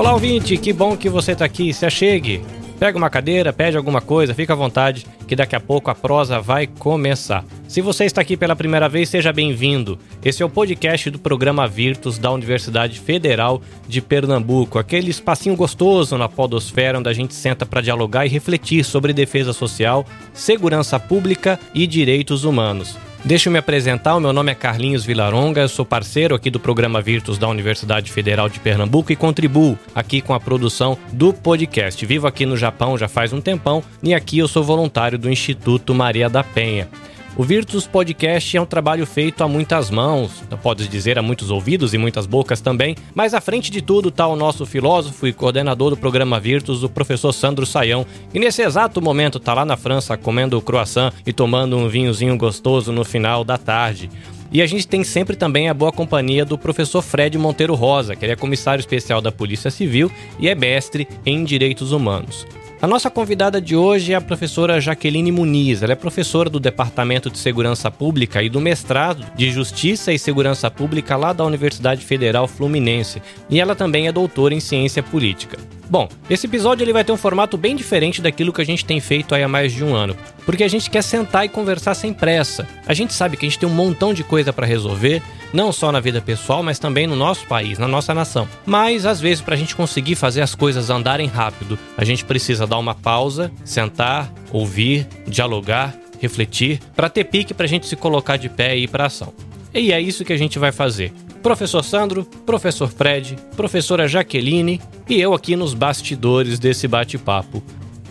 Olá, ouvinte, que bom que você está aqui. Se achegue. Pega uma cadeira, pede alguma coisa, fica à vontade, que daqui a pouco a prosa vai começar. Se você está aqui pela primeira vez, seja bem-vindo. Esse é o podcast do programa Virtus da Universidade Federal de Pernambuco, aquele espacinho gostoso na podosfera onde a gente senta para dialogar e refletir sobre defesa social, segurança pública e direitos humanos. Deixa eu me apresentar, o meu nome é Carlinhos Vilaronga, eu sou parceiro aqui do programa Virtus da Universidade Federal de Pernambuco e contribuo aqui com a produção do podcast. Vivo aqui no Japão já faz um tempão e aqui eu sou voluntário do Instituto Maria da Penha. O Virtus Podcast é um trabalho feito a muitas mãos, pode dizer a muitos ouvidos e muitas bocas também, mas à frente de tudo está o nosso filósofo e coordenador do programa Virtus, o professor Sandro Saião, que nesse exato momento está lá na França comendo croissant e tomando um vinhozinho gostoso no final da tarde. E a gente tem sempre também a boa companhia do professor Fred Monteiro Rosa, que ele é comissário especial da Polícia Civil e é mestre em Direitos Humanos. A nossa convidada de hoje é a professora Jaqueline Muniz. Ela é professora do Departamento de Segurança Pública e do mestrado de Justiça e Segurança Pública lá da Universidade Federal Fluminense. E ela também é doutora em Ciência Política. Bom, esse episódio ele vai ter um formato bem diferente daquilo que a gente tem feito há mais de um ano, porque a gente quer sentar e conversar sem pressa. A gente sabe que a gente tem um montão de coisa para resolver, não só na vida pessoal, mas também no nosso país, na nossa nação. Mas às vezes para a gente conseguir fazer as coisas andarem rápido, a gente precisa dar uma pausa, sentar, ouvir, dialogar, refletir, para ter pique para a gente se colocar de pé e ir para ação. E é isso que a gente vai fazer. Professor Sandro, Professor Fred, Professora Jaqueline e eu aqui nos bastidores desse bate-papo.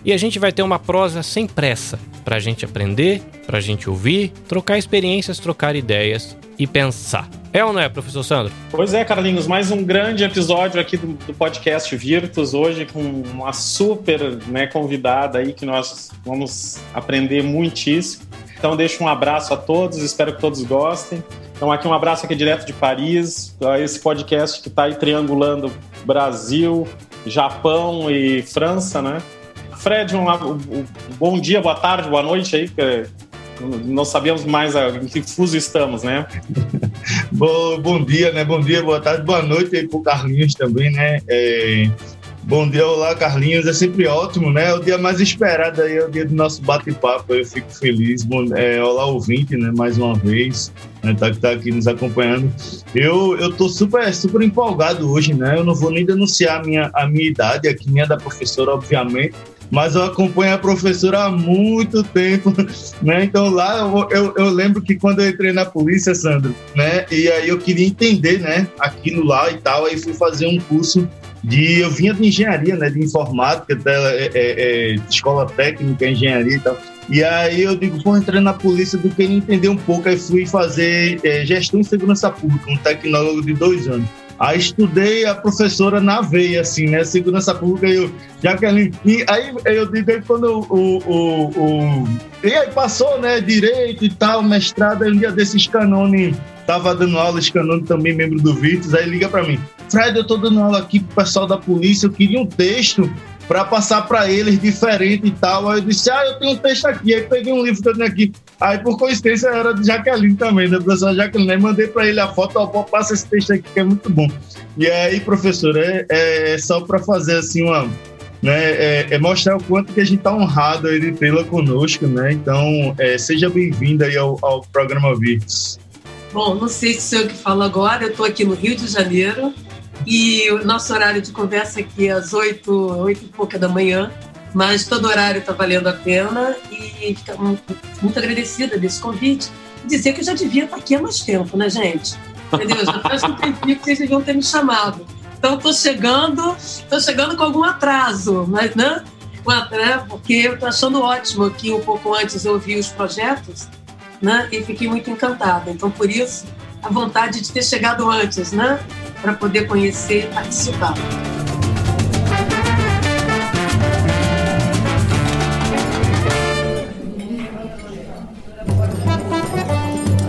E a gente vai ter uma prosa sem pressa, para a gente aprender, para a gente ouvir, trocar experiências, trocar ideias e pensar. É ou não é, professor Sandro? Pois é, Carlinhos, mais um grande episódio aqui do, do podcast Virtus, hoje com uma super né, convidada aí que nós vamos aprender muitíssimo. Então deixo um abraço a todos, espero que todos gostem. Então, aqui um abraço aqui direto de Paris, esse podcast que está aí triangulando Brasil, Japão e França, né? Fred, um, um, um, bom dia, boa tarde, boa noite aí, que não sabemos mais em que fuso estamos, né? bom, bom dia, né? Bom dia, boa tarde, boa noite aí pro Carlinhos também, né? É... Bom dia, olá Carlinhos, é sempre ótimo, né? É o dia mais esperado aí, é o dia do nosso bate-papo, eu fico feliz. Bom, é, olá ouvinte, né? Mais uma vez, né? Tá, tá aqui nos acompanhando. Eu, eu tô super, super empolgado hoje, né? Eu não vou nem denunciar a minha, a minha idade aqui, nem a da professora, obviamente, mas eu acompanho a professora há muito tempo, né? Então lá eu, eu, eu, lembro que quando eu entrei na polícia, Sandro, né? E aí eu queria entender, né? Aquilo lá e tal, aí fui fazer um curso de eu vinha de engenharia, né, de informática, de, é, é, é, escola técnica, engenharia e tal. E aí eu digo, pô, entrei na polícia do que entender um pouco, aí fui fazer é, gestão em segurança pública, um tecnólogo de dois anos. Aí estudei a professora na veia, assim, né? Segurança pública, eu, Jaqueline. E aí eu digo quando o, o, o, E aí passou, né? Direito e tal, mestrado, aí um dia desses Canone, tava dando aula, Canone também, membro do Virtus, aí liga para mim. Fred, eu tô dando aula aqui pro pessoal da polícia, eu queria um texto para passar para eles diferente e tal. Aí eu disse, ah, eu tenho um texto aqui. Aí peguei um livro que eu tenho aqui. Aí, por coincidência, era de Jaqueline também, da professora Jaqueline. Aí mandei para ele a foto, ó, passa esse texto aqui que é muito bom. E aí, professor, é, é só para fazer assim uma. Né, é, é, mostrar o quanto que a gente está honrado aí de tê-la conosco, né? Então, é, seja bem-vinda aí ao, ao programa Virtus. Bom, não sei se sou eu que falo agora, eu estou aqui no Rio de Janeiro, e o nosso horário de conversa aqui é às oito, oito e pouca da manhã, mas todo horário está valendo a pena e fico muito, muito agradecida desse convite. Dizer que eu já devia estar aqui há mais tempo, né, gente? Entendeu? Já faz um tempinho que vocês deviam ter me chamado. Então, estou chegando, estou chegando com algum atraso, mas, né? né? Porque eu estou achando ótimo que um pouco antes eu ouvi os projetos, né? E fiquei muito encantada. Então, por isso, a vontade de ter chegado antes, né? para poder conhecer e participar.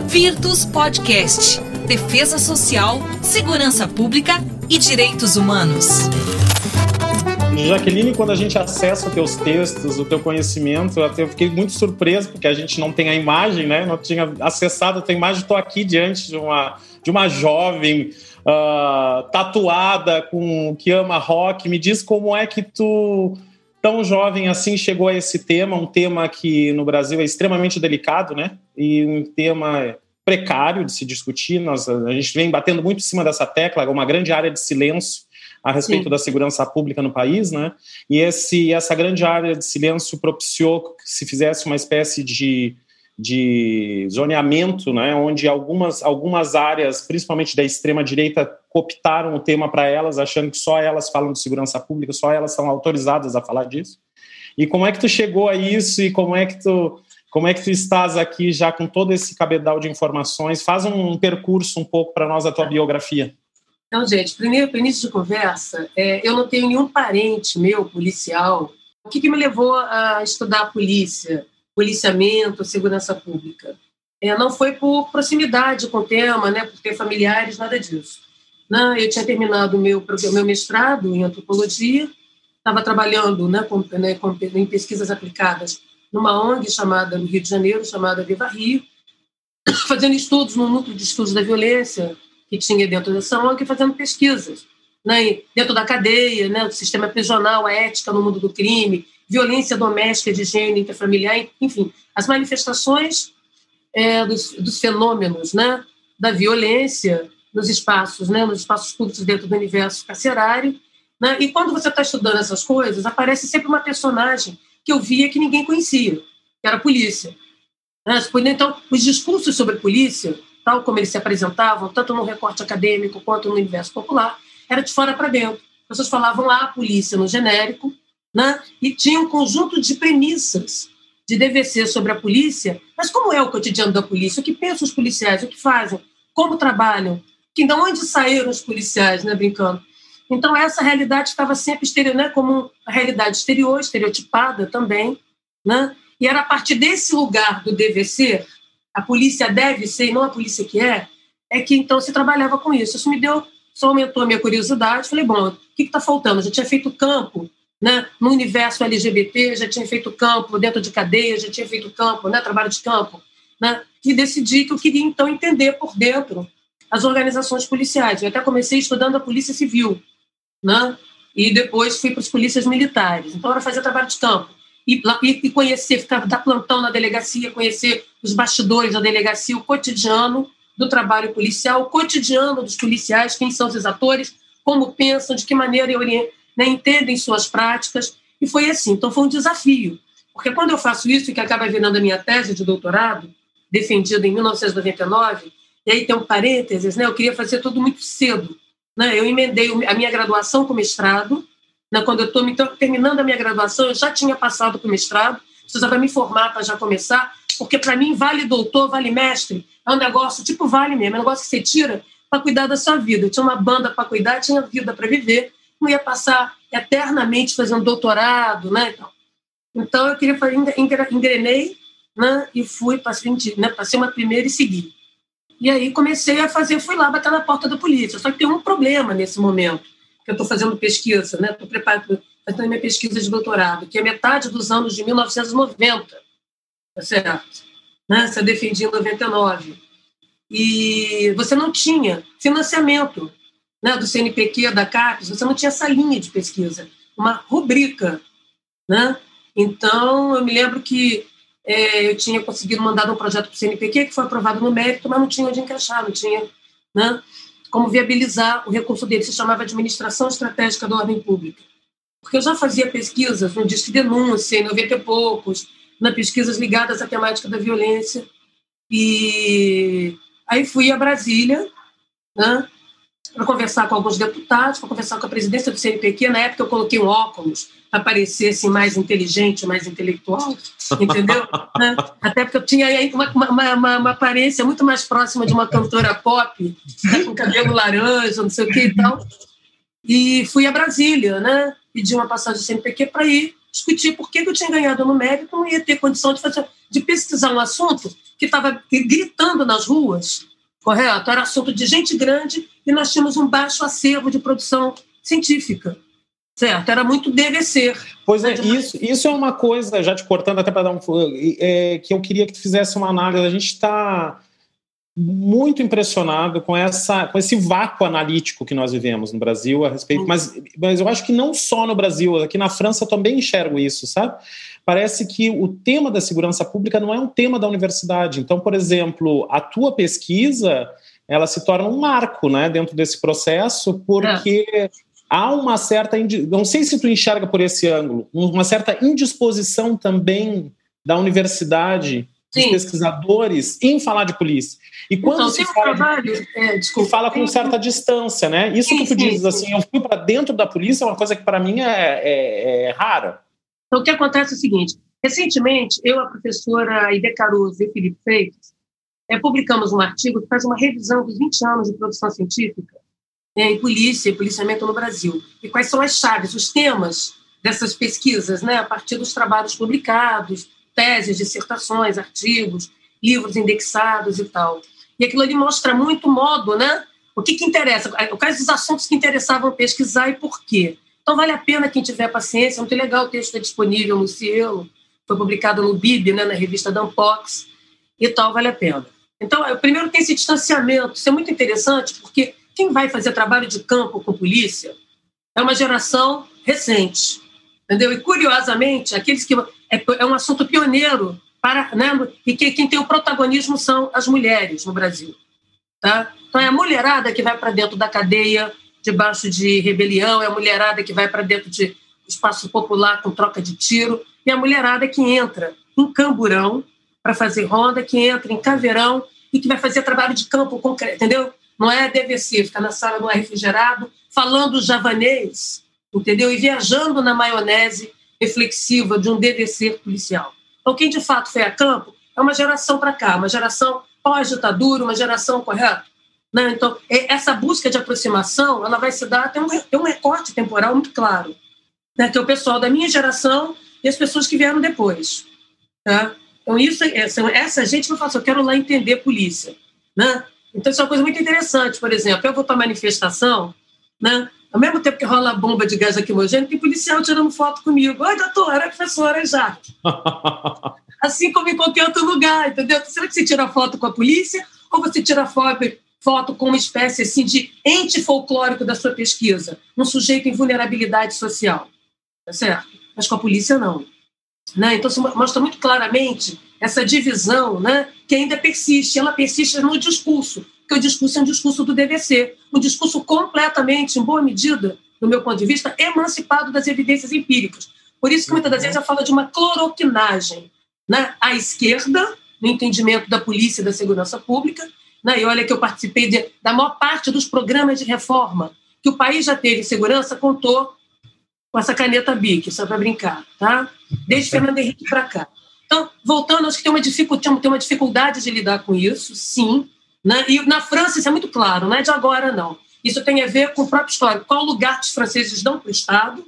Virtus Podcast. Defesa Social, Segurança Pública e Direitos Humanos. Jaqueline, quando a gente acessa teus textos, o teu conhecimento, eu fiquei muito surpreso, porque a gente não tem a imagem, né? Não tinha acessado a tua imagem, estou aqui diante de uma, de uma jovem uh, tatuada com que ama rock. Me diz como é que tu, tão jovem assim, chegou a esse tema, um tema que no Brasil é extremamente delicado, né? E um tema precário de se discutir. Nós, a gente vem batendo muito em cima dessa tecla, uma grande área de silêncio a respeito Sim. da segurança pública no país, né? E esse, essa grande área de silêncio propiciou que se fizesse uma espécie de, de zoneamento, né? Onde algumas, algumas áreas, principalmente da extrema direita, cooptaram o tema para elas, achando que só elas falam de segurança pública, só elas são autorizadas a falar disso. E como é que tu chegou a isso e como é que tu como é que tu estás aqui já com todo esse cabedal de informações? Faz um percurso um pouco para nós a tua biografia. Então, gente, primeiro, para início de conversa, é, eu não tenho nenhum parente meu policial. O que, que me levou a estudar a polícia, policiamento, segurança pública? É, não foi por proximidade com o tema, né, por ter familiares, nada disso. Não, eu tinha terminado o meu, meu mestrado em antropologia, estava trabalhando né, com, né, com, em pesquisas aplicadas numa ONG chamada, no Rio de Janeiro, chamada Viva Rio, fazendo estudos no núcleo de estudos da violência que tinha dentro dessa ONG fazendo pesquisas, né, dentro da cadeia, né, o sistema prisional, a ética no mundo do crime, violência doméstica de gênero interfamiliar, enfim, as manifestações é, dos, dos, fenômenos né, da violência nos espaços, né, nos espaços públicos dentro do universo carcerário. Né, e quando você está estudando essas coisas, aparece sempre uma personagem que eu via que ninguém conhecia, que era a polícia. Né? Então, os discursos sobre polícia tal como eles se apresentavam, tanto no recorte acadêmico quanto no universo popular, era de fora para dentro. As pessoas falavam lá a polícia no genérico, né? e tinha um conjunto de premissas de DVC sobre a polícia, mas como é o cotidiano da polícia? O que pensam os policiais? O que fazem? Como trabalham? Que, de onde saíram os policiais, né, brincando? Então, essa realidade estava sempre exterior, né, como a realidade exterior, estereotipada também, né? e era a partir desse lugar do DVC a polícia deve ser e não a polícia que é, é que então se trabalhava com isso. Isso me deu, só aumentou a minha curiosidade. Falei, bom, o que está faltando? Eu já tinha feito campo né, no universo LGBT, já tinha feito campo dentro de cadeia, já tinha feito campo, né, trabalho de campo. Né, e decidi que eu queria então entender por dentro as organizações policiais. Eu até comecei estudando a Polícia Civil, né, e depois fui para as polícias militares. Então, era fazer trabalho de campo e, e conhecer, ficar dar plantão na delegacia, conhecer os bastidores da delegacia, o cotidiano do trabalho policial, o cotidiano dos policiais, quem são os atores, como pensam, de que maneira né, entendem suas práticas. E foi assim. Então, foi um desafio. Porque quando eu faço isso, que acaba virando a minha tese de doutorado, defendida em 1999, e aí tem um parênteses, né, eu queria fazer tudo muito cedo. Né? Eu emendei a minha graduação com mestrado, né, quando eu estou terminando a minha graduação, eu já tinha passado para o mestrado, precisava me formar para já começar, porque para mim vale doutor, vale mestre, é um negócio tipo vale mesmo, é um negócio que você tira para cuidar da sua vida. Eu tinha uma banda para cuidar, tinha vida para viver, não ia passar eternamente fazendo doutorado, né? Então, então eu queria fazer, engrenei, né? E fui frente, né? Passei uma primeira e segui. E aí comecei a fazer, fui lá bater na porta da polícia. Só que tem um problema nesse momento eu estou fazendo pesquisa, né? Estou preparando fazendo minha pesquisa de doutorado, que é metade dos anos de 1990, tá certo? Né? Você defendia em 99. E você não tinha financiamento né, do CNPq, da CAPES, você não tinha essa linha de pesquisa, uma rubrica, né? Então, eu me lembro que é, eu tinha conseguido mandar um projeto para o CNPq, que foi aprovado no mérito, mas não tinha onde encaixar, não tinha, né? Como viabilizar o recurso dele, se chamava Administração Estratégica da Ordem Pública. Porque eu já fazia pesquisas no Disque Denúncia, em 90 e poucos, na pesquisas ligadas à temática da violência. E aí fui a Brasília, né, para conversar com alguns deputados, para conversar com a presidência do CNPq. Na época eu coloquei um óculos assim, mais inteligente, mais intelectual, entendeu? né? Até porque eu tinha uma, uma, uma, uma, aparência muito mais próxima de uma cantora pop, né? com cabelo laranja, não sei o que e tal. E fui a Brasília, né? Pedi uma passagem CNPq para ir discutir por que eu tinha ganhado no mérito, não ia ter condição de, fazer, de pesquisar um assunto que estava gritando nas ruas, correto? Era assunto de gente grande e nós tínhamos um baixo acervo de produção científica Certo, era muito deve ser. Pois é, isso, isso é uma coisa, já te cortando até para dar um. É, que eu queria que tu fizesse uma análise. A gente está muito impressionado com, essa, com esse vácuo analítico que nós vivemos no Brasil a respeito, mas, mas eu acho que não só no Brasil, aqui na França também enxergo isso, sabe? Parece que o tema da segurança pública não é um tema da universidade. Então, por exemplo, a tua pesquisa ela se torna um marco né, dentro desse processo, porque é. Há uma certa. Não sei se tu enxerga por esse ângulo, uma certa indisposição também da universidade Sim. dos pesquisadores em falar de polícia. E quando então, se fala, trabalho, de, é, desculpa, fala com certa distância, né? Isso sim, que tu sim, dizes assim, eu fui para dentro da polícia é uma coisa que para mim é, é, é, rara. Então, o que acontece é o seguinte: recentemente, eu, a professora Ide Caruso e Felipe Freitas, é, publicamos um artigo que faz uma revisão dos 20 anos de produção científica é, em polícia e policiamento no Brasil. E quais são as chaves, os temas dessas pesquisas, né, a partir dos trabalhos publicados, teses, dissertações, artigos, livros indexados e tal. E aquilo ali mostra muito modo, né? O que, que interessa, quais os assuntos que interessavam pesquisar e por quê. Então, vale a pena quem tiver paciência, é muito legal, o texto é disponível no Cielo, foi publicado no BIB, né, na revista da Unpox, e tal, vale a pena. Então, primeiro tem esse distanciamento, isso é muito interessante, porque quem vai fazer trabalho de campo com polícia é uma geração recente, entendeu? E, curiosamente, aqueles que é, é um assunto pioneiro para, né, e que quem tem o protagonismo são as mulheres no Brasil. Tá? Então é a mulherada que vai para dentro da cadeia debaixo de rebelião, é a mulherada que vai para dentro de espaço popular com troca de tiro, e a mulherada que entra em camburão para fazer ronda, que entra em caveirão e que vai fazer trabalho de campo concreto, entendeu? Não é DVC, ficar na sala do ar refrigerado, falando javanês, entendeu? E viajando na maionese reflexiva de um ser policial. Então, quem de fato foi a campo é uma geração para cá, uma geração pós-ditadura, uma geração correta. Né? Então, essa busca de aproximação ela vai se dar, tem um, tem um recorte temporal muito claro, né? que é o pessoal da minha geração e as pessoas que vieram depois. Tá? Então, isso, essa, essa gente vai falar assim, eu quero lá entender polícia. Né? Então, isso é uma coisa muito interessante. Por exemplo, eu vou para manifestação, né? Ao mesmo tempo que rola a bomba de gás lacrimogêneo, tem policial tirando foto comigo. Oi, doutor, era a professora Jaque. assim como em qualquer outro lugar, entendeu? Será que você tira foto com a polícia ou você tira foto, foto com uma espécie assim, de ente folclórico da sua pesquisa? Um sujeito em vulnerabilidade social. Tá certo? Mas com a polícia, não. Né? Então, se mostra muito claramente essa divisão né, que ainda persiste. Ela persiste no discurso que o discurso é um discurso do DVC, um discurso completamente, em boa medida, do meu ponto de vista, emancipado das evidências empíricas. Por isso que muitas das vezes eu falo de uma cloroquinagem né? à esquerda, no entendimento da polícia e da segurança pública, né? e olha que eu participei de, da maior parte dos programas de reforma que o país já teve em segurança, contou com essa caneta BIC, só para brincar, tá? Desde Fernando Henrique para cá. Então, voltando, acho que tem uma, dificuldade, tem uma dificuldade de lidar com isso, sim, né? E na França isso é muito claro, não é de agora, não. Isso tem a ver com o próprio histórico. Qual lugar que os franceses dão para o Estado,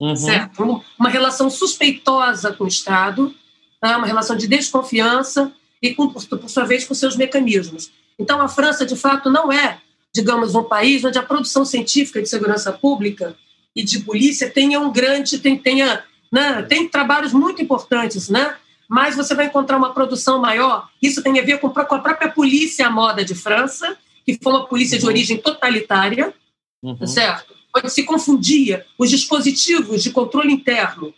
uhum. certo? Uma relação suspeitosa com o Estado, tá? uma relação de desconfiança e, com, por sua vez, com seus mecanismos. Então, a França, de fato, não é, digamos, um país onde a produção científica de segurança pública e de polícia tenha um grande, tem, tenha, né? tem trabalhos muito importantes, né? Mas você vai encontrar uma produção maior. Isso tem a ver com, com a própria polícia à moda de França, que foi uma polícia uhum. de origem totalitária, uhum. certo? Onde se confundia os dispositivos de controle interno,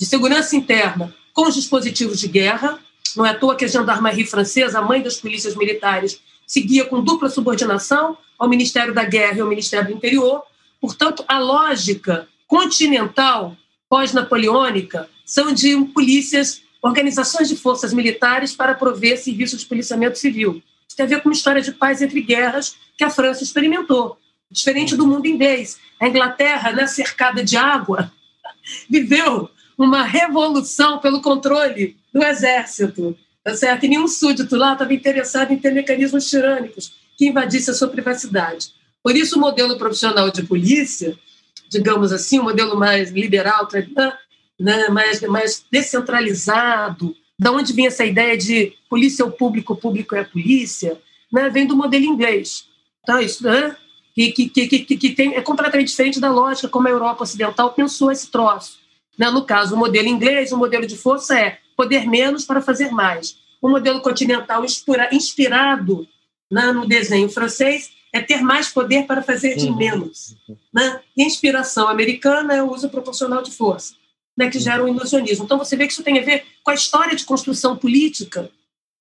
de segurança interna, com os dispositivos de guerra. Não é à toa que a gendarmerie francesa, a mãe das polícias militares, seguia com dupla subordinação ao Ministério da Guerra e ao Ministério do Interior. Portanto, a lógica continental pós-napoleônica são de polícias organizações de forças militares para prover serviços de policiamento civil. Isso tem a ver com uma história de paz entre guerras que a França experimentou, diferente do mundo inglês. A Inglaterra, né, cercada de água, viveu uma revolução pelo controle do exército, tá certo? E nenhum súdito lá estava interessado em ter mecanismos tirânicos que invadissem a sua privacidade. Por isso, o modelo profissional de polícia, digamos assim, o um modelo mais liberal, né, mais, mais descentralizado. Da onde vem essa ideia de polícia é o público, o público é a polícia? Né, vem do modelo inglês. Então, isso, né? que, que, que, que, tem, é completamente diferente da lógica como a Europa Ocidental pensou esse troço. Né? No caso, o modelo inglês, o modelo de força é poder menos para fazer mais. O modelo continental inspirado né, no desenho francês é ter mais poder para fazer de uhum. menos. Né? E a inspiração americana é o uso proporcional de força, né, que gera um ilusionismo. Então, você vê que isso tem a ver com a história de construção política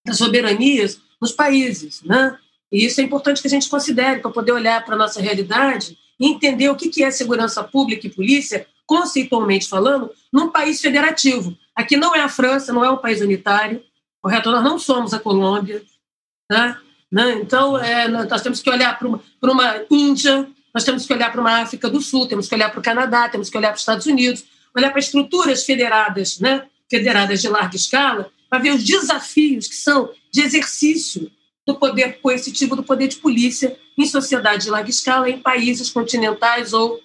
das soberanias nos países. Né? E isso é importante que a gente considere para poder olhar para a nossa realidade e entender o que é segurança pública e polícia, conceitualmente falando, num país federativo. Aqui não é a França, não é um país unitário, correto? Nós não somos a Colômbia. Né? Né? Então, é, nós temos que olhar para uma, para uma Índia, nós temos que olhar para uma África do Sul, temos que olhar para o Canadá, temos que olhar para os Estados Unidos, olhar para estruturas federadas, né? federadas de larga escala, para ver os desafios que são de exercício do poder coercitivo, do poder de polícia em sociedade de larga escala, em países continentais ou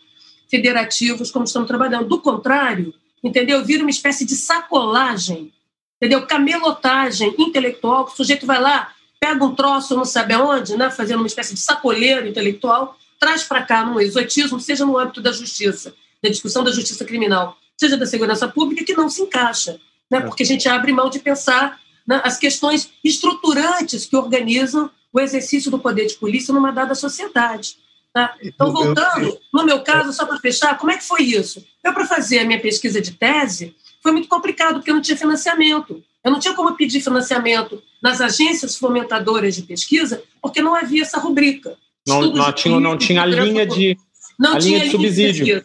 federativos, como estamos trabalhando. Do contrário, entendeu? Vira uma espécie de sacolagem, entendeu? Camelotagem intelectual, que o sujeito vai lá, pega um troço, não sabe aonde, né? fazendo uma espécie de sacoleiro intelectual, traz para cá num exotismo, seja no âmbito da justiça, da discussão da justiça criminal, seja da segurança pública, que não se encaixa, né? porque a gente abre mão de pensar né, as questões estruturantes que organizam o exercício do poder de polícia numa dada sociedade. Tá? Então, voltando, no meu caso, só para fechar, como é que foi isso? Eu, para fazer a minha pesquisa de tese, foi muito complicado, porque eu não tinha financiamento. Eu não tinha como pedir financiamento nas agências fomentadoras de pesquisa, porque não havia essa rubrica. Não, não, tinha, não tinha a linha de, não a tinha linha de subsídio. De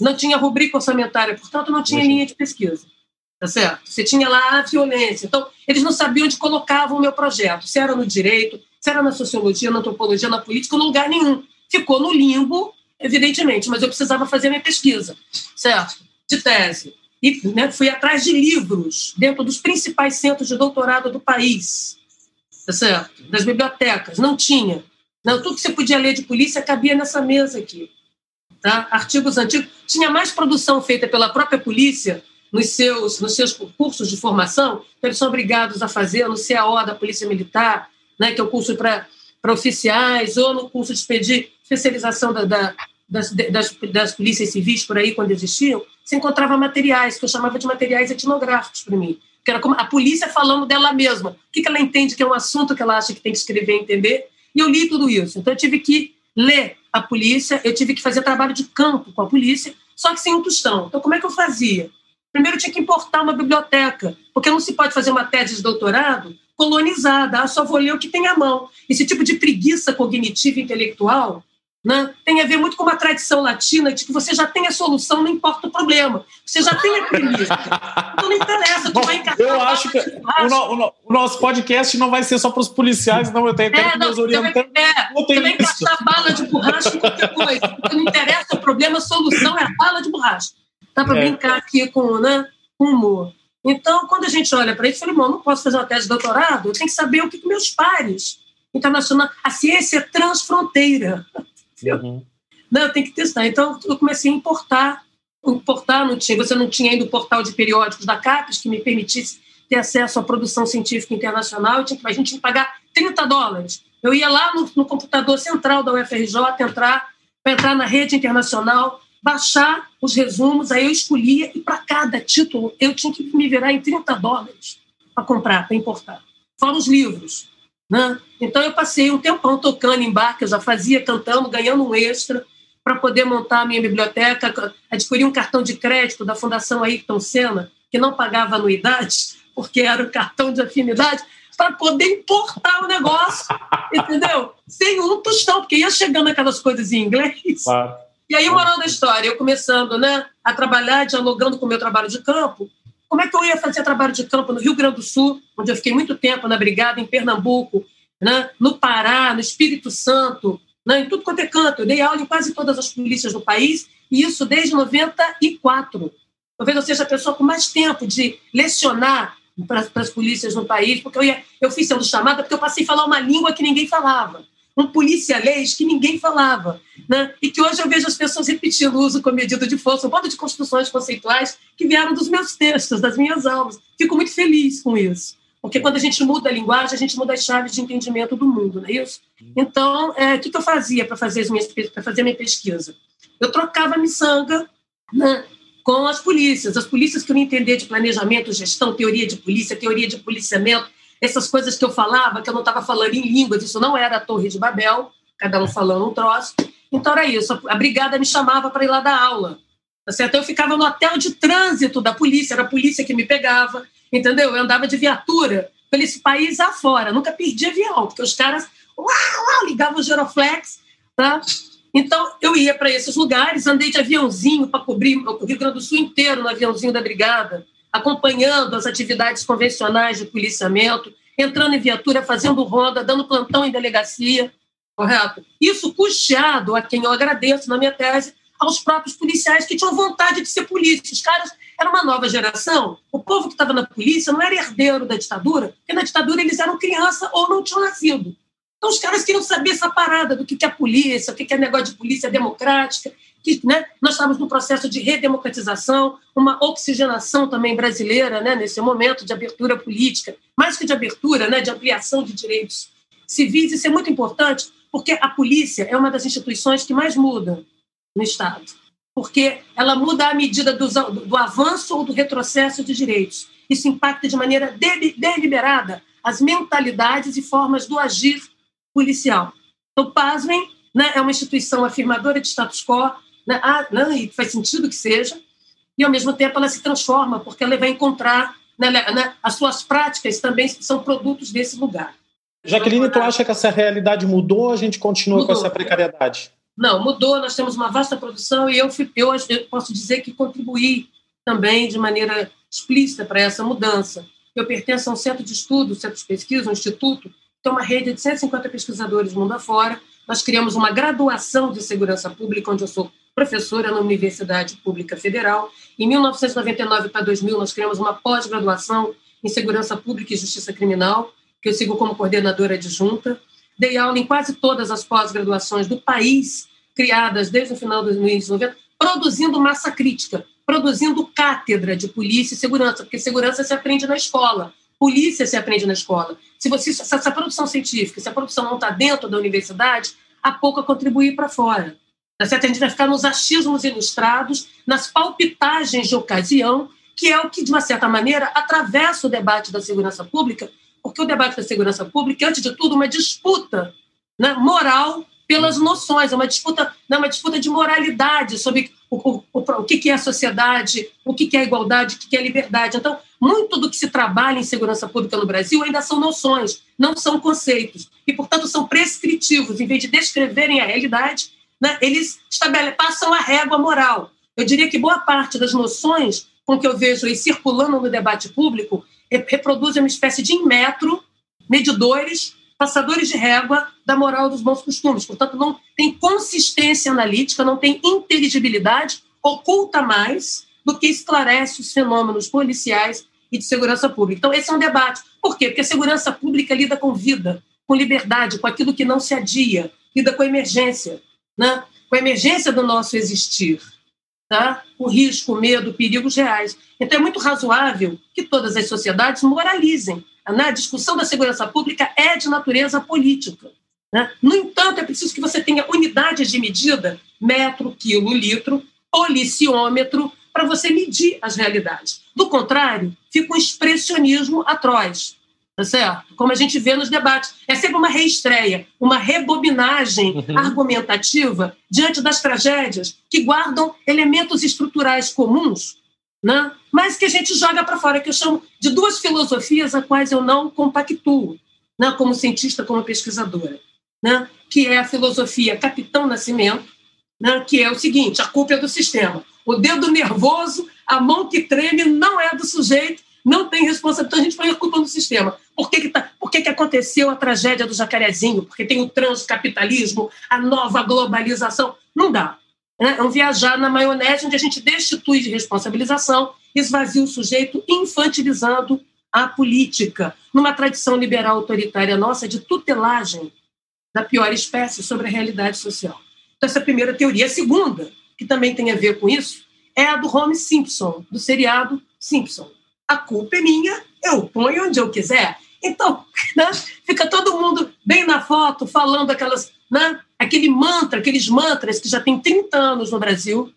não tinha rubrica orçamentária, portanto, não tinha linha de pesquisa. Tá certo? Você tinha lá a violência. Então, eles não sabiam onde colocavam o meu projeto. Se era no direito, se era na sociologia, na antropologia, na política, em lugar nenhum. Ficou no limbo, evidentemente, mas eu precisava fazer a minha pesquisa, certo? De tese. E né, fui atrás de livros dentro dos principais centros de doutorado do país, tá certo? Das bibliotecas. Não tinha. Não, tudo que você podia ler de polícia cabia nessa mesa aqui. Tá? Artigos antigos. Tinha mais produção feita pela própria polícia nos seus, nos seus cursos de formação, eles são obrigados a fazer no CAO da Polícia Militar, né, que é o curso para oficiais, ou no curso de pedir especialização da, da, das, das, das polícias civis por aí, quando existiam, você encontrava materiais, que eu chamava de materiais etnográficos para mim. Que era como a polícia falando dela mesma. O que, que ela entende que é um assunto que ela acha que tem que escrever e entender. E eu li tudo isso. Então, eu tive que ler a polícia, eu tive que fazer trabalho de campo com a polícia, só que sem um tostão. Então, como é que eu fazia? Primeiro tinha que importar uma biblioteca, porque não se pode fazer uma tese de doutorado colonizada, ah, só vou ler o que tem à mão. Esse tipo de preguiça cognitiva e intelectual né, tem a ver muito com uma tradição latina de que você já tem a solução, não importa o problema. Você já tem a premissa. Então não interessa, tu vai encaixar. Eu acho que o, no, o, nosso podcast não vai ser só para os policiais, não. Eu tenho é, que nos orientar. É, você vai encaixar bala de borracha em qualquer coisa. Não interessa o problema, a solução é a bala de borracha. Dá para é. brincar aqui com, né, com humor. Então, quando a gente olha para isso, eu falei, não posso fazer uma tese de doutorado, eu tenho que saber o que, que meus pares internacional. A ciência é transfronteira. Uhum. Não, eu tenho que testar. Então, eu comecei a importar. Importar, não tinha, você não tinha ainda o portal de periódicos da CAPES que me permitisse ter acesso à produção científica internacional. tinha que, a gente tinha que pagar 30 dólares. Eu ia lá no, no computador central da UFRJ, entrar, para entrar na rede internacional, baixar os resumos, aí eu escolhia, e para cada título eu tinha que me virar em 30 dólares para comprar, para importar. Fora os livros. Né? Então eu passei um tempão tocando em bar, que eu já fazia, cantando, ganhando um extra, para poder montar a minha biblioteca. Adquiri um cartão de crédito da Fundação Ayrton Senna, que não pagava anuidade, porque era o cartão de afinidade, para poder importar o negócio, entendeu? Sem um tostão, porque ia chegando aquelas coisas em inglês. Claro e aí, moral da história, eu começando né, a trabalhar, dialogando com o meu trabalho de campo, como é que eu ia fazer trabalho de campo no Rio Grande do Sul, onde eu fiquei muito tempo na Brigada, em Pernambuco, né, no Pará, no Espírito Santo, né, em tudo quanto é canto. Eu dei aula em quase todas as polícias do país, e isso desde 94. Talvez eu seja a pessoa com mais tempo de lecionar para, as polícias no país, porque eu, ia, eu fui sendo chamada porque eu passei a falar uma língua que ninguém falava um policialês que ninguém falava, né? e que hoje eu vejo as pessoas repetindo o uso com medida de força, um modo de construções conceituais que vieram dos meus textos, das minhas aulas. Fico muito feliz com isso. Porque quando a gente muda a linguagem, a gente muda as chaves de entendimento do mundo, não é isso? Então, é, o que, eu fazia para fazer, as fazer a minha pesquisa? Eu trocava a miçanga né, com as polícias. As polícias que eu entender de planejamento, gestão, teoria de polícia, teoria de policiamento, essas coisas que eu falava, que eu não estava falando em línguas, isso não era a Torre de Babel, cada um falando um troço. Então era isso, a brigada me chamava para ir lá dar aula. Tá certo? Eu ficava no hotel de trânsito da polícia, era a polícia que me pegava, entendeu? Eu andava de viatura pelo esse país afora, nunca perdi avião, porque os caras uau, uau, ligavam o Geroflex, tá? Então, eu ia para esses lugares, andei de aviãozinho para cobrir o Rio Grande do Sul inteiro no aviãozinho da brigada, acompanhando as atividades convencionais de policiamento, entrando em viatura, fazendo ronda, dando plantão em delegacia, correto? Isso custeado, a quem eu agradeço na minha tese, aos próprios policiais que tinham vontade de ser polícia. Os caras eram uma nova geração. O povo que estava na polícia não era herdeiro da ditadura, porque na ditadura eles eram criança ou não tinham nascido. Então, os caras queriam saber essa parada do que é polícia, o que é negócio de polícia democrática. Que, né, nós estávamos num processo de redemocratização, uma oxigenação também brasileira, né, nesse momento de abertura política, mais que de abertura, né, de ampliação de direitos civis. Isso é muito importante, porque a polícia é uma das instituições que mais muda no Estado, porque ela muda à medida do, do avanço ou do retrocesso de direitos. Isso impacta de maneira deliberada as mentalidades e formas do agir policial. Então, pasmem, né, é uma instituição afirmadora de status quo, né, ah, não, e faz sentido que seja, e ao mesmo tempo ela se transforma, porque ela vai encontrar, né, né, as suas práticas também são produtos desse lugar. Jaqueline, tu acha que essa realidade mudou ou a gente continua mudou. com essa precariedade? Não, mudou, nós temos uma vasta produção e eu, eu, eu posso dizer que contribuí também de maneira explícita para essa mudança. Eu pertenço a um centro de estudo, um centro de pesquisa, um instituto, tem uma rede de 150 pesquisadores mundo afora. Nós criamos uma graduação de segurança pública, onde eu sou professora na Universidade Pública Federal. Em 1999 para 2000, nós criamos uma pós-graduação em segurança pública e justiça criminal, que eu sigo como coordenadora adjunta. Dei aula em quase todas as pós-graduações do país, criadas desde o final dos anos 90, produzindo massa crítica, produzindo cátedra de polícia e segurança, porque segurança se aprende na escola polícia se aprende na escola. Se, você, se essa produção científica, se a produção não está dentro da universidade, há pouco a contribuir para fora. Tá certo? A gente vai ficar nos achismos ilustrados, nas palpitagens de ocasião, que é o que, de uma certa maneira, atravessa o debate da segurança pública, porque o debate da segurança pública é, antes de tudo, uma disputa né, moral pelas noções, é uma disputa, não, uma disputa de moralidade sobre o, o, o, o que, é a sociedade, o que, é a igualdade, o que, é a liberdade. Então, muito do que se trabalha em segurança pública no Brasil ainda são noções, não são conceitos, e, portanto, são prescritivos. Em vez de descreverem a realidade, né, eles passam a régua moral. Eu diria que boa parte das noções com que eu vejo aí circulando no debate público reproduzem uma espécie de metro, medidores passadores de régua da moral dos bons costumes. Portanto, não tem consistência analítica, não tem inteligibilidade, oculta mais do que esclarece os fenômenos policiais e de segurança pública. Então, esse é um debate. Por quê? Porque a segurança pública lida com vida, com liberdade, com aquilo que não se adia, lida com emergência, né? com a emergência do nosso existir. Tá? O risco, o medo, perigos reais. Então, é muito razoável que todas as sociedades moralizem na discussão da segurança pública é de natureza política. Né? No entanto, é preciso que você tenha unidades de medida, metro, quilo, litro, policiômetro, para você medir as realidades. Do contrário, fica um expressionismo atroz, tá certo? Como a gente vê nos debates. É sempre uma reestreia, uma rebobinagem uhum. argumentativa diante das tragédias que guardam elementos estruturais comuns né? mas que a gente joga para fora, que eu chamo de duas filosofias a quais eu não compactuo, né? como cientista, como pesquisadora, né? que é a filosofia Capitão Nascimento, né? que é o seguinte, a culpa é do sistema. O dedo nervoso, a mão que treme, não é do sujeito, não tem responsabilidade, então a gente põe a culpa sistema. Por que, que, tá, por que, que aconteceu a tragédia do jacarezinho? Porque tem o transcapitalismo, a nova globalização. Não dá. Né? É um viajar na maionese onde a gente destitui de responsabilização, esvazia o sujeito, infantilizando a política, numa tradição liberal autoritária nossa de tutelagem da pior espécie sobre a realidade social. Então, essa é a primeira teoria. A segunda, que também tem a ver com isso, é a do Homer Simpson, do seriado Simpson. A culpa é minha, eu ponho onde eu quiser. Então, né, fica todo mundo bem na foto, falando aquelas, né, aquele mantra, aqueles mantras que já tem 30 anos no Brasil.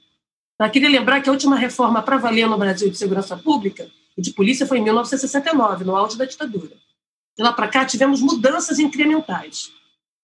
Eu queria lembrar que a última reforma para valer no Brasil de segurança pública e de polícia foi em 1969, no auge da ditadura. De lá para cá tivemos mudanças incrementais.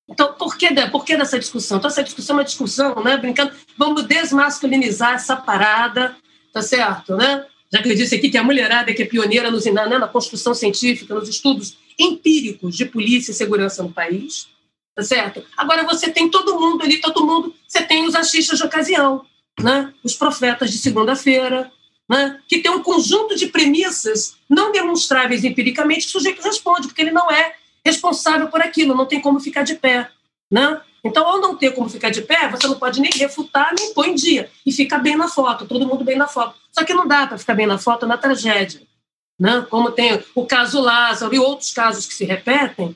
Então, por que, por que dessa discussão? Então, essa discussão é uma discussão, né, brincando, vamos desmasculinizar essa parada, tá certo, né? Já que eu disse aqui que a mulherada que é pioneira nos, na, na construção científica, nos estudos empíricos de polícia e segurança no país, tá certo? Agora você tem todo mundo ali, todo mundo, você tem os achistas de ocasião, né? Os profetas de segunda-feira, né? Que tem um conjunto de premissas não demonstráveis empiricamente que o sujeito responde, porque ele não é responsável por aquilo, não tem como ficar de pé. Né? Então, ao não ter como ficar de pé, você não pode nem refutar, nem pôr em dia. E fica bem na foto, todo mundo bem na foto. Só que não dá para ficar bem na foto na tragédia. Né? Como tem o caso Lázaro e outros casos que se repetem,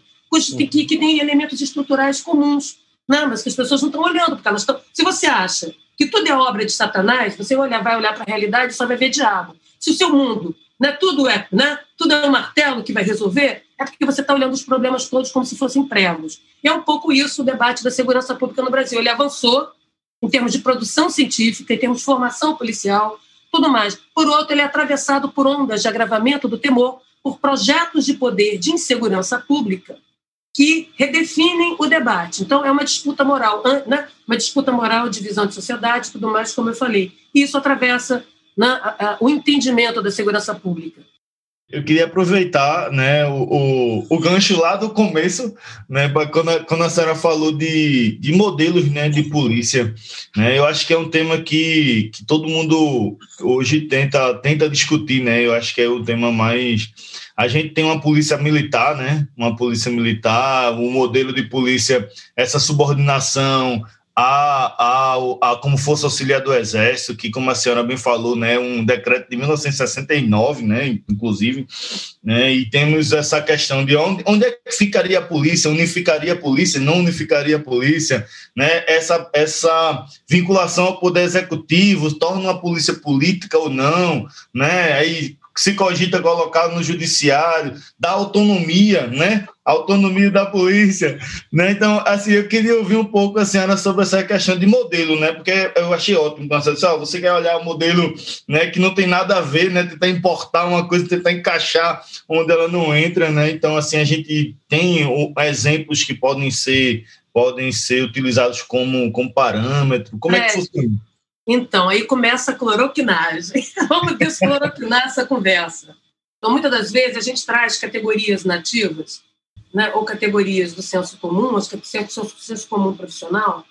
que, que, que têm elementos estruturais comuns, né? mas que as pessoas não estão olhando, porque elas estão. Se você acha que tudo é obra de Satanás, você olhar, vai olhar para a realidade e só vai ver diabo. Se o seu mundo né, tudo é, né, tudo é um martelo que vai resolver, é porque você está olhando os problemas todos como se fossem pregos. E é um pouco isso o debate da segurança pública no Brasil. Ele avançou em termos de produção científica, em termos de formação policial, tudo mais. Por outro, ele é atravessado por ondas de agravamento do temor por projetos de poder de insegurança pública que redefinem o debate. Então, é uma disputa moral, né? uma disputa moral, divisão de sociedade, tudo mais, como eu falei. E isso atravessa né, o entendimento da segurança pública. Eu queria aproveitar né, o, o, o, gancho lá do começo, né, quando, a, quando a senhora falou de, de modelos né, de polícia. Né, eu acho que é um tema que, que todo mundo hoje tenta, tenta discutir. Né, eu acho que é o tema mais. A gente tem uma polícia militar, né, uma polícia militar, um modelo de polícia, essa subordinação, a, a, a, como força auxiliar do Exército, que, como a senhora bem falou, né, um decreto de 1969, né, inclusive, né, e temos essa questão de onde, onde é que ficaria a polícia, unificaria a polícia, não unificaria a polícia, né, essa, essa vinculação ao poder executivo, torna uma polícia política ou não, né, aí se cogita colocar no judiciário, da autonomia, né? Autonomia da polícia, né? Então, assim, eu queria ouvir um pouco a senhora sobre essa questão de modelo, né? Porque eu achei ótimo quando você disse, você quer olhar o modelo, né, que não tem nada a ver, né? Tentar importar uma coisa, tentar encaixar onde ela não entra, né? Então, assim, a gente tem exemplos que podem ser podem ser utilizados como, como parâmetro. Como é, é que funciona? Então, aí começa a cloroquinagem. Vamos descloroquinar essa conversa. Então, muitas das vezes, a gente traz categorias nativas, né, ou categorias do senso comum, as senso, senso comum profissional,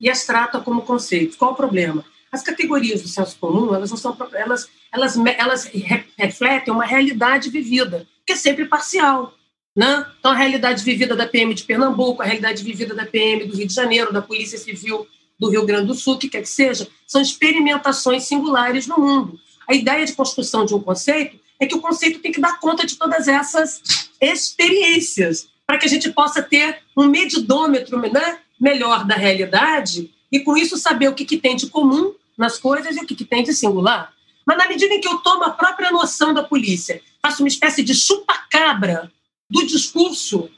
e as trata como conceitos. Qual o problema? As categorias do senso comum, elas não são elas, elas, elas refletem uma realidade vivida, que é sempre parcial. Né? Então, a realidade vivida da PM de Pernambuco, a realidade vivida da PM do Rio de Janeiro, da Polícia Civil do Rio Grande do Sul, que quer que seja, são experimentações singulares no mundo. A ideia de construção de um conceito é que o conceito tem que dar conta de todas essas experiências, para que a gente possa ter um medidômetro né, melhor da realidade e, com isso, saber o que, que tem de comum nas coisas e o que, que tem de singular. Mas, na medida em que eu tomo a própria noção da polícia, faço uma espécie de chupa-cabra do discurso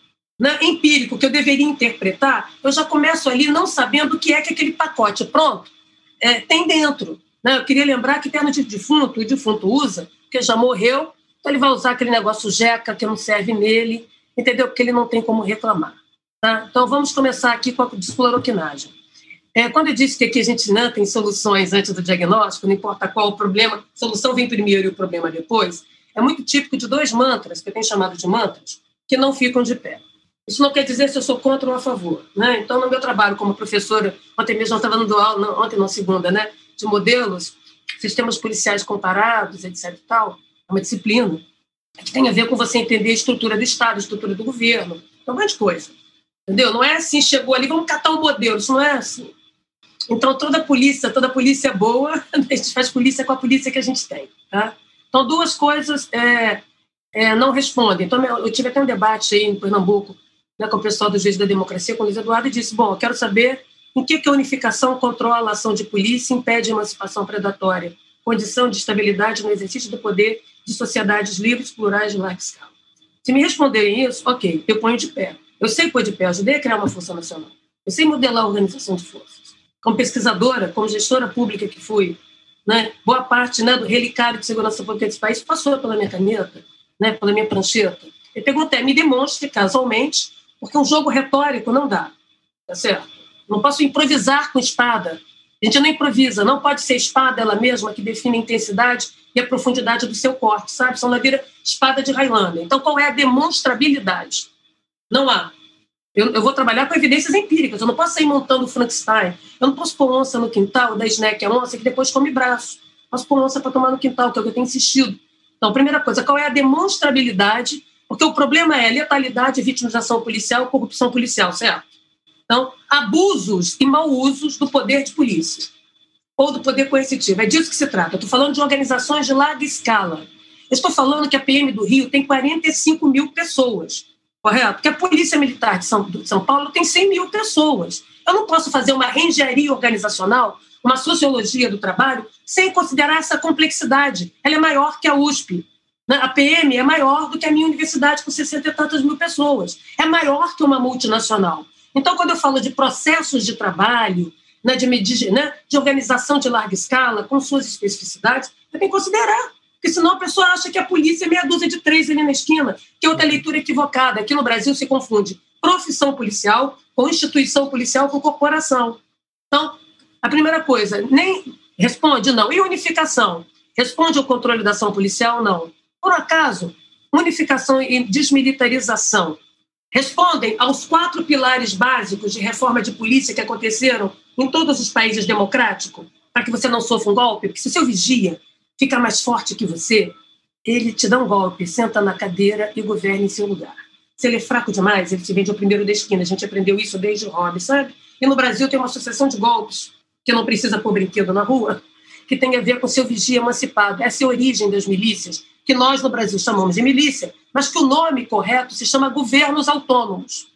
né, empírico que eu deveria interpretar, eu já começo ali não sabendo o que é que aquele pacote pronto é, tem dentro. Né? Eu queria lembrar que terno de defunto, o defunto usa, porque já morreu, então ele vai usar aquele negócio jeca que não serve nele, entendeu? Porque ele não tem como reclamar. Tá? Então vamos começar aqui com a descloroquinagem. É, quando eu disse que aqui a gente não tem soluções antes do diagnóstico, não importa qual o problema, a solução vem primeiro e o problema depois, é muito típico de dois mantras, que eu tenho chamado de mantras, que não ficam de pé. Isso não quer dizer se eu sou contra ou a favor. Né? Então, no meu trabalho como professora, ontem mesmo eu estava dando aula, não, ontem não, segunda, né, de modelos, sistemas policiais comparados, etc. Tal, é uma disciplina que tem a ver com você entender a estrutura do Estado, a estrutura do governo, um monte coisa. Entendeu? Não é assim, chegou ali, vamos catar um modelo, isso não é assim. Então, toda polícia, toda polícia é boa, a gente faz polícia com a polícia que a gente tem. Tá? Então, duas coisas é, é, não respondem. Então, eu tive até um debate aí em Pernambuco né, com o pessoal do Juiz da Democracia, com o Luiz Eduardo, e disse: Bom, eu quero saber em que, que a unificação controla a ação de polícia e impede a emancipação predatória condição de estabilidade no exercício do poder de sociedades livres, plurais de larga escala. Se me responderem isso, ok, eu ponho de pé. Eu sei pôr de pé, ajudei a criar uma força nacional. Eu sei modelar a organização de forças. Como pesquisadora, como gestora pública que fui, né, boa parte né, do relicário de segurança pública desse país passou pela minha caneta, né, pela minha prancheta. Eu perguntei, me demonstre casualmente, porque um jogo retórico não dá, tá certo? Não posso improvisar com espada. A gente não improvisa, não pode ser espada ela mesma que define a intensidade e a profundidade do seu corte, sabe? Só ela vira espada de Highlander. Então, qual é a demonstrabilidade? Não há. Eu, eu, vou trabalhar com evidências empíricas. Eu não posso sair montando Frankenstein. Eu não posso pôr onça no quintal, da snack a onça, que depois come braço. Posso pôr onça para tomar no quintal, que é o que eu tenho insistido. Então, primeira coisa, qual é a demonstrabilidade? Porque o problema é letalidade, vitimização policial, corrupção policial, certo? Então, abusos e mau usos do poder de polícia ou do poder coercitivo. É disso que se trata. Estou falando de organizações de larga escala. Estou falando que a PM do Rio tem 45 mil pessoas correto? Porque a Polícia Militar de São, de São Paulo tem 100 mil pessoas. Eu não posso fazer uma engenharia organizacional, uma sociologia do trabalho, sem considerar essa complexidade. Ela é maior que a USP. Né? A PM é maior do que a minha universidade, com 60 e tantas mil pessoas. É maior que uma multinacional. Então, quando eu falo de processos de trabalho, né, de, né, de organização de larga escala, com suas especificidades, eu tenho que considerar porque senão a pessoa acha que a polícia é meia dúzia de três ali na esquina, que é outra leitura equivocada. Aqui no Brasil se confunde profissão policial com instituição policial com corporação. Então, a primeira coisa, nem responde não. E unificação? Responde ao controle da ação policial? Não. Por acaso, unificação e desmilitarização respondem aos quatro pilares básicos de reforma de polícia que aconteceram em todos os países democráticos, para que você não sofra um golpe? Porque se o seu vigia fica mais forte que você, ele te dá um golpe, senta na cadeira e governa em seu lugar. Se ele é fraco demais, ele te vende ao primeiro da esquina. A gente aprendeu isso desde o hobby, sabe? E no Brasil tem uma associação de golpes, que não precisa pôr brinquedo na rua, que tem a ver com seu vigia emancipado. Essa é a origem das milícias, que nós no Brasil chamamos de milícia, mas que o nome correto se chama governos autônomos.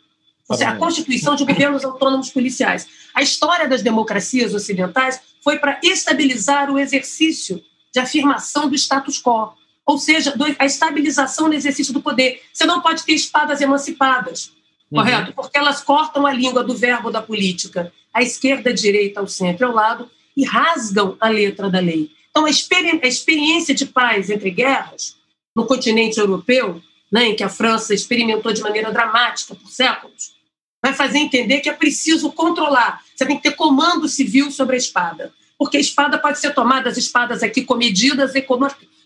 Ou seja, a constituição de governos autônomos policiais. A história das democracias ocidentais foi para estabilizar o exercício de afirmação do status quo, ou seja, a estabilização no exercício do poder. Você não pode ter espadas emancipadas, uhum. correto? Porque elas cortam a língua do verbo da política, à esquerda, à direita, ao centro, ao lado, e rasgam a letra da lei. Então, a, experi a experiência de paz entre guerras no continente europeu, né, em que a França experimentou de maneira dramática por séculos, vai fazer entender que é preciso controlar. Você tem que ter comando civil sobre a espada porque a espada pode ser tomada, as espadas aqui comedidas e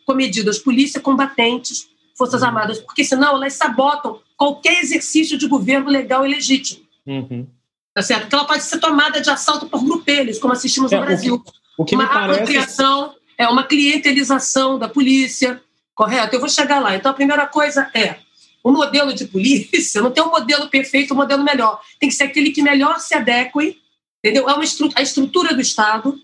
comedidas, polícia, combatentes, forças armadas, porque senão elas sabotam qualquer exercício de governo legal e legítimo. Uhum. Tá certo? Porque ela pode ser tomada de assalto por grupelhos, como assistimos é, no Brasil. O que, o que uma apropriação, é uma clientelização da polícia, correto? Eu vou chegar lá. Então, a primeira coisa é o modelo de polícia não tem um modelo perfeito, um modelo melhor. Tem que ser aquele que melhor se adeque, entendeu? É uma estru a estrutura do Estado,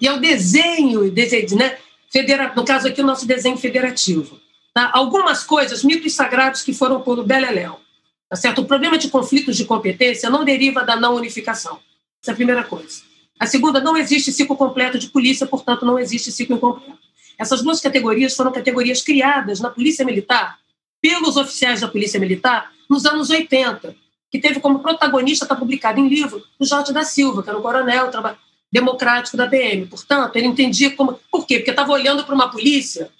e é o desenho, desenho né, federa, no caso aqui, o nosso desenho federativo. Tá? Algumas coisas, mitos sagrados que foram por Beleléu. Tá certo? O problema de conflitos de competência não deriva da não unificação. Essa é a primeira coisa. A segunda, não existe ciclo completo de polícia, portanto, não existe ciclo incompleto. Essas duas categorias foram categorias criadas na Polícia Militar pelos oficiais da Polícia Militar nos anos 80, que teve como protagonista, está publicado em livro, o Jorge da Silva, que era um coronel, democrático da PM. Portanto, ele entendia como. Por quê? Porque estava olhando para uma polícia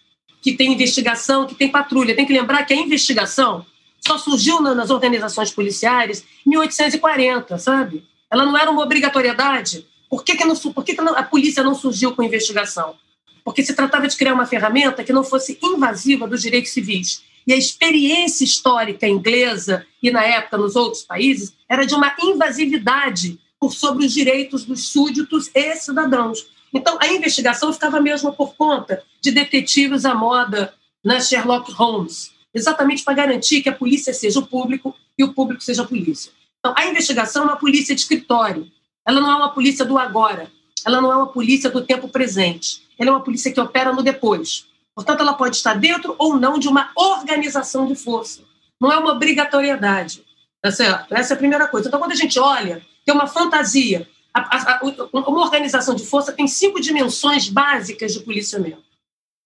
que tem investigação, que tem patrulha. Tem que lembrar que a investigação só surgiu nas organizações policiais em 1840, sabe? Ela não era uma obrigatoriedade. Por que, que, não, por que, que a polícia não surgiu com investigação? Porque se tratava de criar uma ferramenta que não fosse invasiva dos direitos civis. E a experiência histórica inglesa e, na época, nos outros países, era de uma invasividade por sobre os direitos dos súditos e cidadãos. Então, a investigação ficava mesmo por conta de detetives à moda na Sherlock Holmes, exatamente para garantir que a polícia seja o público e o público seja a polícia. Então, a investigação é uma polícia de escritório. Ela não é uma polícia do agora. Ela não é uma polícia do tempo presente. Ela é uma polícia que opera no depois. Portanto, ela pode estar dentro ou não de uma organização de força. Não é uma obrigatoriedade. Tá certo? Essa é a primeira coisa. Então, quando a gente olha tem uma fantasia. a, a, a, uma organização de força tem cinco dimensões básicas de policiamento,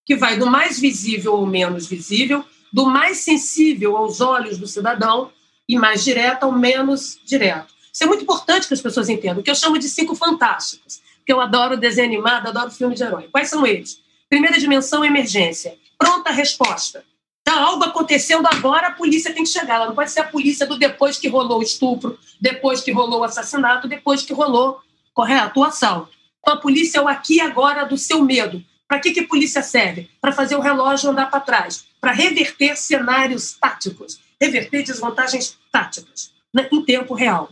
que vai do mais visível ao menos visível, do mais sensível aos olhos do cidadão e mais direto ao menos direto. Isso é muito importante que as pessoas entendam, o que eu chamo de cinco fantásticos, porque eu adoro desenho animado, adoro filme de herói. Quais são eles? Primeira dimensão, emergência. Pronta resposta. Tá algo acontecendo agora, a polícia tem que chegar. Ela não pode ser a polícia do depois que rolou o estupro, depois que rolou o assassinato, depois que rolou, correto, o assalto. Então, a polícia é o aqui e agora do seu medo. Para que, que a polícia serve? Para fazer o relógio andar para trás, para reverter cenários táticos, reverter desvantagens táticas né, em tempo real.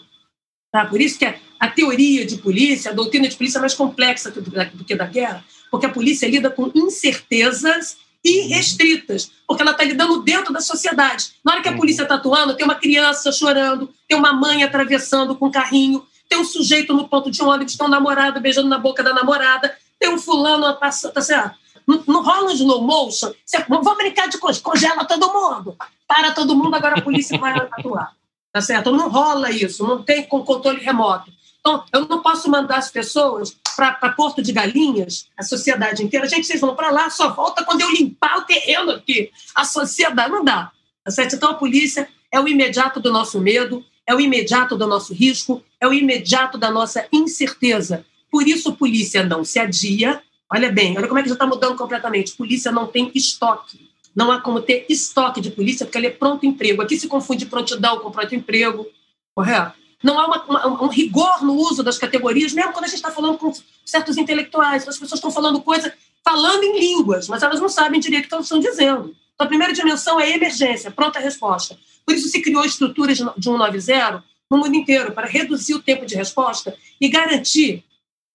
Tá? Por isso que a teoria de polícia, a doutrina de polícia é mais complexa do que da guerra, porque a polícia lida com incertezas irrestritas, porque ela está lidando dentro da sociedade. Na hora que a uhum. polícia está atuando, tem uma criança chorando, tem uma mãe atravessando com um carrinho, tem um sujeito no ponto de ônibus, tem um namorado beijando na boca da namorada, tem um fulano passando, tá certo? Não, não rola um slow motion, você, vamos brincar de congela todo mundo, para todo mundo, agora a polícia vai atuar. Tá certo? Não rola isso, não tem com controle remoto. Então, eu não posso mandar as pessoas para Porto de Galinhas, a sociedade inteira. Gente, vocês vão para lá, só volta quando eu limpar o terreno aqui. A sociedade não dá. Tá certo? Então, a polícia é o imediato do nosso medo, é o imediato do nosso risco, é o imediato da nossa incerteza. Por isso, polícia não se adia. Olha bem, olha como é que já está mudando completamente. Polícia não tem estoque. Não há como ter estoque de polícia, porque ele é pronto emprego. Aqui se confunde prontidão com pronto emprego, correto? Não há uma, uma, um rigor no uso das categorias, mesmo quando a gente está falando com certos intelectuais. As pessoas estão falando coisa, falando em línguas, mas elas não sabem direito o que elas estão dizendo. Então, a primeira dimensão é emergência, pronta resposta. Por isso se criou estruturas de 190 no mundo inteiro, para reduzir o tempo de resposta e garantir,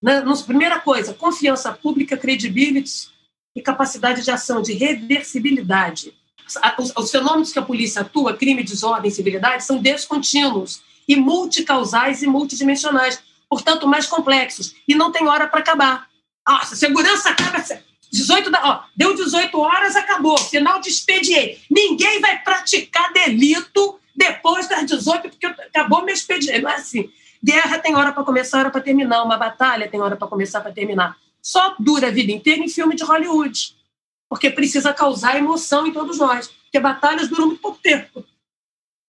né, primeira coisa, confiança pública, credibility e capacidade de ação, de reversibilidade. Os, os fenômenos que a polícia atua, crime, desordem, civilidade, são descontínuos e multicausais e multidimensionais, portanto, mais complexos. E não tem hora para acabar. Nossa, segurança acaba. 18 da, ó, deu 18 horas, acabou. Final de expediente. Ninguém vai praticar delito depois das 18, porque acabou meu expediente. Não é assim. Guerra tem hora para começar, hora para terminar. Uma batalha tem hora para começar, para terminar só dura a vida inteira em filme de Hollywood, porque precisa causar emoção em todos nós, porque batalhas duram muito pouco tempo.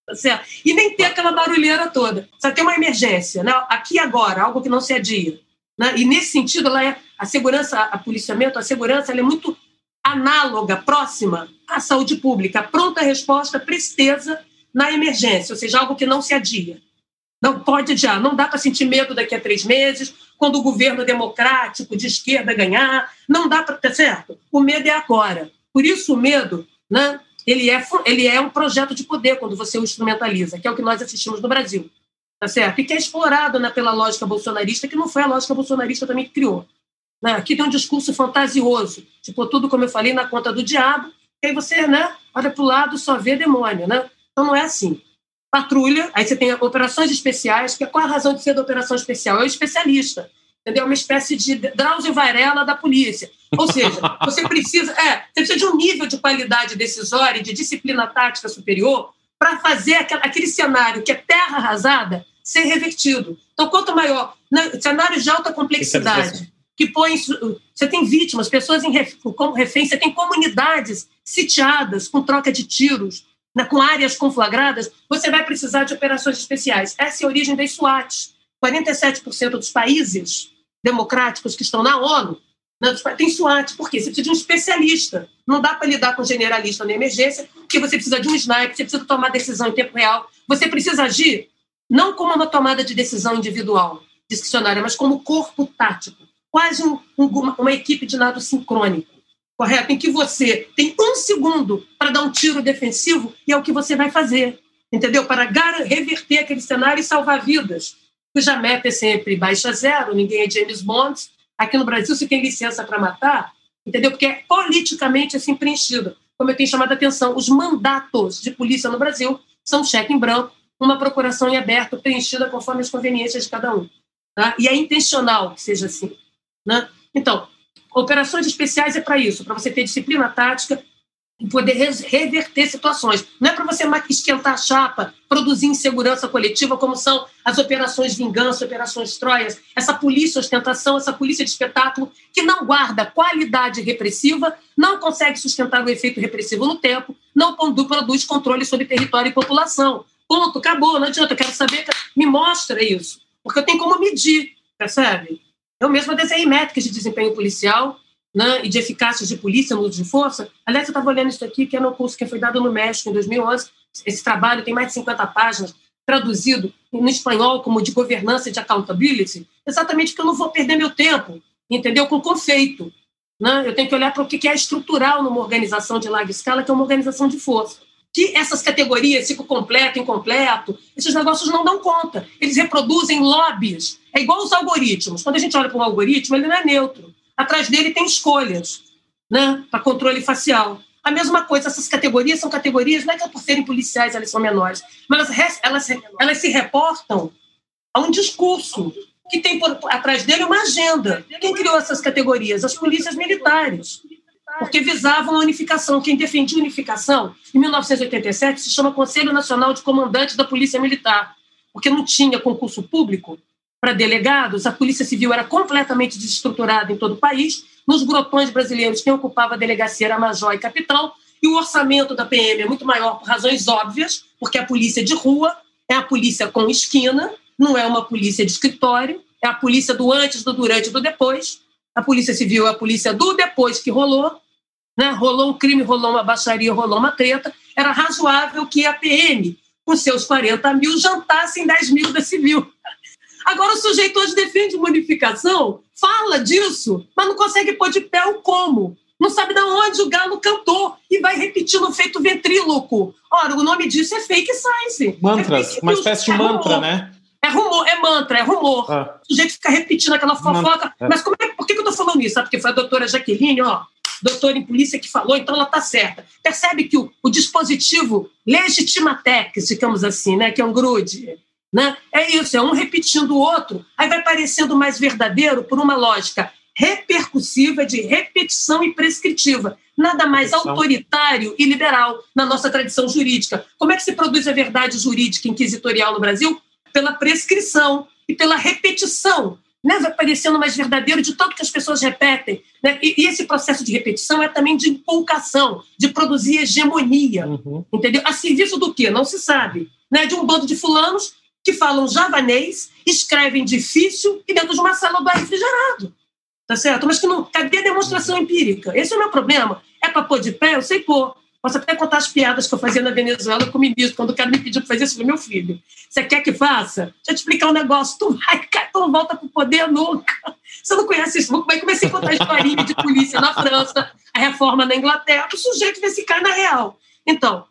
Tá certo? E nem ter aquela barulheira toda. Só tem uma emergência, né? aqui agora, algo que não se adia. Né? E nesse sentido, ela é, a segurança, a policiamento, a segurança ela é muito análoga, próxima à saúde pública, pronta resposta, presteza na emergência, ou seja, algo que não se adia. Não pode adiar, não dá para sentir medo daqui a três meses, quando o governo democrático de esquerda ganhar, não dá para ter certo. O medo é agora. Por isso o medo, né, ele é ele é um projeto de poder quando você o instrumentaliza, que é o que nós assistimos no Brasil, tá certo? E que é explorado né, pela lógica bolsonarista, que não foi a lógica bolsonarista também que criou. Né? Aqui tem um discurso fantasioso, tipo tudo como eu falei na conta do diabo, que aí você, né, olha para o lado só vê demônio, né? Então não é assim patrulha, aí você tem operações especiais, que é qual a razão de ser da operação especial? É o especialista, entendeu? Uma espécie de Drauzio Varela da polícia. Ou seja, você precisa, é, você precisa de um nível de qualidade decisória e de disciplina tática superior para fazer aquele cenário que é terra arrasada ser revertido. Então, quanto maior, né, cenários de alta complexidade, que põe, você tem vítimas, pessoas em, como refém, você tem comunidades sitiadas com troca de tiros, né, com áreas conflagradas, você vai precisar de operações especiais. Essa é a origem das SWAT. 47% dos países democráticos que estão na ONU né, tem SWAT. Por quê? Você precisa de um especialista. Não dá para lidar com generalista na emergência, porque você precisa de um sniper, você precisa tomar decisão em tempo real. Você precisa agir não como uma tomada de decisão individual, discricionária, mas como corpo tático. Quase um, um, uma equipe de nado sincrônico correto? Em que você tem um segundo para dar um tiro defensivo e é o que você vai fazer, entendeu? Para reverter aquele cenário e salvar vidas. Cuja meta é sempre baixa zero, ninguém é James Bond. Aqui no Brasil se tem licença para matar, entendeu? Porque é politicamente assim preenchido. Como eu tenho chamado a atenção, os mandatos de polícia no Brasil são cheque em branco, uma procuração em aberto, preenchida conforme as conveniências de cada um. Tá? E é intencional que seja assim. Né? Então, Operações especiais é para isso, para você ter disciplina tática, e poder reverter situações. Não é para você esquentar a chapa, produzir insegurança coletiva, como são as operações vingança, operações troias, essa polícia ostentação, essa polícia de espetáculo, que não guarda qualidade repressiva, não consegue sustentar o efeito repressivo no tempo, não produz controle sobre território e população. Ponto, acabou, não adianta, eu quero saber, me mostra isso, porque eu tenho como medir, percebe? Eu mesma desenhei métricas de desempenho policial, né, e de eficácia de polícia no uso de força. Aliás, eu estava olhando isso aqui, que é no curso que foi dado no México em 2011. Esse trabalho tem mais de 50 páginas, traduzido no espanhol como de governança e de accountability, exatamente porque eu não vou perder meu tempo, entendeu? Com confeito. Né? Eu tenho que olhar para o que é estrutural numa organização de larga escala, que é uma organização de força. Que essas categorias, ciclo completo, incompleto, esses negócios não dão conta. Eles reproduzem lobbies. É igual os algoritmos. Quando a gente olha para um algoritmo, ele não é neutro atrás dele tem escolhas né, para controle facial. A mesma coisa, essas categorias são categorias, não é que por serem policiais elas são menores, mas elas, elas, elas se reportam a um discurso que tem por, atrás dele uma agenda. Quem criou essas categorias? As polícias militares, porque visavam a unificação. Quem defendia unificação, em 1987, se chama Conselho Nacional de Comandantes da Polícia Militar, porque não tinha concurso público para delegados, a Polícia Civil era completamente desestruturada em todo o país. Nos grotões brasileiros, quem ocupava a delegacia era major e capitão, e o orçamento da PM é muito maior por razões óbvias, porque a polícia de rua é a polícia com esquina, não é uma polícia de escritório, é a polícia do antes, do durante e do depois. A Polícia Civil é a polícia do depois que rolou, né? rolou um crime, rolou uma baixaria, rolou uma treta. Era razoável que a PM, com seus 40 mil, jantasse em 10 mil da civil. Agora, o sujeito hoje defende modificação, fala disso, mas não consegue pôr de pé o como. Não sabe de onde o galo cantou e vai repetindo o feito ventríloco. Ora, o nome disso é fake science. Mantras, é uma espécie de é mantra, né? É rumor, é mantra, é rumor. Ah. O sujeito fica repetindo aquela fofoca. É. Mas como é, por que eu estou falando isso? Sabe porque foi a doutora Jaqueline, ó, doutora em polícia que falou, então ela está certa. Percebe que o, o dispositivo legitimatex, digamos assim, né, que é um grude, né? É isso, é um repetindo o outro, aí vai parecendo mais verdadeiro por uma lógica repercussiva de repetição e prescritiva. Nada mais autoritário e liberal na nossa tradição jurídica. Como é que se produz a verdade jurídica inquisitorial no Brasil? Pela prescrição e pela repetição. Né? Vai parecendo mais verdadeiro de tanto que as pessoas repetem. Né? E, e, esse processo de repetição é também de empolcação, de produzir hegemonia. Uhum. Entendeu? A serviço do quê? Não se sabe. Né? De um bando de fulanos que falam javanês, escrevem difícil e dentro de uma sala do ar refrigerado. Tá certo? Mas que não. Cadê a demonstração empírica? Esse é o meu problema. É para pôr de pé? Eu sei pôr. Posso até contar as piadas que eu fazia na Venezuela com o ministro, quando o cara me pediu para fazer isso para meu filho. Você quer que faça? Deixa eu te explicar um negócio. Tu vai, cara, tu não volta para o poder nunca. Você não conhece isso? Mas comecei a contar historinha de polícia na França, a reforma na Inglaterra. O sujeito se cai na real. Então,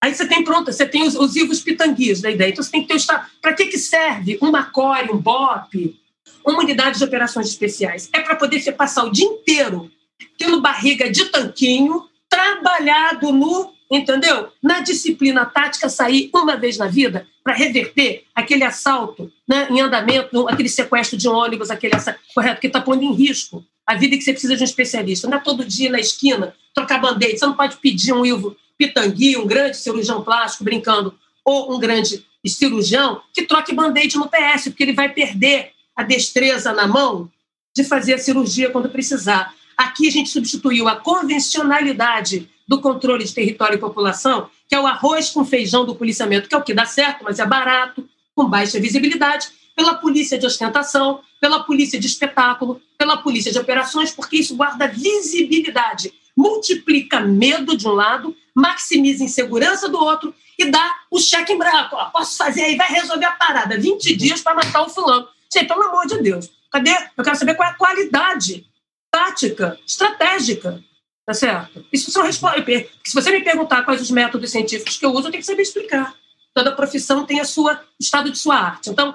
Aí você tem pronto, você tem os, os Ivos Pitanguis da ideia. Então você tem que ter o Para que, que serve uma core, um BOP, uma unidade de operações especiais? É para poder passar o dia inteiro tendo barriga de tanquinho, trabalhado no, entendeu? Na disciplina tática, sair uma vez na vida para reverter aquele assalto né, em andamento, aquele sequestro de ônibus, aquele assalto, correto, que está pondo em risco a vida que você precisa de um especialista. Não é todo dia na esquina trocar band-aid. Você não pode pedir um Ivo Pitangui, um grande cirurgião plástico brincando, ou um grande cirurgião que troque band-aid no PS, porque ele vai perder a destreza na mão de fazer a cirurgia quando precisar. Aqui a gente substituiu a convencionalidade do controle de território e população, que é o arroz com feijão do policiamento, que é o que dá certo, mas é barato, com baixa visibilidade, pela polícia de ostentação, pela polícia de espetáculo, pela polícia de operações, porque isso guarda visibilidade, multiplica medo de um lado, maximiza insegurança do outro e dá o cheque em branco. Ó, posso fazer aí, vai resolver a parada. 20 dias para matar o fulano. Gente, pelo amor de Deus. Cadê? Eu quero saber qual é a qualidade tática, estratégica. Tá certo? Isso são respostas. Se você me perguntar quais os métodos científicos que eu uso, eu tenho que saber explicar. Toda profissão tem a sua estado de sua arte. Então,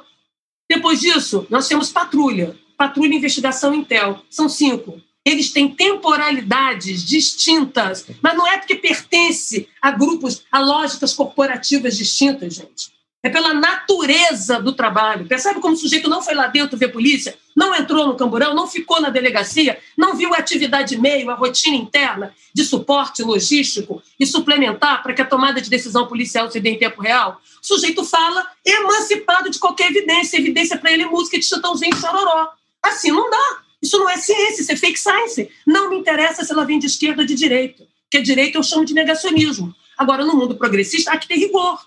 depois disso, nós temos patrulha. Patrulha Investigação Intel. São cinco eles têm temporalidades distintas, mas não é porque pertence a grupos, a lógicas corporativas distintas, gente. É pela natureza do trabalho. Percebe como o sujeito não foi lá dentro ver polícia, não entrou no camburão, não ficou na delegacia, não viu a atividade meio, a rotina interna de suporte logístico e suplementar para que a tomada de decisão policial se dê em tempo real? O sujeito fala emancipado de qualquer evidência. Evidência para ele é música de chutãozinho e chororó. Assim não dá. Isso não é ciência, isso é fake science. Não me interessa se ela vem de esquerda ou de direita. Porque direita eu chamo de negacionismo. Agora, no mundo progressista, há que ter rigor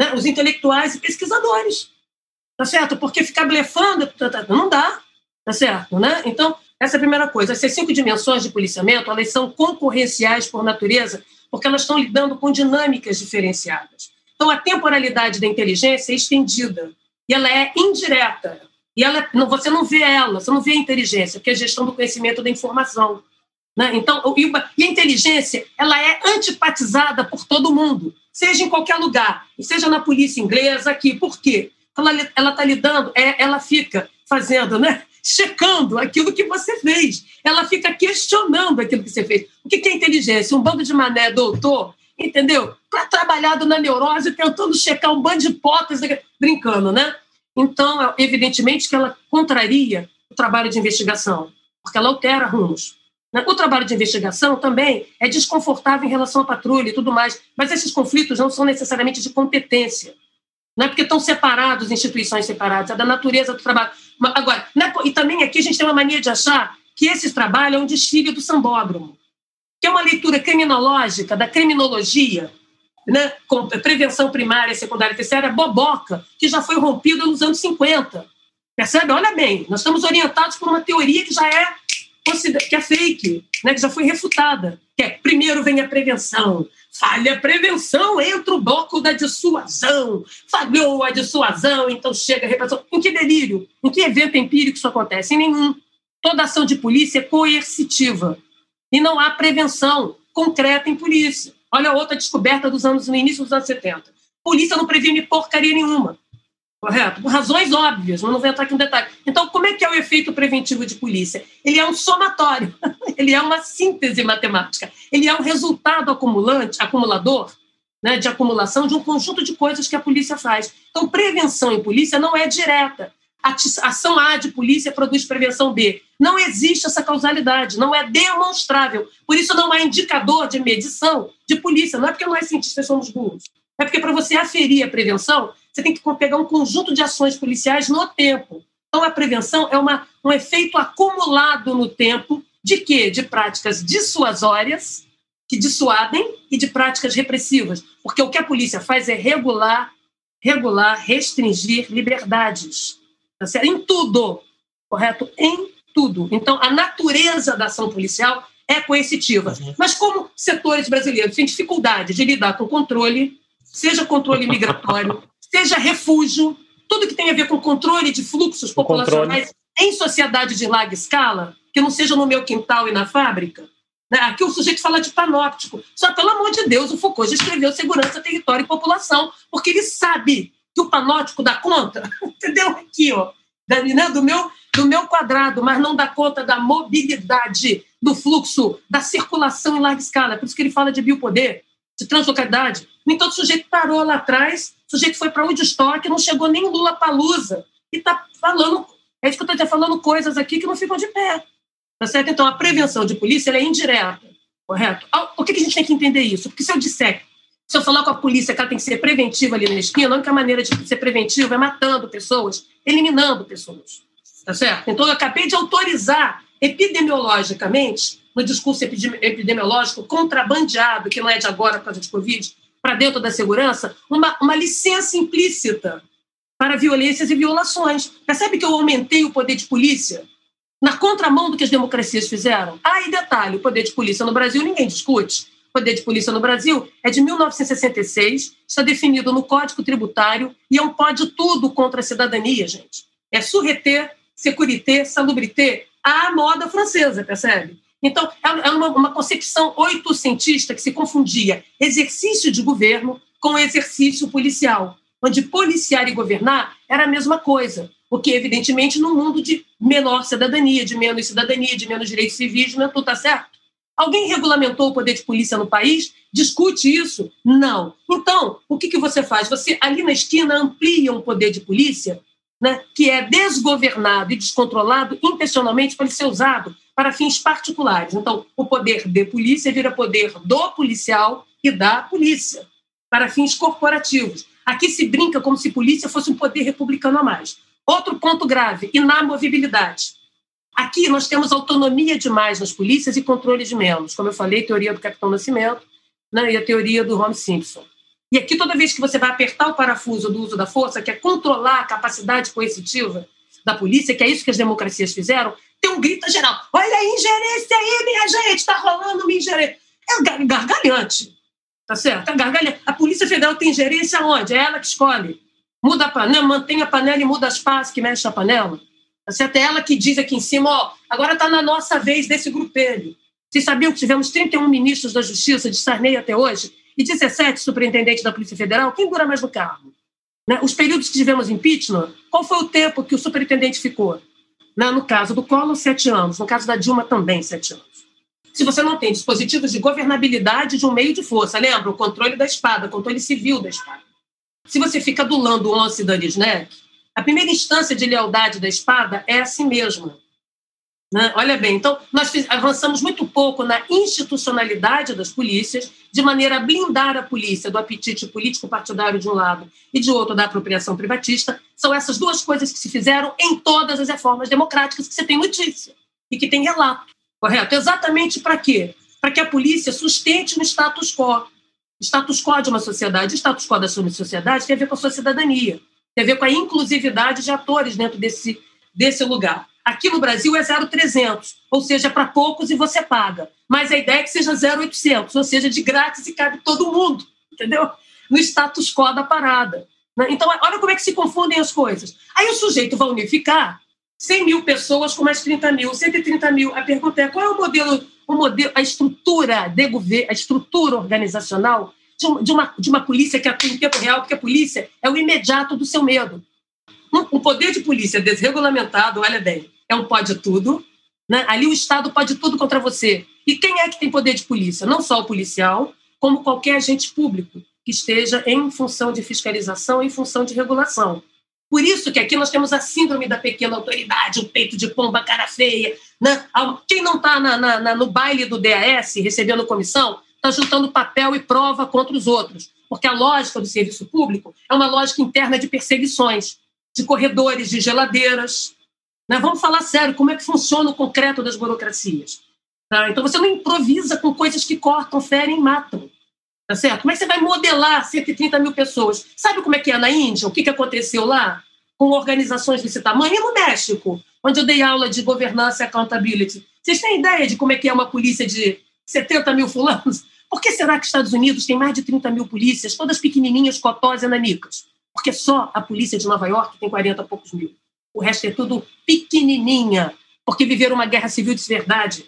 né? os intelectuais e pesquisadores. Tá certo? Porque ficar blefando tá, tá, não dá. Tá certo? Né? Então, essa é a primeira coisa. Essas cinco dimensões de policiamento, elas são concorrenciais por natureza, porque elas estão lidando com dinâmicas diferenciadas. Então, a temporalidade da inteligência é estendida e ela é indireta. E ela, você não vê ela, você não vê a inteligência, porque é a gestão do conhecimento da informação. Né? Então, e a inteligência ela é antipatizada por todo mundo seja em qualquer lugar, seja na polícia inglesa aqui. Por quê? Ela está lidando, é, ela fica fazendo, né? checando aquilo que você fez. Ela fica questionando aquilo que você fez. O que é inteligência? Um bando de mané doutor, entendeu? Para trabalhado na neurose, tentando checar um bando de hipóteses, brincando, né? Então, evidentemente que ela contraria o trabalho de investigação, porque ela altera rumos. Né? O trabalho de investigação também é desconfortável em relação à patrulha e tudo mais, mas esses conflitos não são necessariamente de competência. Não é porque estão separados, instituições separadas, é da natureza do trabalho. Agora, né, e também aqui a gente tem uma mania de achar que esse trabalho é um desfile do sambódromo, que é uma leitura criminológica, da criminologia, né, com prevenção primária, secundária e terciária, boboca, que já foi rompida nos anos 50. Percebe? Olha bem, nós estamos orientados por uma teoria que já é que é fake, né, que já foi refutada. Que é, primeiro vem a prevenção, falha a prevenção, entra o bloco da dissuasão, falhou a dissuasão, então chega a repressão. Em que delírio? Em que evento empírico isso acontece? Em nenhum. Toda ação de polícia é coercitiva e não há prevenção concreta em polícia. Olha outra descoberta dos anos no início dos anos 70. Polícia não previne porcaria nenhuma. Correto? Por razões óbvias, mas não vou entrar aqui no detalhe. Então, como é que é o efeito preventivo de polícia? Ele é um somatório, ele é uma síntese matemática, ele é um resultado acumulante, acumulador, né, de acumulação de um conjunto de coisas que a polícia faz. Então, prevenção em polícia não é direta. Ação A de polícia produz prevenção B. Não existe essa causalidade, não é demonstrável. Por isso, não há indicador de medição de polícia. Não é porque nós cientistas somos burros. É porque para você aferir a prevenção, você tem que pegar um conjunto de ações policiais no tempo. Então, a prevenção é uma, um efeito acumulado no tempo de quê? De práticas dissuasórias, que dissuadem, e de práticas repressivas. Porque o que a polícia faz é regular, regular, restringir liberdades. Tá certo? Em tudo, correto? Em tudo. Então, a natureza da ação policial é coercitiva. Uhum. Mas como setores brasileiros têm dificuldade de lidar com controle, seja controle migratório, seja refúgio, tudo que tem a ver com controle de fluxos populacionais em sociedade de larga escala, que não seja no meu quintal e na fábrica. Né? Aqui o sujeito fala de panóptico. Só, pelo amor de Deus, o Foucault já escreveu segurança, território e população, porque ele sabe que o panóptico dá conta, entendeu? Aqui, ó, né? do, meu, do meu quadrado, mas não dá conta da mobilidade, do fluxo, da circulação em larga escala. Por isso que ele fala de biopoder, de translocalidade. Então, o sujeito parou lá atrás o sujeito foi para estoque, não chegou nem Lula Palusa e está falando, é isso que eu estou falando coisas aqui que não ficam de pé. Tá certo? Então, a prevenção de polícia é indireta, correto? Que, que a gente tem que entender isso? Porque se eu disser, se eu falar com a polícia que ela tem que ser preventiva ali na esquina, a única maneira de ser preventiva é matando pessoas, eliminando pessoas. Tá certo? Então, eu acabei de autorizar epidemiologicamente, no discurso epidemiológico contrabandeado, que não é de agora por causa de Covid, para dentro da segurança uma, uma licença implícita para violências e violações. Percebe que eu aumentei o poder de polícia na contramão do que as democracias fizeram? Ah, e detalhe, o poder de polícia no Brasil ninguém discute. O poder de polícia no Brasil é de 1966, está definido no Código Tributário e é um pode tudo contra a cidadania, gente. É surreter, securité, salubrité, a moda francesa, percebe? Então, é, é uma, uma concepção oitocentista que se confundia exercício de governo com exercício policial, onde policiar e governar era a mesma coisa, o que, evidentemente, no mundo de menor cidadania, de menos cidadania, de menos direitos civis, não é está certo. Alguém regulamentou o poder de polícia no país? Discute isso? Não. Então, o que, que você faz? Você, ali na esquina, amplia um poder de polícia né, que é desgovernado e descontrolado intencionalmente para ele ser usado para fins particulares. Então, o poder de polícia vira poder do policial e da polícia, para fins corporativos. Aqui se brinca como se polícia fosse um poder republicano a mais. Outro ponto grave: inamovibilidade. Aqui nós temos autonomia demais nas polícias e controle de menos. Como eu falei, teoria do Capitão Nascimento né, e a teoria do Ron Simpson. E aqui, toda vez que você vai apertar o parafuso do uso da força, que é controlar a capacidade coercitiva da polícia, que é isso que as democracias fizeram, tem um grito geral: olha a ingerência aí, minha gente, está rolando uma ingerência. É gargalhante, tá certo? É gargalhante. A Polícia Federal tem ingerência onde? É ela que escolhe. Muda a panela, mantém a panela e muda as pás que mexe a panela. Tá certo? É ela que diz aqui em cima: ó, agora está na nossa vez desse grupelho. Vocês sabiam que tivemos 31 ministros da Justiça de Sarney até hoje? E 17 superintendentes da Polícia Federal, quem dura mais no cargo? Né? Os períodos que tivemos impeachment, qual foi o tempo que o superintendente ficou? Né? No caso do Collor, sete anos. No caso da Dilma, também sete anos. Se você não tem dispositivos de governabilidade de um meio de força, lembra? O controle da espada, o controle civil da espada. Se você fica adulando o once da Lisneck, a primeira instância de lealdade da espada é a si mesma. Né? Olha bem, então nós avançamos muito pouco na institucionalidade das polícias, de maneira a blindar a polícia do apetite político partidário de um lado e de outro da apropriação privatista. São essas duas coisas que se fizeram em todas as reformas democráticas que você tem notícia e que tem relato, correto? Exatamente para quê? Para que a polícia sustente no status quo. Status quo de uma sociedade, status quo da sua sociedade tem a ver com a sua cidadania, tem a ver com a inclusividade de atores dentro desse, desse lugar. Aqui no Brasil é 0,300, ou seja, para poucos e você paga. Mas a ideia é que seja 0,800, ou seja, de grátis e cabe todo mundo, entendeu? No status quo da parada. Né? Então, olha como é que se confundem as coisas. Aí o sujeito vai unificar 100 mil pessoas com mais 30 mil, 130 mil. A pergunta é qual é o modelo, o modelo a estrutura de governo, a estrutura organizacional de uma, de uma polícia que atua em tempo real, porque a polícia é o imediato do seu medo. O poder de polícia desregulamentado, olha bem, é um pode tudo. Né? Ali o Estado pode tudo contra você. E quem é que tem poder de polícia? Não só o policial, como qualquer agente público que esteja em função de fiscalização, em função de regulação. Por isso que aqui nós temos a síndrome da pequena autoridade, o peito de pomba, cara feia. Né? Quem não está no baile do DAS, recebendo comissão, está juntando papel e prova contra os outros. Porque a lógica do serviço público é uma lógica interna de perseguições de corredores, de geladeiras. Né? Vamos falar sério, como é que funciona o concreto das burocracias? Tá? Então, você não improvisa com coisas que cortam, ferem matam. Tá certo? Como é que você vai modelar 130 mil pessoas? Sabe como é que é na Índia? O que, que aconteceu lá? Com organizações desse tamanho? E no México, onde eu dei aula de governança e accountability. Vocês têm ideia de como é que é uma polícia de 70 mil fulanos? Por que será que os Estados Unidos tem mais de 30 mil polícias, todas pequenininhas, cotós e nanicas? porque só a polícia de Nova York tem 40 e poucos mil. O resto é tudo pequenininha, porque viveram uma guerra civil de verdade.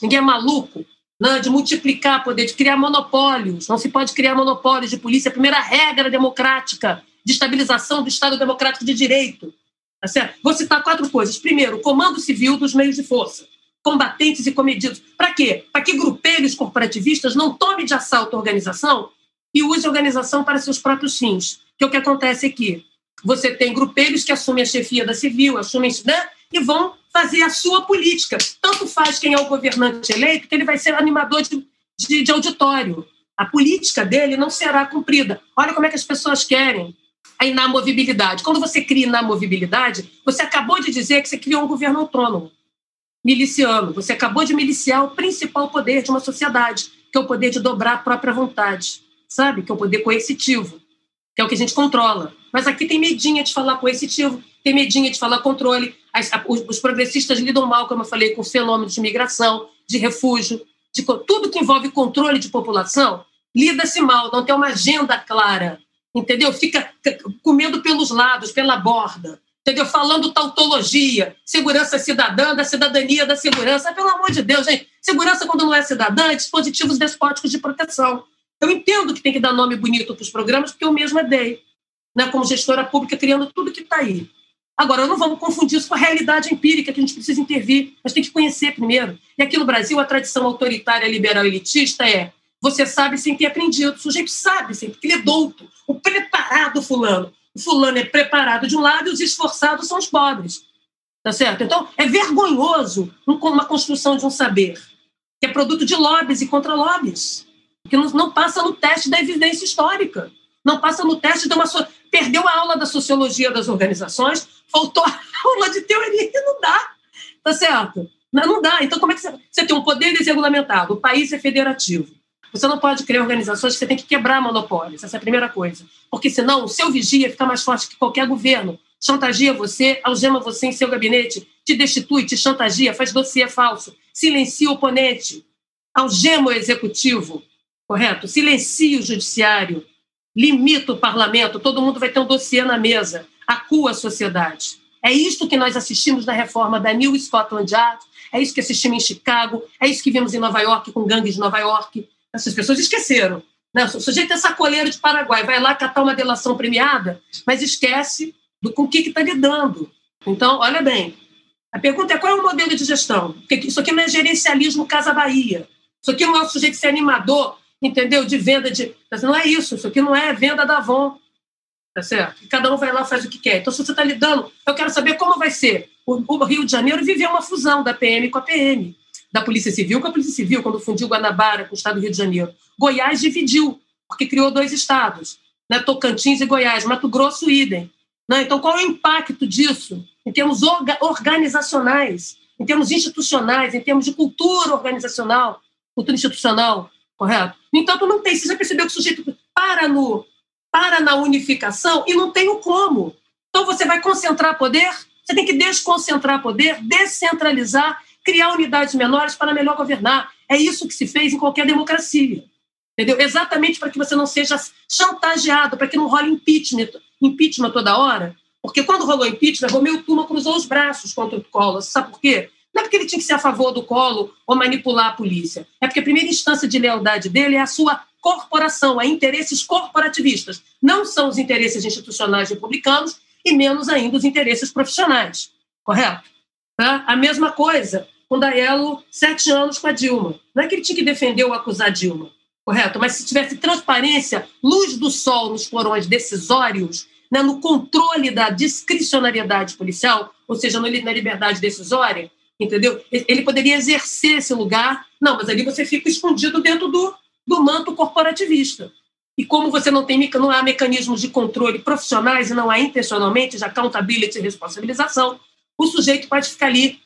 Ninguém é maluco não, né, de multiplicar poder, de criar monopólios. Não se pode criar monopólios de polícia. A primeira regra democrática de estabilização do Estado democrático de direito. Tá certo? Vou citar quatro coisas. Primeiro, comando civil dos meios de força, combatentes e comedidos. Para quê? Para que grupelhos corporativistas não tomem de assalto a organização e use a organização para seus próprios fins que é o que acontece aqui. Você tem grupelhos que assumem a chefia da civil, assumem né, e vão fazer a sua política. Tanto faz quem é o governante eleito, que ele vai ser animador de, de, de auditório. A política dele não será cumprida. Olha como é que as pessoas querem a inamovibilidade. Quando você cria inamovibilidade, você acabou de dizer que você criou um governo autônomo, miliciano. Você acabou de miliciar o principal poder de uma sociedade, que é o poder de dobrar a própria vontade, sabe? Que é o poder coercitivo que é o que a gente controla. Mas aqui tem medinha de falar coercitivo, tem medinha de falar controle. As, a, os, os, progressistas lidam mal, como eu falei, com fenômenos de migração, de refúgio, de tudo que envolve controle de população, lida-se mal, não tem uma agenda clara, entendeu? Fica comendo pelos lados, pela borda, entendeu? Falando tautologia, segurança cidadã, da cidadania da segurança. Pelo amor de Deus, gente, segurança quando não é cidadã é dispositivos despóticos de proteção. Eu entendo que tem que dar nome bonito para os programas, porque eu mesma dei, né, como gestora pública, criando tudo que está aí. Agora, não vamos confundir isso com a realidade empírica, que a gente precisa intervir, mas tem que conhecer primeiro. E aqui no Brasil, a tradição autoritária, liberal elitista é você sabe sem ter aprendido, o sujeito sabe, sem, porque ele é douto, o preparado fulano. O fulano é preparado de um lado e os esforçados são os pobres. Tá certo? Então, é vergonhoso uma construção de um saber que é produto de lobbies e contra-lobbies, que não passa no teste da evidência histórica, não passa no teste de uma. Perdeu a aula da sociologia das organizações, faltou a aula de teoria e não dá. Tá certo? Não, não dá. Então, como é que você, você tem um poder desregulamentado? O país é federativo. Você não pode criar organizações que você tem que quebrar monopólios. Essa é a primeira coisa. Porque senão o seu vigia fica mais forte que qualquer governo. Chantageia você, algema você em seu gabinete, te destitui, te chantageia, faz dossiê falso, silencia o oponente, algema o executivo, correto? Silencia o judiciário, limita o parlamento, todo mundo vai ter um dossiê na mesa, acua a sociedade. É isto que nós assistimos na reforma da New Scotland Yard, é isso que assistimos em Chicago, é isso que vimos em Nova York com gangues de Nova York. Essas pessoas esqueceram. Né? O sujeito é sacoleiro de Paraguai, vai lá catar uma delação premiada, mas esquece do com o que está lidando. Então, olha bem, a pergunta é qual é o modelo de gestão? Porque isso aqui não é gerencialismo Casa Bahia. Isso aqui não é o sujeito ser animador, entendeu? De venda de. Não é isso. Isso aqui não é venda da Avon. Tá certo? E cada um vai lá faz o que quer. Então, se você está lidando, eu quero saber como vai ser. O Rio de Janeiro viveu uma fusão da PM com a PM da Polícia Civil com a Polícia Civil, quando fundiu Guanabara com o estado do Rio de Janeiro. Goiás dividiu, porque criou dois estados, né? Tocantins e Goiás, Mato Grosso, idem. Né? Então, qual é o impacto disso em termos organizacionais, em termos institucionais, em termos de cultura organizacional, cultura institucional, correto? No entanto, não tem. Você já percebeu que o sujeito para, no, para na unificação e não tem o como. Então, você vai concentrar poder, você tem que desconcentrar poder, descentralizar criar unidades menores para melhor governar. É isso que se fez em qualquer democracia. Entendeu? Exatamente para que você não seja chantageado, para que não role impeachment, impeachment toda hora. Porque quando rolou impeachment, Romeu Tuma cruzou os braços contra o Collor. Sabe por quê? Não é porque ele tinha que ser a favor do Collor ou manipular a polícia. É porque a primeira instância de lealdade dele é a sua corporação, é interesses corporativistas. Não são os interesses institucionais republicanos e menos ainda os interesses profissionais. Correto? Tá? A mesma coisa com Daiello, sete anos com a Dilma. Não é que ele tinha que defender ou acusar Dilma, correto? Mas se tivesse transparência, luz do sol nos porões decisórios, né, no controle da discricionariedade policial, ou seja, na liberdade decisória, entendeu? Ele poderia exercer esse lugar. Não, mas ali você fica escondido dentro do, do manto corporativista. E como você não tem não há mecanismos de controle profissionais e não há intencionalmente de accountability e responsabilização, o sujeito pode ficar ali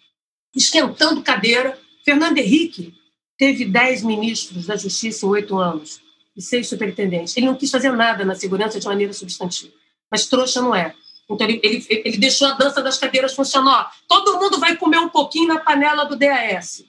esquentando cadeira. Fernando Henrique teve dez ministros da Justiça em oito anos e seis superintendentes. Ele não quis fazer nada na segurança de maneira substantiva, mas trouxa não é. Então, ele, ele, ele deixou a dança das cadeiras funcionar. Todo mundo vai comer um pouquinho na panela do DAS,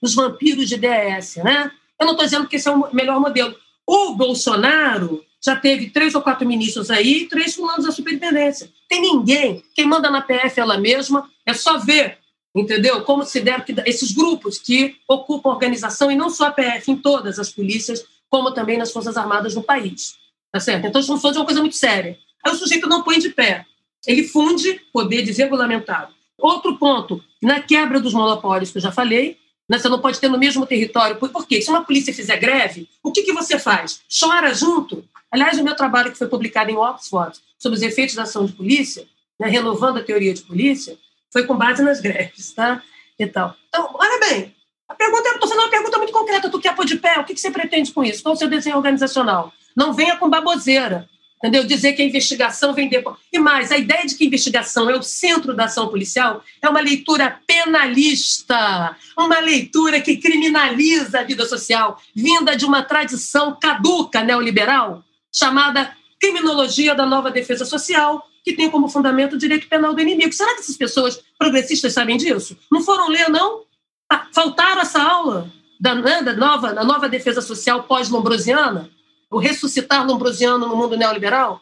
os vampiros de DAS, né? Eu não estou dizendo que esse é o melhor modelo. O Bolsonaro já teve três ou quatro ministros aí, três fulanos da superintendência. Tem ninguém. Quem manda na PF ela mesma, é só ver, entendeu? Como se der que esses grupos que ocupam a organização, e não só a PF, em todas as polícias, como também nas Forças Armadas no país. Tá certo? Então, estamos falando de uma coisa muito séria. Aí o sujeito não põe de pé. Ele funde poder desregulamentado. Outro ponto, na quebra dos monopólios, que eu já falei, né? Você não pode ter no mesmo território. Por, quê? Se uma polícia fizer greve, o que, que você faz? Chora junto? Aliás, o meu trabalho que foi publicado em Oxford sobre os efeitos da ação de polícia, né, renovando a teoria de polícia, foi com base nas greves, tá? Então, então olha bem, a pergunta, eu estou fazendo uma pergunta muito concreta. Tu quer pôr de pé? O que, que você pretende com isso? Qual o seu desenho organizacional? Não venha com baboseira entendeu? Dizer que a investigação vem depois. E mais, a ideia de que a investigação é o centro da ação policial é uma leitura penalista, uma leitura que criminaliza a vida social, vinda de uma tradição caduca neoliberal, chamada criminologia da nova defesa social, que tem como fundamento o direito penal do inimigo. Será que essas pessoas progressistas sabem disso? Não foram ler, não? Ah, faltaram essa aula da, né, da, nova, da nova defesa social pós-lombrosiana? O ressuscitar lombrosiano no mundo neoliberal?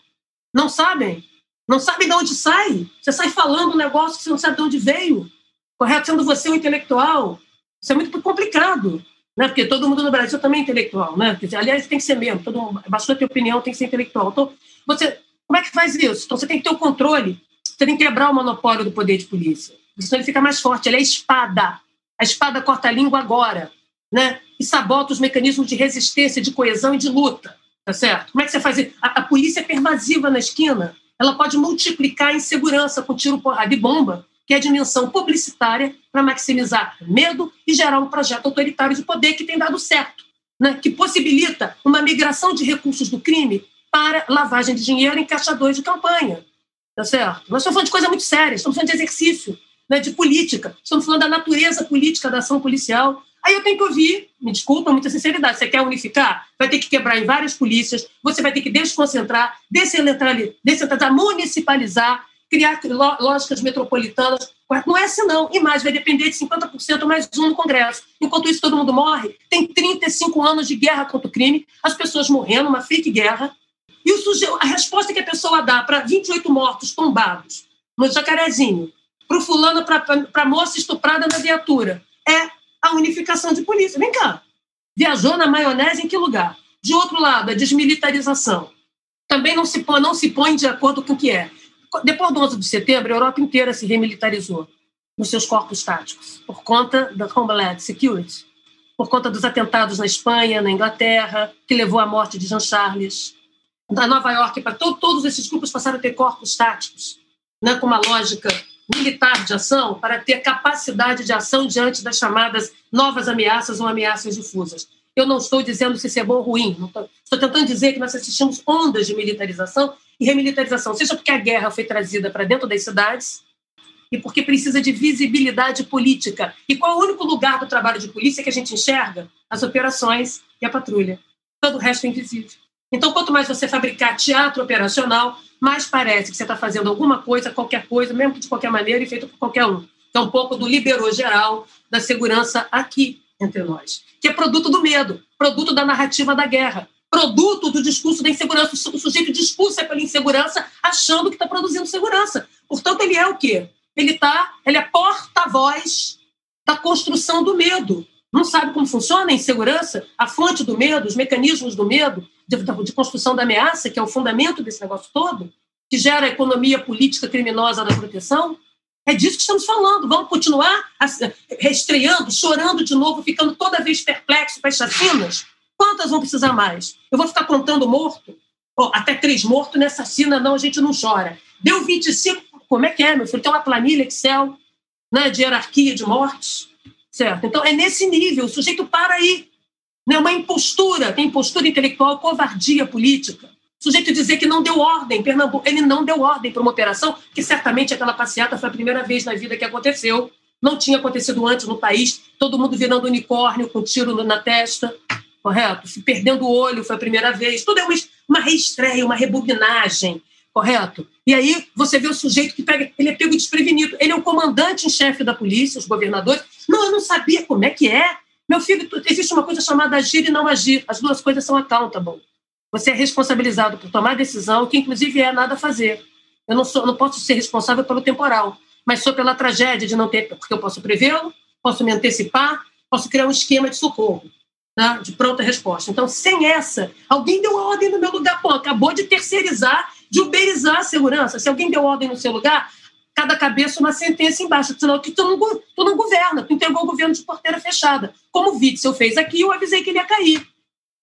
Não sabem. Não sabem de onde sai. Você sai falando um negócio que você não sabe de onde veio. Correto? Sendo você um intelectual. Isso é muito complicado. Né? Porque todo mundo no Brasil também é intelectual. Né? Aliás, tem que ser mesmo. Todo bastou ter opinião, tem que ser intelectual. Então, você, como é que faz isso? Então, você tem que ter o controle. Você tem que quebrar o monopólio do poder de polícia. Senão ele fica mais forte. Ele é espada. A espada corta a língua agora. Né? E sabota os mecanismos de resistência, de coesão e de luta. Tá certo? Como é que você faz isso? A, a polícia é pervasiva na esquina. Ela pode multiplicar a insegurança com tiro, porrada e bomba, que é a dimensão publicitária para maximizar medo e gerar um projeto autoritário de poder que tem dado certo, né? que possibilita uma migração de recursos do crime para lavagem de dinheiro em caixadores de campanha. Tá certo? Nós estamos falando de coisa muito séria, estamos falando de exercício, né, de política, estamos falando da natureza política da ação policial. Aí eu tenho que ouvir, me desculpa, muita sinceridade, você quer unificar? Vai ter que quebrar em várias polícias, você vai ter que desconcentrar, descentralizar, municipalizar, criar lógicas metropolitanas. Não é assim, não. E mais, vai depender de 50% mais um no Congresso. Enquanto isso, todo mundo morre. Tem 35 anos de guerra contra o crime, as pessoas morrendo, uma fake guerra. E a resposta que a pessoa dá para 28 mortos tombados no Jacarezinho, para o fulano, para a moça estuprada na viatura, é a unificação de polícia. Vem cá. Viajou na maionese em que lugar? De outro lado, a desmilitarização. Também não se põe, não se põe de acordo com o que é. Depois do 11 de setembro, a Europa inteira se remilitarizou nos seus corpos táticos, por conta da Homeland Security, por conta dos atentados na Espanha, na Inglaterra, que levou à morte de Jean Charles, da Nova York, para to todos esses grupos passaram a ter corpos táticos, né, com uma lógica militar de ação, para ter capacidade de ação diante das chamadas novas ameaças ou ameaças difusas. Eu não estou dizendo se isso é bom ou ruim, estou, estou tentando dizer que nós assistimos ondas de militarização e remilitarização, seja porque a guerra foi trazida para dentro das cidades e porque precisa de visibilidade política. E qual é o único lugar do trabalho de polícia que a gente enxerga? As operações e a patrulha. Todo o resto é invisível. Então, quanto mais você fabricar teatro operacional, mais parece que você está fazendo alguma coisa, qualquer coisa, mesmo que de qualquer maneira e feito por qualquer um. É um pouco do liberou geral da segurança aqui entre nós, que é produto do medo, produto da narrativa da guerra, produto do discurso da insegurança. O sujeito discursa pela insegurança achando que está produzindo segurança. Portanto, ele é o quê? Ele, tá, ele é porta-voz da construção do medo. Não sabe como funciona a insegurança, a fonte do medo, os mecanismos do medo, de, de construção da ameaça, que é o fundamento desse negócio todo, que gera a economia política criminosa da proteção. É disso que estamos falando. Vamos continuar restreando, chorando de novo, ficando toda vez perplexo com as chacinas? Quantas vão precisar mais? Eu vou ficar contando morto? Oh, até três mortos nessa cena, não, a gente não chora. Deu 25, como é que é, meu filho? Tem uma planilha Excel né, de hierarquia de mortes, certo? Então, é nesse nível, o sujeito para aí. Né, uma impostura, tem impostura intelectual, covardia política. O sujeito dizer que não deu ordem, Pernambuco, ele não deu ordem para uma operação, que certamente aquela passeata foi a primeira vez na vida que aconteceu. Não tinha acontecido antes no país, todo mundo virando unicórnio com tiro na testa correto? Perdendo o olho foi a primeira vez. Tudo é uma, uma reestreia, uma rebobinagem, correto? E aí você vê o sujeito que pega, ele é pego desprevenido. Ele é o comandante em chefe da polícia, os governadores. Não, eu não sabia como é que é. Meu filho, existe uma coisa chamada agir e não agir. As duas coisas são accountable. Você é responsabilizado por tomar decisão, que inclusive é nada fazer. Eu não, sou, não posso ser responsável pelo temporal, mas sou pela tragédia de não ter, porque eu posso prevê-lo, posso me antecipar, posso criar um esquema de socorro né, de pronta resposta. Então, sem essa, alguém deu ordem no meu lugar. Pô, acabou de terceirizar, de uberizar a segurança. Se alguém deu ordem no seu lugar, cada cabeça uma sentença embaixo, senão que tu não, tu não governa, tu entregou o governo de porteira fechada. Como o Witzel fez aqui, eu avisei que ele ia cair.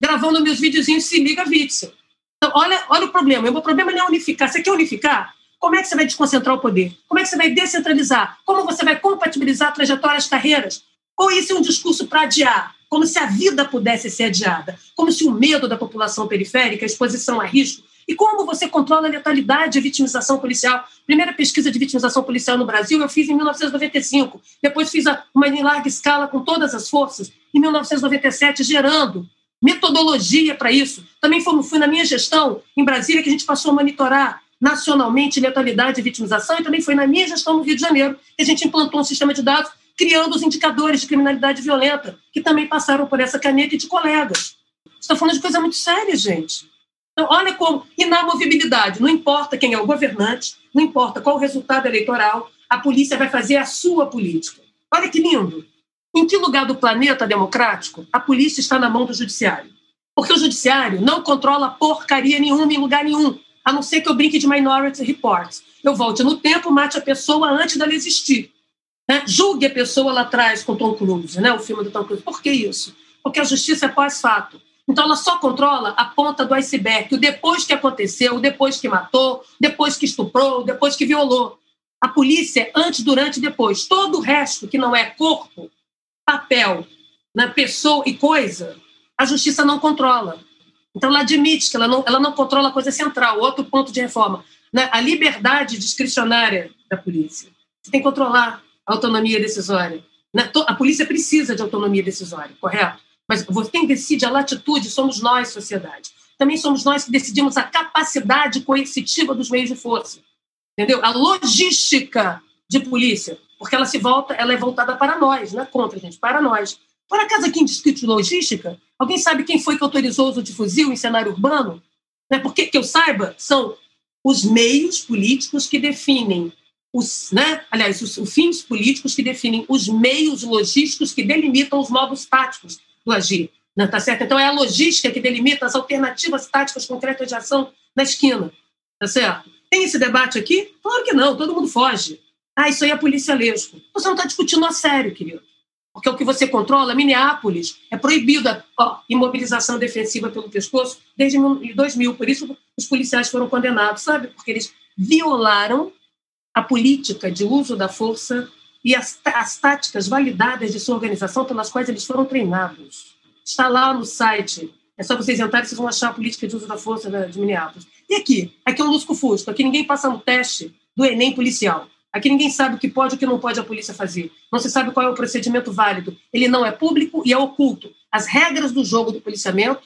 Gravando meus videozinhos, se liga, Witzel. Então, olha, olha o problema. O problema não é unificar. Você quer unificar? Como é que você vai desconcentrar o poder? Como é que você vai descentralizar? Como você vai compatibilizar trajetórias, carreiras? Ou isso é um discurso para adiar? como se a vida pudesse ser adiada, como se o medo da população periférica, a exposição a risco, e como você controla a letalidade e a vitimização policial. Primeira pesquisa de vitimização policial no Brasil eu fiz em 1995, depois fiz uma em larga escala com todas as forças, em 1997, gerando metodologia para isso. Também foi, fui na minha gestão em Brasília que a gente passou a monitorar nacionalmente letalidade e vitimização, e também foi na minha gestão no Rio de Janeiro que a gente implantou um sistema de dados criando os indicadores de criminalidade violenta, que também passaram por essa caneta de colegas. Está falando de coisa muito séria, gente. Então, olha como inamovibilidade. Não importa quem é o governante, não importa qual o resultado eleitoral, a polícia vai fazer a sua política. Olha que lindo. Em que lugar do planeta democrático a polícia está na mão do judiciário? Porque o judiciário não controla porcaria nenhuma em lugar nenhum. A não ser que eu brinque de Minority Report. Eu volte no tempo, mate a pessoa antes dela existir. Né? Julgue a pessoa lá atrás com Tom Cruise, né? o filme do Tom Cruise. Por que isso? Porque a justiça é pós-fato. Então, ela só controla a ponta do iceberg, o depois que aconteceu, o depois que matou, depois que estuprou, depois que violou. A polícia antes, durante e depois. Todo o resto que não é corpo, papel, né, pessoa e coisa, a justiça não controla. Então, ela admite que ela não, ela não controla a coisa central. Outro ponto de reforma, né, a liberdade discricionária da polícia. Você tem que controlar a autonomia decisória. Né? A polícia precisa de autonomia decisória, correto? Mas quem decide a latitude somos nós, sociedade. Também somos nós que decidimos a capacidade coercitiva dos meios de força. Entendeu? A logística de polícia, porque ela se volta, ela é voltada para nós, não é contra a gente, para nós. Por acaso aqui em Distrito de Logística, alguém sabe quem foi que autorizou o uso de fuzil em cenário urbano? Né? Porque que eu saiba, são os meios políticos que definem os, né? aliás, os, os fins políticos que definem os meios logísticos que delimitam os modos táticos do agir. Tá certo? Então, é a logística que delimita as alternativas táticas concretas de ação na esquina. Tá certo? Tem esse debate aqui? Claro que não, todo mundo foge. Ah, isso aí é policialesco. Você não está discutindo a sério, querido. Porque o que você controla, Minneapolis, é proibida a imobilização defensiva pelo pescoço desde 2000. Por isso, os policiais foram condenados, sabe? Porque eles violaram a política de uso da força e as, as táticas validadas de sua organização pelas quais eles foram treinados. Está lá no site. É só vocês entrarem, vocês vão achar a política de uso da força de Minneapolis. E aqui? Aqui é um lusco-fusco. Aqui ninguém passa no teste do Enem policial. Aqui ninguém sabe o que pode e o que não pode a polícia fazer. Não se sabe qual é o procedimento válido. Ele não é público e é oculto. As regras do jogo do policiamento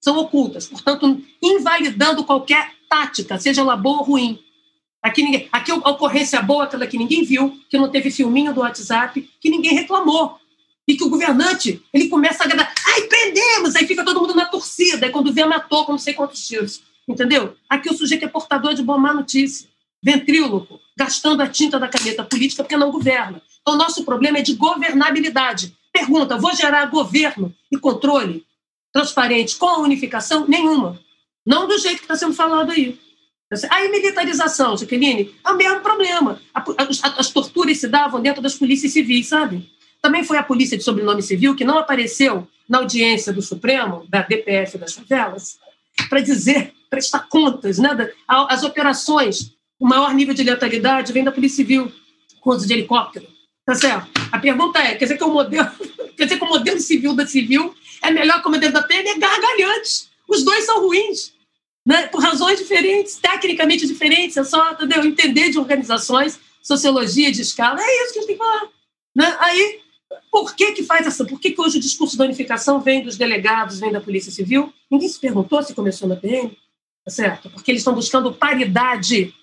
são ocultas, portanto, invalidando qualquer tática, seja ela boa ou ruim. Aqui, ninguém, aqui a ocorrência boa, aquela que ninguém viu, que não teve filminho do WhatsApp, que ninguém reclamou. E que o governante, ele começa a gritar, ai, prendemos! Aí fica todo mundo na torcida, aí quando vê, matou com não sei quantos tiros. Entendeu? Aqui o sujeito é portador de boa má notícia, ventríloco, gastando a tinta da caneta política porque não governa. Então, o nosso problema é de governabilidade. Pergunta, vou gerar governo e controle transparente com a unificação? Nenhuma. Não do jeito que está sendo falado aí. A militarização, Jaqueline, é o mesmo problema. As torturas se davam dentro das polícias civis, sabe? Também foi a polícia de sobrenome civil que não apareceu na audiência do Supremo, da DPF das favelas, para dizer, prestar contas, né? As operações, o maior nível de letalidade vem da Polícia Civil, com uso de helicóptero. Tá certo? A pergunta é: quer dizer que o modelo, quer dizer que o modelo civil da civil é melhor que o modelo da PM? É gargalhante. Os dois são ruins né, por razões diferentes, tecnicamente diferentes, é só entendeu? entender de organizações, sociologia de escala, é isso que a gente tem que falar. Né? Aí, por que que faz essa? Por que, que hoje o discurso da unificação vem dos delegados, vem da Polícia Civil? Ninguém se perguntou se começou na PM, tá certo? Porque eles estão buscando paridade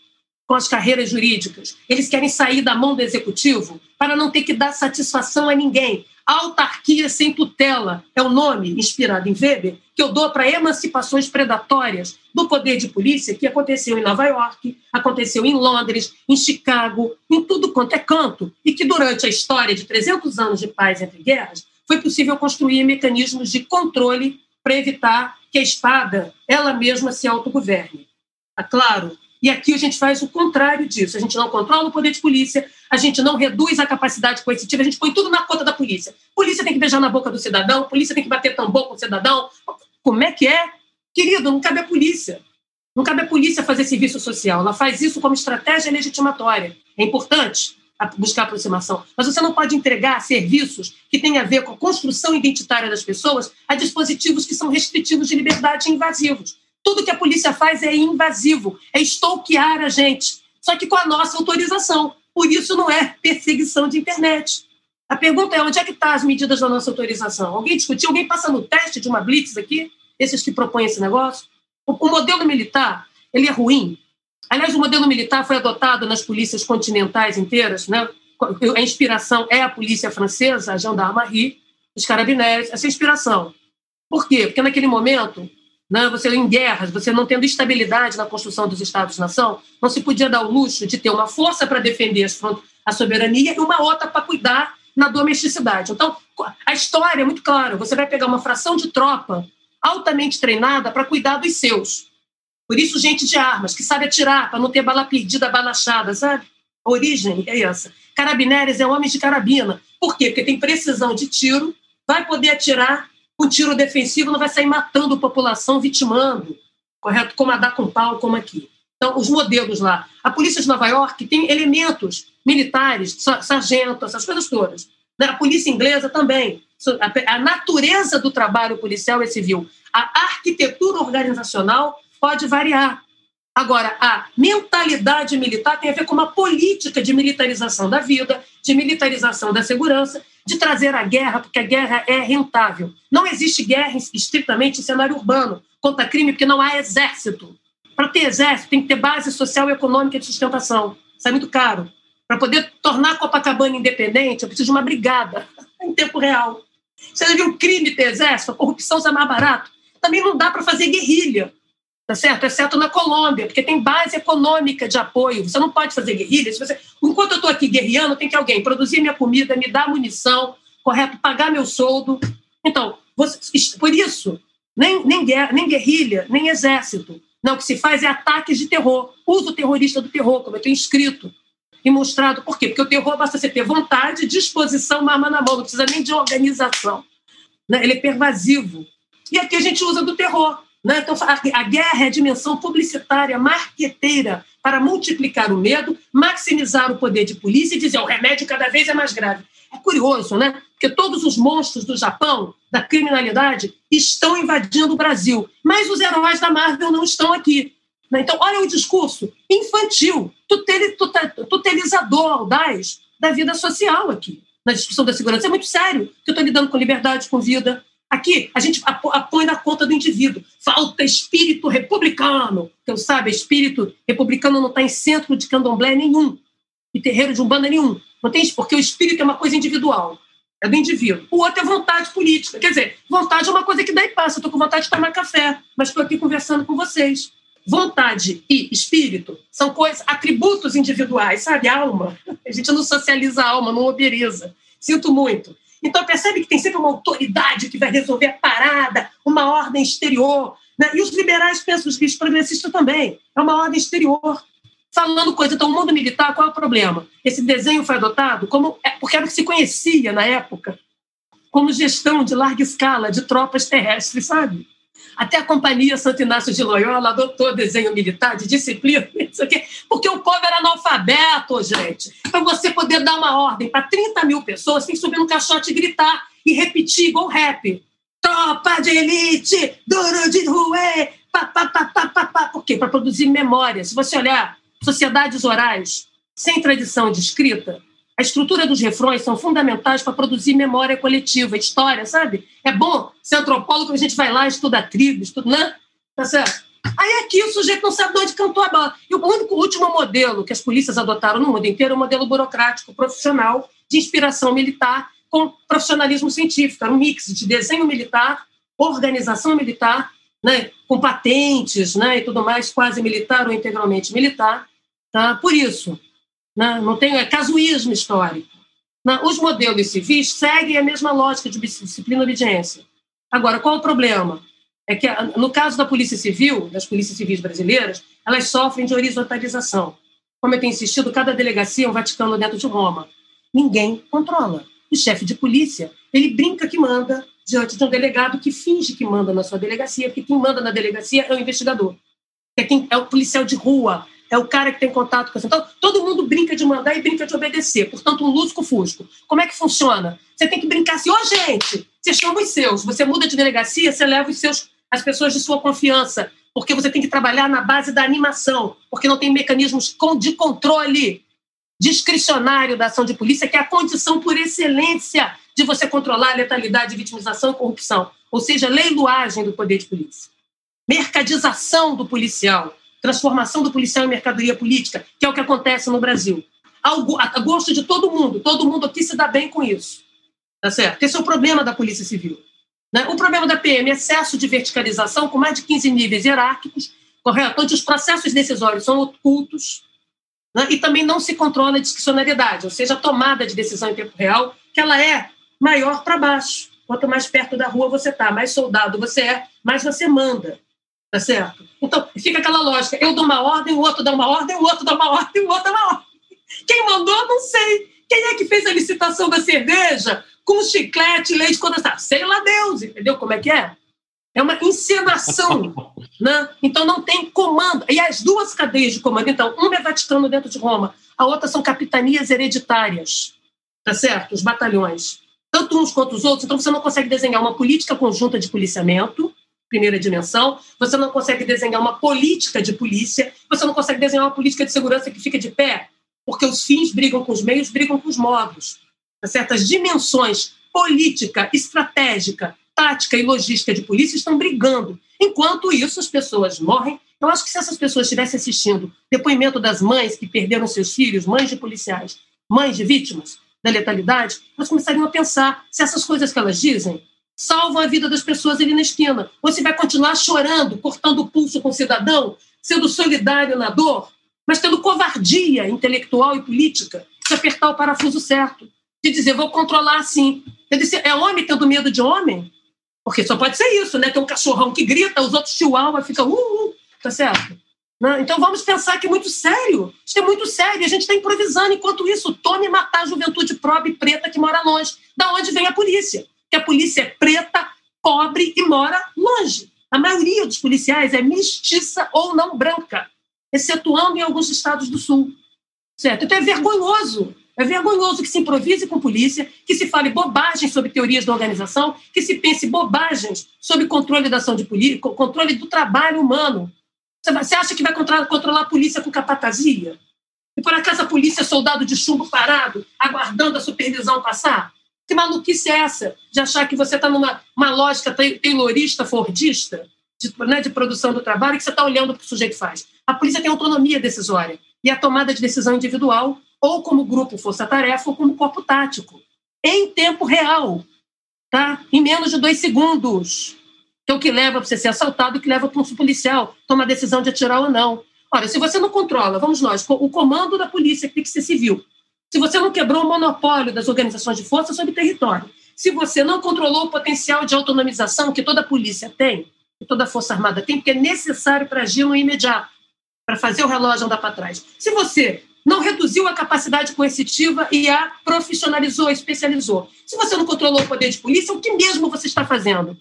com as carreiras jurídicas. Eles querem sair da mão do executivo para não ter que dar satisfação a ninguém. Autarquia sem tutela é o nome inspirado em Weber que eu dou para emancipações predatórias do poder de polícia que aconteceu em Nova York, aconteceu em Londres, em Chicago, em tudo quanto é canto, e que durante a história de 300 anos de paz entre guerras foi possível construir mecanismos de controle para evitar que a espada ela mesma se autogoverne. Claro? E aqui a gente faz o contrário disso. A gente não controla o poder de polícia, a gente não reduz a capacidade coercitiva, a gente põe tudo na conta da polícia. Polícia tem que beijar na boca do cidadão, polícia tem que bater tambor com o cidadão. Como é que é? Querido, não cabe à polícia. Não cabe à polícia fazer serviço social. Ela faz isso como estratégia legitimatória. É importante buscar aproximação. Mas você não pode entregar serviços que têm a ver com a construção identitária das pessoas a dispositivos que são restritivos de liberdade e invasivos. Tudo que a polícia faz é invasivo, é stalkear a gente, só que com a nossa autorização. Por isso não é perseguição de internet. A pergunta é onde é que estão tá as medidas da nossa autorização? Alguém discutiu? Alguém passa no teste de uma blitz aqui? Esses que propõem esse negócio? O, o modelo militar, ele é ruim. Aliás, o modelo militar foi adotado nas polícias continentais inteiras, né? A inspiração é a polícia francesa, a gendarmerie, os carabineiros, essa é inspiração. Por quê? Porque naquele momento né? você em guerras, você não tendo estabilidade na construção dos Estados-nação, não se podia dar o luxo de ter uma força para defender a soberania e uma outra para cuidar na domesticidade. Então, a história é muito clara. Você vai pegar uma fração de tropa altamente treinada para cuidar dos seus. Por isso, gente de armas, que sabe atirar, para não ter bala perdida, bala achada, sabe? A origem é essa. Carabineres é homens de carabina. Por quê? Porque tem precisão de tiro, vai poder atirar com tiro defensivo, não vai sair matando população, vitimando, correto? Como a dar com pau, como aqui. Então, os modelos lá. A polícia de Nova York tem elementos militares, sargento, essas coisas todas. Né? A polícia inglesa também. A natureza do trabalho policial é civil. A arquitetura organizacional pode variar. Agora, a mentalidade militar tem a ver com uma política de militarização da vida, de militarização da segurança, de trazer a guerra, porque a guerra é rentável. Não existe guerra estritamente em cenário urbano contra crime, porque não há exército. Para ter exército, tem que ter base social e econômica de sustentação. Isso é muito caro. Para poder tornar Copacabana independente, eu preciso de uma brigada em tempo real. Você já viu o crime ter exército? A corrupção é mais barato. Também não dá para fazer guerrilha tá certo? Exceto na Colômbia, porque tem base econômica de apoio. Você não pode fazer guerrilha. Você... Enquanto eu estou aqui guerreando, tem que alguém produzir minha comida, me dar munição, correto? Pagar meu soldo. Então, você... por isso, nem, nem, guerra, nem guerrilha, nem exército. Não, o que se faz é ataques de terror, uso terrorista do terror, como eu tenho escrito e mostrado. Por quê? Porque o terror basta você ter vontade, disposição, uma arma na mão, não precisa nem de organização. Né? Ele é pervasivo. E aqui a gente usa do terror. Né? Então, a guerra é a dimensão publicitária, marqueteira, para multiplicar o medo, maximizar o poder de polícia e dizer o remédio cada vez é mais grave. É curioso, né? Porque todos os monstros do Japão, da criminalidade, estão invadindo o Brasil, mas os heróis da Marvel não estão aqui. Né? Então, olha o discurso infantil, tutelizador, audaz da vida social aqui, na discussão da segurança. É muito sério que eu estou lidando com liberdade, com vida, Aqui, a gente põe na conta do indivíduo. Falta espírito republicano. Então, sabe, espírito republicano não está em centro de candomblé nenhum, e terreiro de umbanda nenhum. Não tem isso, porque o espírito é uma coisa individual, é do indivíduo. O outro é vontade política. Quer dizer, vontade é uma coisa que daí passa. Estou com vontade de tomar café, mas estou aqui conversando com vocês. Vontade e espírito são coisas, atributos individuais, sabe? Alma. A gente não socializa a alma, não uberiza. Sinto muito. Então, percebe que tem sempre uma autoridade que vai resolver a parada, uma ordem exterior. Né? E os liberais pensam, os progressistas também, é uma ordem exterior. Falando coisa, então, o mundo militar, qual é o problema? Esse desenho foi adotado como, é, porque era o que se conhecia na época, como gestão de larga escala de tropas terrestres, sabe? Até a Companhia Santo Inácio de Loyola adotou desenho militar de disciplina, isso aqui, porque o povo era analfabeto, gente. Para você poder dar uma ordem para 30 mil pessoas, tem que subir no caixote e gritar e repetir igual rap. Tropa de elite, duro de ruê, pá, pá, pá, pá, pá, pá. Por quê? Para produzir memória. Se você olhar sociedades orais sem tradição de escrita, a estrutura dos refrões são fundamentais para produzir memória coletiva, história, sabe? É bom ser antropólogo, a gente vai lá, estuda a tribo, estuda, né? Tá certo? Aí aqui o sujeito não sabe de onde cantou a bola. E o único último modelo que as polícias adotaram no mundo inteiro é o modelo burocrático, profissional, de inspiração militar, com profissionalismo científico. Era um mix de desenho militar, organização militar, né, com patentes né, e tudo mais, quase militar ou integralmente militar. Tá? Por isso, né? não tem é casuísmo histórico. Né? Os modelos civis seguem a mesma lógica de disciplina e obediência. Agora, qual o problema? É que, no caso da Polícia Civil, das polícias civis brasileiras, elas sofrem de horizontalização. Como eu tenho insistido, cada delegacia é um Vaticano dentro de Roma. Ninguém controla. O chefe de polícia, ele brinca que manda diante de um delegado que finge que manda na sua delegacia, porque quem manda na delegacia é o investigador. É, quem, é o policial de rua, é o cara que tem contato com você. Então, todo mundo brinca de mandar e brinca de obedecer. Portanto, um lusco-fusco. Como é que funciona? Você tem que brincar assim, ô oh, gente, você chama os seus. Você muda de delegacia, você leva os seus, as pessoas de sua confiança. Porque você tem que trabalhar na base da animação. Porque não tem mecanismos de controle discricionário da ação de polícia, que é a condição por excelência de você controlar a letalidade, vitimização, corrupção. Ou seja, leiloagem do poder de polícia. Mercadização do policial transformação do policial em mercadoria política, que é o que acontece no Brasil. A gosto de todo mundo, todo mundo aqui se dá bem com isso. Tá certo? Esse é o problema da Polícia Civil. Né? O problema da PM é excesso de verticalização, com mais de 15 níveis hierárquicos, correto? onde os processos decisórios são ocultos, né? e também não se controla a discricionariedade, ou seja, a tomada de decisão em tempo real, que ela é maior para baixo. Quanto mais perto da rua você está, mais soldado você é, mais você manda. Tá certo? Então, fica aquela lógica: eu dou uma ordem, o outro dá uma ordem, o outro dá uma ordem, o outro dá uma ordem. Quem mandou, não sei. Quem é que fez a licitação da cerveja com chiclete, leite condensado? Sei lá Deus, entendeu como é que é? É uma encenação, né? Então não tem comando. E as duas cadeias de comando, então, uma é Vaticano dentro de Roma, a outra são capitanias hereditárias, tá certo? Os batalhões. Tanto uns quanto os outros, então você não consegue desenhar uma política conjunta de policiamento, primeira dimensão, você não consegue desenhar uma política de polícia, você não consegue desenhar uma política de segurança que fica de pé, porque os fins brigam com os meios, brigam com os modos. Tá certo? As dimensões política, estratégica, tática e logística de polícia estão brigando. Enquanto isso, as pessoas morrem. Eu acho que se essas pessoas estivessem assistindo depoimento das mães que perderam seus filhos, mães de policiais, mães de vítimas da letalidade, elas começariam a pensar se essas coisas que elas dizem salvam a vida das pessoas ali na esquina. Se vai continuar chorando, cortando o pulso com o cidadão, sendo solidário na dor, mas tendo covardia intelectual e política de apertar o parafuso certo, de dizer, vou controlar assim. Quer dizer, é homem tendo medo de homem? Porque só pode ser isso, né? Tem um cachorrão que grita, os outros chihuahua ficam, uh, uh, tá certo? Né? Então vamos pensar que é muito sério. Isso é muito sério. A gente está improvisando. Enquanto isso, tome matar a juventude pobre e preta que mora longe. Da onde vem a polícia? Que a polícia é preta, pobre e mora longe. A maioria dos policiais é mestiça ou não branca, excetuando em alguns estados do sul. Certo? Então é vergonhoso é vergonhoso que se improvise com polícia, que se fale bobagem sobre teorias da organização, que se pense bobagens sobre controle da ação de polícia, controle do trabalho humano. Você acha que vai controlar a polícia com capatazia? E por acaso a polícia é soldado de chumbo parado, aguardando a supervisão passar? Que maluquice é essa de achar que você está numa uma lógica taylorista, fordista, de, né, de produção do trabalho, que você está olhando que o sujeito faz? A polícia tem autonomia decisória e a tomada de decisão individual ou como grupo força-tarefa, ou como corpo tático, em tempo real, tá? em menos de dois segundos. Que é o que leva para você ser assaltado, o que leva para um policial tomar a decisão de atirar ou não. Olha, se você não controla, vamos nós, o comando da polícia que tem que ser civil. Se você não quebrou o monopólio das organizações de força sobre território, se você não controlou o potencial de autonomização que toda polícia tem, que toda força armada tem, que é necessário para agir no imediato, para fazer o relógio andar para trás. Se você não reduziu a capacidade coercitiva e a profissionalizou, especializou. Se você não controlou o poder de polícia, o que mesmo você está fazendo?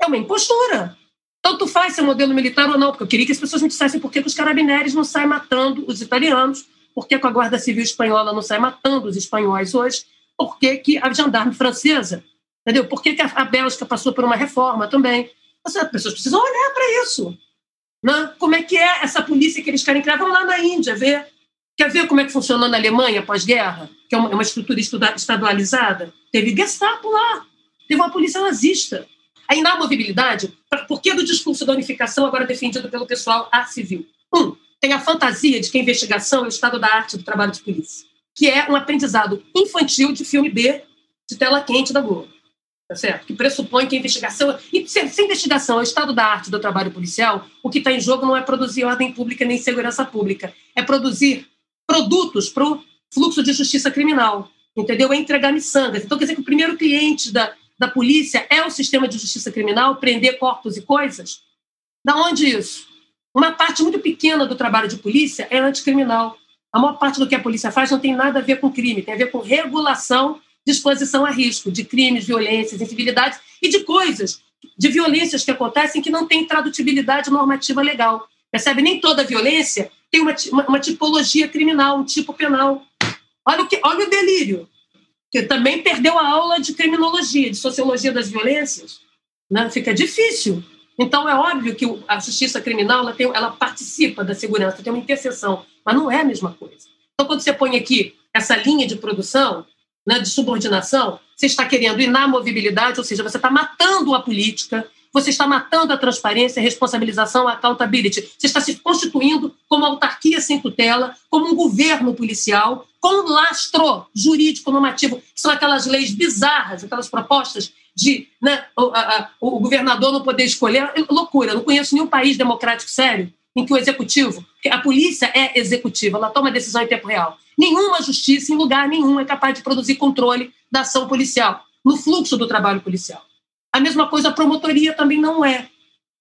É uma impostura. Tanto faz ser modelo militar ou não, porque eu queria que as pessoas me dissessem por que os carabineres não saem matando os italianos, por que a Guarda Civil Espanhola não sai matando os espanhóis hoje, por que, que a gendarme francesa, entendeu? Por que, que a Bélgica passou por uma reforma também? As pessoas precisam olhar para isso. Né? Como é que é essa polícia que eles querem criar? Vão lá na Índia ver Quer ver como é que funcionou na Alemanha pós-guerra, que é uma, é estrutura estadualizada? Teve Gestapo lá, teve uma polícia nazista. A inamovibilidade, por que do discurso da unificação agora defendido pelo pessoal a civil? Um, tem a fantasia de que a investigação é o estado da arte do trabalho de polícia, que é um aprendizado infantil de filme B de tela quente da Globo. Tá certo? Que pressupõe que a investigação. E se, se investigação é o estado da arte do trabalho policial, o que está em jogo não é produzir ordem pública nem segurança pública, é produzir produtos para o fluxo de justiça criminal, entendeu? É entregar miçangas. Então, quer dizer que o primeiro cliente da, da polícia é o sistema de justiça criminal, prender corpos e coisas? Da onde isso? Uma parte muito pequena do trabalho de polícia é anticriminal. A maior parte do que a polícia faz não tem nada a ver com crime, tem a ver com regulação de exposição a risco, de crimes, violências, incivilidades e de coisas, de violências que acontecem que não têm tradutibilidade normativa legal. Percebe? Nem toda violência tem uma, uma, uma tipologia criminal, um tipo penal. Olha o, que, olha o delírio, que também perdeu a aula de criminologia, de sociologia das violências. Né? Fica difícil. Então, é óbvio que a justiça criminal ela, tem, ela participa da segurança, tem uma interseção, mas não é a mesma coisa. Então, quando você põe aqui essa linha de produção, né, de subordinação, você está querendo inamovibilidade, ou seja, você está matando a política, você está matando a transparência, a responsabilização, a accountability. Você está se constituindo como autarquia sem tutela, como um governo policial, com um lastro jurídico normativo, que são aquelas leis bizarras, aquelas propostas de né, o, a, o, governador não poder escolher. É loucura, não conheço nenhum país democrático sério em que o executivo, a polícia é executiva, ela toma decisão em tempo real. Nenhuma justiça, em lugar nenhum, é capaz de produzir controle da ação policial, no fluxo do trabalho policial. A mesma coisa a promotoria também não é.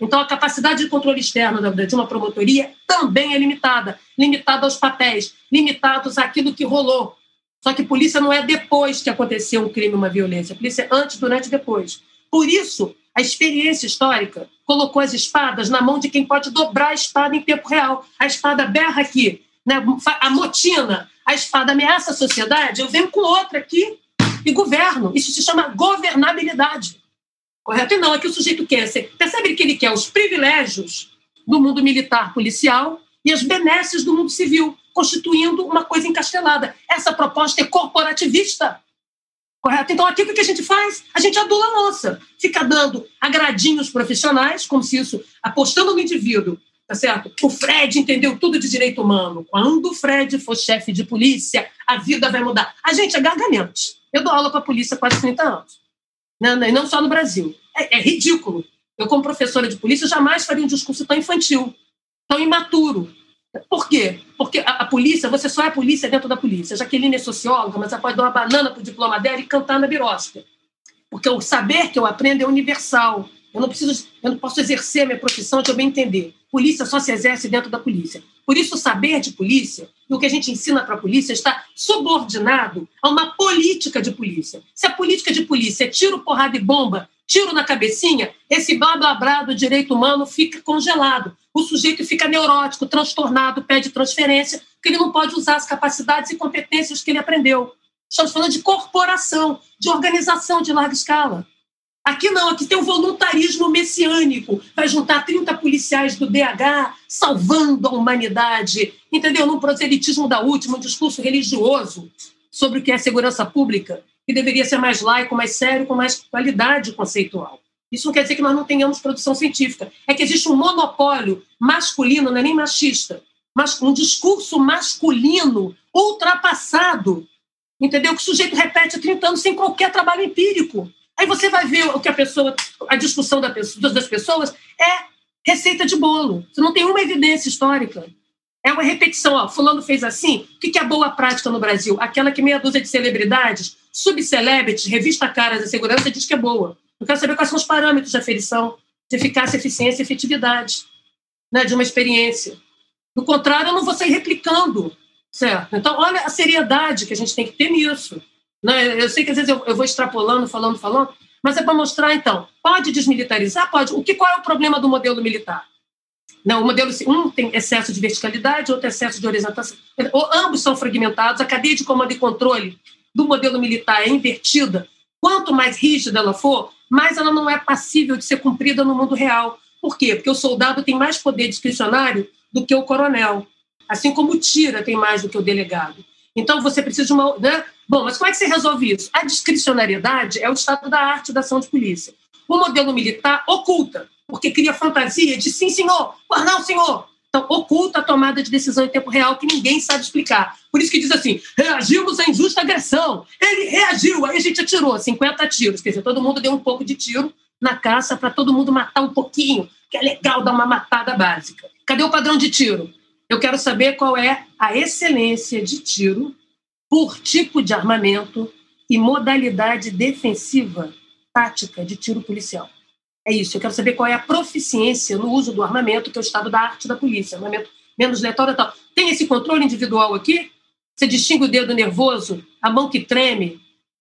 Então, a capacidade de controle externo de uma promotoria também é limitada limitada aos papéis, limitados àquilo que rolou. Só que polícia não é depois que aconteceu um crime, uma violência. Polícia é antes, durante e depois. Por isso, a experiência histórica colocou as espadas na mão de quem pode dobrar a espada em tempo real. A espada berra aqui, né? a motina, a espada ameaça a sociedade, eu venho com outra aqui e governo. Isso se chama governabilidade. Correto? E não, é que o sujeito quer. Você percebe que ele quer os privilégios do mundo militar policial e as benesses do mundo civil, constituindo uma coisa encastelada. Essa proposta é corporativista. Correto? Então, aqui o que a gente faz? A gente adula a moça. Fica dando agradinhos profissionais, como se isso, apostando no indivíduo, tá certo? O Fred entendeu tudo de direito humano. Quando o Fred for chefe de polícia, a vida vai mudar. A gente é gargalhante. Eu dou aula para a polícia há quase 30 anos. Né, e não só no Brasil. É, é ridículo. Eu, como professora de polícia, jamais faria um discurso tão infantil, tão imaturo. Por quê? Porque a, a, polícia, você só é polícia dentro da polícia. Jaqueline é socióloga, mas ela pode dar uma banana para o diploma dela e cantar na birosca. Porque o saber que eu aprendo é universal. Eu não preciso, eu não posso exercer a minha profissão de eu bem entender. Polícia só se exerce dentro da polícia. Por isso, o saber de polícia e o que a gente ensina para a polícia está subordinado a uma política de polícia. Se a política de polícia é tiro, porrada e bomba, tiro na cabecinha, esse blá blá blá do direito humano fica congelado. O sujeito fica neurótico, transtornado, pede transferência, porque ele não pode usar as capacidades e competências que ele aprendeu. Estamos falando de corporação, de organização de larga escala. Aqui não, aqui tem o voluntarismo messiânico. Vai juntar 30 policiais do DH salvando a humanidade, entendeu? Num proselitismo da última, um discurso religioso sobre o que é segurança pública, que deveria ser mais laico, mais sério, com mais qualidade conceitual. Isso não quer dizer que nós não tenhamos produção científica. É que existe um monopólio masculino, não é nem machista, mas um discurso masculino ultrapassado, entendeu? Que o sujeito repete há 30 anos sem qualquer trabalho empírico. Aí você vai ver o que a pessoa, a discussão da pessoa, das pessoas é receita de bolo. Você não tem uma evidência histórica. É uma repetição. Ó, fulano fez assim. O que é boa prática no Brasil? Aquela que meia dúzia de celebridades, subcelebrities, revista Caras da Segurança diz que é boa. Eu quero saber quais são os parâmetros de aferição, de eficácia, eficiência e efetividade né, de uma experiência. Do contrário, eu não vou sair replicando, certo? Então, olha a seriedade que a gente tem que ter nisso. Né? Eu sei que às vezes eu, eu vou extrapolando, falando, falando, mas é para mostrar, então, pode desmilitarizar? Pode. O que, qual é o problema do modelo militar? Não, o modelo, um tem excesso de verticalidade, outro excesso de horizontação. Ou ambos são fragmentados, a cadeia de comando e controle do modelo militar é invertida. Quanto mais rígida ela for, mais ela não é passível de ser cumprida no mundo real. Por quê? Porque o soldado tem mais poder discricionário do que o coronel, assim como o tira tem mais do que o delegado. Então você precisa de uma. Né? Bom, mas como é que você resolve isso? A discricionariedade é o estado da arte da ação de polícia. O modelo militar oculta, porque cria fantasia de sim, senhor, não, senhor. Então, oculta a tomada de decisão em tempo real que ninguém sabe explicar. Por isso que diz assim: reagimos à injusta agressão. Ele reagiu, aí a gente atirou 50 tiros. Quer dizer, todo mundo deu um pouco de tiro na caça para todo mundo matar um pouquinho, que é legal dar uma matada básica. Cadê o padrão de tiro? Eu quero saber qual é a excelência de tiro por tipo de armamento e modalidade defensiva tática de tiro policial. É isso, eu quero saber qual é a proficiência no uso do armamento, que é o estado da arte da polícia, armamento menos letal e tal. Tem esse controle individual aqui? Você distingue o dedo nervoso, a mão que treme,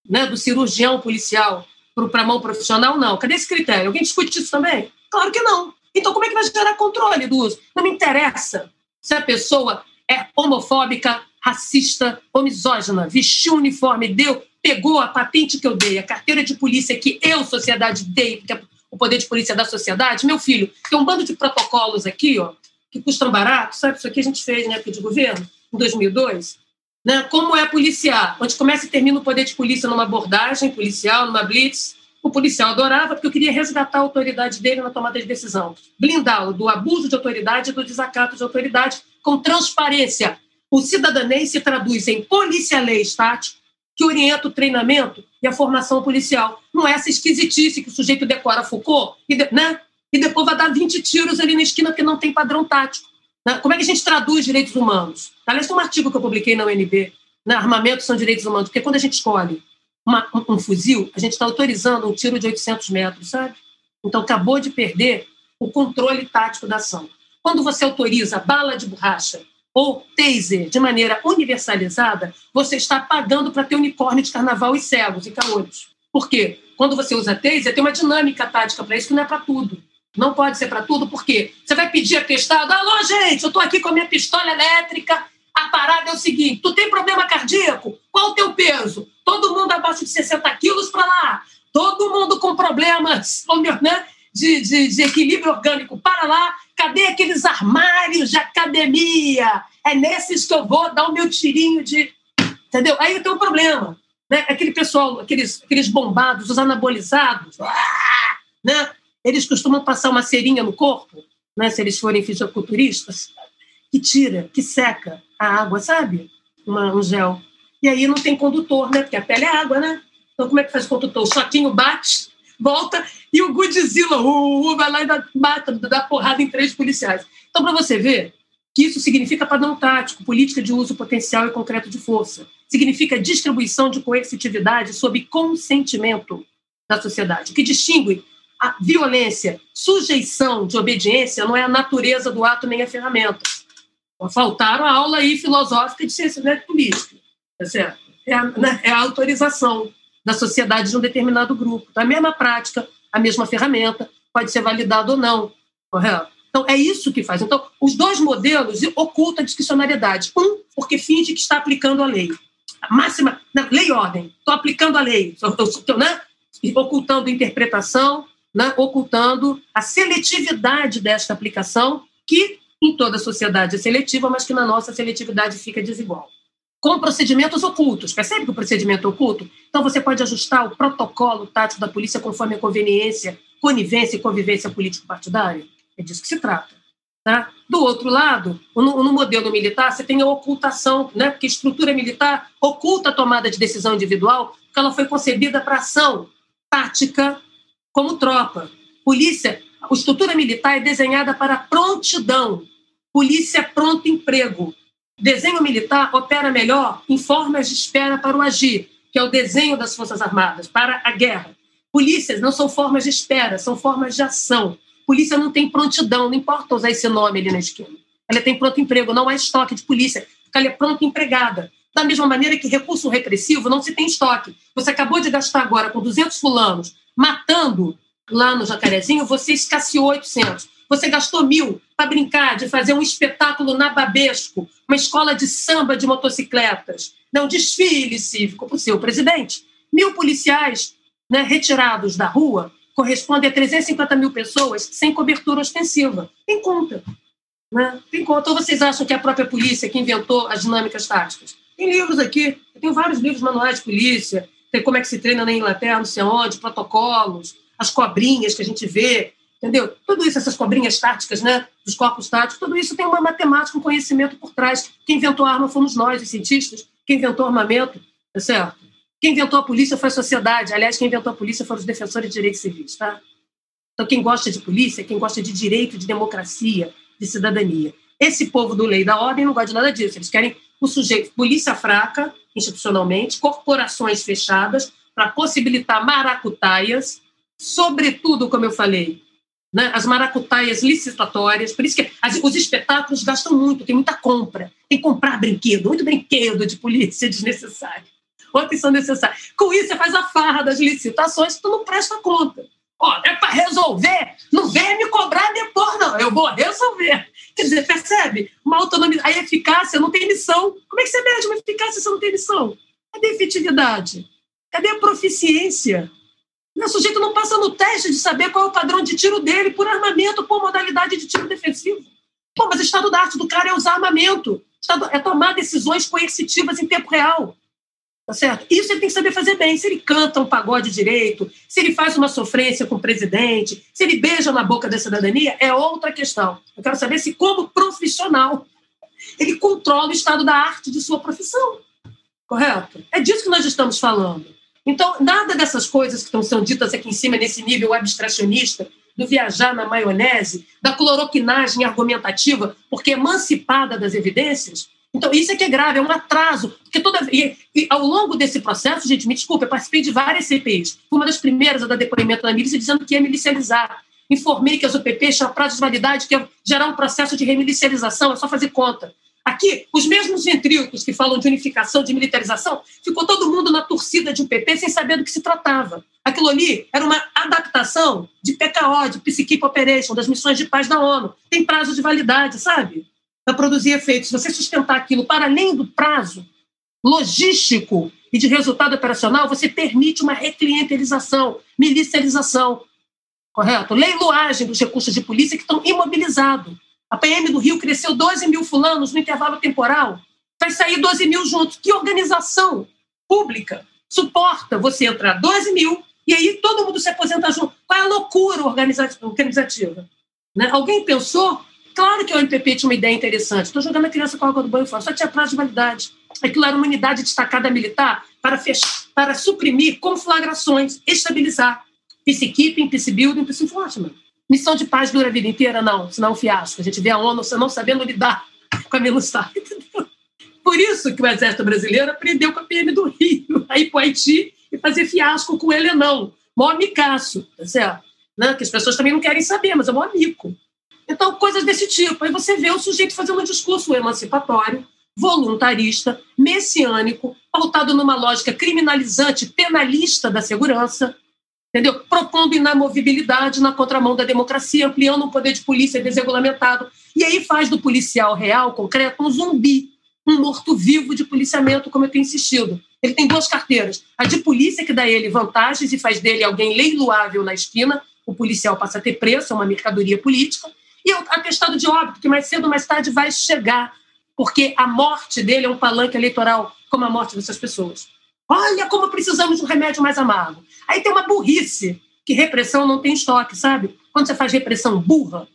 né, do cirurgião policial para a mão profissional? Não. Cadê esse critério? Alguém discute isso também? Claro que não. Então, como é que vai gerar controle do uso? Não me interessa se a pessoa é homofóbica, racista ou misógina, vestiu o uniforme, deu, pegou a patente que eu dei, a carteira de polícia que eu, sociedade, dei, porque é o poder de polícia da sociedade, meu filho, tem um bando de protocolos aqui, ó, que custam barato, sabe? Isso aqui a gente fez na época de governo, em 2002. Né? Como é policiar? Onde começa e termina o poder de polícia numa abordagem policial, numa blitz. O policial adorava porque eu queria resgatar a autoridade dele na tomada de decisão, blindá-lo do abuso de autoridade e do desacato de autoridade com transparência. O cidadania se traduz em policialês tático, que orienta o treinamento e a formação policial. Não é essa esquisitice que o sujeito decora Foucault e, de, né? e depois vai dar 20 tiros ali na esquina porque não tem padrão tático. Né? Como é que a gente traduz direitos humanos? Aliás, tem um artigo que eu publiquei na UNB, né? Armamentos são direitos humanos, porque quando a gente escolhe uma, um, um, fuzil, a gente está autorizando um tiro de 800 metros, sabe? Então, acabou de perder o controle tático da ação. Quando você autoriza bala de borracha ou taser de maneira universalizada, você está pagando para ter unicórnio de carnaval e cegos e caolhos. Por quê? Quando você usa taser, tem uma dinâmica tática para isso que não é para tudo. Não pode ser para tudo, porque você vai pedir atestado. Alô, gente, eu estou aqui com a minha pistola elétrica. A parada é o seguinte: tu tem problema cardíaco? Qual o teu peso? Todo mundo abaixo de 60 quilos para lá. Todo mundo com problemas né, de, de, de equilíbrio orgânico para lá. Cadê aqueles armários de academia? É nesses que eu vou dar o meu tirinho de. Entendeu? Aí tem um problema. Né? Aquele pessoal, aqueles, aqueles bombados, os anabolizados, né? eles costumam passar uma cerinha no corpo, né? se eles forem fisiculturistas, que tira, que seca a água, sabe? Uma, um gel. E aí não tem condutor, né? Porque a pele é água, né? Então como é que faz o condutor? O choquinho bate, volta e o Godzilla uh, uh, vai lá e dá, mata, dá porrada em três policiais. Então, para você ver que isso significa padrão tático, política de uso potencial e concreto de força. Significa distribuição de coercitividade sob consentimento da sociedade. O que distingue a violência, sujeição de obediência não é a natureza do ato nem a ferramenta. Faltaram a aula aí filosófica de ciência né, política, tá certo? É a, né, é a autorização da sociedade de um determinado grupo. Então, a mesma prática, a mesma ferramenta, pode ser validada ou não, correto? Então, é isso que faz. Então, os dois modelos ocultam a discricionariedade. Um, porque finge que está aplicando a lei. A máxima, né, lei e ordem. Estou aplicando a lei. Estou, né, ocultando interpretação, né, ocultando a seletividade desta aplicação, que em toda a sociedade é seletiva, mas que na nossa seletividade fica desigual com procedimentos ocultos. Percebe que o procedimento é oculto? Então, você pode ajustar o protocolo tático da polícia conforme a conveniência, conivência e convivência político-partidária. É disso que se trata. Tá? Do outro lado, no, no, modelo militar, você tem a ocultação, né? porque estrutura militar oculta a tomada de decisão individual, porque ela foi concebida para ação tática como tropa. Polícia, a estrutura militar é desenhada para prontidão. Polícia é pronto emprego. Desenho militar opera melhor em formas de espera para o agir, que é o desenho das Forças Armadas, para a guerra. Polícias não são formas de espera, são formas de ação. Polícia não tem prontidão, não importa usar esse nome ali na esquina. Ela tem pronto emprego, não há estoque de polícia, porque ela é pronto empregada. Da mesma maneira que recurso repressivo não se tem estoque. Você acabou de gastar agora com 200 fulanos matando lá no Jacarezinho, você escasseou 800. Você gastou mil para brincar de fazer um espetáculo na Babesco, uma escola de samba de motocicletas, não desfile cívico para o seu presidente. Mil policiais né, retirados da rua correspondem a 350 mil pessoas sem cobertura ostensiva. Tem conta. Né? Tem conta. Ou vocês acham que é a própria polícia que inventou as dinâmicas táticas? Tem livros aqui, eu tenho vários livros manuais de polícia, tem como é que se treina na Inglaterra, não sei onde, protocolos, as cobrinhas que a gente vê, entendeu? Tudo isso, essas cobrinhas táticas, né, dos corpos táticos, tudo isso tem uma matemática, um conhecimento por trás. Quem inventou a arma fomos nós, os cientistas. Quem inventou o armamento, tá certo? Quem inventou a polícia foi a sociedade. Aliás, quem inventou a polícia foram os defensores de direitos civis, tá? Então, quem gosta de polícia, quem gosta de direito, de democracia, de cidadania. Esse povo do lei da ordem não gosta de nada disso. Eles querem o sujeito, polícia fraca, institucionalmente, corporações fechadas, para possibilitar maracutaias, sobretudo, como eu falei, né, as maracutaias licitatórias, por isso que as, os espetáculos gastam muito, tem muita compra, tem que comprar brinquedo, muito brinquedo de polícia desnecessário, outros são necessários. Com isso, você faz a farra das licitações, tu não presta conta. Ó, é para resolver, não vem me cobrar depois, não, eu vou resolver. Quer dizer, percebe? Uma autonomia, a eficácia não tem missão. Como é que você mede uma eficácia se não tem missão? Cadê a efetividade? Cadê a proficiência? O sujeito não passa no teste de saber qual é o padrão de tiro dele por armamento, por modalidade de tiro defensivo. Pô, mas o estado da arte do cara é usar armamento, é tomar decisões coercitivas em tempo real. Tá certo? Isso ele tem que saber fazer bem. Se ele canta um pagode direito, se ele faz uma sofrência com o presidente, se ele beija na boca da cidadania, é outra questão. Eu quero saber se, como profissional, ele controla o estado da arte de sua profissão. Correto? É disso que nós estamos falando. Então, nada dessas coisas que estão sendo ditas aqui em cima, nesse nível abstracionista, do viajar na maionese, da cloroquinagem argumentativa, porque emancipada das evidências. Então, isso é que é grave, é um atraso. Porque toda e, e ao longo desse processo, gente, me desculpe, eu participei de várias CPIs. Fui uma das primeiras a dar depoimento na milícia dizendo que ia milicializar. informei que as UPPs tinham prazo de validade, que ia gerar um processo de remilicialização, é só fazer conta. Aqui, os mesmos ventrílocos que falam de unificação, de militarização, ficou todo mundo na torcida de UPP sem saber do que se tratava. Aquilo ali era uma adaptação de PKO, de Peacekeeping Operation, das missões de paz da ONU. Tem prazo de validade, sabe? Para produzir efeitos. Se você sustentar aquilo para além do prazo logístico e de resultado operacional, você permite uma reclientelização, milicialização, correto? Leiloagem dos recursos de polícia que estão imobilizados. A PM do Rio cresceu 12 mil fulanos no intervalo temporal. Vai sair 12 mil juntos. Que organização pública suporta você entrar 12 mil e aí todo mundo se aposenta junto? Qual é a loucura organizativa? Né? Alguém pensou? Claro que o MPP tinha uma ideia interessante. Estou jogando a criança com a água do banho fora. Só tinha prazo de validade. Aquilo era uma unidade destacada militar para, fechar, para suprimir conflagrações, estabilizar. Peacekeeping, peacebuilding, peace enforcement. Missão de paz dura a vida inteira? Não, senão é um fiasco. A gente vê a ONU não sabendo lidar com a MINUSTAH. Por isso que o Exército Brasileiro aprendeu com a PM do Rio a ir para o Haiti e fazer fiasco com ele, não. Mó amicaço, tá certo? Né? Que as pessoas também não querem saber, mas é um amigo. Então, coisas desse tipo. Aí você vê o sujeito fazendo um discurso emancipatório, voluntarista, messiânico, pautado numa lógica criminalizante, penalista da segurança, entendeu? Propondo inamovibilidade na contramão da democracia, ampliando o poder de polícia desregulamentado. E aí faz do policial real, concreto, um zumbi, um morto-vivo de policiamento, como eu tenho insistido. Ele tem duas carteiras. A de polícia, que dá ele vantagens e faz dele alguém leiloável na esquina, o policial passa a ter preço, é uma mercadoria política. E o atestado de óbito, que mais cedo ou mais tarde vai chegar, porque a morte dele é um palanque eleitoral, como a morte dessas pessoas. Olha como precisamos de um remédio mais amargo. Aí tem uma burrice, que repressão não tem estoque, sabe? Quando você faz repressão burra,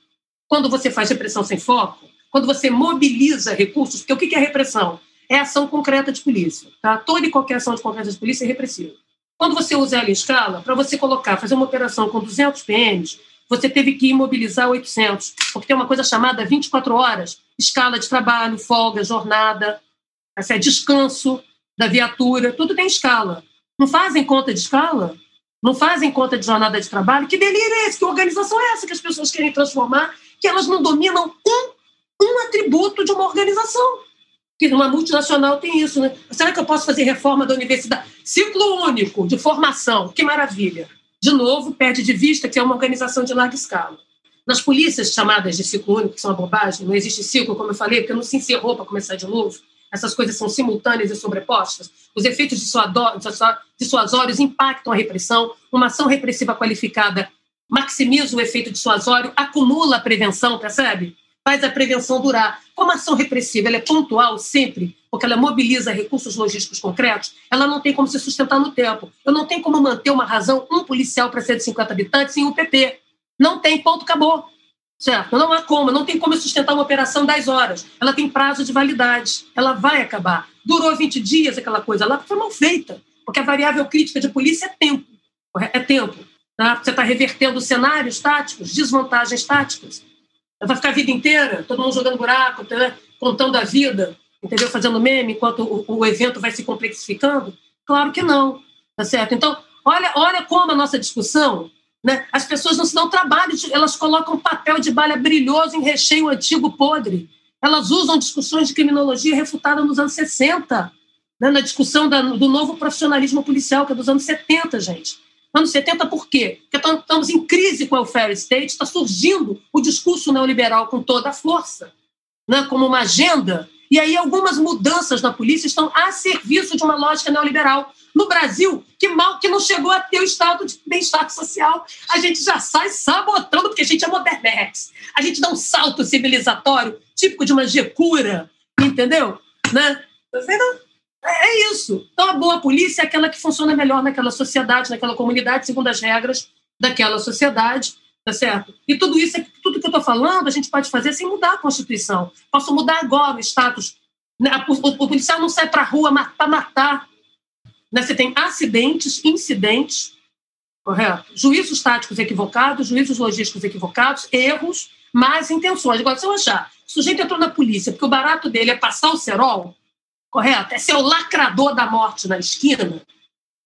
quando você faz repressão sem foco, quando você mobiliza recursos, porque o que é repressão? É ação concreta de polícia. Tá? Toda e qualquer ação de concreta de polícia é repressiva. Quando você usa ela em escala, para você colocar, fazer uma operação com 200 PMs, você teve que imobilizar 800, porque tem uma coisa chamada 24 horas, escala de trabalho, folga, jornada, é descanso, da viatura, tudo tem escala. Não fazem conta de escala? Não fazem conta de jornada de trabalho? Que delírio é esse? Que organização é essa que as pessoas querem transformar? Que elas não dominam um, um atributo de uma organização. Que uma multinacional tem isso, né? Será que eu posso fazer reforma da universidade? Ciclo único de formação, que maravilha. De novo, perde de vista que é uma organização de larga escala. Nas polícias chamadas de ciclo único, que são uma bobagem, não existe ciclo, como eu falei, porque não se encerrou para começar de novo essas coisas são simultâneas e sobrepostas, os efeitos dissuasórios impactam a repressão, uma ação repressiva qualificada maximiza o efeito dissuasório, acumula a prevenção, percebe? Faz a prevenção durar. Como a ação repressiva ela é pontual sempre, porque ela mobiliza recursos logísticos concretos, ela não tem como se sustentar no tempo. Eu não tenho como manter uma razão, um policial para 150 habitantes em UPP. Não tem, ponto, acabou. Certo? Não há como, não tem como sustentar uma operação 10 horas. Ela tem prazo de validade, ela vai acabar. Durou 20 dias aquela coisa lá, foi mal feita, porque a variável crítica de polícia é tempo. É tempo. Tá? Você está revertendo cenários táticos, desvantagens táticas. Vai ficar a vida inteira, todo mundo jogando buraco, tá? contando a vida, entendeu? Fazendo meme enquanto o, o evento vai se complexificando? Claro que não, tá certo? Então, olha, olha como a nossa discussão né? As pessoas não se dão trabalho, elas colocam papel de balha brilhoso em recheio antigo podre. Elas usam discussões de criminologia refutada nos anos 60, né? na discussão da, do novo profissionalismo policial, que é dos anos 70, gente. Anos 70 por quê? Porque estamos em crise com o welfare state, está surgindo o discurso neoliberal com toda a força, né? como uma agenda e aí algumas mudanças na polícia estão a serviço de uma lógica neoliberal no Brasil, que mal que não chegou a ter o estado de bem-estar social, a gente já sai sabotando, porque a gente é modernex. A gente dá um salto civilizatório, típico de uma gecura, entendeu? Né? É, é isso. Então, a boa polícia é aquela que funciona melhor naquela sociedade, naquela comunidade, segundo as regras daquela sociedade, tá certo? E tudo isso, tudo que eu estou falando, a gente pode fazer sem mudar a Constituição. Posso mudar agora o status. Né? O policial não sai para a rua para matar né? Você tem acidentes, incidentes, correto? Juízos táticos equivocados, juízos logísticos equivocados, erros, más intenções. Agora, se eu achar o sujeito entrou na polícia porque o barato dele é passar o cerol, correto? É ser o lacrador da morte na esquina,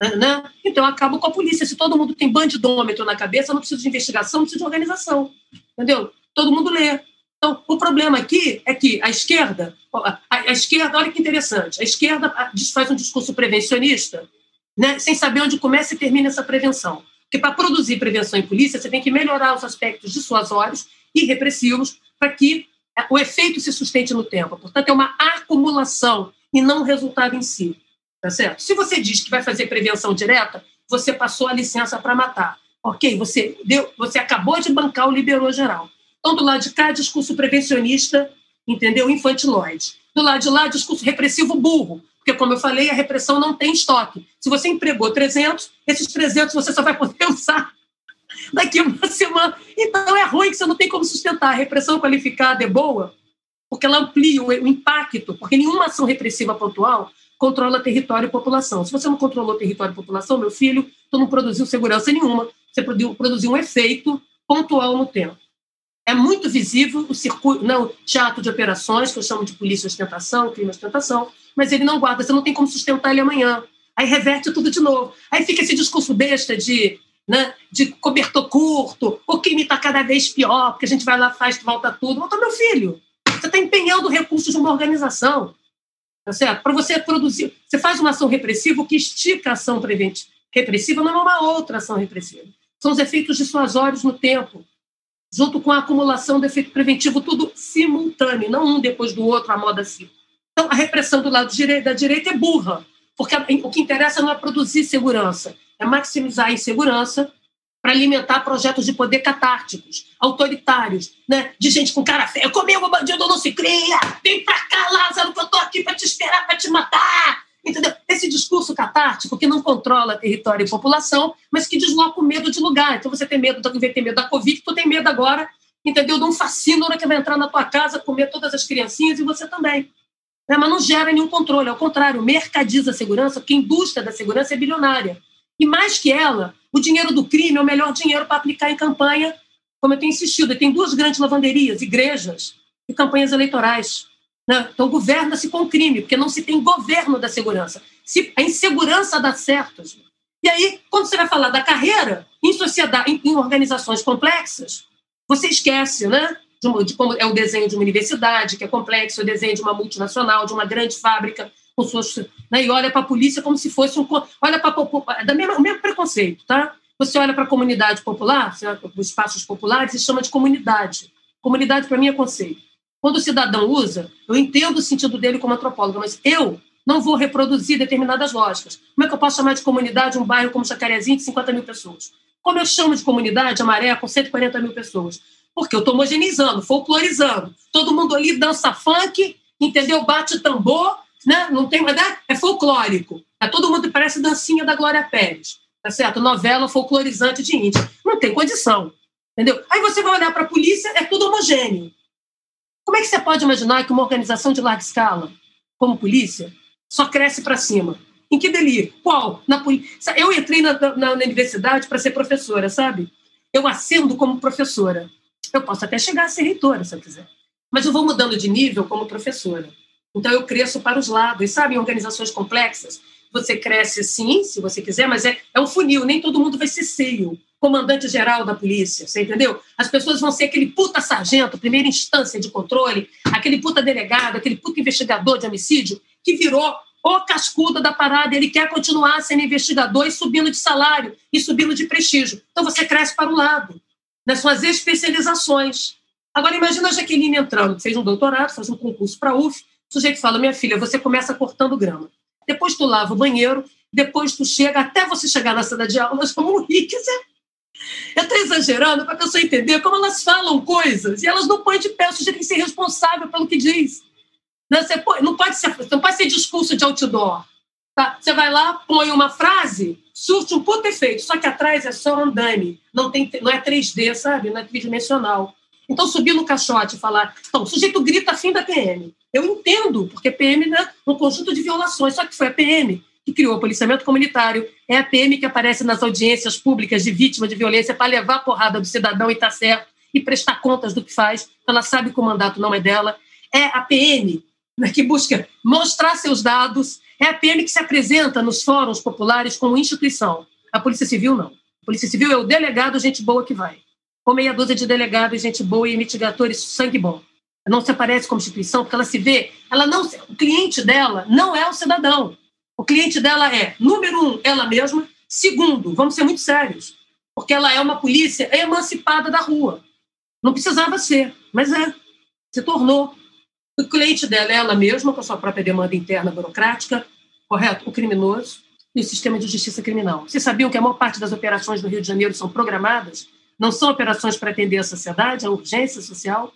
Né? Então, acabo com a polícia. Se todo mundo tem bandidômetro na cabeça, não precisa de investigação, não precisa de organização. Entendeu? Todo mundo lê. Então, o problema aqui é que a esquerda, a, a esquerda, olha que interessante, a esquerda faz um discurso prevencionista, né, sem saber onde começa e termina essa prevenção. Porque para produzir prevenção em polícia, você tem que melhorar os aspectos dissuasórios e repressivos para que é, o efeito se sustente no tempo. Portanto, é uma acumulação e não um resultado em si. Tá certo? Se você diz que vai fazer prevenção direta, você passou a licença para matar. Ok? Você, deu, você acabou de bancar o liberou geral. Então, do lado de cá, discurso prevencionista, entendeu? Infantiloide. Do lado de lá, discurso repressivo burro. Porque, como eu falei, a repressão não tem estoque. Se você empregou 300, esses 300 você só vai poder usar daqui a uma semana. Então, é ruim que você não tem como sustentar. A repressão qualificada é boa, porque ela amplia o impacto, porque nenhuma ação repressiva pontual controla território e população. Se você não controlou território e população, meu filho, tu não produziu segurança nenhuma. Você produziu um efeito pontual no tempo. É muito visível o circuito, não, teatro de operações, que eu chamo de polícia ostentação, crime ostentação, mas ele não guarda, você não tem como sustentar ele amanhã. Aí reverte tudo de novo. Aí fica esse discurso besta de, né, de cobertor curto, o crime está cada vez pior, porque a gente vai lá, faz, volta tudo. Volta, meu filho, você está empenhando recursos de uma organização. Tá certo? Para você produzir. Você faz uma ação repressiva, o que estica a ação preventiva. Repressiva não é uma outra ação repressiva. São os efeitos dissuasórios no tempo, junto com a acumulação do efeito preventivo, tudo simultâneo, não um depois do outro, a moda assim. Então, a repressão do lado da direita é burra, porque o que interessa não é produzir segurança, é maximizar a insegurança para alimentar projetos de poder catárticos, autoritários, né? de gente com cara feia. Comigo, bandido não se cria! Vem pra cá, Lázaro, que eu tô aqui para te esperar, para te matar! Entendeu? Esse discurso catártico que não controla território e população, mas que desloca o medo de lugar. Então você tem medo, em vez ter medo da Covid, tu tem medo agora, entendeu? De um fascínio que vai entrar na tua casa, comer todas as criancinhas e você também. É, mas não gera nenhum controle, ao contrário, mercadiza a segurança, porque a indústria da segurança é bilionária. E mais que ela, o dinheiro do crime é o melhor dinheiro para aplicar em campanha, como eu tenho insistido. Tem duas grandes lavanderias, igrejas e campanhas eleitorais. Né? Então, governa-se com crime, porque não se tem governo da segurança. Se, a insegurança dá certo. E aí, quando você vai falar da carreira, em sociedade, em, em organizações complexas, você esquece, né? De, de, como é o desenho de uma universidade, que é complexo, o desenho de uma multinacional, de uma grande fábrica, suas, né? e olha para a polícia como se fosse um. Olha para da mesma, o mesmo preconceito, tá? Você olha para a comunidade popular, os espaços populares, e chama de comunidade. Comunidade, para mim, é conceito. Quando o cidadão usa, eu entendo o sentido dele como antropólogo, mas eu não vou reproduzir determinadas lógicas. Como é que eu posso chamar de comunidade um bairro como Jacarezinho de 50 mil pessoas? Como eu chamo de comunidade a Maré com 140 mil pessoas? Porque eu estou homogeneizando, folclorizando. Todo mundo ali dança funk, entendeu? Bate tambor, né? Não tem mais. É folclórico. É todo mundo parece dancinha da Glória Pérez. Tá certo? Novela folclorizante de índia. Não tem condição. Entendeu? Aí você vai olhar para a polícia, é tudo homogêneo. Como é que você pode imaginar que uma organização de larga escala, como polícia, só cresce para cima? Em que delírio? Qual? Na polícia. Eu entrei na, na, na universidade para ser professora, sabe? Eu acendo como professora. Eu posso até chegar a ser reitora, se eu quiser. Mas eu vou mudando de nível como professora. Então eu cresço para os lados, sabe? Em organizações complexas, você cresce sim, se você quiser, mas é, é um funil, nem todo mundo vai ser seio comandante-geral da polícia, você entendeu? As pessoas vão ser aquele puta sargento, primeira instância de controle, aquele puta delegado, aquele puta investigador de homicídio, que virou o cascudo da parada, ele quer continuar sendo investigador e subindo de salário e subindo de prestígio. Então você cresce para um lado, nas suas especializações. Agora imagina a Jaqueline entrando, fez um doutorado, faz um concurso para a UF, o sujeito fala, minha filha, você começa cortando grama. Depois tu lava o banheiro, depois tu chega, até você chegar na sala de aula, nós vamos rir, dizer, eu estou exagerando para a pessoa entender como elas falam coisas e elas não põem de pé, o sujeito tem que ser responsável pelo que diz. Né? Não pode ser, não pode ser discurso de outdoor. Tá? Você vai lá, põe uma frase, surte um puto efeito, só que atrás é só andame, não, tem, não é 3D, sabe? Não é tridimensional. Então, subir no caixote e falar, então, o sujeito grita fim da PM. Eu entendo, porque PM né, um conjunto de violações, só que foi a PM que criou o policiamento comunitário, é a PM que aparece nas audiências públicas de vítima de violência para levar a porrada do cidadão e tá certo, e prestar contas do que faz, ela sabe que o mandato não é dela. É a PM né, que busca mostrar seus dados, é a PM que se apresenta nos fóruns populares como instituição. A Polícia Civil não. A Polícia Civil é o delegado, gente boa que vai. Com meia dúzia de delegados, gente boa e mitigadores, sangue bom. Não se aparece como instituição, porque ela se vê, ela não, o cliente dela não é o cidadão. O cliente dela é, número um, ela mesma. Segundo, vamos ser muito sérios, porque ela é uma polícia emancipada da rua. Não precisava ser, mas é. Se tornou. O cliente dela é ela mesma, com a sua própria demanda interna burocrática, correto? O criminoso e o sistema de justiça criminal. Vocês sabiam que a maior parte das operações no Rio de Janeiro são programadas? Não são operações para atender a sociedade, a urgência social,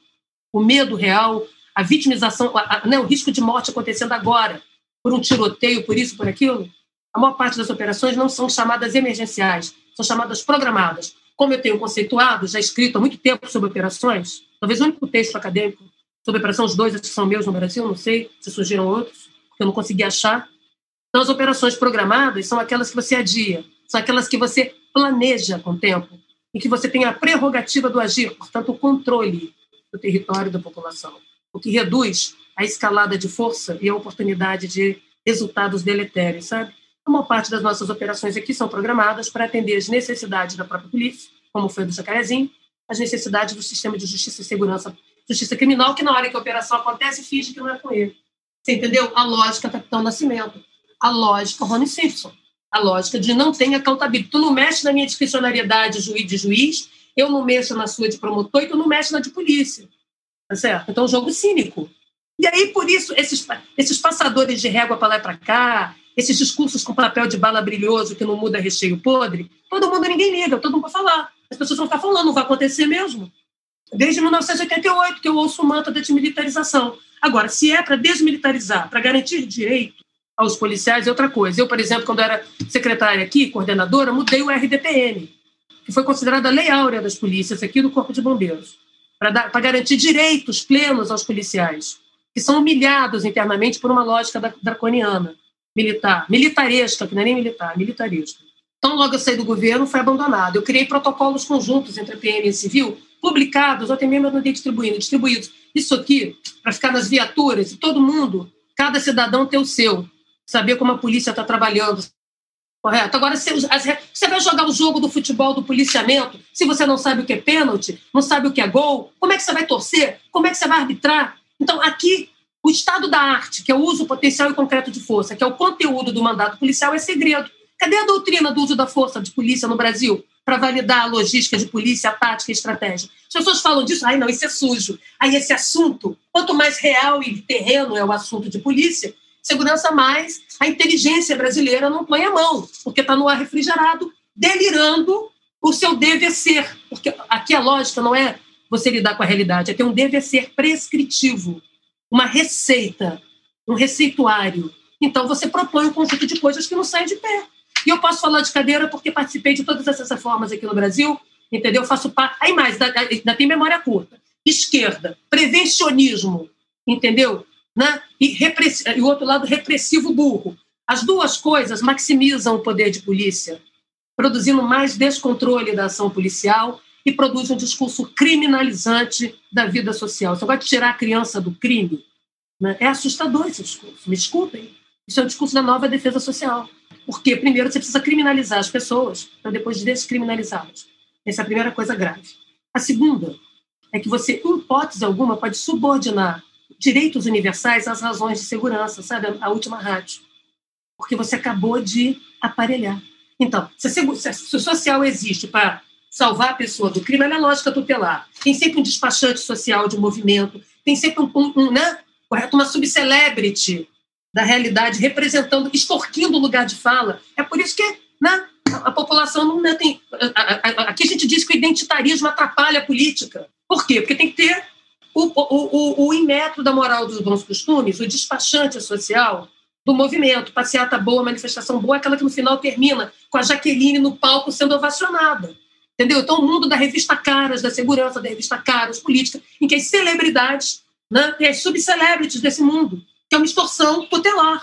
o medo real, a vitimização, a, a, né, o risco de morte acontecendo agora, por um tiroteio, por isso, por aquilo. A maior parte das operações não são chamadas emergenciais, são chamadas programadas. Como eu tenho conceituado, já escrito há muito tempo sobre operações, talvez o único texto acadêmico sobre operação, os dois que são meus no Brasil, não sei se surgiram outros, porque eu não consegui achar. Então, as operações programadas são aquelas que você adia, são aquelas que você planeja com o tempo e que você tem a prerrogativa do agir, portanto, o controle do território da população, o que reduz a escalada de força e a oportunidade de resultados deletérios, sabe? A maior parte das nossas operações aqui são programadas para atender as necessidades da própria polícia, como foi do Jacarezinho, as necessidades do sistema de justiça e segurança justiça criminal, que na hora que a operação acontece, finge que não é com ele. Você entendeu? A lógica Capitão Nascimento. A lógica Rony Simpson. A lógica de não tem accountability. Tu não mexe na minha discricionariedade de juiz, eu não mexo na sua de promotor e tu não mexe na de polícia. Tá certo? Então, é um jogo cínico. E aí, por isso, esses, esses passadores de régua para lá e para cá, esses discursos com papel de bala brilhoso que não muda recheio podre, todo mundo ninguém liga, todo mundo vai falar. As pessoas vão ficar falando, não vai acontecer mesmo desde 1988 que eu ouço o mantra da desmilitarização. Agora, se é para desmilitarizar, para garantir direito aos policiais, é outra coisa. Eu, por exemplo, quando era secretária aqui, coordenadora, mudei o RDPM, que foi considerada a lei áurea das polícias aqui do Corpo de Bombeiros, para garantir direitos plenos aos policiais, que são humilhados internamente por uma lógica draconiana, militar, militaresca, que não é nem militar, militarista. Então, logo eu saí do governo, foi abandonado. Eu criei protocolos conjuntos entre a PM e a Civil publicados, até mesmo eu não distribuindo, distribuídos. Isso aqui, para ficar nas viaturas, e todo mundo, cada cidadão ter o seu, saber como a polícia está trabalhando. Correto? Agora, você, vai jogar o jogo do futebol, do policiamento, se você não sabe o que é pênalti, não sabe o que é gol, como é que você vai torcer? Como é que você vai arbitrar? Então, aqui, o estado da arte, que é o uso potencial e concreto de força, que é o conteúdo do mandato policial, é segredo. Cadê a doutrina do uso da força de polícia no Brasil? para validar a logística de polícia, a tática e a estratégia. As pessoas falam disso, ai não, isso é sujo. Aí esse assunto, quanto mais real e terreno é o assunto de polícia, segurança mais, a inteligência brasileira não põe a mão, porque está no ar refrigerado, delirando o seu dever ser. Porque aqui a lógica não é você lidar com a realidade, é ter um dever ser prescritivo, uma receita, um receituário. Então você propõe um conjunto de coisas que não saem de pé. E eu posso falar de cadeira porque participei de todas essas reformas aqui no Brasil, entendeu? Eu faço parte. Aí mais, ainda tem memória curta. Esquerda, prevencionismo, entendeu? Né? E, repress... e o outro lado, repressivo burro. As duas coisas maximizam o poder de polícia, produzindo mais descontrole da ação policial e produz um discurso criminalizante da vida social. Você vai tirar a criança do crime. Né? É assustador esse discurso, me desculpem. Isso é um discurso da nova defesa social. Porque, primeiro, você precisa criminalizar as pessoas para depois descriminalizá-las. Essa é a primeira coisa grave. A segunda é que você, em hipótese alguma, pode subordinar direitos universais às razões de segurança, sabe? A última rádio. Porque você acabou de aparelhar. Então, se, se o social existe para salvar a pessoa do crime, é lógica tutelar. Tem sempre um despachante social de movimento, tem sempre um, um, um né? Correto? uma subcelebrity da realidade, representando, extorquindo o lugar de fala. É por isso que né, a população não né, tem. Aqui a gente diz que o identitarismo atrapalha a política. Por quê? Porque tem que ter o, o, o, o imetro da moral dos bons costumes, o despachante social do movimento. Passeata boa, manifestação boa, aquela que no final termina com a Jaqueline no palco sendo ovacionada. Entendeu? Então, o mundo da revista Caras, da segurança da revista Caras, política, em que as celebridades, né, tem as subcelebrities desse mundo, que é uma extorsão tutelar,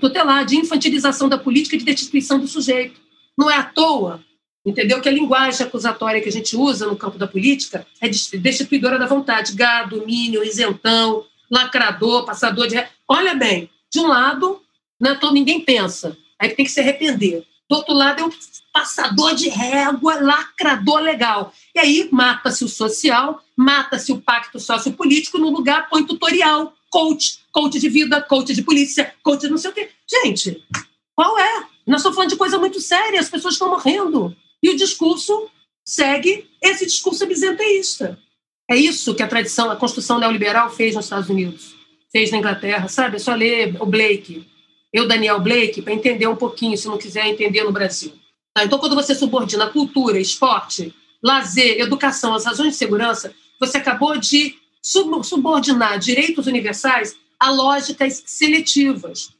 tutelar, de infantilização da política e de destituição do sujeito. Não é à toa, entendeu? Que a linguagem acusatória que a gente usa no campo da política é destituidora da vontade. Gado, domínio, isentão, lacrador, passador de. Olha bem, de um lado, né, todo, ninguém pensa, aí tem que se arrepender. Do outro lado é um passador de régua, lacrador legal. E aí mata-se o social, mata-se o pacto sociopolítico, no lugar põe tutorial, coach, coach de vida, coach de polícia, coach de não sei o quê. Gente, qual é? Nós estamos falando de coisa muito séria, as pessoas estão morrendo. E o discurso segue esse discurso bizenteísta. É isso que a tradição, a construção neoliberal fez nos Estados Unidos, fez na Inglaterra, sabe? É só ler o Blake, eu, Daniel Blake, para entender um pouquinho, se não quiser entender no Brasil. Tá? Então, quando você subordina cultura, esporte, lazer, educação, as razões de segurança, você acabou de subordinar direitos universais a lógicas seletivas,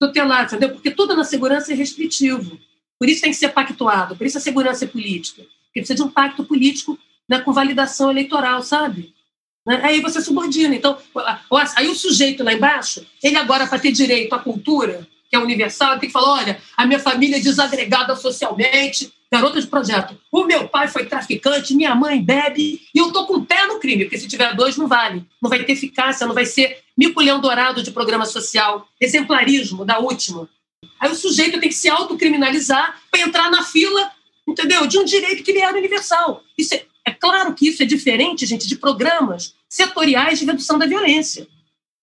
tuteladas, entendeu? Porque tudo na segurança é restritivo. Por isso tem que ser pactuado, por isso a segurança é política. Porque precisa de um pacto político né, com validação eleitoral, sabe? Né? Aí você subordina. Então, aí o sujeito lá embaixo, ele agora, para ter direito à cultura, que é universal, tem que falar: olha, a minha família é desagregada socialmente, garota de projeto. O meu pai foi traficante, minha mãe bebe, e eu estou com o pé no crime, porque se tiver dois, não vale. Não vai ter eficácia, não vai ser mico-leão dourado de programa social, exemplarismo da última. Aí o sujeito tem que se autocriminalizar para entrar na fila, entendeu? De um direito que lhe era universal. Isso é, é claro que isso é diferente, gente, de programas setoriais de redução da violência.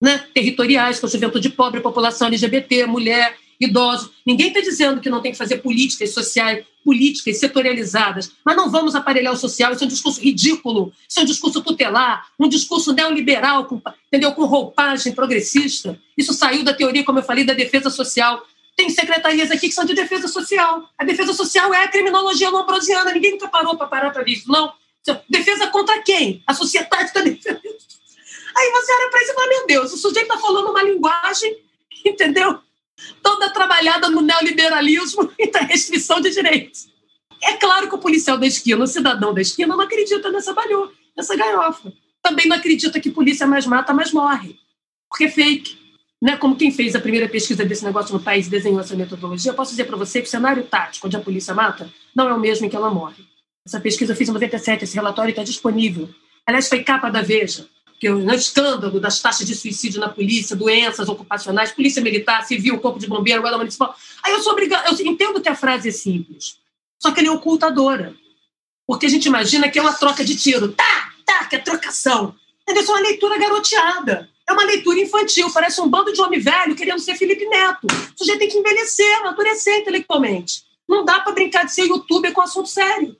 Né? Territoriais, com juventude pobre, população LGBT, mulher, idosos. Ninguém está dizendo que não tem que fazer políticas sociais, políticas setorializadas, mas não vamos aparelhar o social. Isso é um discurso ridículo, isso é um discurso tutelar, um discurso neoliberal, com, entendeu? com roupagem progressista. Isso saiu da teoria, como eu falei, da defesa social. Tem secretarias aqui que são de defesa social. A defesa social é a criminologia lombrosiana. Ninguém nunca parou para parar para isso, não. Defesa contra quem? A sociedade está defendendo. Aí você olha para isso e fala: meu Deus, o sujeito está falando uma linguagem, entendeu? toda trabalhada no neoliberalismo e da restrição de direitos. É claro que o policial da esquina, o cidadão da esquina, não acredita nessa balhô, nessa gaiofa. Também não acredita que polícia mais mata, mais morre. Porque é fake. Né? Como quem fez a primeira pesquisa desse negócio no país desenhou essa metodologia, eu posso dizer para você que o cenário tático onde a polícia mata não é o mesmo em que ela morre. Essa pesquisa eu fiz em 97, esse relatório está disponível. Aliás, foi capa da Veja que o escândalo das taxas de suicídio na polícia, doenças ocupacionais, polícia militar, civil, corpo de bombeiro, guarda municipal. Aí eu sou obrigada, eu entendo que a frase é simples, só que ela é ocultadora. Porque a gente imagina que é uma troca de tiro. Tá, tá, que é trocação. Isso é uma leitura garoteada. É uma leitura infantil, parece um bando de homem velho querendo ser Felipe Neto. O sujeito tem que envelhecer, amadurecer intelectualmente. Não dá para brincar de ser youtuber com assunto sério.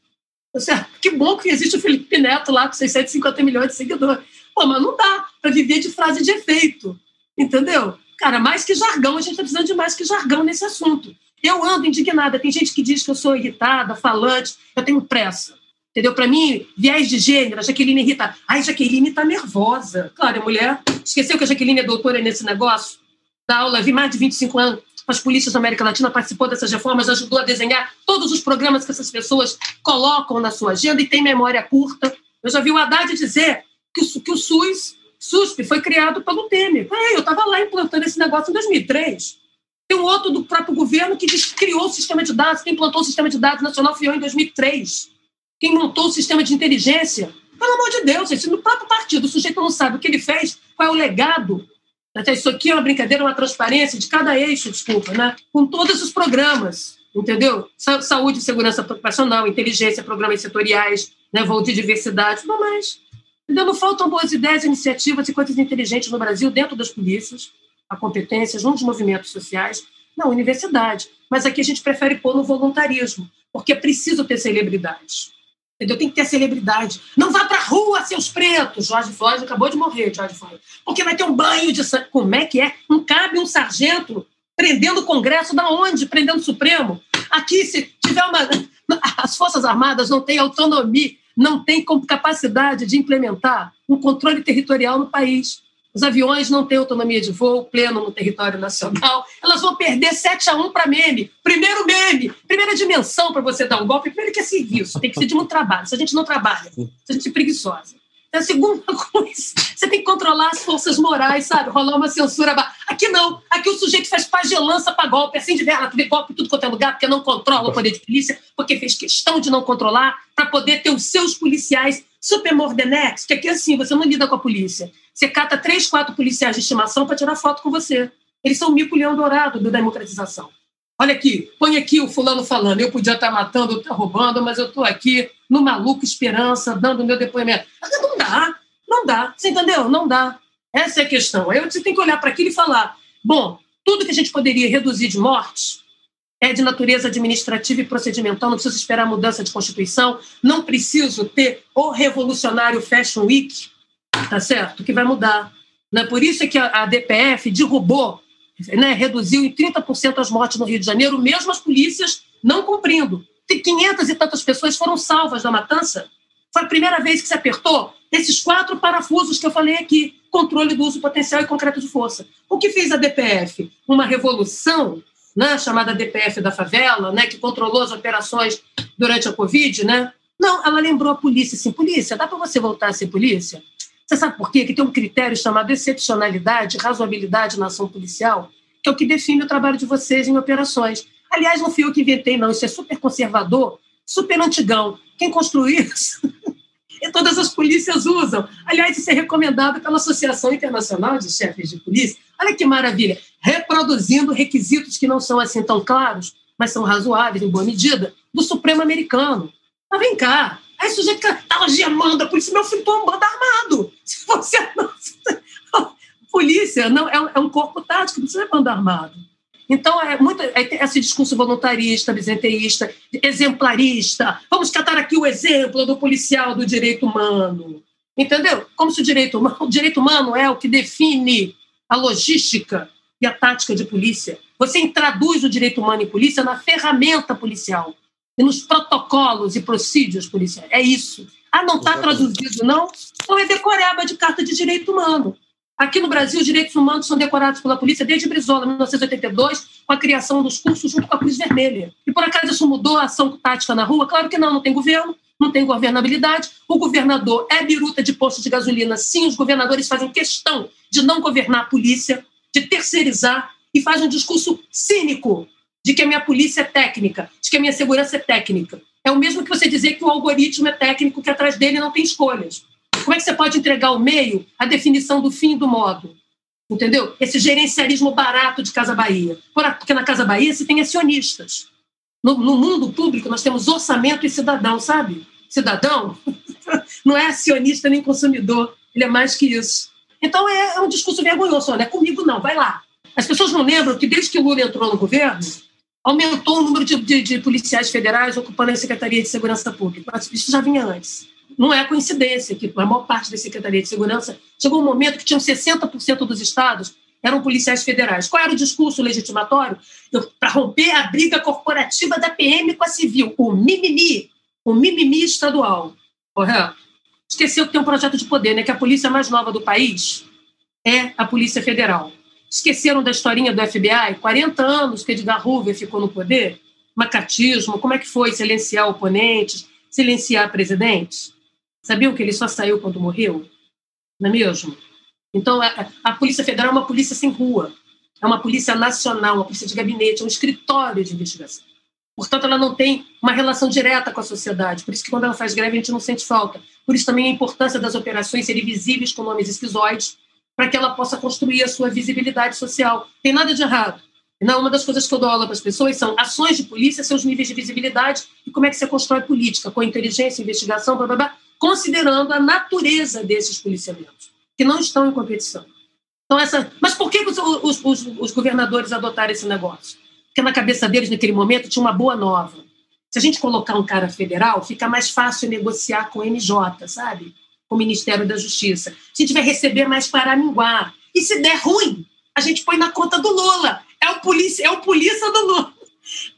Que bom que existe o Felipe Neto lá com 650 milhões de seguidores. Pô, mas não dá para viver de frase de efeito, entendeu? Cara, mais que jargão, a gente está precisando de mais que jargão nesse assunto. Eu ando indignada. Tem gente que diz que eu sou irritada, falante, eu tenho pressa. Entendeu? Para mim, viés de gênero, a Jaqueline irrita. Ai, Jaqueline tá nervosa. Claro, é mulher. Esqueceu que a Jaqueline é doutora nesse negócio? Da aula, vi mais de 25 anos as polícias da América Latina, participou dessas reformas, ajudou a desenhar todos os programas que essas pessoas colocam na sua agenda e tem memória curta. Eu já vi o Haddad dizer que o, que o SUS, SUSP, foi criado pelo Temer. eu estava lá implantando esse negócio em 2003. Tem um outro do próprio governo que criou o sistema de dados, quem implantou o sistema de dados nacional foi em 2003. Quem montou o sistema de inteligência, pelo amor de Deus, gente, no próprio partido, o sujeito não sabe o que ele fez, qual é o legado. Isso aqui é uma brincadeira, uma transparência de cada eixo, desculpa, né? com todos os programas, entendeu? Saúde segurança ocupacional, inteligência, programas setoriais, né? voo de diversidade, tudo mais. Ainda não faltam boas ideias, iniciativas e coisas inteligentes no Brasil, dentro das polícias, a competências, nos movimentos sociais, na universidade. Mas aqui a gente prefere pôr no voluntarismo, porque é preciso ter celebridade. Entendeu? Tem que ter celebridade. Não vá para a rua, seus pretos. Jorge Floyd acabou de morrer, Jorge Floyd. Porque vai ter um banho de sangue. Como é que é? Não cabe um sargento prendendo o Congresso da onde? Prendendo o Supremo? Aqui, se tiver uma. As Forças Armadas não têm autonomia não tem capacidade de implementar um controle territorial no país. Os aviões não têm autonomia de voo pleno no território nacional. Elas vão perder 7 a 1 para meme. Primeiro meme, primeira dimensão para você dar um golpe. Primeiro que é serviço, tem que ser de muito trabalho. Se a gente não trabalha, se a gente é preguiçosa. A segunda coisa, você tem que controlar as forças morais, sabe? Rolar uma censura. Aqui não. Aqui o sujeito faz pagelança para golpe, assim de verra, tu vê golpe tudo quanto é lugar, porque não controla o poder de polícia, porque fez questão de não controlar, para poder ter os seus policiais super mordenex, que aqui assim, você não lida com a polícia. Você cata três, quatro policiais de estimação para tirar foto com você. Eles são o mico leão dourado da democratização. Olha aqui, põe aqui o fulano falando, eu podia estar matando, estar roubando, mas eu estou aqui no maluco esperança, dando meu depoimento. Não dá, não dá, você entendeu? Não dá. Essa é a questão. Aí você tem que olhar para aquilo e falar, bom, tudo que a gente poderia reduzir de mortes é de natureza administrativa e procedimental, não preciso esperar mudança de Constituição, não preciso ter o revolucionário Fashion Week, tá certo? Que vai mudar. É por isso que a DPF derrubou né, reduziu em 30% as mortes no Rio de Janeiro, mesmo as polícias não cumprindo. Tem 500 e tantas pessoas foram salvas da matança. Foi a primeira vez que se apertou esses quatro parafusos que eu falei aqui: controle do uso potencial e concreto de força. O que fez a DPF? Uma revolução, né, chamada DPF da favela, né, que controlou as operações durante a Covid, né? Não, ela lembrou a polícia assim: polícia, dá para você voltar a ser polícia? Você sabe por quê? Que tem um critério chamado excepcionalidade, razoabilidade na ação policial, que é o que define o trabalho de vocês em operações. Aliás, não fui eu que inventei, não. Isso é super conservador, super antigão. Quem construiu isso? e todas as polícias usam. Aliás, isso é recomendado pela Associação Internacional de Chefes de Polícia. Olha que maravilha! Reproduzindo requisitos que não são assim tão claros, mas são razoáveis em boa medida, do Supremo Americano. Mas vem cá, Aí o sujeito estava gemando, a polícia, meu filho, é um bando armado. Se você não. polícia não, é, é, um corpo tático, não é bando armado. Então, é muito é, esse discurso voluntarista, bisenteísta, exemplarista. Vamos catar aqui o exemplo do policial do direito humano. Entendeu? Como se o direito humano, o direito humano é o que define a logística e a tática de polícia. Você introduz o direito humano em polícia na ferramenta policial e nos protocolos e procídios policiais. É isso. Ah, não está traduzido, não? Então é decoreba de carta de direito humano. Aqui no Brasil, os direitos humanos são decorados pela polícia desde Brizola, 1982, com a criação dos cursos junto com a Cruz Vermelha. E por acaso isso mudou a ação tática na rua? Claro que não, não tem governo, não tem governabilidade. O governador é biruta de posto de gasolina. Sim, os governadores fazem questão de não governar a polícia, de terceirizar e fazem um discurso cínico de que a minha polícia é técnica, de que a minha segurança é técnica. É o mesmo que você dizer que o algoritmo é técnico, que atrás dele não tem escolhas. Como é que você pode entregar ao meio a definição do fim e do modo? Entendeu? Esse gerencialismo barato de Casa Bahia. Porque na Casa Bahia se tem acionistas. No, no mundo público nós temos orçamento e cidadão, sabe? Cidadão não é acionista nem consumidor, ele é mais que isso. Então é, é um discurso vergonhoso. Olha, comigo não, vai lá. As pessoas não lembram que desde que o Lula entrou no governo, aumentou o número de, de, de, policiais federais ocupando a Secretaria de Segurança Pública. Isso já vinha antes. Não é coincidência que a maior parte da Secretaria de Segurança chegou um momento que tinham 60% dos estados eram policiais federais. Qual era o discurso legitimatório? Para romper a briga corporativa da PM com a civil, o mimimi, o mimimi estadual. Correto? Esqueceu que tem um projeto de poder, né? que a polícia mais nova do país é a Polícia Federal. Esqueceram da historinha do FBI? 40 anos que Edgar Hoover ficou no poder? Macatismo, como é que foi silenciar oponentes, silenciar presidentes? Sabiam que ele só saiu quando morreu? Não é mesmo? Então, a, a Polícia Federal é uma polícia sem rua. É uma polícia nacional, uma polícia de gabinete, é um escritório de investigação. Portanto, ela não tem uma relação direta com a sociedade. Por isso que quando ela faz greve, a gente não sente falta. Por isso também a importância das operações serem visíveis com nomes esquizoides, para que ela possa construir a sua visibilidade social. Tem nada de errado. Não, uma das coisas que eu dou aula para as pessoas são ações de polícia, seus níveis de visibilidade e como é que você constrói política, com inteligência, investigação, blá, blá, blá, considerando a natureza desses policiamentos, que não estão em competição. Então, essa... Mas por que os, os, os, os governadores adotaram esse negócio? Porque na cabeça deles, naquele momento, tinha uma boa nova. Se a gente colocar um cara federal, fica mais fácil negociar com o MJ, sabe? Com o Ministério da Justiça. A gente vai receber mais para minguar. E se der ruim, a gente põe na conta do Lula. É o polícia, é o polícia do Lula.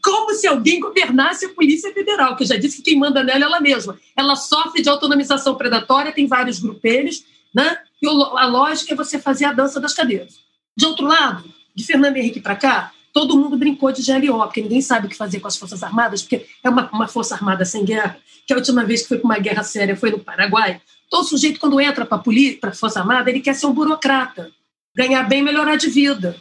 Como se alguém governasse a Polícia Federal, que eu já disse que quem manda nela é ela mesma. Ela sofre de autonomização predatória, tem vários grupelhos, né? E a lógica é você fazer a dança das cadeiras. De outro lado, de Fernando Henrique para cá, todo mundo brincou de GLO, porque ninguém sabe o que fazer com as Forças Armadas, porque é uma, uma Força Armada sem guerra, que a última vez que foi para uma guerra séria foi no Paraguai, Todo sujeito, quando entra para a Força Armada, ele quer ser um burocrata, ganhar bem melhorar de vida.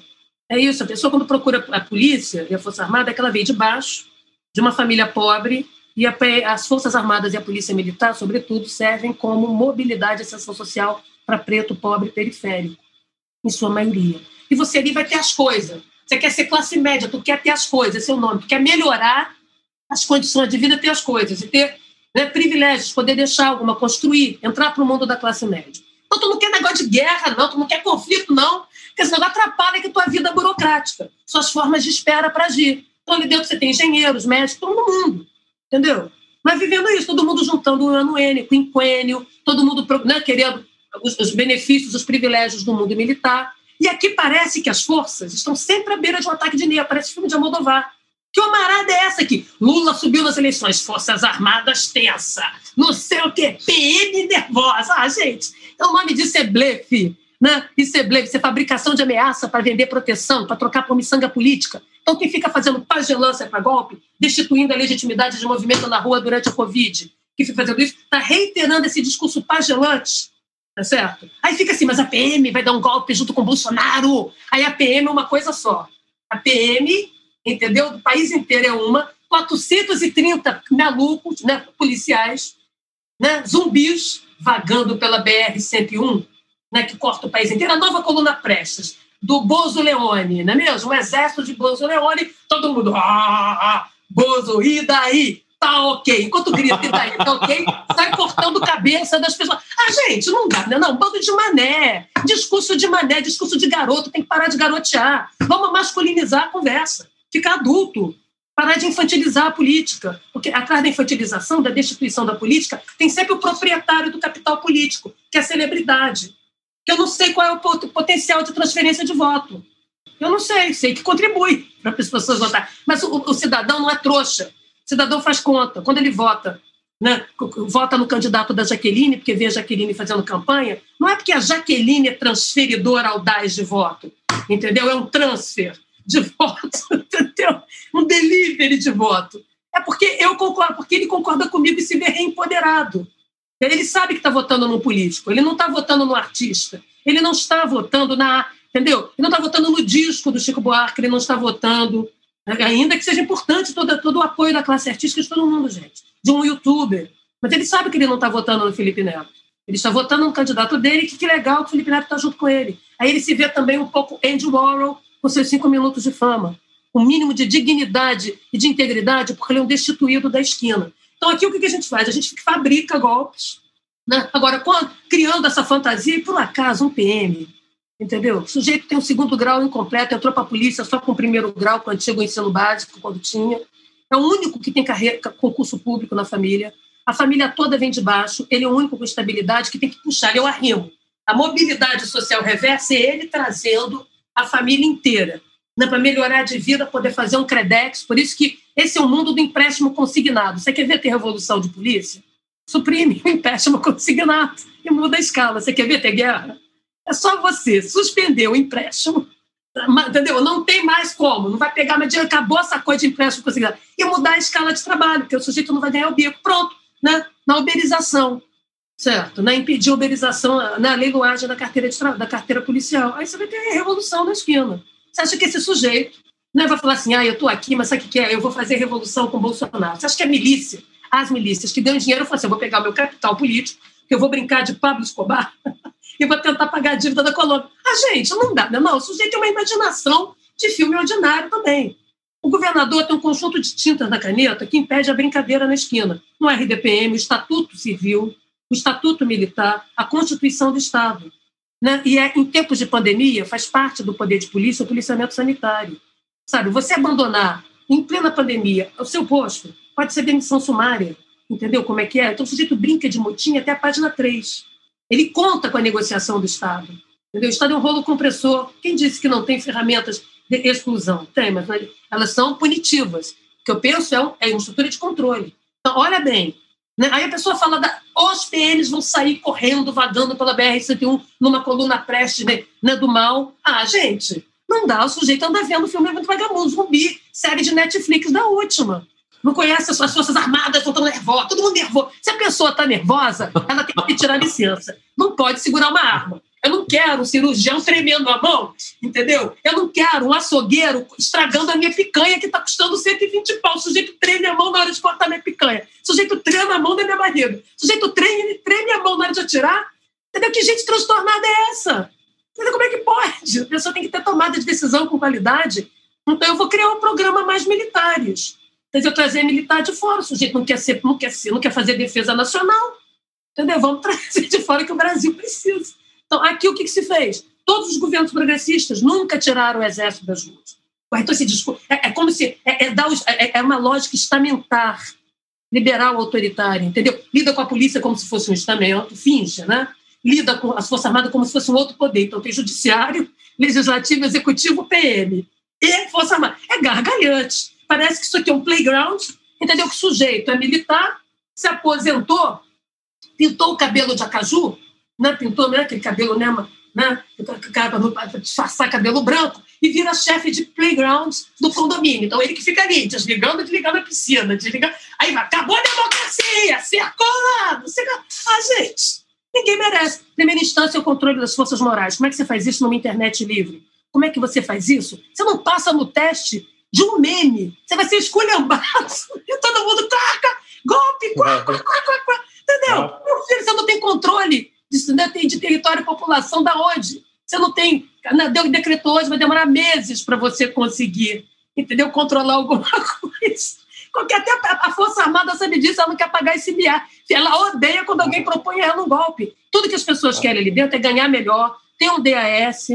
É isso, a pessoa, quando procura a polícia e a Força Armada, é que ela vem de baixo, de uma família pobre, e a, as Forças Armadas e a Polícia Militar, sobretudo, servem como mobilidade e ascensão social para preto, pobre periférico, em sua maioria. E você ali vai ter as coisas. Você quer ser classe média, tu quer ter as coisas, esse é o nome. Tu quer melhorar as condições de vida, ter as coisas. E ter né, privilégios, poder deixar alguma, construir, entrar para o mundo da classe média. Então, tu não quer negócio de guerra, não, tu não quer conflito, não, porque senão atrapalha que tua vida burocrática, suas formas de espera para agir. Então, ali dentro você tem engenheiros, médicos, todo mundo, entendeu? Mas vivendo isso, todo mundo juntando um ano N, quinquênio, todo mundo né, querendo os, os benefícios, os privilégios do mundo militar. E aqui parece que as forças estão sempre à beira de um ataque de Nia, parece filme de Almodóvar. Que homarada é essa aqui? Lula subiu nas eleições, Forças Armadas tensa, não sei o quê, PM nervosa. Ah, gente, o nome disso é blefe. Né? Isso é blefe, isso é fabricação de ameaça para vender proteção, para trocar por miçanga política. Então, quem fica fazendo pagelância para golpe, destituindo a legitimidade de movimento na rua durante a Covid, que fica fazendo isso, está reiterando esse discurso pagelante, tá certo? Aí fica assim, mas a PM vai dar um golpe junto com o Bolsonaro. Aí a PM é uma coisa só. A PM entendeu? Do país inteiro é uma, 430 malucos, né, policiais, né, zumbis vagando pela BR-101, né, que corta o país inteiro. A nova coluna Prestes, do Bozo Leone, não é mesmo? O exército de Bozo Leone, todo mundo, ah, ah, Bozo, e daí? Tá ok. Enquanto grita, e daí? Tá ok? Sai cortando cabeça das pessoas. Ah, gente, não dá, né? Não, bando de mané. Discurso de mané, discurso de garoto, tem que parar de garotear. Vamos masculinizar a conversa ficar adulto, parar de infantilizar a política, porque atrás da infantilização, da destituição da política, tem sempre o proprietário do capital político, que é a celebridade, que eu não sei qual é o potencial de transferência de voto. Eu não sei, sei que contribui para as pessoas votarem. Mas o, o, cidadão não é trouxa. O cidadão faz conta. Quando ele vota, né, vota no candidato da Jaqueline, porque vê a Jaqueline fazendo campanha, não é porque a Jaqueline é transferidora audaz de voto, entendeu? É um transfer de voto, entendeu? Um delivery de voto. É porque eu concordo, porque ele concorda comigo e se vê reempoderado. Ele sabe que está votando no político, ele não está votando no artista, ele não está votando na. Entendeu? Ele não está votando no disco do Chico Buarque, ele não está votando, ainda que seja importante todo, todo o apoio da classe artística de todo mundo, gente, de um youtuber. Mas ele sabe que ele não está votando no Felipe Neto. Ele está votando no candidato dele, que, que legal que o Felipe Neto está junto com ele. Aí ele se vê também um pouco Andy Warhol, com seus cinco minutos de fama, o um mínimo de dignidade e de integridade, porque ele é um destituído da esquina. Então, aqui o que a gente faz? A gente fabrica golpes. Né? Agora, criando essa fantasia, e por acaso um PM, entendeu? O sujeito tem um segundo grau incompleto, entrou para a polícia só com o primeiro grau, com o antigo ensino básico, quando tinha. É o único que tem carreira, concurso público na família. A família toda vem de baixo, ele é o único com estabilidade que tem que puxar, ele é o arrimo. A mobilidade social reversa é ele trazendo a família inteira, né, para melhorar de vida, poder fazer um credex. Por isso que esse é o mundo do empréstimo consignado. Você quer ver ter revolução de polícia? Suprime o empréstimo consignado e muda a escala. Você quer ver ter guerra? É só você suspender o empréstimo, entendeu? Não tem mais como. Não vai pegar mais dinheiro, acabou essa coisa de empréstimo consignado. E mudar a escala de trabalho, porque o sujeito não vai ganhar o bico. Pronto, né? na uberização certo? Na impedir a uberização, na leiloagem da carteira, de da carteira policial. Aí você vai ter a revolução na esquina. Você acha que esse sujeito né, vai falar assim, ah, eu estou aqui, mas sabe o que é? Eu vou fazer revolução com Bolsonaro. Você acha que a milícia, as milícias que dão dinheiro, falam assim, eu vou pegar o meu capital político, eu vou brincar de Pablo Escobar e vou tentar pagar a dívida da Colômbia. Ah, gente, não dá, né? não. O sujeito tem uma imaginação de filme ordinário também. O governador tem um conjunto de tintas na caneta que impede a brincadeira na esquina. No RDPM, o Estatuto Civil, o Estatuto Militar, a Constituição do Estado. Né? E é, em tempos de pandemia, faz parte do poder de polícia o policiamento sanitário. Sabe, você abandonar em plena pandemia o seu posto pode ser demissão sumária. Entendeu como é que é? Então o sujeito brinca de motim até a página 3. Ele conta com a negociação do Estado. Entendeu? O Estado é um rolo compressor. Quem disse que não tem ferramentas de exclusão? Tem, mas elas são punitivas. O que eu penso é, é uma estrutura de controle. Então, olha bem, né? Aí a pessoa fala, da, os PMs vão sair correndo, vagando pela BR-101 numa coluna preste né, né, do mal. Ah, gente, não dá, o sujeito anda vendo filme muito vagabundo, zumbi, série de Netflix da última. não conhece as Forças Armadas, estão nervosas, todo mundo nervoso. Se a pessoa está nervosa, ela tem que tirar licença. Não pode segurar uma arma. Eu não quero um cirurgião tremendo a mão, entendeu? Eu não quero um açougueiro estragando a minha picanha que está custando 120 pau. O sujeito treme a mão na hora de cortar minha picanha. O sujeito treme a mão da minha barriga. O sujeito treme, treme a mão na hora de atirar. Entendeu? Que gente transtornada é essa? Entendeu? Como é que pode? A pessoa tem que ter tomada de decisão com qualidade. Então eu vou criar um programa mais militares. Entendeu? Trazer militar de fora. O sujeito não quer ser, não quer ser, não quer fazer defesa nacional. Entendeu? Vamos trazer de fora que o Brasil precisa. Então, aqui o que, que se fez? Todos os governos progressistas nunca tiraram o exército das ruas. Então, esse discurso, é, é como se. É, é, é, é uma lógica estamentar, liberal autoritária, entendeu? Lida com a polícia como se fosse um estamento, finge, né? Lida com a Força Armada como se fosse um outro poder. Então, tem judiciário, legislativo, executivo, PM. E Força Armada. É gargalhante. Parece que isso aqui é um playground, entendeu? Que o sujeito é militar, se aposentou, pintou o cabelo de acaju, né? pintou né? aquele cabelo, né? né? para disfarçar cabelo branco, e vira chefe de playground do condomínio. Então, ele que fica ali, desligando desligando a piscina, desligando. Aí vai, acabou a democracia, circulando. Circulando. Ah, gente, ninguém merece. Primeira instância é o controle das forças morais. Como é que você faz isso numa internet livre? Como é que você faz isso? Você não passa no teste de um meme. Você vai ser esculhambado e todo mundo taca, golpe, quá, quá, quá, quá, quá. Entendeu? Meu filho, você não tem controle de, né, de território e população da onde? Você não tem. Deu decretou hoje, vai demorar meses para você conseguir, entendeu? Controlar alguma coisa. Porque até a Força Armada sabe disso, ela não quer pagar esse miar. Ela odeia quando alguém propõe ela um golpe. Tudo que as pessoas querem ali dentro é ganhar melhor, ter um DAS,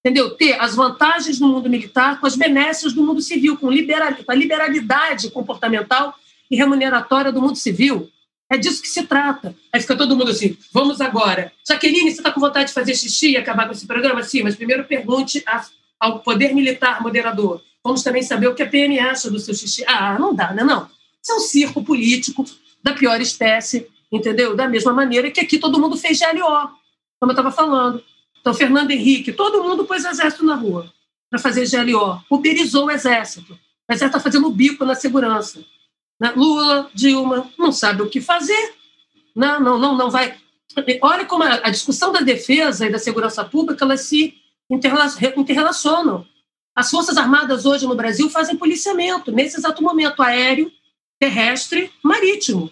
entendeu? Ter as vantagens do mundo militar com as benesses do mundo civil, com, liberal, com a liberalidade comportamental e remuneratória do mundo civil. É disso que se trata. Aí fica todo mundo assim, vamos agora. Jaqueline, você está com vontade de fazer xixi e acabar com esse programa? Sim, mas primeiro pergunte ao poder militar moderador. Vamos também saber o que a PM acha do seu xixi. Ah, não dá, né? Não. Isso é um circo político da pior espécie, entendeu? Da mesma maneira que aqui todo mundo fez GLO, como eu estava falando. Então, Fernando Henrique, todo mundo pôs o exército na rua para fazer GLO. Uberizou o exército. O exército está fazendo bico na segurança. Né? Lula, Dilma, não sabe o que fazer, não, não, não, não vai. Olha como a, discussão da defesa e da segurança pública elas se interrelacionam. As Forças Armadas hoje no Brasil fazem policiamento, nesse exato momento, aéreo, terrestre, marítimo.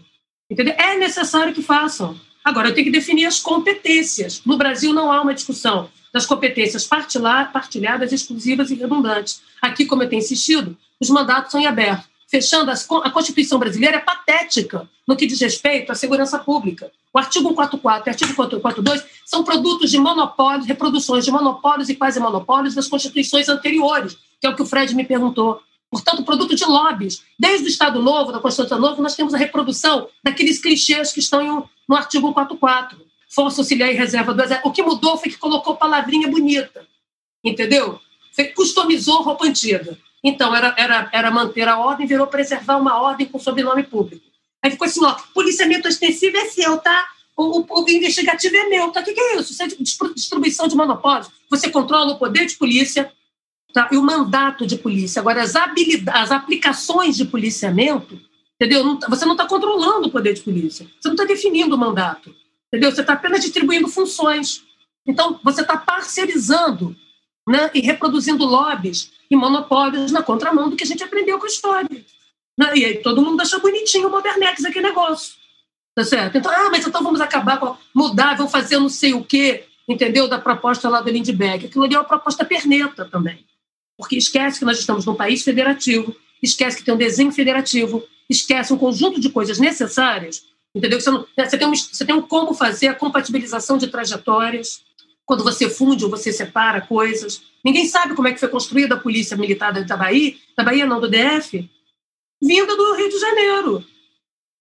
Entendeu? É necessário que façam. Agora, eu tenho que definir as competências. No Brasil não há uma discussão das competências partilhadas, exclusivas e redundantes. Aqui, como eu tenho insistido, os mandatos são em aberto fechando as, a Constituição brasileira é patética no que diz respeito à segurança pública. O artigo 144 e o artigo 442 são produtos de monopólios, reproduções de monopólios e quase monopólios das constituições anteriores, que é o que o Fred me perguntou. Portanto, produto de lobbies. Desde o Estado Novo, da Constituição Nova, nós temos a reprodução daqueles clichês que estão no artigo 144. Força auxiliar e reserva do Exército. O que mudou foi que colocou palavrinha bonita, entendeu? Customizou roupa antiga. Então, era, era, era manter a ordem, virou preservar uma ordem com sobrenome público. Aí ficou assim, ó, policiamento extensivo é seu, tá? O, o, o investigativo é meu, tá? O que, que é isso? Isso é distribuição de monopólios. Você controla o poder de polícia tá? e o mandato de polícia. Agora, as, habilidades, as aplicações de policiamento, entendeu? Não, tá, você não está controlando o poder de polícia. Você não está definindo o mandato, entendeu? Você está apenas distribuindo funções. Então, você está parcerizando né? e reproduzindo lobbies e monopólios na contramão do que a gente aprendeu com a história. Né? E aí todo mundo achou bonitinho o Modernex aquele negócio. Tá certo? Então, ah, mas então vamos acabar com. mudar, vamos fazer não sei o quê, entendeu? Da proposta lá do Lindbergh. Aquilo ali é uma proposta perneta também. Porque esquece que nós estamos num país federativo, esquece que tem um desenho federativo, esquece um conjunto de coisas necessárias, entendeu? Você, não, você, tem, um, você tem um como fazer a compatibilização de trajetórias, quando você funde ou você separa coisas. Ninguém sabe como é que foi construída a polícia militar da Bahia, da Bahia não, do DF, vinda do Rio de Janeiro.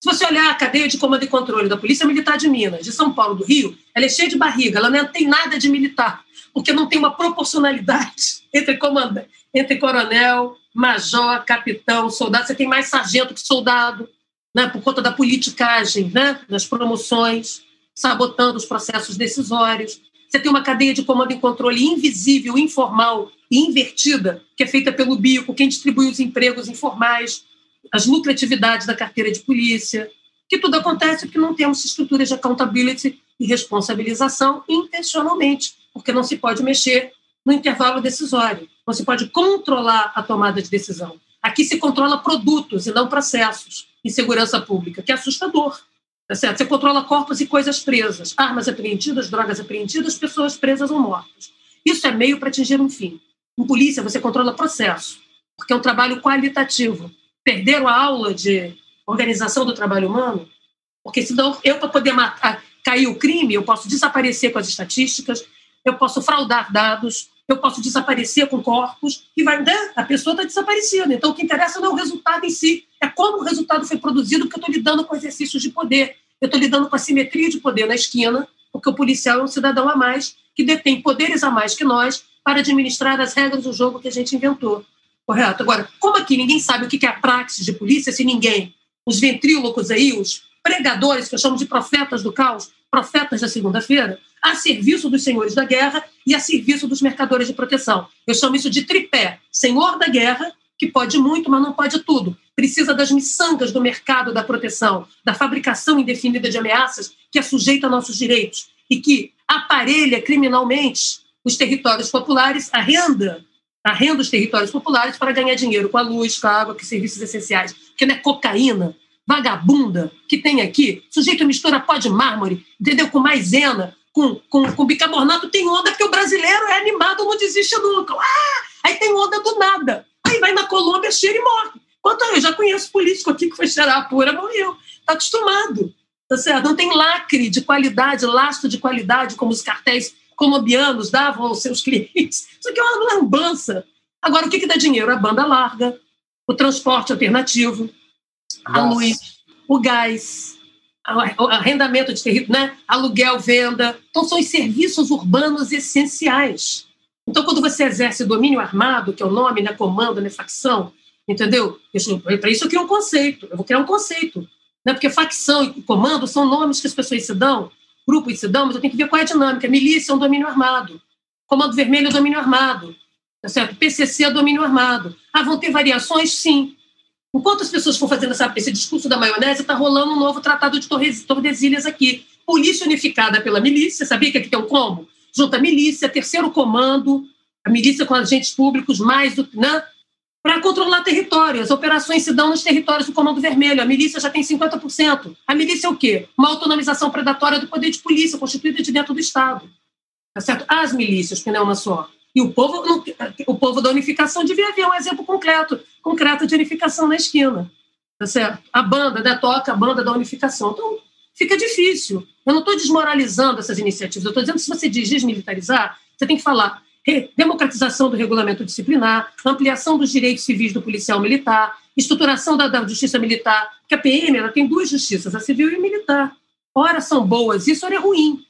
Se você olhar a cadeia de comando e controle da Polícia Militar de Minas, de São Paulo, do Rio, ela é cheia de barriga, ela não tem nada de militar, porque não tem uma proporcionalidade entre, comandante, entre coronel, major, capitão, soldado. Você tem mais sargento que soldado, né, por conta da politicagem, né, das promoções, sabotando os processos decisórios. Você tem uma cadeia de comando e controle invisível, informal e invertida, que é feita pelo bico, quem distribui os empregos informais. as lucratividades da carteira de polícia, que tudo acontece porque não temos estruturas de accountability e responsabilização intencionalmente, porque não se pode mexer no intervalo decisório, não se pode controlar a tomada de decisão. Aqui se controla produtos e não processos em segurança pública, que é assustador. Tá certo? Você controla corpos e coisas presas, armas apreendidas, drogas apreendidas, pessoas presas ou mortas. Isso é meio para atingir um fim. Em polícia, você controla processo, porque é um trabalho qualitativo. Perderam a aula de organização do trabalho humano? Porque senão eu, para poder matar, cair o crime, eu posso desaparecer com as estatísticas, eu posso fraudar dados, eu posso desaparecer com corpos, e vai, né? a pessoa está desaparecendo. Então, o que interessa não é o resultado em si, é como o resultado foi produzido, porque eu estou lidando com exercícios de poder, eu estou lidando com a simetria de poder na esquina, porque o policial é um cidadão a mais, que detém poderes a mais que nós, para administrar as regras do jogo que a gente inventou. Correto? Agora, como aqui ninguém sabe o que é a praxis de polícia, se ninguém, os ventrílocos aí, os pregadores, que eu chamo de profetas do caos, profetas da segunda-feira, a serviço dos senhores da guerra e a serviço dos mercadores de proteção. Eu chamo isso de tripé: senhor da guerra, que pode muito, mas não pode tudo. Precisa das miçangas do mercado da proteção, da fabricação indefinida de ameaças que é sujeita a nossos direitos e que aparelha criminalmente os territórios populares, a renda, a renda dos territórios populares para ganhar dinheiro com a luz, com a água, com serviços essenciais, que não é cocaína, vagabunda que tem aqui, sujeito mistura pó de mármore, entendeu? Com maisena, com, com, com bicarbonato tem onda, porque o brasileiro é animado, não desiste nunca. Ah! Aí tem onda do nada. Aí vai na Colômbia, cheira e morre. Quanto eu já conheço político aqui que foi cheirar a pura, morreu. Está acostumado. Tá certo? Não tem lacre de qualidade, lastro de qualidade, como os cartéis colombianos davam aos seus clientes. Isso aqui é uma lambança. Agora, o que, que dá dinheiro? A banda larga, o transporte alternativo, a luz, o gás, arrendamento de território, né? aluguel, venda. Então, são os serviços urbanos essenciais. Então, quando você exerce domínio armado, que é o nome, né? comando, né? facção, entendeu? Para isso eu crio um conceito, eu vou criar um conceito. Né? Porque facção e comando são nomes que as pessoas se dão, grupos se dão, mas eu tenho que ver qual é a dinâmica. Milícia é um domínio armado, comando vermelho é domínio armado, tá certo? PCC é domínio armado. Ah, vão ter variações? Sim. Enquanto as pessoas for fazendo essa, esse discurso da maionese, está rolando um novo tratado de Tordesilhas aqui. Polícia unificada pela milícia, sabia que aqui tem um como? Junta milícia, terceiro comando, a milícia com agentes públicos, mais do. Né? Para controlar território. As operações se dão nos territórios do Comando Vermelho. A milícia já tem 50%. A milícia é o quê? Uma autonomização predatória do poder de polícia, constituída de dentro do Estado. Tá certo? As milícias, que não é uma só. E o povo, o povo da unificação devia ver um exemplo concreto, concreto de unificação na esquina. Tá certo? A banda, né, toca a banda da unificação. Então, fica difícil. Eu não estou desmoralizando essas iniciativas. Eu estou dizendo que se você diz desmilitarizar, você tem que falar democratização do regulamento disciplinar, ampliação dos direitos civis do policial militar, estruturação da, da justiça militar, porque a PM ela tem duas justiças, a civil e a militar. Ora são boas, isso ora é ruim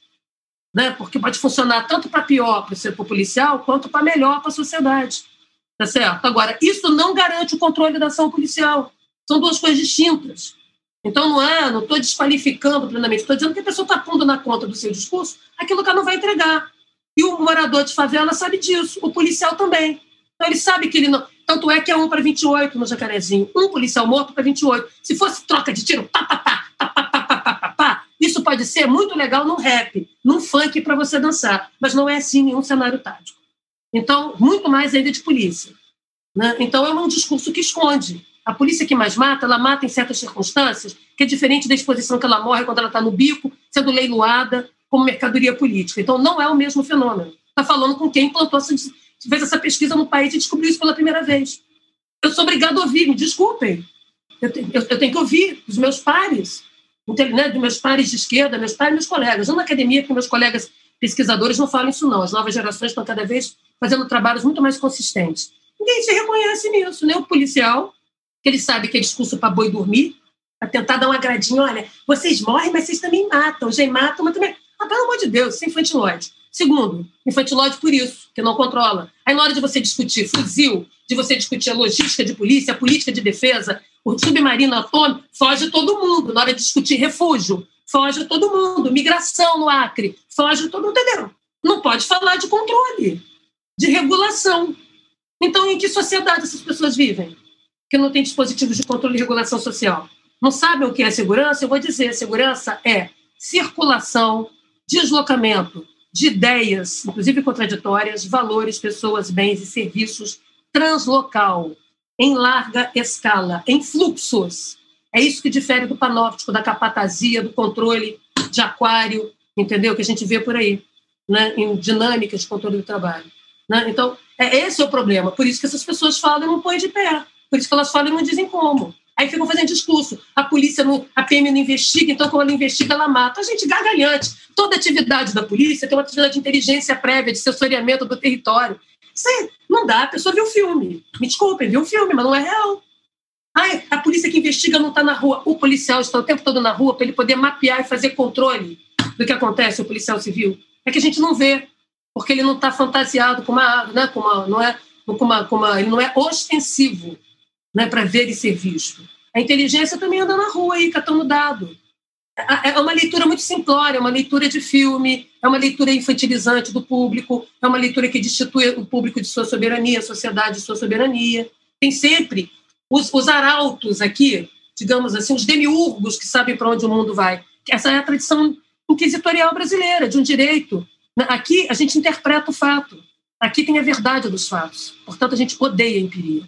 né? porque pode funcionar tanto para pior para o policial, quanto para melhor para a sociedade. Tá certo? Agora, isso não garante o controle da ação policial. São duas coisas distintas. Então, não é, não estou desqualificando plenamente, estou dizendo que a pessoa está pondo na conta do seu discurso aquilo que ela não vai entregar. E o morador de favela sabe disso, o policial também. Então, ele sabe que ele não. Tanto é que é um para 28 no Jacarezinho. Um policial morto para 28. Se fosse troca de tiro, pá, pá, pá, pá, pá, pá, pá, pá, pá, isso pode ser muito legal num rap, num funk para você dançar, mas não é assim nenhum cenário tático. Então, muito mais ainda de polícia. Né? Então, é um discurso que esconde. A polícia que mais mata, ela mata em certas circunstâncias, que é diferente da exposição que ela morre quando ela está no bico, sendo leiloada como mercadoria política. Então, não é o mesmo fenômeno. Está falando com quem implantou essa, fez essa pesquisa no país e descobriu isso pela primeira vez. Eu sou obrigado a ouvir, me desculpem. Eu eu, eu tenho que ouvir os meus pares né, dos meus pares de esquerda, meus pares, meus colegas. Não na academia, porque meus colegas pesquisadores não falam isso, não. As novas gerações estão cada vez fazendo trabalhos muito mais consistentes. Ninguém se reconhece nisso, nem o policial, que ele sabe que é discurso para boi dormir, para tentar dar um agradinho. Olha, vocês morrem, mas vocês também matam. Já matam, mas também. Ah, pelo amor de Deus, isso é infantilóide. Segundo, infantilóide por isso, que não controla. Aí, na hora de você discutir fuzil, de você discutir a logística de polícia, a política de defesa, o submarino atômico, foge todo mundo. Na hora de discutir refúgio, foge todo mundo. Migração no Acre, foge todo mundo, entendeu? Não pode falar de controle, de regulação. Então, em que sociedade essas pessoas vivem? Que não têm dispositivos de controle e regulação social. Não sabem o que é segurança? Eu vou dizer: segurança é circulação, deslocamento de ideias, inclusive contraditórias, valores, pessoas, bens e serviços translocal, em larga escala, em fluxos. É isso que difere do panóptico, da capatazia, do controle de aquário, entendeu? Que a gente vê por aí, né? em dinâmicas de controle do trabalho. Né? Então, é, esse é o problema. Por isso que essas pessoas falam e não põem de pé. Por isso que elas falam e não dizem como. Aí ficam fazendo discurso. A polícia, não, a PM não investiga, então quando ela investiga, ela mata. A gente gargalhante. Toda atividade da polícia tem uma atividade de inteligência prévia, de sensoriamento do território. Isso aí não dá, a pessoa viu o filme. Me desculpem, viu o filme, mas não é real. Ai, a polícia que investiga não está na rua. O policial está o tempo todo na rua para ele poder mapear e fazer controle do que acontece, o policial civil. É que a gente não vê, porque ele não está fantasiado com uma, né, com uma, não é, com uma, com uma, ele não é ostensivo, né, para ver e ser visto. A inteligência também anda na rua aí, catando dado. É uma leitura muito simplória, é uma leitura de filme, é uma leitura infantilizante do público, é uma leitura que destitui o público de sua soberania, a sociedade de sua soberania. Tem sempre os, os arautos aqui, digamos assim, os demiurgos que sabem para onde o mundo vai. Essa é a tradição inquisitorial brasileira, de um direito. Aqui a gente interpreta o fato. Aqui tem a verdade dos fatos. Portanto, a gente odeia a empiria.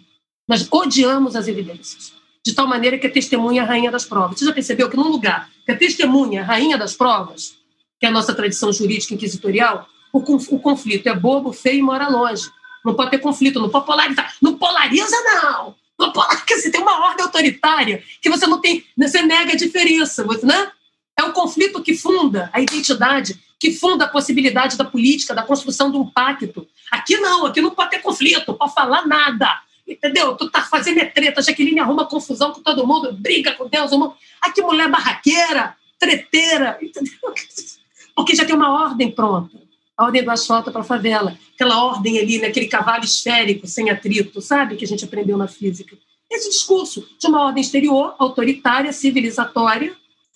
Nós odiamos as evidências de tal maneira que a testemunha é a rainha das provas. Você já percebeu que num lugar que a testemunha é a rainha das provas, que é a nossa tradição jurídica inquisitorial, o, o conflito é bobo, feio e mora longe. Não pode ter conflito, não pode polarizar. Não polariza, não! Não polariza, você tem uma ordem autoritária que você não tem, você nega a diferença, né? É o conflito que funda a identidade, que funda a possibilidade da política, da construção de um pacto. Aqui não, aqui não pode ter conflito, pode falar nada entendeu? Tu tá fazendo é treta, Jaqueline arruma confusão com todo mundo, briga com Deus, uma... ah, que mulher barraqueira, treteira, entendeu? Porque já tem uma ordem pronta, a ordem do asfalto para a favela, aquela ordem ali, naquele cavalo esférico, sem atrito, sabe? Que a gente aprendeu na física. Esse discurso de uma ordem exterior, autoritária, civilizatória,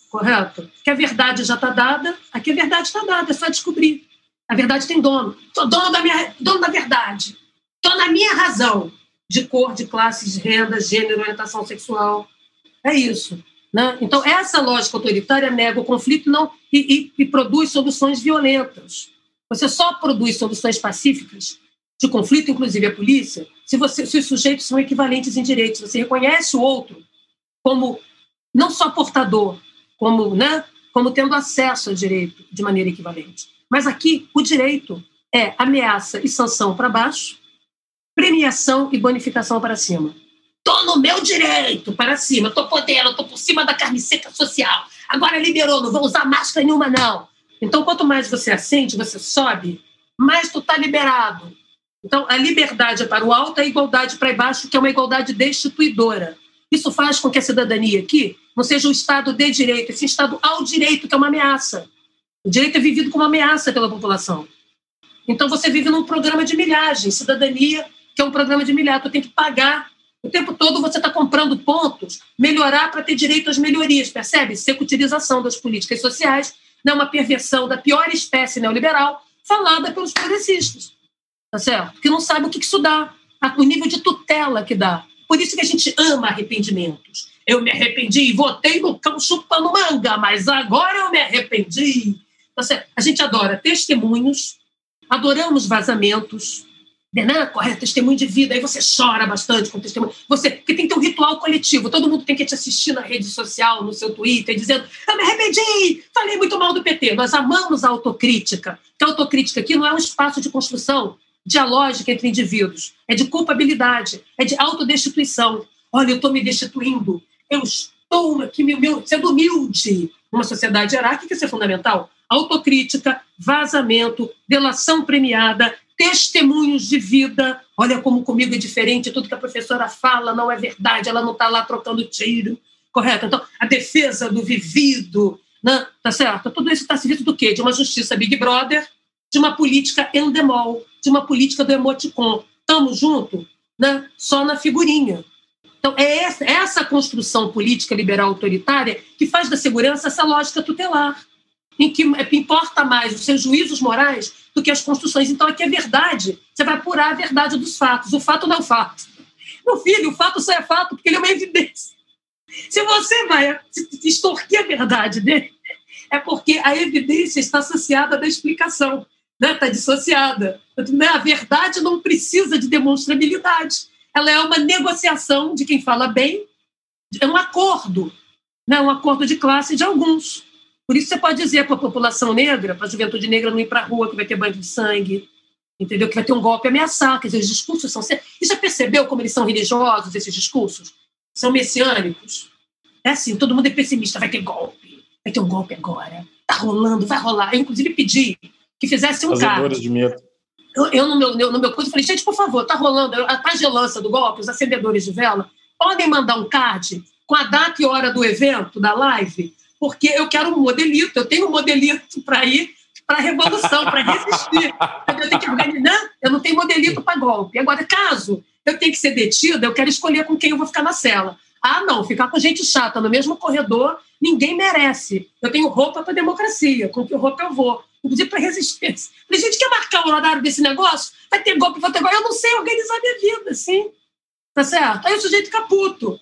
correto? Que a verdade já está dada, aqui a verdade está dada, é só descobrir. A verdade tem dono. Sou dono da, minha, dono da verdade. Estou na minha razão de cor, de classe, de renda, gênero, orientação sexual. É isso. Né? Então, essa lógica autoritária nega o conflito não, e, e, e produz soluções violentas. Você só produz soluções pacíficas de conflito, inclusive a polícia, se, você, se os sujeitos são equivalentes em direitos. Você reconhece o outro como não só portador, como, né, como tendo acesso ao direito de maneira equivalente. Mas aqui, o direito é ameaça e sanção para baixo, premiação e bonificação para cima. Tô no meu direito para cima, tô podendo, tô por cima da carniceta social. Agora liberou, não vou usar máscara nenhuma, não. Então, quanto mais você acende, você sobe, mais tu tá liberado. Então, a liberdade é para o alto, a igualdade para baixo, que é uma igualdade destituidora. Isso faz com que a cidadania aqui não seja um Estado de direito, esse Estado ao direito, que é uma ameaça. O direito é vivido como ameaça pela população. Então, você vive num programa de milhagem, cidadania que é um programa de milhar. Tu tem que pagar. O tempo todo você está comprando pontos, melhorar para ter direito às melhorias, percebe? Secutilização das políticas sociais, né? uma perversão da pior espécie neoliberal, falada pelos progressistas, tá certo? Que não sabe o que isso dá, o nível de tutela que dá. Por isso que a gente ama arrependimentos. Eu me arrependi e votei no cão chupando manga, mas agora eu me arrependi. Tá certo? A gente adora testemunhos, adoramos vazamentos, Renan, corre testemunho de vida, aí você chora bastante com testemunho. Você, porque tem que ter um ritual coletivo, todo mundo tem que te assistir na rede social, no seu Twitter, dizendo: Eu me arrependi, falei muito mal do PT. Nós amamos a autocrítica, que a autocrítica aqui não é um espaço de construção dialógica entre indivíduos, é de culpabilidade, é de autodestituição. Olha, eu estou me destituindo, eu estou aqui meu, sendo humilde. Uma sociedade hierárquica, isso é fundamental. Autocrítica, vazamento, delação premiada, testemunhos de vida. Olha como comigo é diferente, tudo que a professora fala não é verdade, ela não está lá trocando tiro, correto? Então, a defesa do vivido, né? tá certo? Tudo isso está servindo do quê? De uma justiça Big Brother, de uma política endemol, de uma política do emoticon. Estamos juntos, né? Só na figurinha. Então, é essa, é essa construção política liberal autoritária que faz da segurança essa lógica tutelar em que é, importa mais os seus juízos morais do que as construções. Então, aqui é verdade. Você vai apurar a verdade dos fatos. O fato não é o fato. Meu filho, o fato só é fato porque ele é uma evidência. Se você vai extorquir a verdade dele, é porque a evidência está associada da explicação, né? está dissociada. A verdade não precisa de demonstrabilidade. Ela é uma negociação de quem fala bem, é um acordo, né? um acordo de classe de alguns. Por isso você pode dizer para a população negra, para a juventude negra não ir para a rua, que vai ter banho de sangue, entendeu? Que vai ter um golpe ameaçar, quer dizer, os discursos são... E já percebeu como eles são religiosos, esses discursos? São messiânicos. É assim, todo mundo é pessimista, vai ter golpe, vai ter um golpe agora, tá rolando, vai rolar. Eu, inclusive, pedi que fizesse um card. de medo. Eu, eu, no meu, no meu curso, falei, gente, por favor, tá rolando a pagelança do golpe, os acendedores de vela, podem mandar um card com a data e hora do evento, da live, porque eu quero um modelito, eu tenho um modelito para ir para a revolução, para resistir. Eu tenho que organizar, eu não tenho modelito para golpe. Agora, caso eu tenha que ser detida, eu quero escolher com quem eu vou ficar na cela. Ah, não, ficar com gente chata no mesmo corredor, ninguém merece. Eu tenho roupa para democracia, com que roupa eu vou. Inclusive para resistência. Falei, gente, quer marcar o horário desse negócio? Vai ter golpe, vai ter golpe. Eu não sei organizar minha vida, assim. Tá certo? Aí o sujeito fica puto.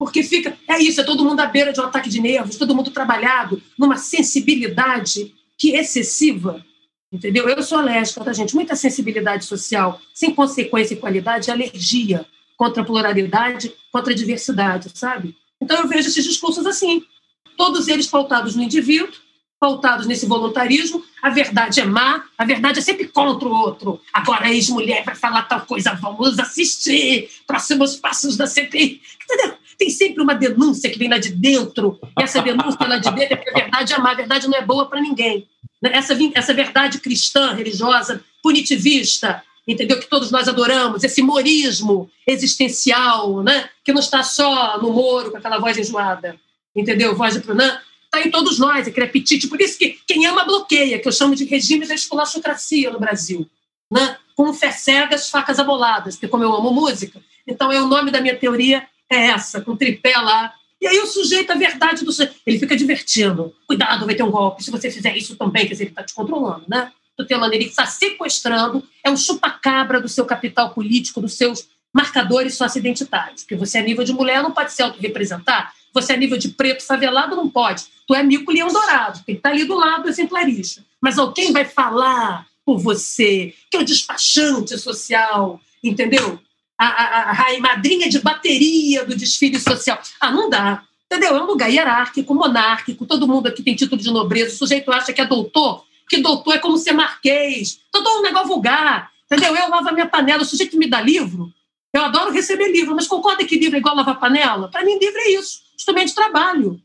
Porque fica. É isso, é todo mundo à beira de um ataque de nervos, todo mundo trabalhado numa sensibilidade que é excessiva. Entendeu? Eu sou alérgica, tá, gente? Muita sensibilidade social, sem consequência e qualidade, alergia contra a pluralidade, contra a diversidade, sabe? Então eu vejo esses discursos assim, todos eles pautados no indivíduo, pautados nesse voluntarismo. A verdade é má, a verdade é sempre contra o outro. Agora a ex-mulher vai falar tal coisa, vamos assistir. Próximos passos da CPI. Entendeu? Tem sempre uma denúncia que vem lá de dentro. E essa denúncia lá de dentro é porque a verdade é má, a verdade não é boa para ninguém. Essa, essa verdade cristã, religiosa, punitivista, entendeu? Que todos nós adoramos, esse morismo existencial, né? Que não está só no Moro com aquela voz enjoada, entendeu? Voz de Prunan, está em todos nós, aquele apetite. Por isso que quem ama bloqueia, que eu chamo de regime da esculachocracia no Brasil. Né? Com fé cegas, facas aboladas, porque como eu amo música, então é o nome da minha teoria é essa, com tripé lá. E aí o sujeito, a verdade do sujeito, ele fica divertindo. Cuidado, vai ter um golpe, se você fizer isso também, quer dizer, ele está te controlando, né? Tutelando, ele está sequestrando, é um chupacabra do seu capital político, dos seus marcadores socioidentitários. Porque você, a nível de mulher, não pode se autorrepresentar, você, a nível de preto favelado, não pode. Tu é mico leão dourado, tem que estar tá ali do lado do exemplarista. Mas alguém vai falar por você, que é o despachante social, entendeu? A, a, a, madrinha de bateria do desfile social. Ah, não dá. Entendeu? É um lugar hierárquico, monárquico, todo mundo aqui tem título de nobreza, o sujeito acha que é doutor, que doutor é como ser marquês, todo um negócio vulgar, entendeu? Eu lavo a minha panela, o sujeito me dá livro, eu adoro receber livro, mas concorda que livro é igual lavar panela? Para mim, livro é isso instrumento de trabalho.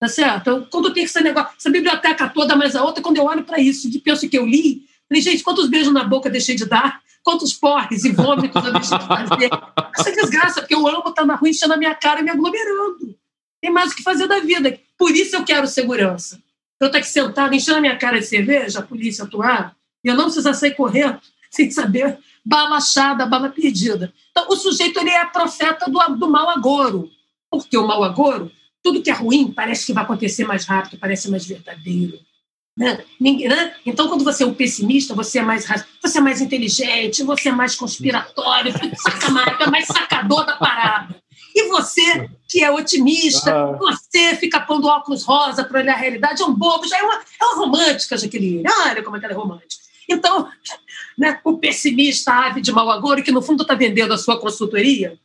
Tá certo? Então, quando tem esse negócio, essa biblioteca toda, mais a outra, quando eu olho para isso e penso que eu li, falei, gente, quantos beijos na boca deixei de dar? Quantos porres e vômitos eu deixei de fazer? Essa desgraça, porque eu amo estar na rua enchendo a minha cara e me aglomerando. Tem mais o que fazer da vida. Por isso eu quero segurança. Eu estou aqui sentado, enchendo a minha cara de cerveja, a polícia atuar, e eu não precisar sair correndo sem saber bala achada, bala perdida. Então, o sujeito ele é profeta do, do mal agouro. Porque o mau agouro, tudo que é ruim parece que vai acontecer mais rápido, parece mais verdadeiro. Né? né? Então, quando você é um pessimista, você é mais você é mais inteligente, você é mais conspiratório, saca é mais sacador da parada. E você, que é otimista, ah. você fica pondo óculos rosa para olhar a realidade, é um bobo, já é uma, é uma romântica, Jaqueline. Olha como é que ela é romântica. Então, né, o pessimista, ave de mau agouro, que no fundo está vendendo a sua consultoria,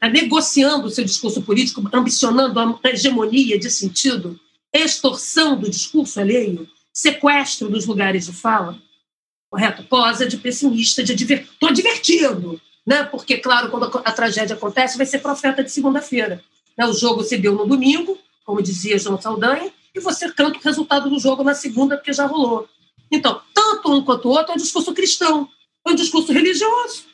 Tá negociando o seu discurso político, ambicionando a hegemonia de sentido, extorsão do discurso alheio, sequestro dos lugares de fala, correto? Posa de pessimista, de diver... Estou divertido, né? porque, claro, quando a tragédia acontece, vai ser profeta de segunda-feira. Né? O jogo se deu no domingo, como dizia João Saldanha, e você canta o resultado do jogo na segunda, porque já rolou. Então, tanto um quanto o outro é um discurso cristão, é um discurso religioso.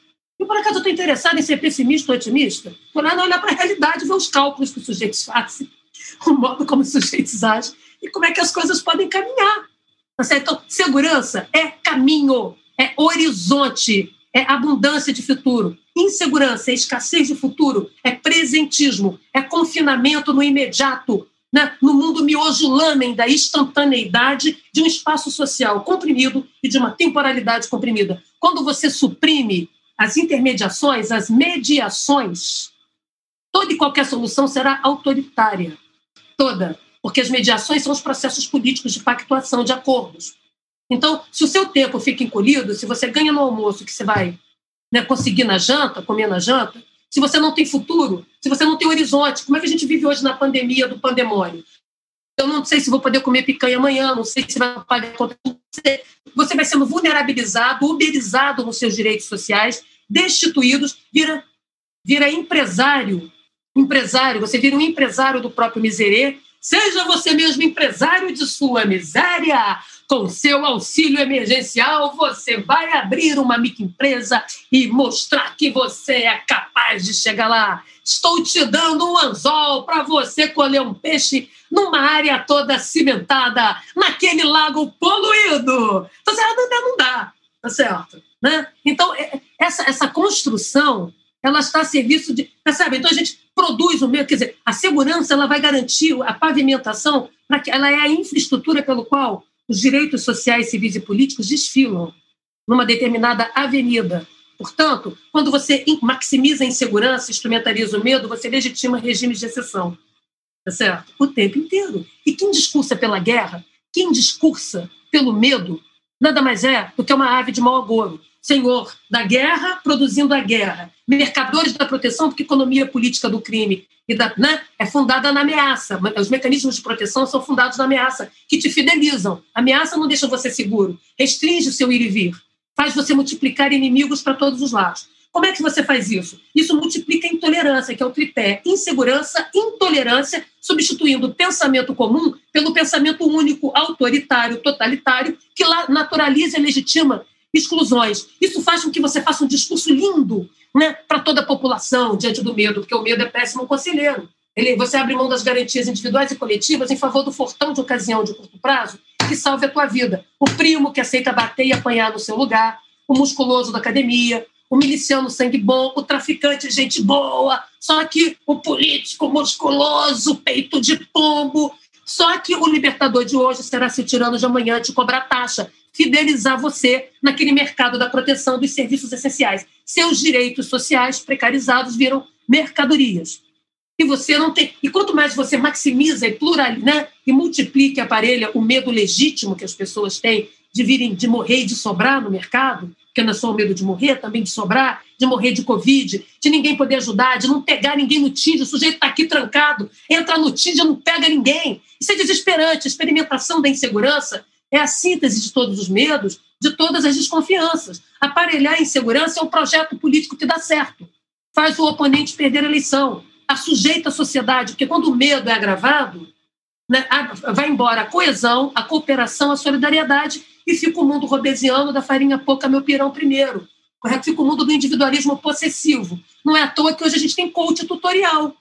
E por acaso eu estou interessado em ser pessimista ou otimista? Por lá olhar para a realidade, ver os cálculos que os sujeitos fazem, o modo como os sujeitos agem e como é que as coisas podem caminhar. Tá então, segurança é caminho, é horizonte, é abundância de futuro. Insegurança é escassez de futuro, é presentismo, é confinamento no imediato, né? no mundo miojo da instantaneidade de um espaço social comprimido e de uma temporalidade comprimida. Quando você suprime as intermediações, as mediações, toda e qualquer solução será autoritária. Toda. Porque as mediações são os processos políticos de pactuação, de acordos. Então, se o seu tempo fica encolhido, se você ganha no almoço que você vai né, conseguir na janta, comer na janta, se você não tem futuro, se você não tem horizonte, como é que a gente vive hoje na pandemia do pandemônio? Eu não sei se vou poder comer picanha amanhã, não sei se vai pagar conta. Você vai sendo vulnerabilizado, uberizado nos seus direitos sociais, destituídos, vira, vira empresário. Empresário, você vira um empresário do próprio miserê. Seja você mesmo empresário de sua miséria. Com seu auxílio emergencial, você vai abrir uma microempresa e mostrar que você é capaz de chegar lá. Estou te dando um anzol para você colher um peixe numa área toda cimentada, naquele lago poluído. Então, não dá, não dá, tá certo? Né? Então, é, essa, essa construção, ela está a serviço de... Percebe? Então, a gente produz o meio, quer dizer, a segurança ela vai garantir a pavimentação, para que ela é a infraestrutura pelo qual os direitos sociais, civis e políticos desfilam numa determinada avenida. Portanto, quando você maximiza a insegurança, instrumentaliza o medo, você legitima regimes de exceção. Tá certo? O tempo inteiro. E quem discursa pela guerra, quem discursa pelo medo, nada mais é do que uma ave de mau agouro. Senhor da guerra produzindo a guerra. Mercadores da proteção, porque economia política do crime e da, né, é fundada na ameaça. Os mecanismos de proteção são fundados na ameaça, que te fidelizam. A ameaça não deixa você seguro, restringe o seu ir e vir, faz você multiplicar inimigos para todos os lados. Como é que você faz isso? Isso multiplica a intolerância, que é o tripé insegurança, intolerância, substituindo o pensamento comum pelo pensamento único, autoritário, totalitário, que naturaliza e legitima exclusões. Isso faz com que você faça um discurso lindo né, para toda a população diante do medo, porque o medo é péssimo conselheiro. Ele, você abre mão das garantias individuais e coletivas em favor do fortão de ocasião de curto prazo que salve a tua vida. O primo que aceita bater e apanhar no seu lugar, o musculoso da academia, o miliciano sangue bom, o traficante gente boa, só que o político musculoso, peito de pombo. Só que o libertador de hoje será se tirando de amanhã te cobrar taxa, fidelizar você naquele mercado da proteção dos serviços essenciais. Seus direitos sociais precarizados viram mercadorias. E você não tem. E quanto mais você maximiza e plural, né, e multiplica e aparelha o medo legítimo que as pessoas têm de virem, de morrer e de sobrar no mercado, porque não é só o medo de morrer, também de sobrar, de morrer de Covid, de ninguém poder ajudar, de não pegar ninguém no TID, o sujeito está aqui trancado, entra no TID e não pega ninguém. Isso é desesperante. A experimentação da insegurança é a síntese de todos os medos, de todas as desconfianças. Aparelhar a insegurança é um projeto político que dá certo. Faz o oponente perder a eleição, sujeita a sociedade, porque quando o medo é agravado, vai embora a coesão, a cooperação, a solidariedade e fica o mundo robesiano da farinha pouca, meu pirão primeiro. Correto? Fica o mundo do individualismo possessivo. Não é à toa que hoje a gente tem coach tutorial.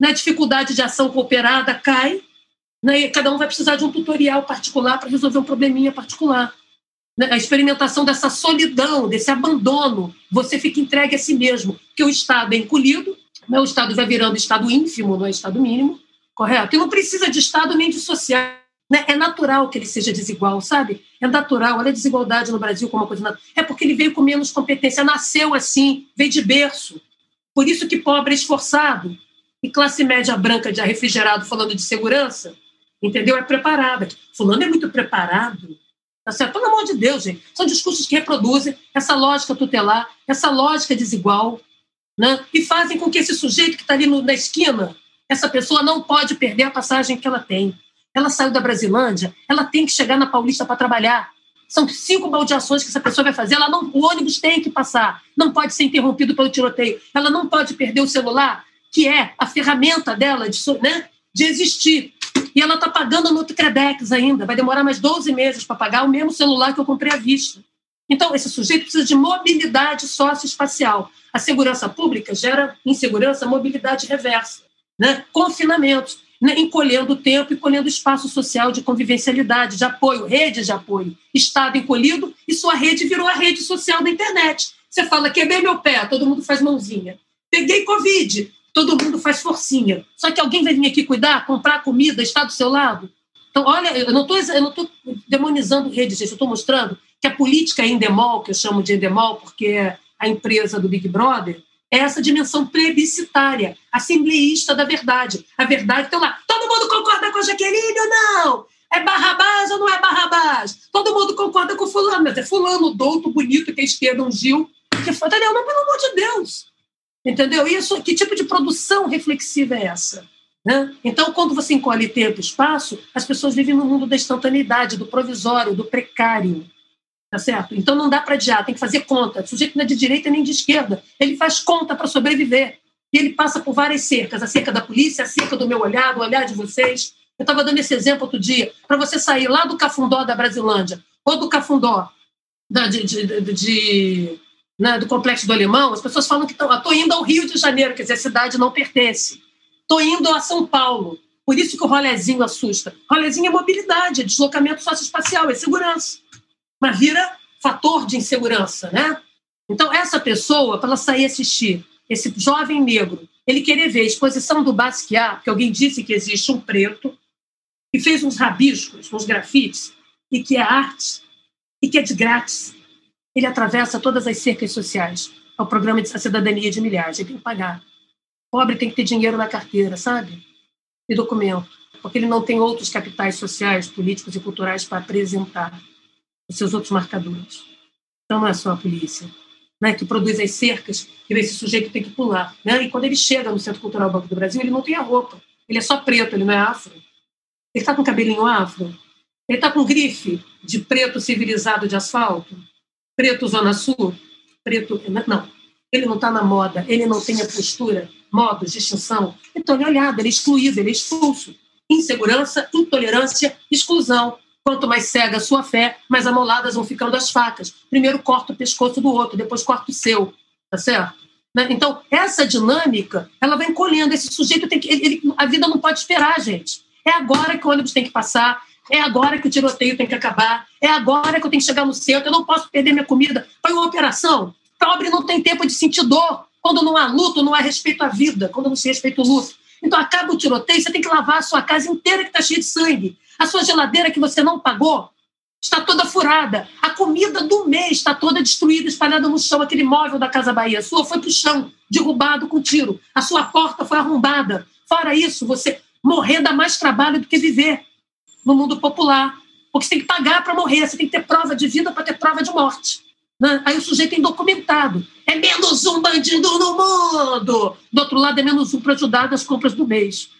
Né? Dificuldade de ação cooperada cai, né? e cada um vai precisar de um tutorial particular para resolver um probleminha particular. Né? A experimentação dessa solidão, desse abandono, você fica entregue a si mesmo, que o Estado é encolhido, né? o Estado vai virando Estado ínfimo, não é Estado mínimo, correto? E não precisa de Estado nem de social né? É natural que ele seja desigual, sabe? É natural. Olha a desigualdade no Brasil como uma coisa natural. É porque ele veio com menos competência, nasceu assim, veio de berço. Por isso que pobre é esforçado. E classe média branca de refrigerado falando de segurança, entendeu? É preparada. Fulano é muito preparado. Tá certo? Pelo amor de Deus, gente. São discursos que reproduzem essa lógica tutelar, essa lógica desigual, né? e fazem com que esse sujeito que está ali no, na esquina, essa pessoa não pode perder a passagem que ela tem. Ela saiu da Brasilândia, ela tem que chegar na Paulista para trabalhar. São cinco baldeações que essa pessoa vai fazer. Ela não, o ônibus tem que passar, não pode ser interrompido pelo tiroteio. Ela não pode perder o celular, que é a ferramenta dela de, né, de existir. E ela está pagando no Credex ainda. Vai demorar mais 12 meses para pagar o mesmo celular que eu comprei à vista. Então, esse sujeito precisa de mobilidade socioespacial. A segurança pública gera insegurança, mobilidade reversa. Né? Confinamentos né, encolhendo o tempo, encolhendo o espaço social de convivencialidade, de apoio, redes de apoio. Estado encolhido e sua rede virou a rede social da internet. Você fala, quebrei meu pé, todo mundo faz mãozinha. Peguei Covid, todo mundo faz forcinha. Só que alguém vai vir aqui cuidar, comprar comida, estar do seu lado? Então, olha, eu não estou demonizando redes, gente, eu estou mostrando que a política é endemol, que eu chamo de endemol, porque a empresa do Big Brother, é essa dimensão plebiscitária, assembleísta da verdade. A verdade está lá. Todo mundo concorda com a Jaqueline ou não? É Barrabás ou não é Barrabás? Todo mundo concorda com fulano, mas é fulano, douto, bonito, que é esquerda, um Gil. Que, entendeu? Mas, pelo amor de Deus. Entendeu? Isso, que tipo de produção reflexiva é essa? Né? Então, quando você encolhe tempo e espaço, as pessoas vivem no mundo da instantaneidade, do provisório, do precário. Tá certo? Então não dá para adiar, tem que fazer conta. O sujeito não é de direita nem de esquerda. Ele faz conta para sobreviver. E ele passa por várias cercas: a cerca da polícia, a cerca do meu olhar, do olhar de vocês. Eu estava dando esse exemplo outro dia. Para você sair lá do Cafundó da Brasilândia ou do Cafundó da, de, de, de, de né, do Complexo do Alemão, as pessoas falam que estou indo ao Rio de Janeiro, quer dizer, a cidade não pertence. Estou indo a São Paulo. Por isso que o rolezinho assusta. Rolezinho é mobilidade, é deslocamento socioespacial, é segurança mas vira fator de insegurança, né? Então, essa pessoa, para ela sair assistir, esse jovem negro, ele querer ver a exposição do Basquiat, que alguém disse que existe um preto, que fez uns rabiscos, uns grafites, e que é arte, e que é de grátis. Ele atravessa todas as cercas sociais. É o programa de cidadania de milhares. Ele tem que pagar. Pobre tem que ter dinheiro na carteira, sabe? E documento. Porque ele não tem outros capitais sociais, políticos e culturais para apresentar os seus outros marcadores. Então, não é só a polícia, né, que produz as cercas que esse sujeito tem que pular. Né? E quando ele chega no Centro Cultural Banco do Brasil, ele não tem a roupa. Ele é só preto, ele não é afro. Ele está com cabelinho afro. Ele está com grife de preto civilizado de asfalto. Preto Zona Sul. Preto. Não. Ele não está na moda. Ele não tem a postura, modos, distinção. Então, ele é olhado, ele é excluído, ele é expulso. Insegurança, intolerância, exclusão. Quanto mais cega a sua fé, mais amoladas vão ficando as facas. Primeiro corta o pescoço do outro, depois corta o seu, tá certo? Né? Então, essa dinâmica, ela vai encolhendo. Esse sujeito tem que. Ele, ele, a vida não pode esperar, gente. É agora que o ônibus tem que passar, é agora que o tiroteio tem que acabar, é agora que eu tenho que chegar no centro, eu não posso perder minha comida. Foi uma operação. Pobre não tem tempo de sentir dor. Quando não há luto, não há respeito à vida, quando não se respeita o luto. Então, acaba o tiroteio, você tem que lavar a sua casa inteira que está cheia de sangue. A sua geladeira que você não pagou está toda furada. A comida do mês está toda destruída, espalhada no chão. Aquele móvel da Casa Bahia sua foi para o chão, derrubado com tiro. A sua porta foi arrombada. Fora isso, você morrer dá mais trabalho do que viver no mundo popular. Porque você tem que pagar para morrer, você tem que ter prova de vida para ter prova de morte. Né? Aí o sujeito é indocumentado. É menos um bandido no mundo. Do outro lado, é menos um para ajudar nas compras do mês.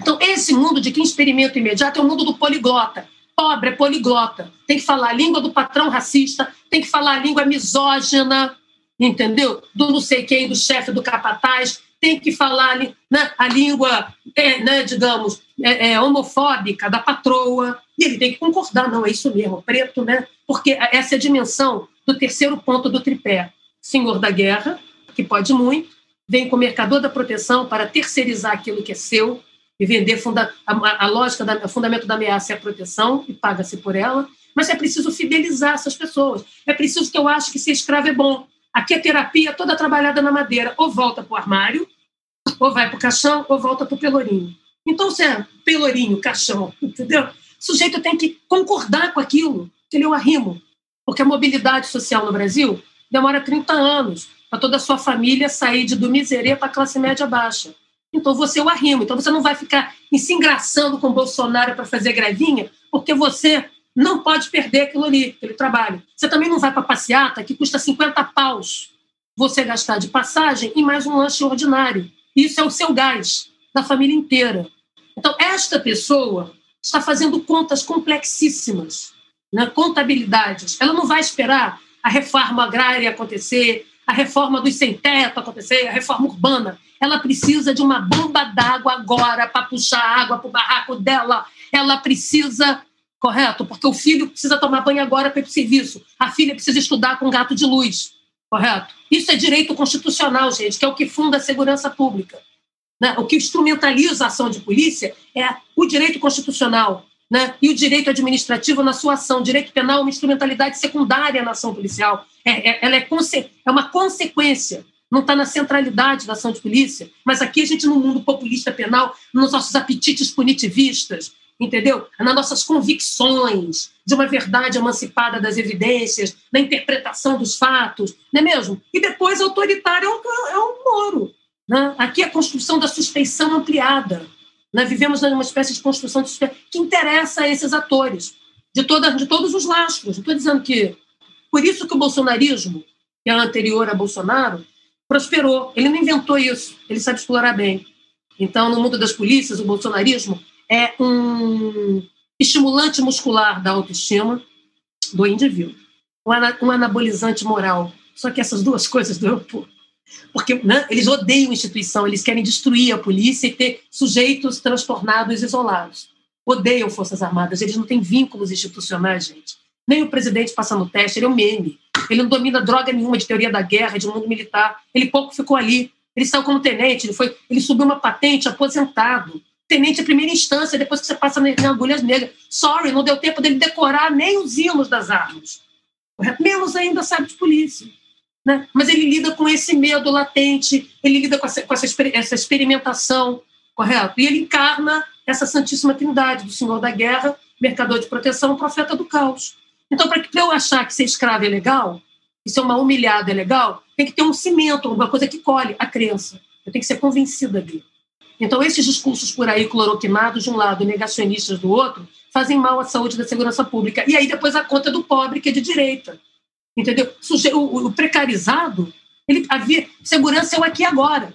Então, esse mundo de quem experimenta imediato é o mundo do poliglota. Pobre é poliglota. Tem que falar a língua do patrão racista, tem que falar a língua misógina, entendeu? Do não sei quem, do chefe do capataz, tem que falar né, a língua, é, né, digamos, é, é, homofóbica da patroa. E ele tem que concordar, não, é isso mesmo, preto, né? Porque essa é a dimensão do terceiro ponto do tripé. Senhor da guerra, que pode muito, vem com o mercador da proteção para terceirizar aquilo que é seu, e vender funda a, a lógica, da, fundamento da ameaça é a proteção e paga-se por ela, mas é preciso fidelizar essas pessoas. É preciso que eu acho que ser escravo é bom. Aqui a terapia toda trabalhada na madeira, ou volta para o armário, ou vai para o caixão, ou volta para o pelourinho. Então, se é pelourinho, caixão, entendeu? O sujeito tem que concordar com aquilo, que ele é arrimo. Porque a mobilidade social no Brasil demora 30 anos para toda a sua família sair de do miserê para a classe média baixa. Então você o arrimo. Então você não vai ficar se engraçando com o Bolsonaro para fazer grevinha, porque você não pode perder aquilo ali, aquele trabalho. Você também não vai para passeata que custa 50 paus você gastar de passagem e mais um lanche ordinário. Isso é o seu gás da família inteira. Então, esta pessoa está fazendo contas complexíssimas, né? contabilidades. Ela não vai esperar a reforma agrária acontecer, a reforma dos sem-teto acontecer, a reforma urbana. Ela precisa de uma bomba d'água agora para puxar água para o barraco dela. Ela precisa, correto? Porque o filho precisa tomar banho agora para ir para o serviço. A filha precisa estudar com gato de luz, correto? Isso é direito constitucional, gente, que é o que funda a segurança pública. Né? O que instrumentaliza a ação de polícia é o direito constitucional né? e o direito administrativo na sua ação. O direito penal é uma instrumentalidade secundária na ação policial. É, é, ela é, é uma consequência, não está na centralidade da ação de polícia. Mas aqui a gente, no mundo populista penal, nos nossos apetites punitivistas, entendeu? Nas nossas convicções de uma verdade emancipada das evidências, na interpretação dos fatos, não é mesmo? E depois autoritário é um, é um Moro. Né? Aqui a construção da suspeição ampliada. Né? Vivemos numa espécie de construção de que interessa a esses atores, de, toda, de todos os lastros. Estou dizendo que. Por isso que o bolsonarismo, que é anterior a Bolsonaro, prosperou. Ele não inventou isso, ele sabe explorar bem. Então, no mundo das polícias, o bolsonarismo é um estimulante muscular da autoestima do indivíduo, um anabolizante moral. Só que essas duas coisas do pouco. Porque né, eles odeiam instituição, eles querem destruir a polícia e ter sujeitos transtornados isolados. Odeiam Forças Armadas, eles não têm vínculos institucionais, gente. Nem o presidente passa no teste, ele é um meme. Ele não domina droga nenhuma de teoria da guerra, de mundo militar. Ele pouco ficou ali. Ele saiu como tenente, ele, foi, ele subiu uma patente aposentado tenente de primeira instância, depois que você passa em agulhas negras. Sorry, não deu tempo dele decorar nem os hinos das armas. Menos ainda sabe de polícia. Né? Mas ele lida com esse medo latente, ele lida com essa, com essa, essa experimentação, correto? E ele encarna essa Santíssima Trindade do Senhor da Guerra, mercador de proteção, profeta do caos. Então, para eu achar que ser escravo é legal, e ser uma humilhada é legal, tem que ter um cimento, alguma coisa que colhe a crença. Eu tenho que ser convencida dele. Então, esses discursos por aí cloroquinados de um lado e negacionistas do outro fazem mal à saúde da segurança pública. E aí depois a conta do pobre, que é de direita. Entendeu? O, precarizado, ele havia segurança é o aqui agora.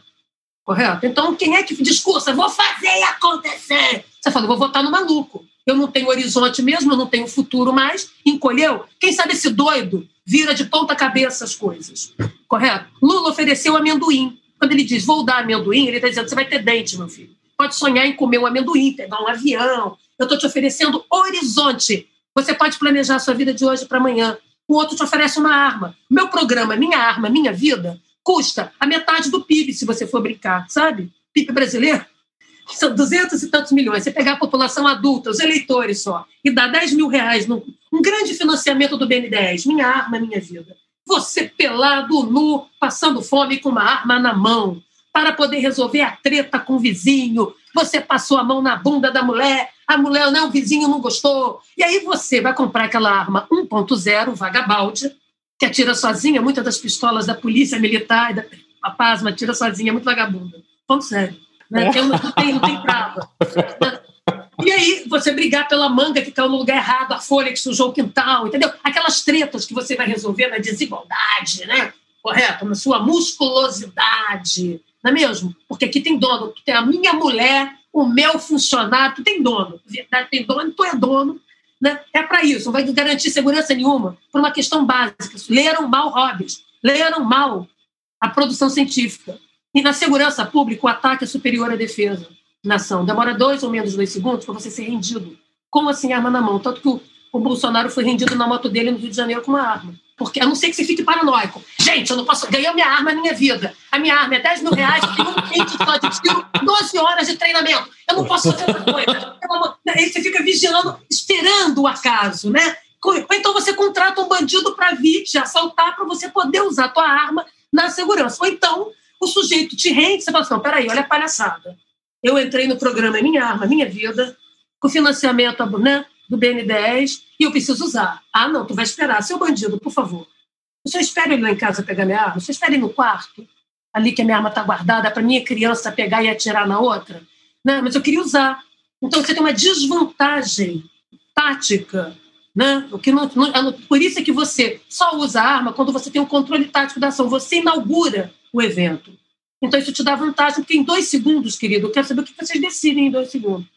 Correto? Então, quem é que discursa? Vou fazer acontecer. Você fala, vou votar no maluco. Eu não tenho horizonte mesmo, eu não tenho futuro mais. Encolheu? Quem sabe esse doido vira de ponta cabeça as coisas. Correto? Lula ofereceu amendoim. Quando ele diz, vou dar amendoim, ele está dizendo, você vai ter dente, meu filho. Pode sonhar em comer um amendoim, pegar um avião. Eu estou te oferecendo horizonte. Você pode planejar a sua vida de hoje para amanhã. O outro te oferece uma arma. Meu programa, minha arma, minha vida, custa a metade do PIB, se você for brincar, sabe? PIB brasileiro são duzentos e tantos milhões. Você pegar a população adulta, os eleitores só, e dar 10 mil reais num um grande financiamento do BN10, minha arma, minha vida. Você pelado, nu, passando fome com uma arma na mão, para poder resolver a treta com o vizinho. Você passou a mão na bunda da mulher, a mulher, não, o vizinho não gostou. E aí você vai comprar aquela arma 1.0, vagabalde, que atira sozinha, muitas das pistolas da polícia militar, da, a PASMA atira sozinha, muito vagabunda. Ponto sério. Né? É. Tem, não, tem, não tem trava. E aí você brigar pela manga que caiu no lugar errado, a folha que sujou o quintal, entendeu? Aquelas tretas que você vai resolver na desigualdade, né? Correto? Na sua musculosidade, não é mesmo? Porque aqui tem dono, tem a minha mulher, o meu funcionário, tu tem dono. Tem dono, tu é dono. Né? É para isso, não vai garantir segurança nenhuma, por uma questão básica. Leram mal Hobbes, leram mal a produção científica. E na segurança pública, o ataque é superior à defesa nação. Demora dois ou menos dois segundos para você ser rendido. Como assim, arma na mão? Tanto que o, o, Bolsonaro foi rendido na moto dele no Rio de Janeiro com uma arma. Porque, a não ser que você fique paranoico. Gente, eu não posso. Ganhei minha arma, é minha vida. A minha arma é 10 mil reais, tem um só de tiro, 12 horas de treinamento. Eu não posso fazer essa coisa. Aí você fica vigiando, esperando o acaso, né? Ou então você contrata um bandido para vir te assaltar para você poder usar a tua arma na segurança. Ou então o sujeito te rende, você fala assim: não, peraí, olha a palhaçada. Eu entrei no programa Minha Arma, Minha Vida, com financiamento né, do BN10, e eu preciso usar. Ah, não, tu vai esperar. Seu bandido, por favor. Senhor espera ele lá em casa pegar minha arma? Senhor espera ele no quarto, ali que a minha arma está guardada, para minha criança pegar e atirar na outra? Né? Mas eu queria usar. Então você tem uma desvantagem tática. Né? O que não, não, é por isso é que você só usa a arma quando você tem o um controle tático da ação. Você inaugura o evento. Então, isso te dá vantagem, porque em dois segundos, querido, eu quero saber o que vocês decidem em dois segundos.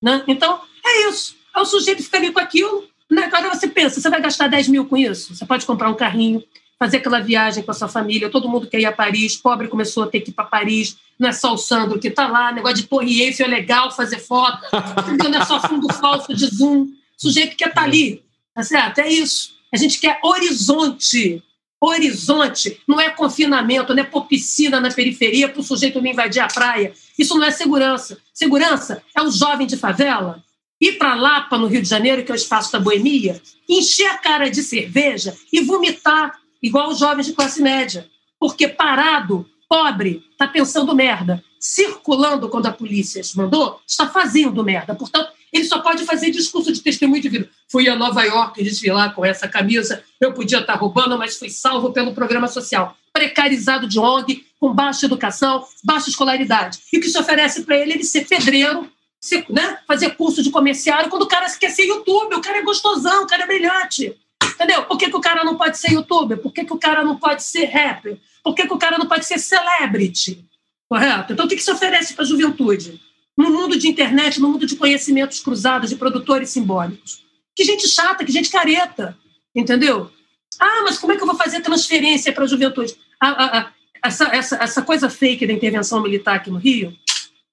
Né? Então, é isso. É o sujeito fica ali com aquilo. Né? Agora você pensa, você vai gastar 10 mil com isso? Você pode comprar um carrinho, fazer aquela viagem com a sua família, todo mundo quer ir a Paris, pobre começou a ter que ir para Paris, não é só o Sandro que está lá, negócio de Eiffel é legal fazer foto, não é só fundo falso de Zoom, o sujeito quer estar tá ali, tá certo? É isso. A gente quer horizonte, horizonte, não é confinamento, não é pôr piscina na periferia para o sujeito não invadir a praia. Isso não é segurança. Segurança é o jovem de favela ir para Lapa, no Rio de Janeiro, que é o espaço da boemia, encher a cara de cerveja e vomitar, igual os jovens de classe média. Porque parado, pobre, está pensando merda. Circulando quando a polícia mandou, está fazendo merda. Portanto, Ele só pode fazer discurso de testemunho de vida. Fui a Nova York desfilar com essa camisa, eu podia estar roubando, mas fui salvo pelo programa social. Precarizado de ONG, com baixa educação, baixa escolaridade. E o que se oferece para ele é ele ser pedreiro, né, fazer curso de comerciário, quando o cara quer ser youtuber, o cara é gostosão, o cara é brilhante. Entendeu? Por que, que o cara não pode ser youtuber? Por que, que o cara não pode ser rapper? Por que, que o cara não pode ser celebrity? Correto? Então, o que, que se oferece para a juventude? No mundo de internet, no mundo de conhecimentos cruzados, de produtores simbólicos. Que gente chata, que gente careta, entendeu? Ah, mas como é que eu vou fazer transferência para a juventude? essa, essa, essa coisa fake da intervenção militar aqui no Rio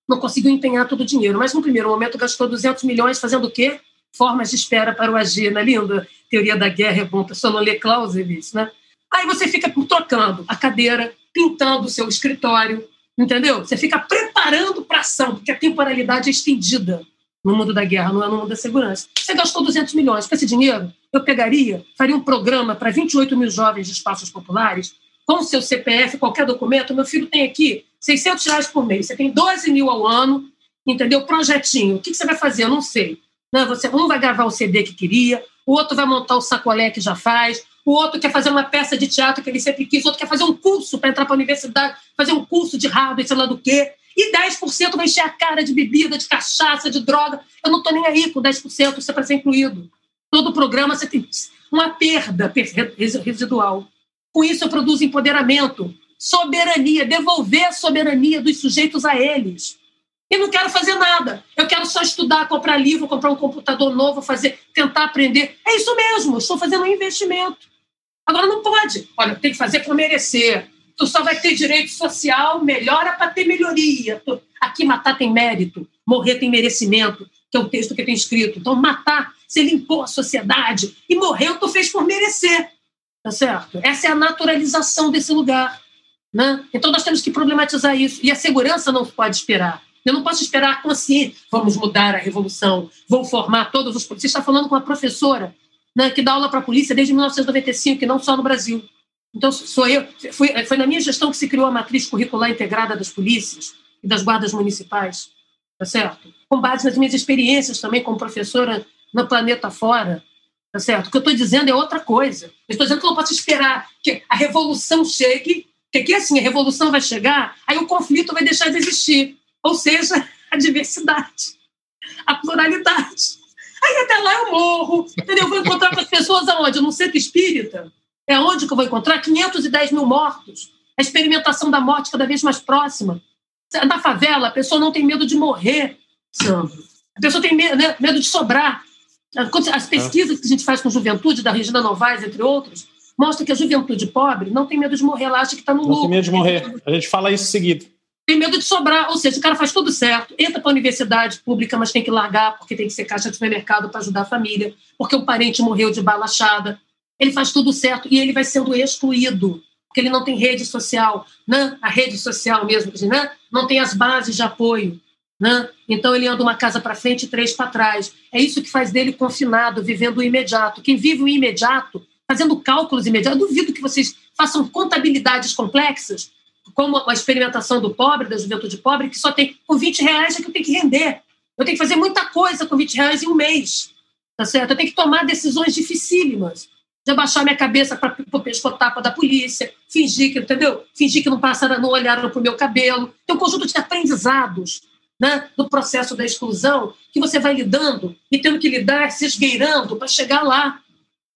não conseguiu empenhar todo o dinheiro, mas no primeiro momento gastou 200 milhões fazendo o quê? Formas de espera para o agir, na linda teoria da guerra é bom, pessoa não lê Clausewitz, né? Aí você fica trocando a cadeira, pintando o seu escritório, entendeu? Você fica preparando para ação, porque a temporalidade é estendida no mundo da guerra, não é no mundo da segurança. Você gastou 200 milhões. Com esse dinheiro, eu pegaria, faria um programa para 28 mil jovens de espaços populares, com o seu CPF, qualquer documento. Meu filho tem aqui 600 reais por mês. Você tem 12 mil ao ano, entendeu? Projetinho. O que você vai fazer? Eu não sei. Não, você, um vai gravar o CD que queria, o outro vai montar o sacolé que já faz, o outro quer fazer uma peça de teatro que ele sempre quis, o outro quer fazer um curso para entrar para a universidade, fazer um curso de hardware, sei lá do quê. E 10% vai encher a cara de bebida, de cachaça, de droga. Eu não estou nem aí com 10%, isso é para ser incluído. Todo programa você tem uma perda residual. Com isso, eu produzo empoderamento, soberania, devolver a soberania dos sujeitos a eles. E não quero fazer nada. Eu quero só estudar, comprar livro, comprar um computador novo, fazer, tentar aprender. É isso mesmo, estou fazendo um investimento. Agora não pode. Olha, tem que fazer para merecer. Tu só vai ter direito social, melhora para ter melhoria. Aqui matar tem mérito, morrer tem merecimento, que é o texto que tem escrito. Então, matar, você limpou a sociedade e morreu, tu fez por merecer. Tá certo? Essa é a naturalização desse lugar. Né? Então, nós temos que problematizar isso. E a segurança não pode esperar. Eu não posso esperar a consciência. Vamos mudar a revolução, vou formar todos os. Você está falando com uma professora né, que dá aula para a polícia desde 1995, e não só no Brasil. Então, sou eu. Foi, foi na minha gestão que se criou a matriz curricular integrada das polícias e das guardas municipais, tá certo? Com base nas minhas experiências também como professora no planeta fora, tá certo? O que eu estou dizendo é outra coisa. Eu estou dizendo que eu não posso esperar que a revolução chegue, que aqui assim, a revolução vai chegar, aí o conflito vai deixar de existir. Ou seja, a diversidade, a pluralidade. Aí até lá eu morro, entendeu? Eu vou encontrar com as pessoas aonde? No centro espírita? É onde que eu vou encontrar? 510 mil mortos. A experimentação da morte cada vez mais próxima. Na favela, a pessoa não tem medo de morrer, Sandro. A pessoa tem medo, né, medo de sobrar. As pesquisas que a gente faz com juventude, da Regina Novaes, entre outros, mostram que a juventude pobre não tem medo de morrer, ela acha que está no lucro. Não tem medo de morrer. A gente fala isso seguido tem medo de sobrar, ou seja, o cara faz tudo certo, entra para a universidade pública, mas tem que largar porque tem que ser caixa de supermercado para ajudar a família, porque o parente morreu de balachada. Ele faz tudo certo e ele vai sendo excluído, porque ele não tem rede social, né? a rede social mesmo, né? não tem as bases de apoio. Né? Então ele anda uma casa para frente e três para trás. É isso que faz dele confinado, vivendo o imediato. Quem vive o imediato, fazendo cálculos imediatos, duvido que vocês façam contabilidades complexas como a experimentação do pobre, da juventude pobre, que só tem com 20 reais é que eu tenho que render. Eu tenho que fazer muita coisa com 20 reais em um mês. Tá certo? Eu tenho que tomar decisões dificílimas. De abaixar minha cabeça para o pescotapa da polícia, fingir que, entendeu? Fingir que não passaram, não olharam para o meu cabelo. Tem um conjunto de aprendizados né, do processo da exclusão que você vai lidando e tendo que lidar, se esgueirando para chegar lá.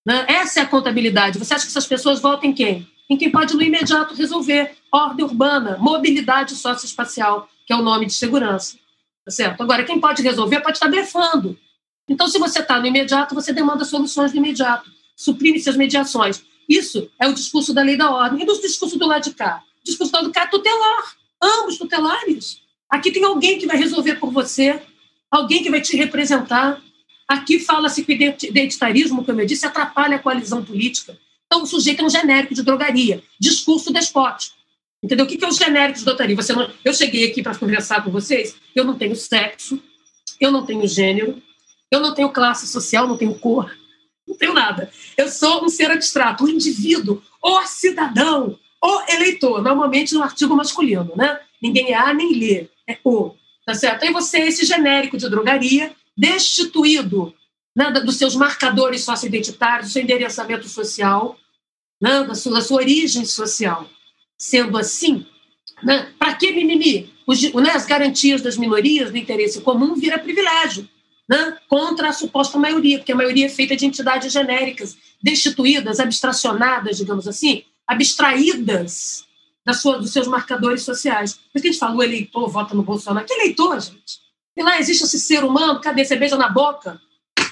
Né? Essa é a contabilidade. Você acha que essas pessoas votam em quem? Em quem pode no imediato resolver ordem urbana, mobilidade socioespacial, que é o nome de segurança. Tá certo? Agora, quem pode resolver pode estar blefando. Então, se você está no imediato, você demanda soluções no imediato, suprime-se as mediações. Isso é o discurso da lei da ordem. E do discurso do lado de cá? O discurso do lado de cá é tutelar. Ambos tutelares. Aqui tem alguém que vai resolver por você, alguém que vai te representar. Aqui fala-se que o identitarismo, como eu disse, atrapalha a coalizão política. Então, o sujeito é um genérico de drogaria, discurso despótico. Entendeu? O que é os genéricos de dotaria? Você não... Eu cheguei aqui para conversar com vocês, eu não tenho sexo, eu não tenho gênero, eu não tenho classe social, não tenho cor, não tenho nada. Eu sou um ser abstrato, um indivíduo, o cidadão, o eleitor, normalmente no artigo masculino, né? Ninguém é A nem lê, é o, tá certo? Aí você é esse genérico de drogaria destituído né, dos seus marcadores socioidentitários, do seu endereçamento social, né, da, sua, da sua origem social. Sendo assim, né, para que mimimi? Os, né, as garantias das minorias do interesse comum vira privilégio né, contra a suposta maioria, porque a maioria é feita de entidades genéricas, destituídas, abstracionadas, digamos assim, abstraídas da sua, dos seus marcadores sociais. Por que a gente fala o eleitor vota no Bolsonaro? Que eleitor, gente? E lá existe esse ser humano, cadê? Você beija na boca,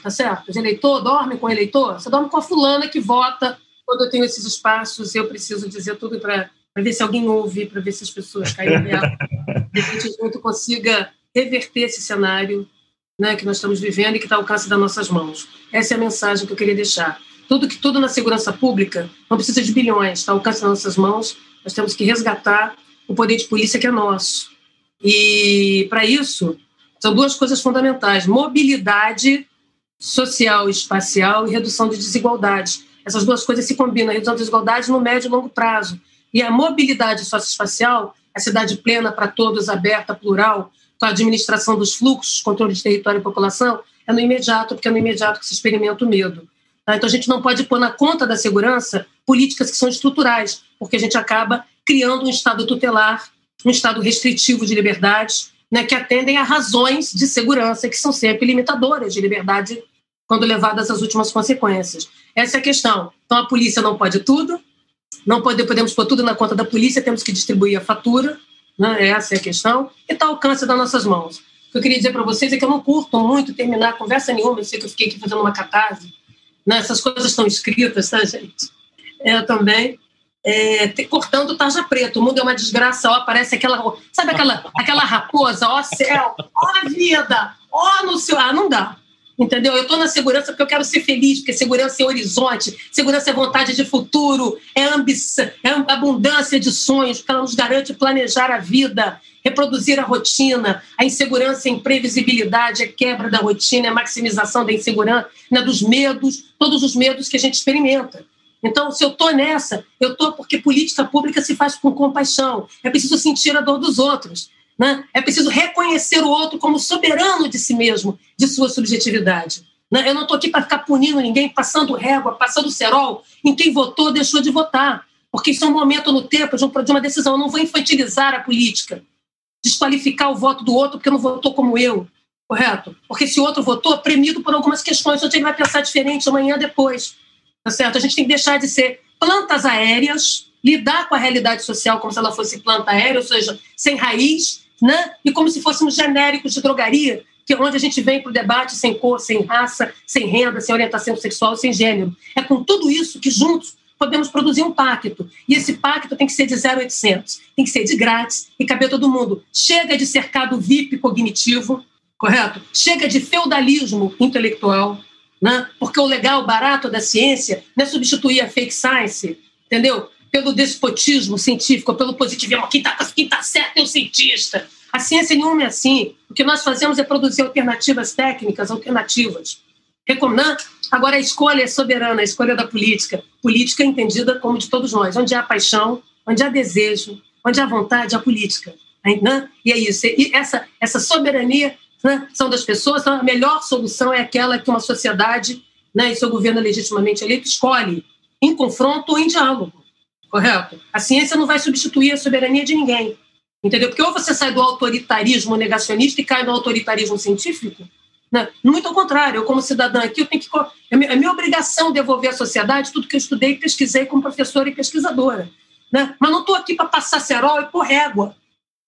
tá certo? O eleitor dorme com o eleitor? Você dorme com a fulana que vota quando eu tenho esses espaços, eu preciso dizer tudo para ver se alguém ouve, para ver se as pessoas caem nela. De a gente junto consiga reverter esse cenário né, que nós estamos vivendo e que está ao alcance das nossas mãos. Essa é a mensagem que eu queria deixar. Tudo que tudo na segurança pública não precisa de bilhões, está ao alcance das nossas mãos. Nós temos que resgatar o poder de polícia que é nosso. E para isso são duas coisas fundamentais: mobilidade social e espacial e redução de desigualdades. Essas duas coisas se combinam, a redução de desigualdades no médio e longo prazo. E a mobilidade socioespacial, a cidade plena para todos, aberta, plural, com a administração dos fluxos, controle de território e população, é no imediato, porque é no imediato que se experimenta o medo. Tá? Então a gente não pode pôr na conta da segurança políticas que são estruturais, porque a gente acaba criando um Estado tutelar, um Estado restritivo de liberdades, né, que atendem a razões de segurança, que são sempre limitadoras de liberdade quando levadas às últimas consequências. Essa é a questão. Então a polícia não pode tudo, não pode, podemos pôr tudo na conta da polícia, temos que distribuir a fatura, né? Essa é a questão. E está ao alcance das nossas mãos. O que eu queria dizer para vocês é que eu não curto muito terminar conversa nenhuma. Eu sei que eu fiquei aqui fazendo uma catarse. Né? Essas coisas estão escritas, tá, gente? Eu também. É, cortando tarja preta. O mundo é uma desgraça, ó, parece aquela. Sabe aquela, aquela raposa? Ó céu, ó vida, ó no céu. Ah, não dá. Entendeu? Eu estou na segurança porque eu quero ser feliz, porque segurança é horizonte, segurança é vontade de futuro, é ambição, é abundância de sonhos, porque ela nos garante planejar a vida, reproduzir a rotina. A insegurança é imprevisibilidade, é quebra da rotina, é maximização da insegurança, né, dos medos, todos os medos que a gente experimenta. Então, se eu estou nessa, eu estou porque política pública se faz com compaixão. É preciso sentir a dor dos outros. Né? É preciso reconhecer o outro como soberano de si mesmo, de sua subjetividade. Né? Eu não estou aqui para ficar punindo ninguém, passando régua, passando cerol em quem votou, deixou de votar. Porque isso é um momento no tempo de uma decisão. Eu não vou infantilizar a política, desqualificar o voto do outro porque não votou como eu, correto? Porque se o outro votou, premido por algumas questões, onde ele vai pensar diferente amanhã depois. Tá certo? A gente tem que deixar de ser plantas aéreas, lidar com a realidade social como se ela fosse planta aérea, ou seja, sem raiz, né? e como se fôssemos genéricos de drogaria, que é onde a gente vem para o debate sem cor, sem raça, sem renda, sem orientação sexual, sem gênero. É com tudo isso que juntos podemos produzir um pacto. E esse pacto tem que ser de 0800, tem que ser de grátis e caber todo mundo. Chega de cercado VIP cognitivo, correto? Chega de feudalismo intelectual, né? porque o legal, barato da ciência não é substituir a fake science, entendeu? pelo despotismo científico, pelo positivismo. Quem está quem tá certo é o cientista. A ciência nenhuma é assim. O que nós fazemos é produzir alternativas técnicas, alternativas. Recomendando. Agora, a escolha é soberana, a escolha da política. Política é entendida como de todos nós. Onde há paixão, onde há desejo, onde há vontade, há política. Né? E é isso. E essa, essa soberania né, são das pessoas. Então, a melhor solução é aquela que uma sociedade né, e seu governo legitimamente eleito escolhe, em confronto ou em diálogo correto? A ciência não vai substituir a soberania de ninguém, entendeu? Porque ou você sai do autoritarismo negacionista e cai no autoritarismo científico, né? muito ao contrário. Eu, como cidadã aqui, eu tenho que é minha, é minha obrigação devolver à sociedade tudo que eu estudei e pesquisei como professora e pesquisadora, né? Mas não estou aqui para passar cerol e pôr régua,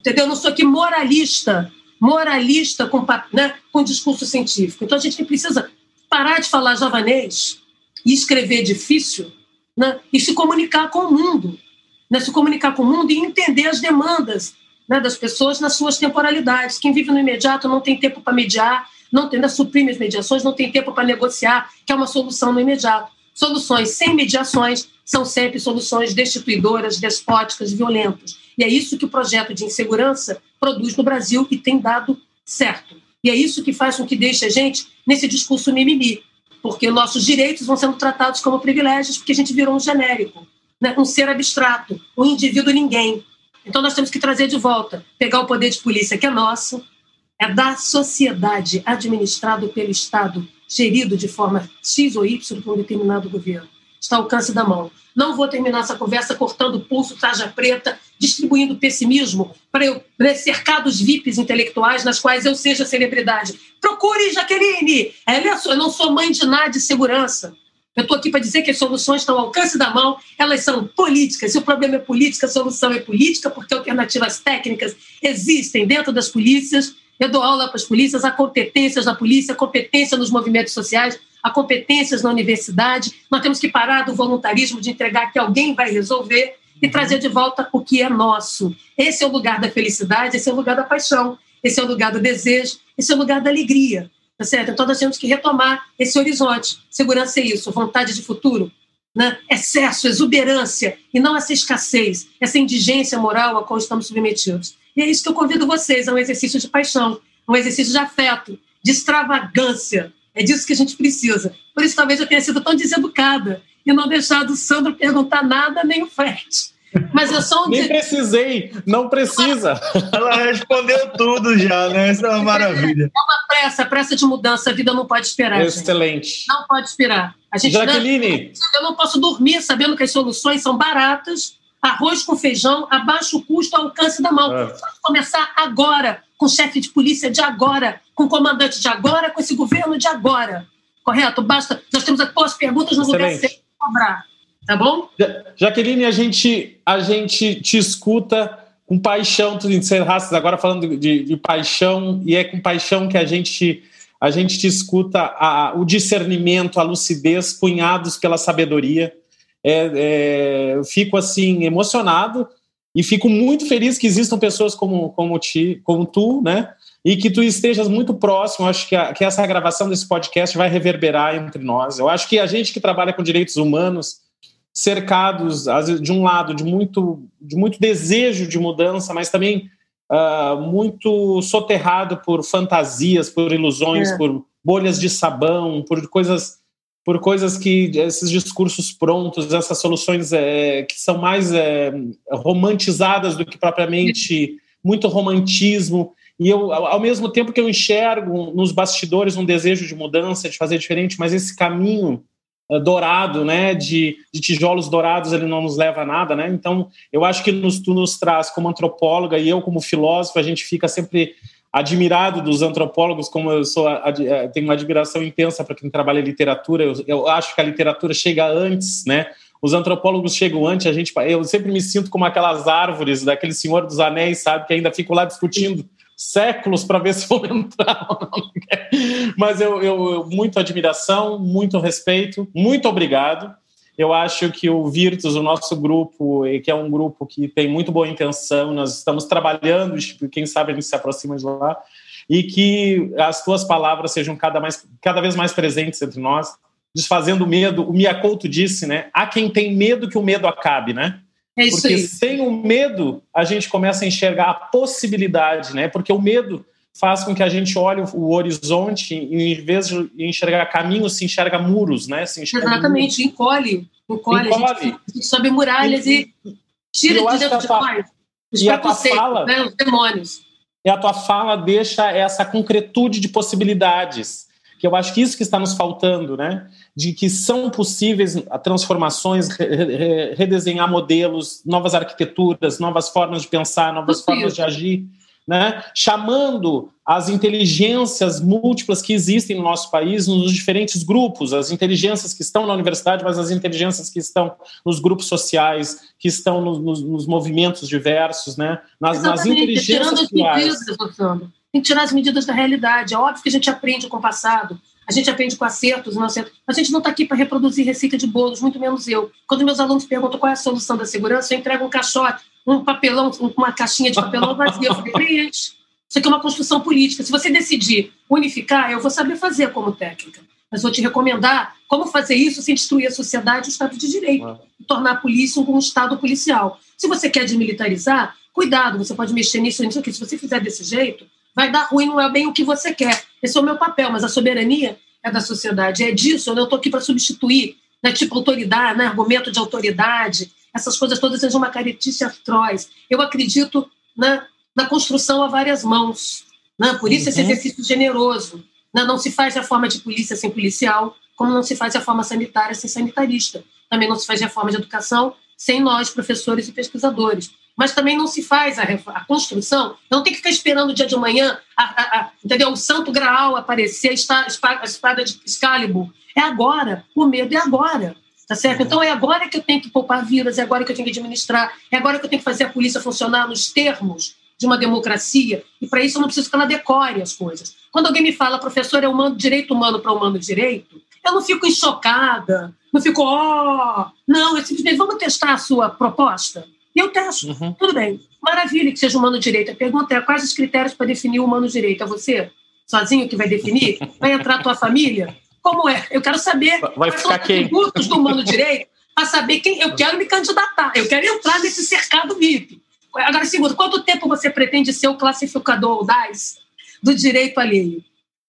entendeu? Eu não sou aqui moralista, moralista com, né, com discurso científico. Então a gente precisa parar de falar javanês e escrever difícil né, e se comunicar com o mundo, né, se comunicar com o mundo e entender as demandas né, das pessoas nas suas temporalidades. Quem vive no imediato não tem tempo para mediar, não tem, né, suprime as mediações, não tem tempo para negociar, que é uma solução no imediato. Soluções sem mediações são sempre soluções destituidoras, despóticas, violentas. E é isso que o projeto de insegurança produz no Brasil e tem dado certo. E é isso que faz com que deixe a gente nesse discurso mimimi porque nossos direitos vão sendo tratados como privilégios, porque a gente virou um genérico, né? um ser abstrato, um indivíduo ninguém. Então nós temos que trazer de volta, pegar o poder de polícia que é nosso, é da sociedade administrado pelo Estado, gerido de forma X ou Y por um determinado governo. Está ao alcance da mão. Não vou terminar essa conversa cortando o pulso, traja preta, distribuindo pessimismo para eu cercar dos VIPs intelectuais nas quais eu seja celebridade. Procure, Jaqueline! Eu não sou mãe de nada de segurança. Eu estou aqui para dizer que as soluções estão ao alcance da mão, elas são políticas. Se o problema é política, a solução é política, porque alternativas técnicas existem dentro das polícias. Eu dou aula para as polícias, há competências na polícia, competência nos movimentos sociais, há competências na universidade. Nós temos que parar do voluntarismo de entregar que alguém vai resolver e trazer de volta o que é nosso. Esse é o lugar da felicidade, esse é o lugar da paixão, esse é o lugar do desejo, esse é o lugar da alegria. Tá certo? Então nós temos que retomar esse horizonte. Segurança é isso, vontade de futuro, né? excesso, exuberância, e não essa escassez, essa indigência moral a qual estamos submetidos. E é isso que eu convido vocês, a um exercício de paixão, um exercício de afeto, de extravagância. É disso que a gente precisa. Por isso talvez eu tenha sido tão deseducada e não deixado o Sandro perguntar nada nem o Fred. Mas eu sou um Nem precisei, não precisa. Ela respondeu tudo já, né? Isso é uma maravilha. É uma pressa, pressa de mudança, a vida não pode esperar. Excelente. Gente. Não pode esperar. A gente Jaqueline. Não, eu não posso dormir sabendo que as soluções são baratas, arroz com feijão, a baixo custo, ao alcance da mão. É. começar agora, com o chefe de polícia de agora, com o comandante de agora, com esse governo de agora. Correto? Basta. Nós temos as as perguntas no Excelente. certo cobrar. Tá bom? Jaqueline, a gente, a gente te escuta com paixão, tu encerraste agora falando de, de, paixão, e é com paixão que a gente, a gente te escuta a, o discernimento, a lucidez, cunhados pela sabedoria. É, é, eu fico assim emocionado e fico muito feliz que existam pessoas como, como, ti, como tu, né? E que tu estejas muito próximo. Acho que, a, que essa gravação desse podcast vai reverberar entre nós. Eu acho que a gente que trabalha com direitos humanos cercados, de um lado, de muito, de muito desejo de mudança, mas também uh, muito soterrado por fantasias, por ilusões, é. por bolhas de sabão, por coisas por coisas que esses discursos prontos, essas soluções é, que são mais é, romantizadas do que propriamente muito romantismo. E eu, ao mesmo tempo que eu enxergo nos bastidores um desejo de mudança, de fazer diferente, mas esse caminho eh, dourado, né, de, de, tijolos dourados, ele não nos leva a nada, né? Então, eu acho que nos, tu nos traz como antropóloga e eu como filósofo, a gente fica sempre admirado dos antropólogos, como eu sou eh, tenho uma admiração intensa para quem trabalha literatura. Eu, eu, acho que a literatura chega antes, né? Os antropólogos chegam antes. A gente, eu sempre me sinto como aquelas árvores daquele Senhor dos Anéis, sabe, que ainda ficam lá discutindo séculos para ver se vou entrar ou não. Mas eu, eu, eu, muito admiração, muito respeito, muito obrigado. Eu acho que o Virtus, o nosso grupo, que é um grupo que tem muito boa intenção, nós estamos trabalhando, quem sabe a gente se aproxima de lá, e que as tuas palavras sejam cada, mais, cada vez mais presentes entre nós, desfazendo o medo. O Miyakoto disse, né? Há quem tem medo que o medo acabe, né? É isso Porque aí. sem o medo, a gente começa a enxergar a possibilidade, né? Porque o medo faz com que a gente olhe o horizonte e, em vez de enxergar caminhos, se enxerga muros, né? Se enxerga Exatamente, muros. encolhe. Encolhe. encolhe. A, gente, a gente sobe muralhas e, e tira de dentro de nós os preconceitos, fala, né? os demônios. E a tua fala deixa essa concretude de possibilidades que eu acho que isso que está nos faltando, né? De que são possíveis transformações, redesenhar modelos, novas arquiteturas, novas formas de pensar, novas formas de agir, né? Chamando as inteligências múltiplas que existem no nosso país, nos diferentes grupos, as inteligências que estão na universidade, mas as inteligências que estão nos grupos sociais, que estão nos, nos, nos movimentos diversos, né? Nas, nas inteligências Medidas, tem que tirar as medidas da realidade. É óbvio que a gente aprende com o passado, a gente aprende com acertos e não acertos. A gente não está aqui para reproduzir receita de bolos, muito menos eu. Quando meus alunos perguntam qual é a solução da segurança, eu entrego um caixote, um papelão, uma caixinha de papelão vazia. Eu falei, preenche. Isso aqui é uma construção política. Se você decidir unificar, eu vou saber fazer como técnica. Mas vou te recomendar como fazer isso sem destruir a sociedade e o Estado de Direito. E tornar a polícia um Estado policial. Se você quer desmilitarizar, cuidado, você pode mexer nisso, nisso aqui. Se você fizer desse jeito, vai dar ruim, não é bem o que você quer. Esse é o meu papel, mas a soberania é da sociedade. É disso, eu não estou aqui para substituir, né, tipo autoridade, né, argumento de autoridade, essas coisas todas sejam uma caretice atroz. Eu acredito na, na construção a várias mãos. Né? Por isso, uhum. esse exercício generoso. Né? Não se faz reforma de polícia sem policial, como não se faz reforma sanitária sem sanitarista. Também não se faz reforma de educação sem nós, professores e pesquisadores. Mas também não se faz a, a construção, não tem que ficar esperando o dia de amanhã, a, a, entendeu? o santo graal aparecer, a espada, de Excalibur. É agora, o medo é agora. Tá certo? Então é agora que eu tenho que poupar vidas, é agora que eu tenho que administrar, é agora que eu tenho que fazer a polícia funcionar nos termos de uma democracia, e para isso eu não preciso que ela decore as coisas. Quando alguém me fala, professor, é humano, direito humano para humano direito, eu não fico chocada, não fico, ó. Oh! Não, eu simplesmente, vamos testar a sua proposta? E eu testo. Uhum. Tudo bem. Maravilha que seja humano direito. A pergunta é: quais os critérios para definir o humano direito? É você? Sozinho que vai definir? Vai entrar a tua família? Como é? Eu quero saber vai quais são os atributos do humano direito para saber quem. Eu quero me candidatar, eu quero entrar nesse cercado VIP. Agora, segundo, quanto tempo você pretende ser o classificador, DAS, do direito alheio?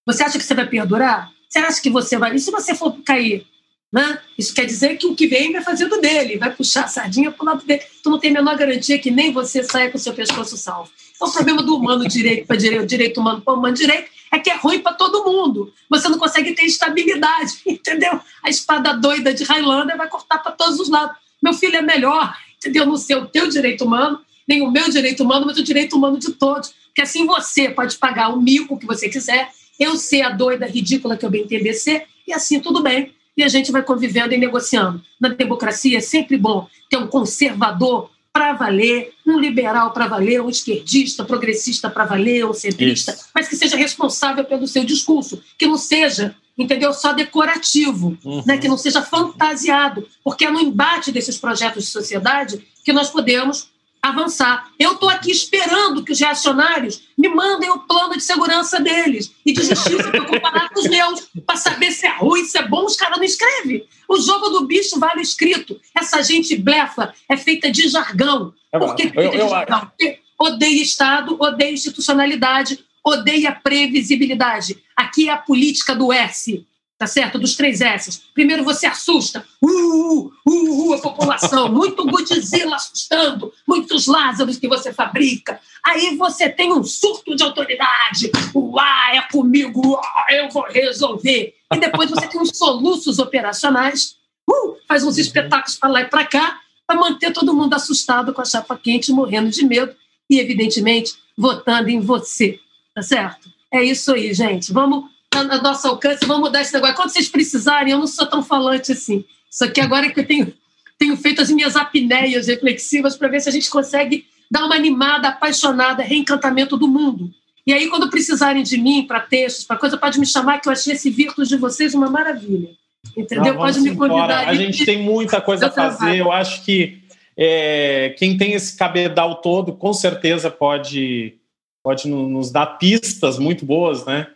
Você acha que você vai perdurar? Você acha que você vai. E se você for cair? Né? Isso quer dizer que o que vem vai fazer do dele, vai puxar a sardinha para o lado dele. Tu não tem a menor garantia que nem você saia com o seu pescoço salvo. Então, o problema do humano direito para direito, direito humano para humano direito, é que é ruim para todo mundo. Você não consegue ter estabilidade, entendeu? A espada doida de Highlander vai cortar para todos os lados. Meu filho é melhor, entendeu? Não ser o teu direito humano, nem o meu direito humano, mas o direito humano de todos. Porque assim você pode pagar o mico que você quiser, eu ser a doida ridícula que eu bem entender ser, e assim tudo bem. E a gente vai convivendo e negociando. Na democracia é sempre bom ter um conservador para valer, um liberal para valer, um esquerdista, progressista para valer, um centrista, Isso. mas que seja responsável pelo seu discurso, que não seja, entendeu, só decorativo, uhum. né, que não seja fantasiado, porque é no embate desses projetos de sociedade que nós podemos avançar. Eu estou aqui esperando que os reacionários me mandem o plano de segurança deles e de justiça para comparar com os meus, para saber se é ruim, se é bom, os caras não escrevem. O jogo do bicho vale escrito. Essa gente blefa, é feita de jargão. É Por que é feita eu, de jargão? Porque odeia Estado, odeia institucionalidade, odeia previsibilidade. Aqui é a política do S tá certo? Dos três S's. Primeiro você assusta, uh, uh, uh, a população, muito Godzilla assustando, muitos Lázaros que você fabrica. Aí você tem um surto de autoridade, uá, é comigo, eu vou resolver. E depois você tem uns soluços operacionais, uh, faz uns espetáculos para lá e para cá, para manter todo mundo assustado com a chapa quente, morrendo de medo e, evidentemente, votando em você, tá certo? É isso aí, gente. Vamos a nosso alcance, vamos mudar esse negócio. Quando vocês precisarem, eu não sou tão falante assim. Isso aqui agora é que eu tenho, tenho feito as minhas apneias reflexivas para ver se a gente consegue dar uma animada, apaixonada, reencantamento do mundo. E aí, quando precisarem de mim para textos, para coisa, pode me chamar, que eu achei esse Virtus de vocês uma maravilha. Entendeu? Não, pode me convidar. A gente tem muita coisa a fazer. Eu acho que é, quem tem esse cabedal todo, com certeza pode, pode nos dar pistas muito boas, né?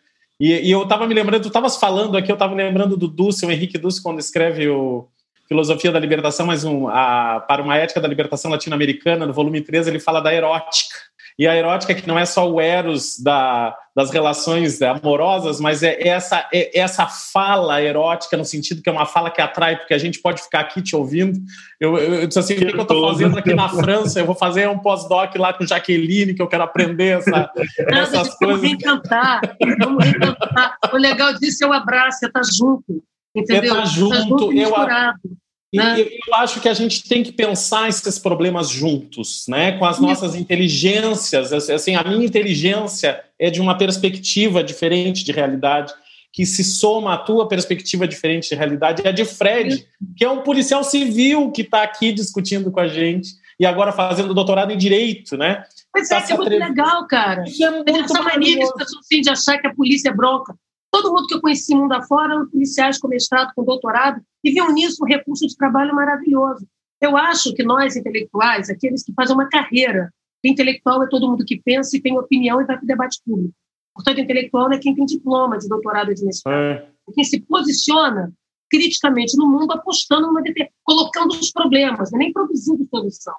E, e eu estava me lembrando, tu estavas falando aqui, eu estava lembrando do Dulce, o Henrique Dulce, quando escreve o Filosofia da Libertação, mas um, a, para uma ética da libertação latino-americana, no volume 13, ele fala da erótica. E a erótica que não é só o eros da, das relações amorosas, mas é essa, é essa fala erótica, no sentido que é uma fala que atrai, porque a gente pode ficar aqui te ouvindo. Eu, eu, eu disse assim: o que, que eu estou fazendo aqui na França? Eu vou fazer um pós-doc lá com Jaqueline, que eu quero aprender essa, essas coisas. Vamos reencantar, vamos reencantar. O legal disso é o abraço, é estar junto. Entendeu? É estar junto, tá junto eu, né? Eu, eu acho que a gente tem que pensar esses problemas juntos, né? Com as nossas inteligências. Assim, a minha inteligência é de uma perspectiva diferente de realidade, que se soma à tua perspectiva diferente de realidade. É a de Fred, que é um policial civil que está aqui discutindo com a gente e agora fazendo doutorado em direito, né? Pois é, tá é muito legal, cara. Isso é muito Essa mania que as pessoas têm de achar que a polícia é bronca. Todo mundo que eu conheci mundo afora eram policiais com mestrado, com doutorado, e viam nisso um recurso de trabalho maravilhoso. Eu acho que nós, intelectuais, aqueles que fazem uma carreira, intelectual é todo mundo que pensa e tem opinião e vai para o debate público. Portanto, intelectual é quem tem diploma de doutorado e de mestrado. É. é quem se posiciona criticamente no mundo, apostando numa colocando os problemas, é nem produzindo solução,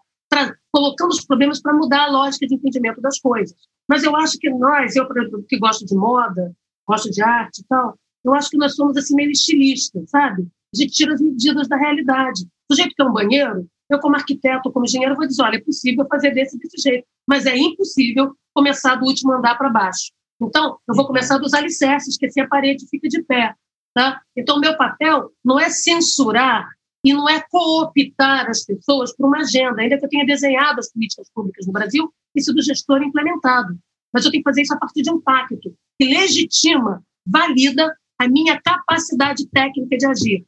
colocando os problemas para mudar a lógica de entendimento das coisas. Mas eu acho que nós, eu que gosto de moda, gosto de arte e tal, eu acho que nós somos assim meio estilistas, sabe? A gente tira as medidas da realidade. Do jeito que é um banheiro, eu como arquiteto, como engenheiro, vou dizer, olha, é possível fazer desse desse jeito, mas é impossível começar do último andar para baixo. Então, eu vou começar dos alicerces, que assim a parede fica de pé. Tá? Então, meu papel não é censurar e não é cooptar as pessoas para uma agenda, ainda que eu tenha desenhado as políticas públicas no Brasil e sido gestor implementado. Mas eu tenho que fazer isso a partir de um pacto que legitima, valida a minha capacidade técnica de agir,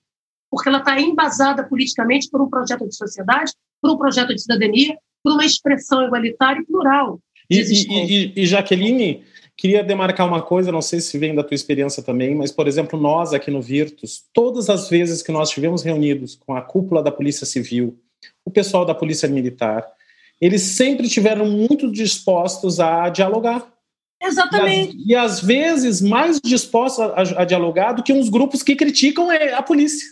porque ela está embasada politicamente por um projeto de sociedade, por um projeto de cidadania, por uma expressão igualitária e plural. E, e, e, Jaqueline, queria demarcar uma coisa, não sei se vem da tua experiência também, mas, por exemplo, nós aqui no Virtus, todas as vezes que nós estivemos reunidos com a cúpula da Polícia Civil, o pessoal da Polícia Militar, eles sempre tiveram muito dispostos a dialogar. Exatamente. E, às vezes mais dispostos a, a, dialogar do que uns grupos que criticam é, a polícia.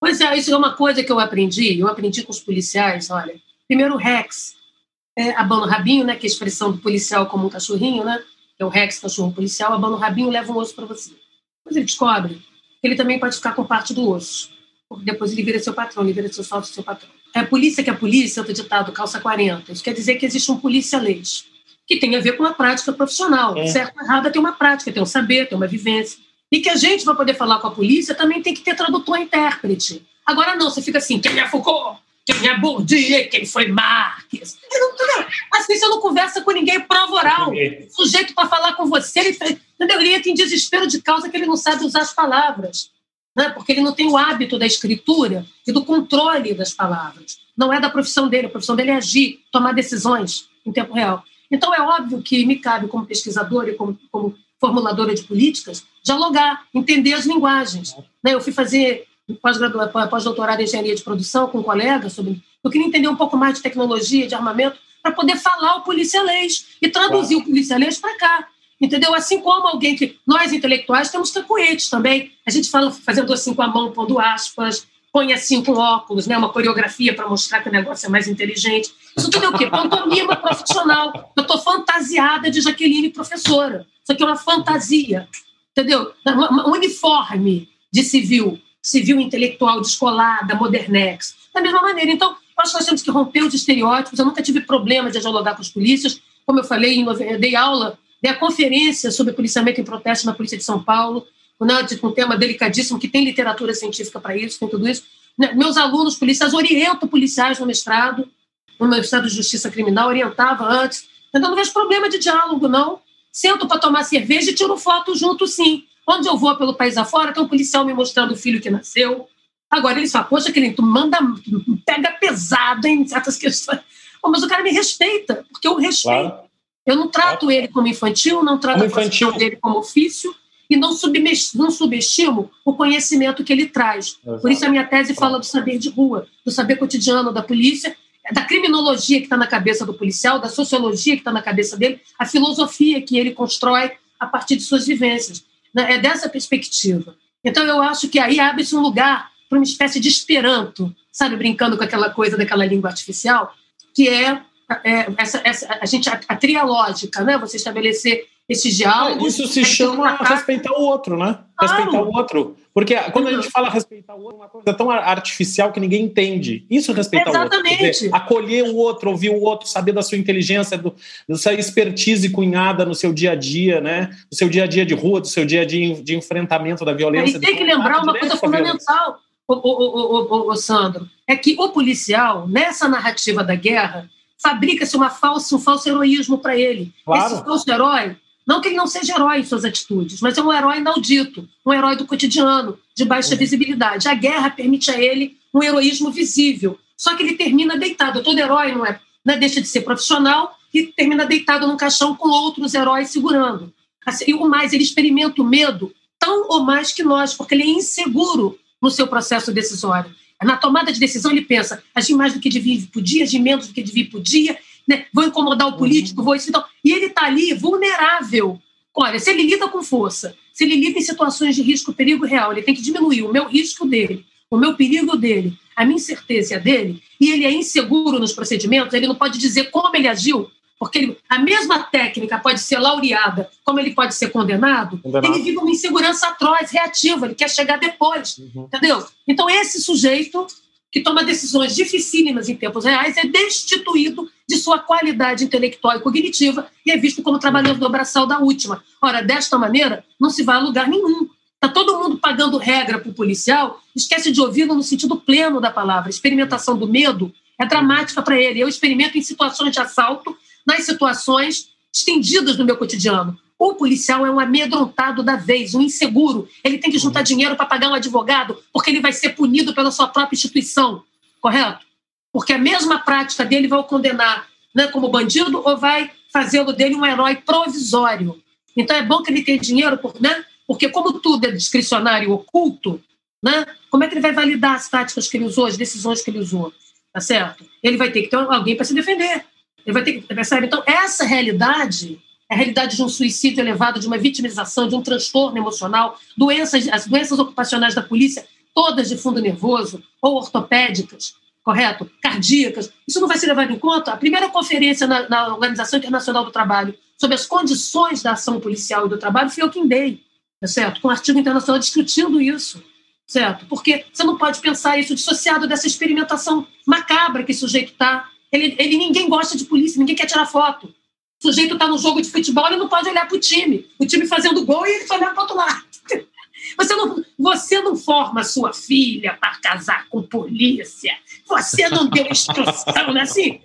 Pois é, isso é uma coisa que eu aprendi. Eu aprendi com os policiais, olha. Primeiro o Rex, é, abana o rabinho, né, que é a expressão do policial como um cachorrinho, né? Que é o Rex, cachorro policial, abana o rabinho leva um osso para você. Depois ele descobre que ele também pode ficar com parte do osso. Porque depois ele vira seu patrão, ele vira seu sócio, seu patrão. É a polícia que é a polícia, outro ditado, calça 40. Isso quer dizer que existe um polícia-leis que tem a ver com a prática profissional. É. Certo ou errado tem uma prática, tem um saber, tem uma vivência. E que a gente, para poder falar com a polícia, também tem que ter tradutor e intérprete. Agora não, você fica assim, quem é Foucault? Quem é Bourdieu? Quem foi Marx? Assim, você não conversa com ninguém prova oral. O sujeito para falar com você, ele, ele entra em desespero de causa que ele não sabe usar as palavras. Né? Porque ele não tem o hábito da escritura e do controle das palavras. Não é da profissão dele, a profissão dele é agir, tomar decisões em tempo real. Então, é óbvio que me cabe, como pesquisadora e como, como formuladora de políticas, dialogar, entender as linguagens. Né? Eu fui fazer pós-doutorado em engenharia de produção com um colega sobre. Eu queria entender um pouco mais de tecnologia, de armamento, para poder falar o policialês e traduzir claro. o policialês para cá. Entendeu? Assim como alguém que. Nós, intelectuais, temos capoeiros também. A gente fala fazendo assim com a mão, pondo aspas, põe assim com óculos, né, uma coreografia para mostrar que o negócio é mais inteligente. Isso tudo é o quê? Pantomima profissional. Eu estou fantasiada de Jaqueline professora. Isso aqui é uma fantasia, entendeu? Um uniforme de civil, civil intelectual, descolada, modernex. Da mesma maneira. Então, acho que nós temos que romper os estereótipos. Eu nunca tive problema de dialogar com os polícias. Como eu falei, eu dei aula, dei a conferência sobre policiamento em protesto na Polícia de São Paulo né, de um tema delicadíssimo, que tem literatura científica para isso, tem tudo isso. Né, meus alunos policiais orientam policiais no mestrado, no mestrado de Justiça Criminal, orientava antes. Então, não vejo problema de diálogo, não. Sento para tomar cerveja e tiro foto junto, sim. Onde eu vou pelo país afora, tem um policial me mostrando o filho que nasceu. Agora, ele fala, poxa, querido, tu manda, pega pesado em certas questões. mas o cara me respeita, porque eu respeito. Claro. Eu não trato ele como infantil, não trato como a infantil. dele como ofício, e não, não subestimo o conhecimento que ele traz. Exato. Por isso a minha tese fala do saber de rua, do saber cotidiano da polícia, da criminologia que está na cabeça do policial, da sociologia que está na cabeça dele, a filosofia que ele constrói a partir de suas vivências. Né? É dessa perspectiva. Então eu acho que aí abre-se um lugar para uma espécie de esperanto, sabe, brincando com aquela coisa daquela língua artificial, que é, é essa, essa, a gente a, a trialógica, né? Você estabelecer esses diálogos. Isso se chama respeitar o outro, né? Claro. Respeitar o outro. Porque quando a gente fala respeitar o outro, é uma coisa tão artificial que ninguém entende. Isso é respeitar Exatamente. o outro. Dizer, acolher o outro, ouvir o outro, saber da sua inteligência, do, da sua expertise cunhada no seu dia a dia, né? No seu dia a dia de rua, do seu dia a dia de enfrentamento da violência. E tem que lembrar uma coisa fundamental, o, o, o, o, Sandro, é que o policial, nessa narrativa da guerra, fabrica-se uma falsa, um falso heroísmo para ele. Claro. Esse falso herói não que ele não seja herói em suas atitudes, mas é um herói inaudito, um herói do cotidiano, de baixa uhum. visibilidade. A guerra permite a ele um heroísmo visível, só que ele termina deitado. Todo herói não é, não é deixa de ser profissional e termina deitado num caixão com outros heróis segurando. Assim, e o mais, ele experimenta o medo tão ou mais que nós, porque ele é inseguro no seu processo decisório. Na tomada de decisão, ele pensa: agir mais do que devia, podia, agir menos do que devia, podia, né? vou incomodar o político, vou isso. Então, e ele está ali vulnerável. Olha, se ele lida com força, se ele lida em situações de risco, perigo real, ele tem que diminuir o meu risco dele, o meu perigo dele, a minha incerteza dele, e ele é inseguro nos procedimentos, ele não pode dizer como ele agiu, porque a mesma técnica pode ser laureada, como ele pode ser condenado, condenado. ele vive uma insegurança atroz, reativa, ele quer chegar depois, uhum. entendeu? Então, esse sujeito que toma decisões dificílimas em tempos reais é destituído de sua qualidade intelectual e cognitiva e é visto como trabalhador braçal da última. Ora, desta maneira, não se vai a lugar nenhum. Está todo mundo pagando regra para o policial, esquece de ouvi-lo no sentido pleno da palavra. A experimentação do medo é dramática para ele. Eu experimento em situações de assalto, nas situações estendidas no meu cotidiano. O policial é um amedrontado da vez, um inseguro. Ele tem que juntar dinheiro para pagar um advogado, porque ele vai ser punido pela sua própria instituição. Correto? Porque a mesma prática dele vai o condenar né, como bandido ou vai fazê-lo dele um herói provisório. Então é bom que ele tenha dinheiro, né? porque como tudo é discricionário oculto, né? como é que ele vai validar as táticas que ele usou, as decisões que ele usou? Tá certo? Ele vai ter que ter alguém para se defender. Ele vai ter que, percebe? Então, essa realidade a realidade de um suicídio elevado, de uma vitimização, de um transtorno emocional, doenças, as doenças ocupacionais da polícia, todas de fundo nervoso ou ortopédicas, correto? Cardíacas. Isso não vai ser levado em conta. A primeira conferência na, na Organização Internacional do Trabalho sobre as condições da ação policial e do trabalho foi eu quem dei, tá certo? Com um artigo internacional discutindo isso, certo? Porque você não pode pensar isso dissociado dessa experimentação macabra que esse sujeito está. Ele, ele, ninguém gosta de polícia, ninguém quer tirar foto. O sujeito está no jogo de futebol, ele não pode olhar para o time. O time fazendo gol e ele só olhar para o outro lado. Você não, você não forma sua filha para casar com polícia. Você não deu instrução, né? Assim,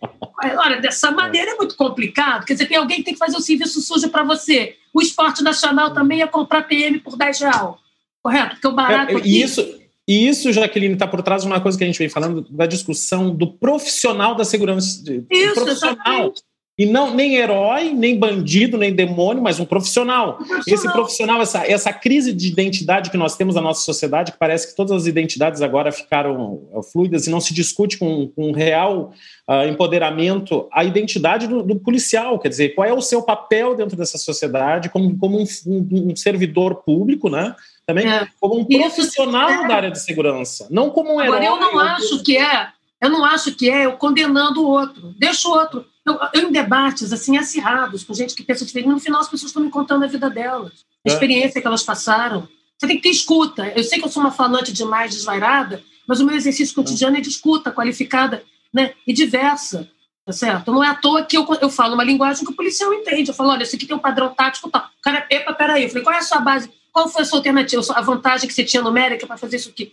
olha, dessa maneira é muito complicado. Quer dizer, tem alguém que tem que fazer o serviço sujo para você. O esporte nacional também é comprar PM por 10 reais. Correto? Porque o barato. É, aqui... Isso, e isso, Jaqueline, está por trás de uma coisa que a gente vem falando, da discussão do profissional da segurança. Isso, profissional. Exatamente. E não nem herói, nem bandido, nem demônio, mas um profissional. um profissional. Esse profissional, essa, essa crise de identidade que nós temos na nossa sociedade, que parece que todas as identidades agora ficaram uh, fluidas e não se discute com, com real uh, empoderamento a identidade do, do, policial. Quer dizer, qual é o seu papel dentro dessa sociedade como, como um, um, um servidor público, né? Também é. como um profissional Isso, é. da área de segurança, não como um agora, herói. Eu não acho que é, eu não acho que é eu condenando o outro. Deixa o outro eu, eu, em debates assim acirrados com gente que pensa diferente, no final as pessoas estão me contando a vida delas, a é. experiência que elas passaram. Você tem que ter escuta. Eu sei que eu sou uma falante demais desvairada, mas o meu exercício cotidiano é de escuta qualificada né, e diversa. Tá certo? Não é à toa que eu, eu falo uma linguagem que o policial entende. Eu falo, olha, isso aqui tem um padrão tático tal. O cara, epa, peraí. Eu falei, qual é a sua base? Qual foi a sua alternativa? A vantagem que você tinha numérica para fazer isso aqui?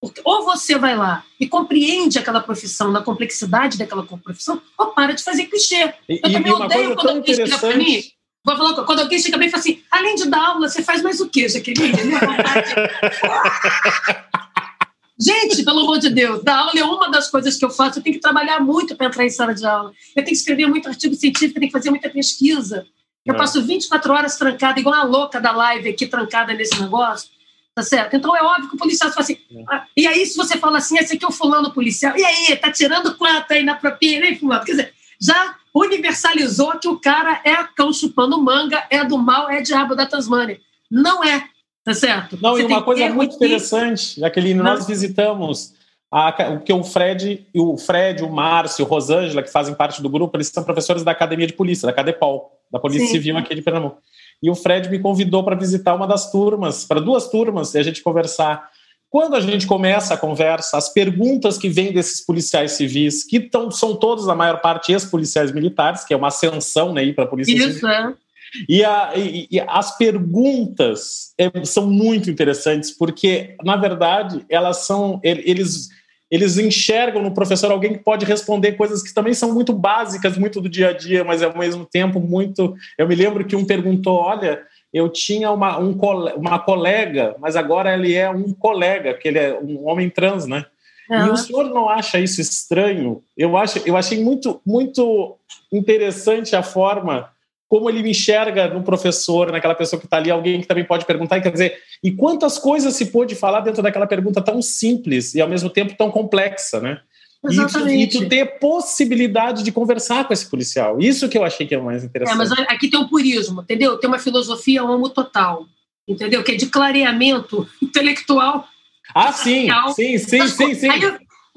Porque ou você vai lá e compreende aquela profissão, na complexidade daquela profissão, ou para de fazer clichê. E, eu também odeio quando alguém chega para mim. Vou falar, quando alguém chega bem e fala assim: além de dar aula, você faz mais o quê, Jaqueline? Gente, pelo amor de Deus, dar aula é uma das coisas que eu faço. Eu tenho que trabalhar muito para entrar em sala de aula. Eu tenho que escrever muito artigo científico, eu tenho que fazer muita pesquisa. Eu é. passo 24 horas trancada, igual a louca da live aqui, trancada nesse negócio. Tá certo? Então é óbvio que o policial fala assim. É. Ah, e aí, se você fala assim, esse aqui é o fulano policial, e aí, tá tirando quanto aí na propina, hein, fulano? Quer dizer, já universalizou que o cara é cão chupando manga, é do mal, é diabo da Tasmânia. Não é, tá certo? Não, você e uma coisa muito interessante, Jaqueline, nós visitamos a, porque o Fred, o Fred, o Márcio, o Rosângela, que fazem parte do grupo, eles são professores da Academia de Polícia, da Cadepol, da Polícia Sim. Civil aqui de Pernambuco. E o Fred me convidou para visitar uma das turmas, para duas turmas, e a gente conversar. Quando a gente começa a conversa, as perguntas que vêm desses policiais civis, que tão, são todos, na maior parte, ex-policiais militares, que é uma ascensão né, para a Polícia Isso, Civil. É. E, a, e, e, as perguntas é, são muito interessantes, porque, na verdade, elas são. Eles eles enxergam no professor alguém que pode responder coisas que também são muito básicas, muito do dia a dia, mas ao mesmo tempo muito. Eu me lembro que um perguntou: olha, eu tinha uma, um, uma colega, mas agora ele é um colega, que ele é um homem trans, né? E o senhor não acha isso estranho? Eu, acho, eu achei muito, muito interessante a forma como ele me enxerga no professor, naquela pessoa que está ali, alguém que também pode perguntar, e quer dizer, e quantas coisas se pôde falar dentro daquela pergunta tão simples e ao mesmo tempo tão complexa, né? Exatamente. E tu, ter possibilidade de conversar com esse policial. Isso que eu achei que é o mais interessante. É, mas aqui tem um purismo, entendeu? Tem uma filosofia homo total, entendeu? Que é de clareamento intelectual. Ah, sim, sim, sim, sim, sim. Aí,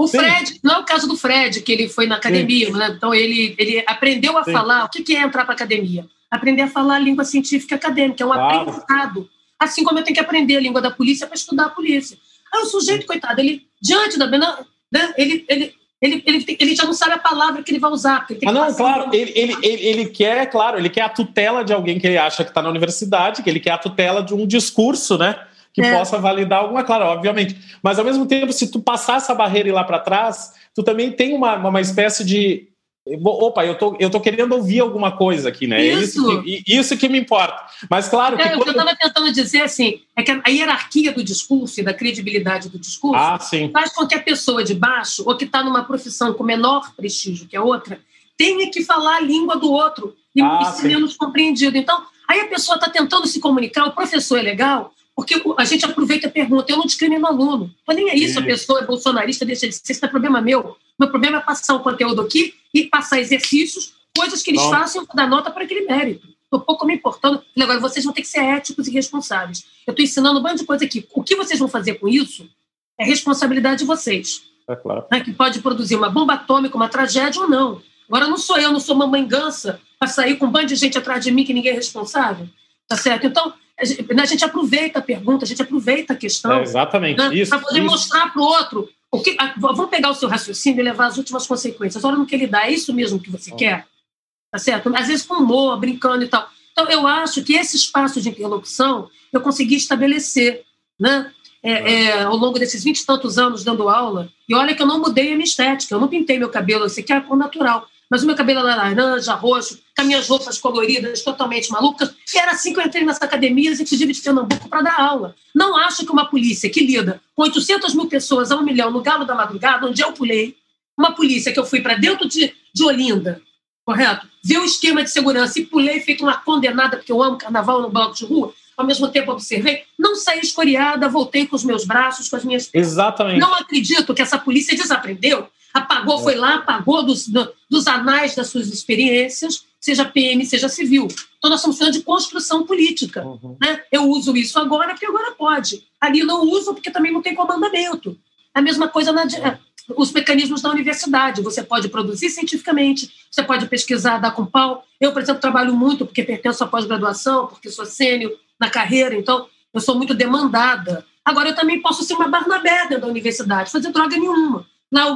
o Sim. Fred, não é o caso do Fred, que ele foi na academia, né? então ele, ele aprendeu a Sim. falar. O que é entrar para a academia? Aprender a falar a língua científica acadêmica, é um claro. aprendizado. Assim como eu tenho que aprender a língua da polícia para estudar a polícia. Aí o sujeito, coitado, ele, diante da. Né, ele, ele ele, ele, ele já não sabe a palavra que ele vai usar. ah, não, claro. Ele, ele, ele, ele, quer, claro, ele quer a tutela de alguém que ele acha que está na universidade, que ele quer a tutela de um discurso, né? Que é. possa validar alguma, claro, obviamente. Mas ao mesmo tempo, se tu passar essa barreira e ir lá para trás, tu também tem uma, uma espécie de Opa, eu tô, eu tô querendo ouvir alguma coisa aqui, né? Isso, isso, que, isso que me importa. Mas claro que. É, quando... O que eu estava tentando dizer assim é que a hierarquia do discurso e da credibilidade do discurso ah, faz com que a pessoa de baixo, ou que está numa profissão com menor prestígio que a outra, tenha que falar a língua do outro e, ah, ser menos compreendido. Então, aí a pessoa está tentando se comunicar, o professor é legal, porque a gente aproveita a pergunta, eu não discrimino aluno. Não nem é isso, a pessoa é bolsonarista, deixa de ser, isso não é problema meu. Meu problema é passar o conteúdo aqui e passar exercícios, coisas que eles Bom. façam para dar nota para aquele mérito. Estou pouco me importando. Agora, vocês vão ter que ser éticos e responsáveis. Eu estou ensinando um bando de coisa aqui. O que vocês vão fazer com isso é responsabilidade de vocês. É claro. Né? Que pode produzir uma bomba atômica, uma tragédia ou não. Agora, não sou eu, não sou mamãe gança para sair com um bando de gente atrás de mim que ninguém é responsável. Tá certo? Então, a gente aproveita a pergunta, a gente aproveita a questão. É exatamente. Né? Para poder isso. mostrar para o outro o que, vamos pegar o seu raciocínio e levar as últimas consequências. Olha no que ele dá, é isso mesmo que você quer? Tá certo? Às vezes com humor, brincando e tal. Então, eu acho que esse espaço de interlocução eu consegui estabelecer, né? É, é, ao longo desses vinte e tantos anos dando aula, e olha que eu não mudei a minha estética, eu não pintei meu cabelo, eu sei que é a natural mas o meu cabelo era laranja, roxo, com as minhas roupas coloridas, totalmente malucas. E era assim que eu entrei nas academias, inclusive de Pernambuco, para dar aula. Não acho que uma polícia que lida com 800 mil pessoas a um milhão no Galo da Madrugada, onde eu pulei, uma polícia que eu fui para dentro de, de Olinda, correto? Ver o esquema de segurança e pulei feito uma condenada, porque eu amo carnaval no banco de rua, ao mesmo tempo observei, não saí escoriada, voltei com os meus braços, com as minhas Exatamente. Não acredito que essa polícia desaprendeu apagou, foi lá, apagou dos, dos anais das suas experiências, seja PM, seja civil. Então, nós estamos falando de construção política. Uhum. Né? Eu uso isso agora porque agora pode. Ali não uso porque também não tem comandamento. A mesma coisa na, os mecanismos da universidade. Você pode produzir cientificamente, você pode pesquisar, dar com pau. Eu, por exemplo, trabalho muito porque pertenço à pós-graduação, porque sou sênior na carreira, então eu sou muito demandada. Agora, eu também posso ser uma Barnabé da universidade, fazer droga nenhuma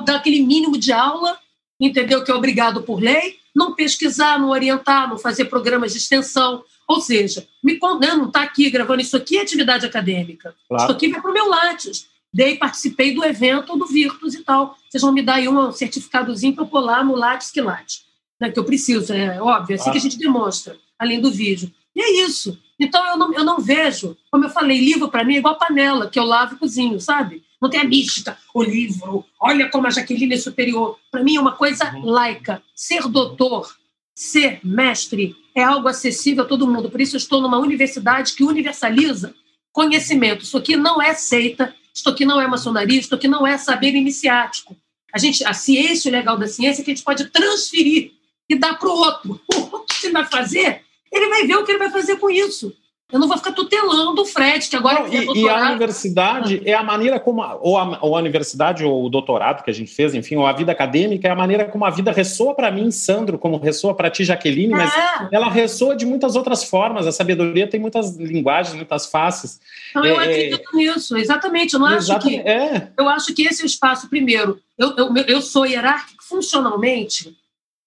dar aquele mínimo de aula, entendeu? Que é obrigado por lei, não pesquisar, não orientar, não fazer programas de extensão. Ou seja, me né, não está aqui gravando isso aqui é atividade acadêmica. Claro. Isso aqui vai para o meu Lattes. Dei, participei do evento do Virtus e tal. Vocês vão me dar aí um certificadozinho para eu pular no Lattes que Lattes. Né, que eu preciso, é óbvio, é assim que a gente demonstra, além do vídeo. E é isso. Então eu não, eu não vejo, como eu falei, livro para mim é igual panela, que eu lavo e cozinho, sabe? Não tem a mística, o livro, olha como a Jaqueline é superior. Para mim é uma coisa uhum. laica. Ser doutor, ser mestre, é algo acessível a todo mundo. Por isso eu estou numa universidade que universaliza conhecimento. Isso aqui não é seita, isso aqui não é maçonaria, isso aqui não é saber iniciático. A, gente, a ciência, o legal da ciência, é que a gente pode transferir e dar para o outro. O que ele vai fazer, ele vai ver o que ele vai fazer com isso. Eu não vou ficar tutelando o Fred, que agora. Não, e, e, a universidade é a maneira como. A, ou, a, ou a universidade, ou o doutorado que a gente fez, enfim, ou a vida acadêmica, é a maneira como a vida ressoa para mim, Sandro, como ressoa para ti, Jaqueline, mas é. ela ressoa de muitas outras formas. A sabedoria tem muitas linguagens, muitas faces. Então, eu é, é acredito nisso, exatamente. Eu não acho que. É. Eu acho que esse é o espaço, primeiro. Eu, eu, eu sou hierárquico funcionalmente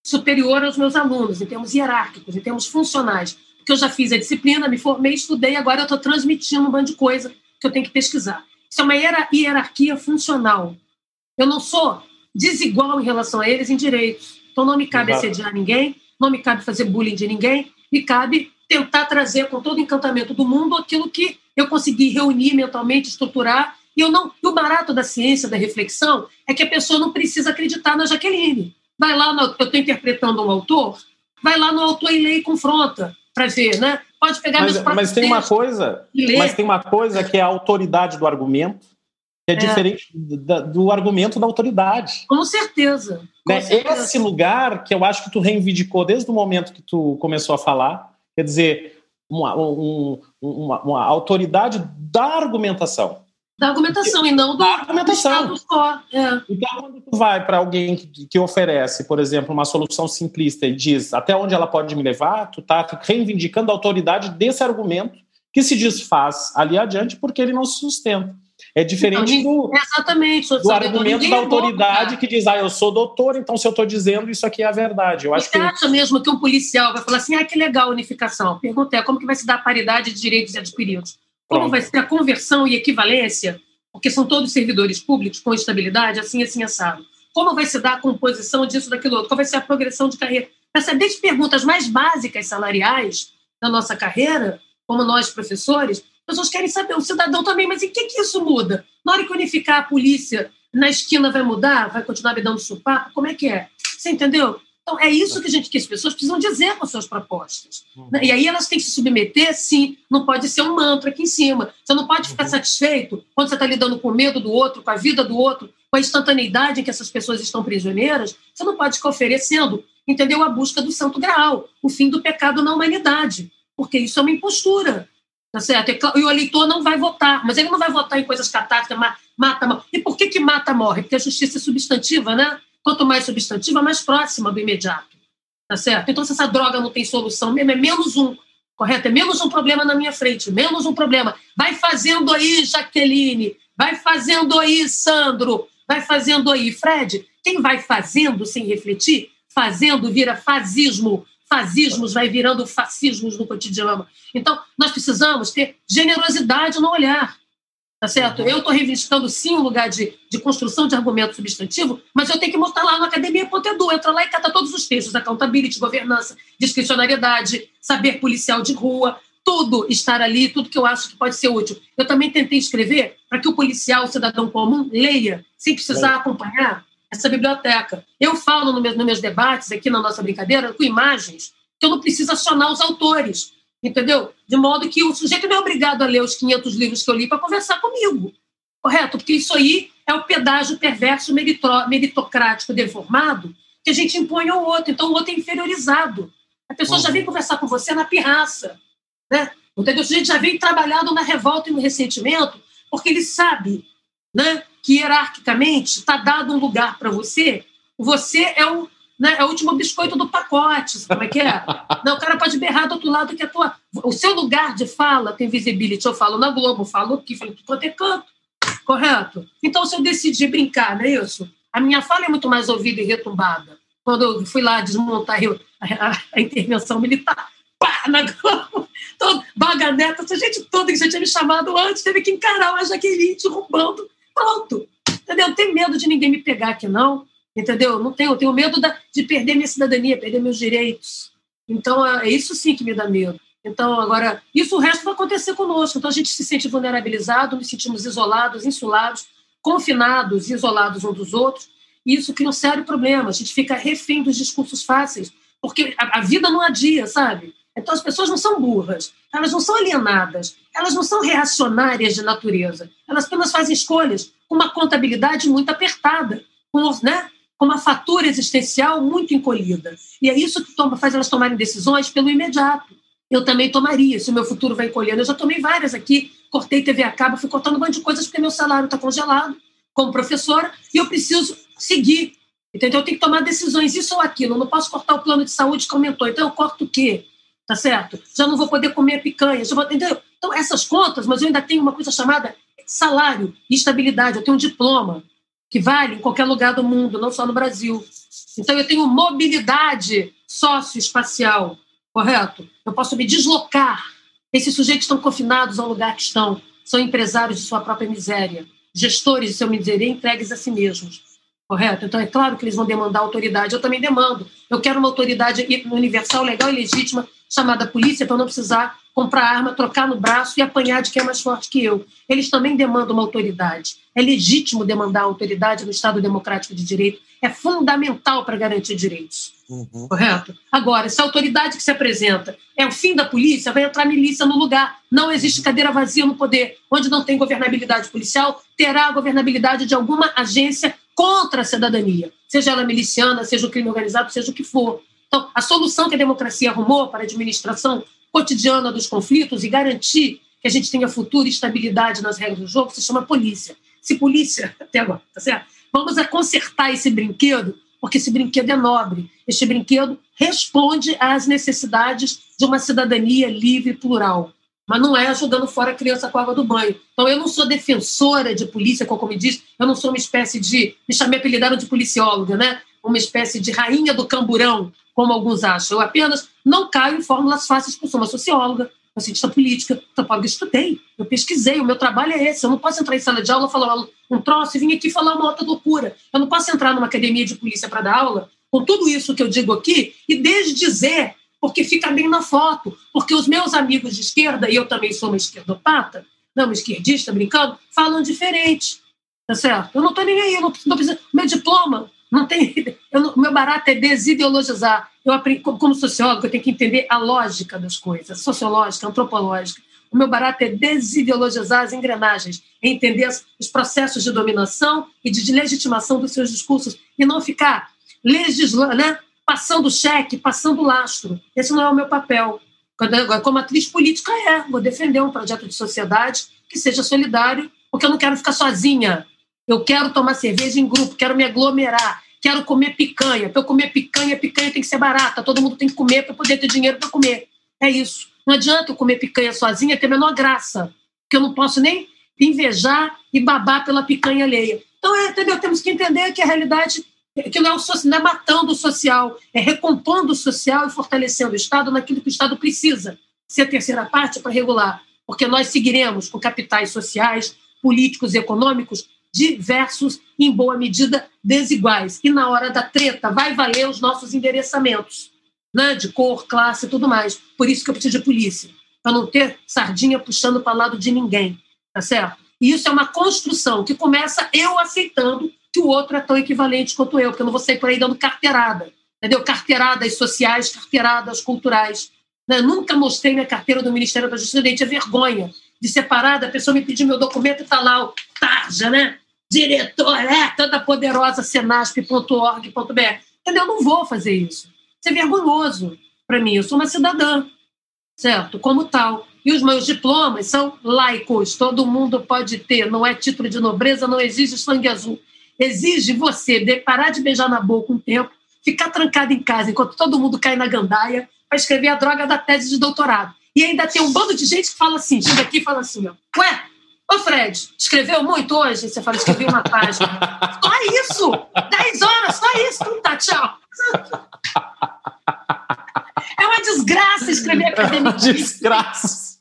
superior aos meus alunos, em termos hierárquicos, em termos funcionais que eu já fiz a disciplina, me formei, estudei, agora eu estou transmitindo um bando de coisa que eu tenho que pesquisar. Isso é uma hierarquia funcional. Eu não sou desigual em relação a eles em direitos. Então não me cabe Exato. assediar ninguém, não me cabe fazer bullying de ninguém, me cabe tentar trazer com todo o encantamento do mundo aquilo que eu consegui reunir mentalmente, estruturar. E eu não, e o barato da ciência, da reflexão, é que a pessoa não precisa acreditar na Jaqueline. Vai lá, no, eu estou interpretando um autor, vai lá no autor e lê e confronta para ver, né? Pode pegar mas, mas tem uma coisa, mas tem uma coisa que é a autoridade do argumento, que é, é. diferente do, do, argumento da autoridade. Com certeza. Com né? certeza. Esse lugar que eu acho que tu reivindicou desde o momento que tu começou a falar, quer dizer, uma, um, uma, uma autoridade da argumentação. Da argumentação e não do, da argumentação. Do só. É. Então, quando tu vai para alguém que, que oferece, por exemplo, uma solução simplista e diz até onde ela pode me levar, tu está reivindicando a autoridade desse argumento que se desfaz ali adiante porque ele não se sustenta. É diferente Então, do, Exatamente. do argumento da autoridade que diz, ah, eu sou doutor, então se eu estou dizendo isso aqui é a verdade. Eu acho Você que acha mesmo que um policial vai falar assim, ah, que legal a unificação? Pergunta é, como que vai se dar a paridade de direitos adquiridos? Como Pronto. vai ser a conversão e equivalência? Porque são todos servidores públicos com estabilidade, assim, assim, assado. Como vai se dar a composição disso, daquilo outro? Qual vai ser a progressão de carreira? Essa desde perguntas mais básicas salariais da nossa carreira, como nós professores, as pessoas querem saber, o cidadão também, mas em que, que isso muda? Na hora que unificar a polícia na esquina vai mudar? Vai continuar me dando supapo? Como é que é? Você entendeu? Então, é isso que, a gente, que as pessoas precisam dizer com as suas propostas. Né? E aí elas têm que se submeter, sim. Não pode ser um mantra aqui em cima. Você não pode ficar satisfeito quando você está lidando com o medo do outro, com a vida do outro, com a instantaneidade em que essas pessoas estão prisioneiras. Você não pode ficar oferecendo, entendeu? A busca do santo graal, o fim do pecado na humanidade. Porque isso é uma impostura. Tá certo? E o eleitor não vai votar, mas ele não vai votar em coisas catástrofe, mata, mata. E por que, que mata, morre? Porque a justiça é substantiva, né? Quanto mais substantiva, mais próxima do imediato. Tá certo? Então, se essa droga não tem solução mesmo, é menos um, correto? É menos um problema na minha frente, menos um problema. Vai fazendo aí, Jaqueline, vai fazendo aí, Sandro, vai fazendo aí, Fred. Quem vai fazendo sem refletir, fazendo vira fascismo, fascismos vai virando fascismos no cotidiano. Então, nós precisamos ter generosidade no olhar. Tá certo? Eu estou reivindicando, sim, um lugar de, de construção de argumento substantivo, mas eu tenho que mostrar lá na academia.edu. Entra lá e cata todos os textos: accountability, governança, discricionariedade, saber policial de rua, tudo estar ali, tudo que eu acho que pode ser útil. Eu também tentei escrever para que o policial, o cidadão comum, leia, sem precisar acompanhar essa biblioteca. Eu falo no meu, nos meus debates, aqui na nossa brincadeira, com imagens, que eu não preciso acionar os autores, entendeu? De modo que o sujeito não é obrigado a ler os 500 livros que eu li para conversar comigo, correto? Porque isso aí é o pedágio perverso meritocrático deformado que a gente impõe ao outro. Então, o outro é inferiorizado. A pessoa já vem conversar com você na pirraça, né? Entendeu? O sujeito já vem trabalhado na revolta e no ressentimento porque ele sabe né, que hierarquicamente está dado um lugar para você, você é o, né, é o último biscoito do pacote, como é que é? Não, o cara pode berrar do outro lado que a tua, o seu lugar de fala tem visibility. Eu falo na Globo, falo aqui, falo tudo quanto é canto, correto? Então, se eu decidir brincar, não é isso? A minha fala é muito mais ouvida e retumbada. Quando eu fui lá desmontar a, a, a intervenção militar, pá, na Globo, todo, baganeta, essa gente toda que já tinha me chamado antes, teve que encarar a Jaqueline derrubando Pronto. Entendeu? Tenho medo de ninguém me pegar aqui, não. Entendeu? Não tenho, tenho medo da, de perder minha cidadania, perder meus direitos. Então, é isso sim que me dá medo. Então, agora, isso o resto vai acontecer conosco. Então, a gente se sente vulnerabilizado, nos sentimos isolados, insulados, confinados, isolados uns dos outros. E isso cria um sério problema. A gente fica refém dos discursos fáceis, porque a, a vida não adia, sabe? Então, as pessoas não são burras, elas não são alienadas, elas não são reacionárias de natureza. Elas apenas fazem escolhas com uma contabilidade muito apertada, com, né, com uma fatura existencial muito encolhida. E é isso que toma, faz elas tomarem decisões pelo imediato. Eu também tomaria, se o meu futuro vai encolhendo. Eu já tomei várias aqui, cortei TV a cabo, fui cortando um monte de coisas porque meu salário está congelado como professora e eu preciso seguir. Entendeu? Eu tenho que tomar decisões, isso ou aquilo. Eu não posso cortar o plano de saúde que aumentou. Então, eu corto o quê? tá certo? Já não vou poder comer picanha, já vou, entendeu? Então, essas contas, mas eu ainda tenho uma coisa chamada salário e estabilidade. Eu tenho um diploma que vale em qualquer lugar do mundo, não só no Brasil. Então, eu tenho mobilidade socioespacial, correto? Eu posso me deslocar. Esses sujeitos estão confinados ao lugar que estão, são empresários de sua própria miséria, gestores de sua miséria entregues a si mesmos. Correto? Então, é claro que eles vão demandar autoridade. Eu também demando. Eu quero uma autoridade universal, legal e legítima chamada polícia para não precisar comprar arma, trocar no braço e apanhar de quem é mais forte que eu. Eles também demandam uma autoridade. É legítimo demandar autoridade no Estado democrático de direito. É fundamental para garantir direitos. Uhum. Correto? Agora, se a autoridade que se apresenta é o fim da polícia, vai entrar milícia no lugar. Não existe cadeira vazia no poder. Onde não tem governabilidade policial, terá a governabilidade de alguma agência contra a cidadania, seja ela miliciana, seja o crime organizado, seja o que for. Então, a solução que a democracia arrumou para a administração cotidiana dos conflitos e garantir que a gente tenha futuro e estabilidade nas regras do jogo se chama polícia. Se polícia, até agora, tá certo? Vamos a consertar esse brinquedo, porque esse brinquedo é nobre. Este brinquedo responde às necessidades de uma cidadania livre e plural. mas não é jogando fora a criança com a água do banho. Então, eu não sou defensora de polícia, como me diz, eu não sou uma espécie de. Me chamei apelidaram de policióloga, né? Uma espécie de rainha do camburão, como alguns acham. Eu apenas não caio em fórmulas fáceis, porque eu sou uma socióloga, uma cientista política, antropóloga, estudei, eu pesquisei, o meu trabalho é esse. Eu não posso entrar em sala de aula, falar um troço e vir aqui falar uma outra loucura. Eu não posso entrar numa academia de polícia para dar aula com tudo isso que eu digo aqui e desdizer porque fica bem na foto. Porque os meus amigos de esquerda, e eu também sou uma esquerdopata, não, uma esquerdista brincando, falam diferente. Tá certo? Eu não estou nem aí, não, não preciso. Meu diploma não tem. Eu, meu barato é desideologizar. Eu aprendi, como sociólogo, eu tenho que entender a lógica das coisas, sociológica, antropológica. O meu barato é desideologizar as engrenagens, é entender os processos de dominação e de legitimação dos seus discursos, e não ficar legislando, né? passando cheque, passando lastro. Esse não é o meu papel. Como atriz política, é. Vou defender um projeto de sociedade que seja solidário, porque eu não quero ficar sozinha. Eu quero tomar cerveja em grupo, quero me aglomerar, quero comer picanha. Para eu comer picanha, picanha tem que ser barata. Todo mundo tem que comer para poder ter dinheiro para comer. É isso. Não adianta eu comer picanha sozinha, ter a menor graça. Porque eu não posso nem invejar e babar pela picanha alheia. Então, é, entendeu? Temos que entender que a realidade que não é, o, não é matando o social, é recompondo o social e fortalecendo o Estado naquilo que o Estado precisa ser a terceira parte para regular, porque nós seguiremos com capitais sociais, políticos e econômicos diversos, em boa medida desiguais. E na hora da treta vai valer os nossos endereçamentos, né? de cor, classe e tudo mais. Por isso que eu preciso de polícia, para não ter sardinha puxando para lado de ninguém, tá certo? E isso é uma construção que começa eu aceitando que o outro é tão equivalente quanto eu, porque eu não vou sair por aí dando carteirada, entendeu? Carteiradas sociais, carteiradas culturais. Né? Nunca mostrei minha carteira do Ministério da Justiça, eu tinha vergonha de separar, a pessoa me pedir meu documento e tá lá Tarja, né? Diretor, é, toda poderosa, senasp.org.br. Entendeu? Eu não vou fazer isso. Isso é vergonhoso para mim. Eu sou uma cidadã, certo? Como tal. E os meus diplomas são laicos, todo mundo pode ter, não é título de nobreza, não exige sangue azul exige você de parar de beijar na boca um tempo, ficar trancado em casa enquanto todo mundo cai na gandaia para escrever a droga da tese de doutorado. E ainda tem um bando de gente que fala assim, chega aqui e fala assim, ó, ué, ô Fred, escreveu muito hoje? Você fala, escrevi uma página. só isso! Dez horas, só isso, então tá, tchau. É uma desgraça escrever academia. É uma desgraça.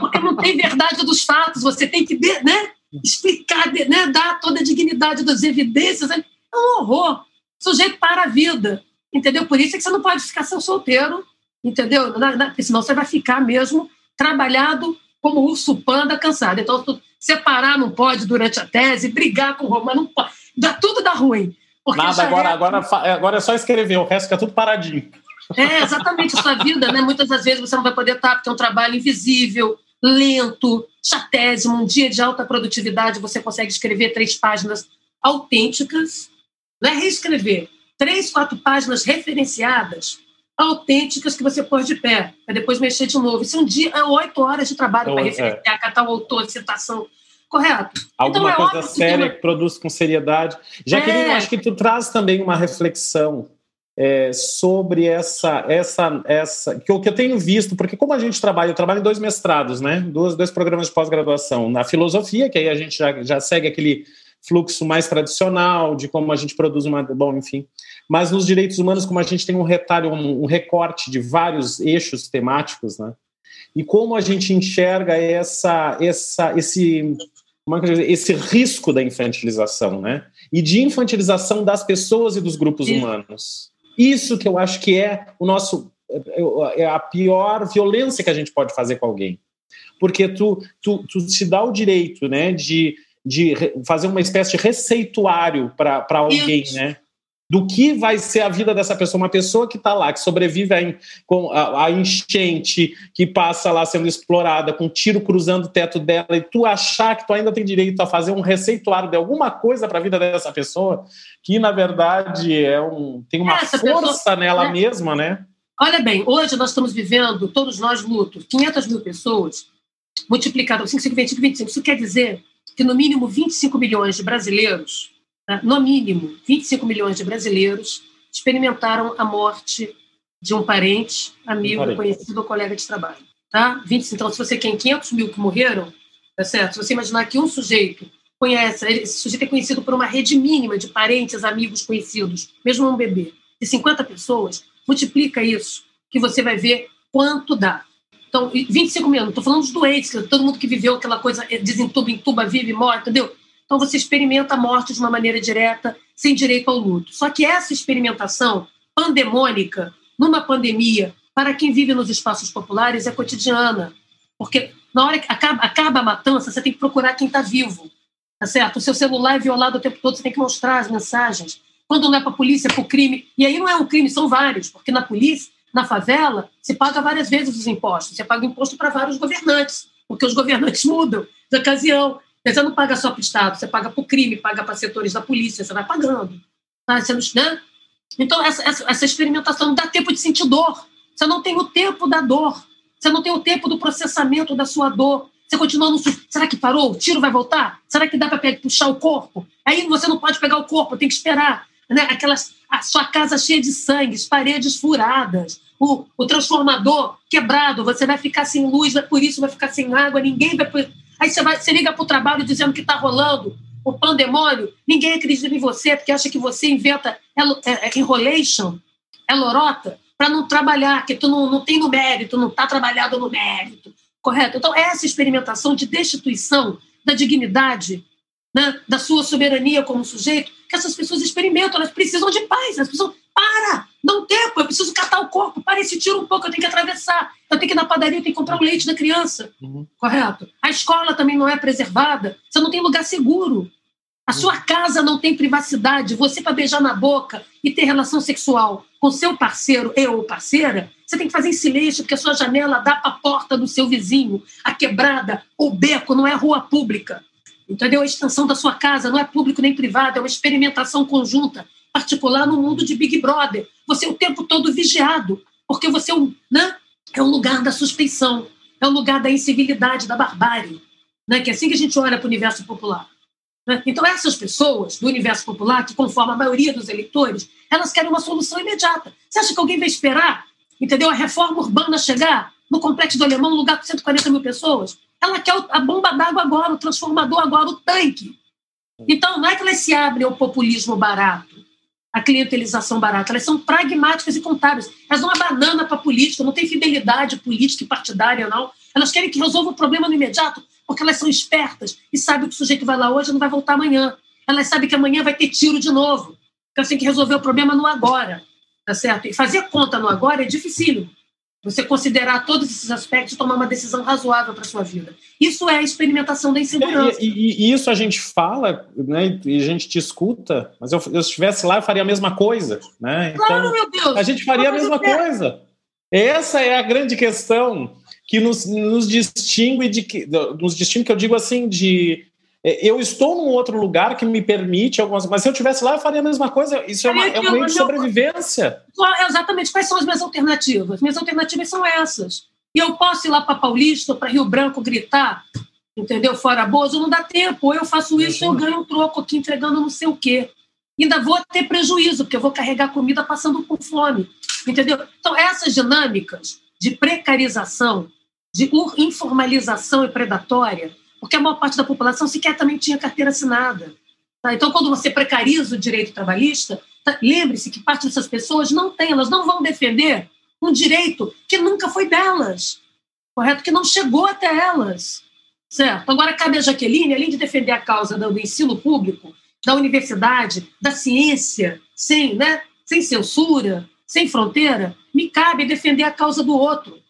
Porque não tem verdade dos fatos, você tem que, né? explicar, né, dar toda a dignidade das evidências. É um horror. O sujeito para a vida, entendeu? Por isso é que você não pode ficar seu solteiro, entendeu? Porque senão você vai ficar mesmo trabalhado como urso panda cansado. Então, separar não pode durante a tese, brigar com o Roma não pode. Dá, tudo dá ruim. Nada, agora, é... agora, agora é só escrever, o resto fica tudo paradinho. É, exatamente, a sua vida, né? Muitas das vezes você não vai poder estar, porque é um trabalho invisível, lento, chatésimo, um dia de alta produtividade, você consegue escrever três páginas autênticas, não é reescrever, três, quatro páginas referenciadas, autênticas que você pôr de pé, para depois mexer de novo. Isso é um dia, é oito horas de trabalho para é. referenciar, é. catar o autor, citação. Correto. Alguma então, é coisa séria que, produz com seriedade. Já que é. acho que tu traz também uma reflexão é, sobre essa, essa, essa que o que eu tenho visto, porque como a gente trabalha, eu trabalho em dois mestrados, né? Dois, dois programas de pós-graduação. Na filosofia, que aí a gente já, já segue aquele fluxo mais tradicional de como a gente produz uma. Bom, enfim. Mas nos direitos humanos, como a gente tem um retalho, um, recorte de vários eixos temáticos, né? E como a gente enxerga essa, essa, esse, é dizer, esse risco da infantilização, né? E de infantilização das pessoas e dos grupos humanos. Isso que eu acho que é o nosso é, é a pior violência que a gente pode fazer com alguém. Porque tu, tu, tu se dá o direito né, de, de fazer uma espécie de receituário para alguém, Isso. né? do que vai ser a vida dessa pessoa, uma pessoa que está lá, que sobrevive a, com a, enchente, que passa lá sendo explorada, com um tiro cruzando o teto dela, e tu achar que tu ainda tem direito a fazer um receituário de alguma coisa para a vida dessa pessoa, que na verdade é um, tem uma Essa força pessoa, nela né? mesma, né? Olha bem, hoje nós estamos vivendo, todos nós luto, 500 mil pessoas, multiplicado por 5, 5, 25, 25. Isso quer dizer que no mínimo 25 milhões de brasileiros né, no mínimo 25 milhões de brasileiros experimentaram a morte de um parente, amigo, um parente. conhecido ou colega de trabalho. tá? 20, então, se você tem 500 mil que morreram, tá certo? Se você imaginar que um sujeito conhece, esse sujeito é conhecido por uma rede mínima de parentes, amigos, conhecidos, mesmo um bebê, de 50 pessoas, multiplica isso, que você vai ver quanto dá. Então, 25 mil, não estou falando dos doentes, todo mundo que viveu aquela coisa, eh, desentuba, entuba, vive, morre, entendeu? Então, você experimenta a morte de uma maneira direta, sem direito ao luto. Só que essa experimentação pandemônica, numa pandemia, para quem vive nos espaços populares, é cotidiana. Porque na hora que acaba, acaba a matança, você tem que procurar quem está vivo. Tá certo? O seu celular é violado o tempo todo, você tem que mostrar as mensagens. Quando não é para a polícia, é para o crime. E aí não é um crime, são vários, porque na polícia, na favela, se paga várias vezes os impostos. Você paga imposto para vários governantes, porque os governantes mudam de ocasião. Você não paga só para o Estado, você paga para o crime, paga para setores da polícia, você vai pagando. Tá? Você não, né? Então, essa, essa, essa experimentação não dá tempo de sentir dor. Você não tem o tempo da dor. Você não tem o tempo do processamento da sua dor. Você continua no. Será que parou? O tiro vai voltar? Será que dá para puxar o corpo? Aí você não pode pegar o corpo, tem que esperar. Né? Aquelas, a sua casa cheia de sangue, paredes furadas, o, o transformador quebrado, você vai ficar sem luz, por isso vai ficar sem água, ninguém vai. Aí você, vai, você liga para o trabalho dizendo que está rolando o pandemônio, ninguém acredita em você, porque acha que você inventa é, é, enrolation, é lorota, para não trabalhar, que tu não, não tem no mérito, não está trabalhado no mérito correto? Então, essa experimentação de destituição da dignidade, né, da sua soberania como sujeito, que essas pessoas experimentam, elas precisam de paz, elas precisam, para, não tempo, eu preciso catar o corpo, para esse tiro um pouco, eu tenho que atravessar, eu tenho que ir na padaria, eu tenho que comprar o leite da criança, uhum. correto? A escola também não é preservada, você não tem lugar seguro, a sua casa não tem privacidade. Você, para beijar na boca e ter relação sexual com seu parceiro e ou parceira, você tem que fazer em silêncio, porque a sua janela dá para a porta do seu vizinho. A quebrada, o beco, não é rua pública. Entendeu? A extensão da sua casa não é público nem privado, é uma experimentação conjunta, particular no mundo de Big Brother. Você é o tempo todo vigiado, porque você é um, né? é um lugar da suspeição, é um lugar da incivilidade, da barbárie. Né? Que é assim que a gente olha para o universo popular. Né? Então, essas pessoas do universo popular, que conformam a maioria dos eleitores, elas querem uma solução imediata. Você acha que alguém vai esperar, entendeu, a reforma urbana chegar no Complexo do Alemão, um lugar com 140 mil pessoas? Ela quer a bomba d'água agora, o transformador agora, o tanque. Então, não é que elas se abrem ao populismo barato, a clientelização barata, elas são pragmáticas e contábeis. Elas dão uma banana para política, não tem fidelidade política e partidária, não. Elas querem que resolva o problema no imediato porque elas são espertas e sabem que o sujeito vai lá hoje não vai voltar amanhã. Elas sabem que amanhã vai ter tiro de novo. Então, você tem que resolver o problema no agora, tá certo? E fazer conta no agora é dificílimo. Você considerar todos esses aspectos e tomar uma decisão razoável para sua vida. Isso é a experimentação da insegurança. E, e, e, isso a gente fala, né? E a gente te escuta, mas eu, eu estivesse lá, eu faria a mesma coisa, né? Então, claro, meu Deus! A gente faria a mesma coisa. Essa é a grande questão que nos, nos distingue de que nos distingue que eu digo assim de é, eu estou num outro lugar que me permite algumas mas se eu tivesse lá eu faria a mesma coisa. Isso é, uma, é um meio de sobrevivência. Exatamente quais são as minhas alternativas? Minhas alternativas são essas. E eu posso ir lá para Paulista para Rio Branco gritar entendeu? Fora Bozo não dá tempo. Ou eu faço isso eu ganho um troco aqui entregando não sei o quê. Ainda vou ter prejuízo porque eu vou carregar comida passando com fome entendeu? Então essas dinâmicas de precarização de informalização e predatória, porque a maior parte da população sequer também tinha carteira assinada. Tá? Então, quando você precariza o direito trabalhista, tá? lembre-se que parte dessas pessoas não tem, elas não vão defender um direito que nunca foi delas, correto? Que não chegou até elas, certo? Agora, cabe a Jaqueline, além de defender a causa do ensino público, da universidade, da ciência, sem, né, sem censura, sem fronteira, me cabe defender a causa do outro,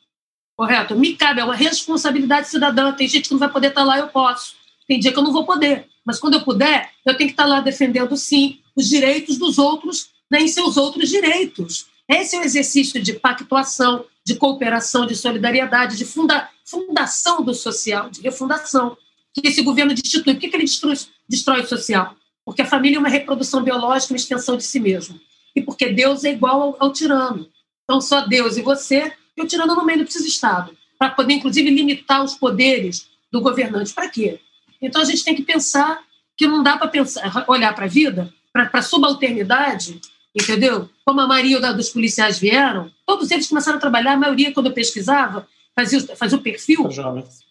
Correto? Me cabe, é uma responsabilidade cidadã. Tem gente que não vai poder estar lá, eu posso. Tem dia que eu não vou poder. Mas quando eu puder, eu tenho que estar lá defendendo, sim, os direitos dos outros né, em seus outros direitos. Esse é o exercício de pactuação, de cooperação, de solidariedade, de funda fundação do social, de refundação, que esse governo destitui. Por que, que ele destrói, destrói o social? Porque a família é uma reprodução biológica, uma extensão de si mesmo. E porque Deus é igual ao, ao tirano. Então, só Deus e você o tirano no meio do precisa Estado, para poder, inclusive, limitar os poderes do governante. Para quê? Então, a gente tem que pensar que não dá para pensar, olhar para a vida, para a subalternidade, entendeu? Como a maioria dos policiais vieram, todos eles começaram a trabalhar, a maioria, quando eu pesquisava, fazia, fazia o perfil,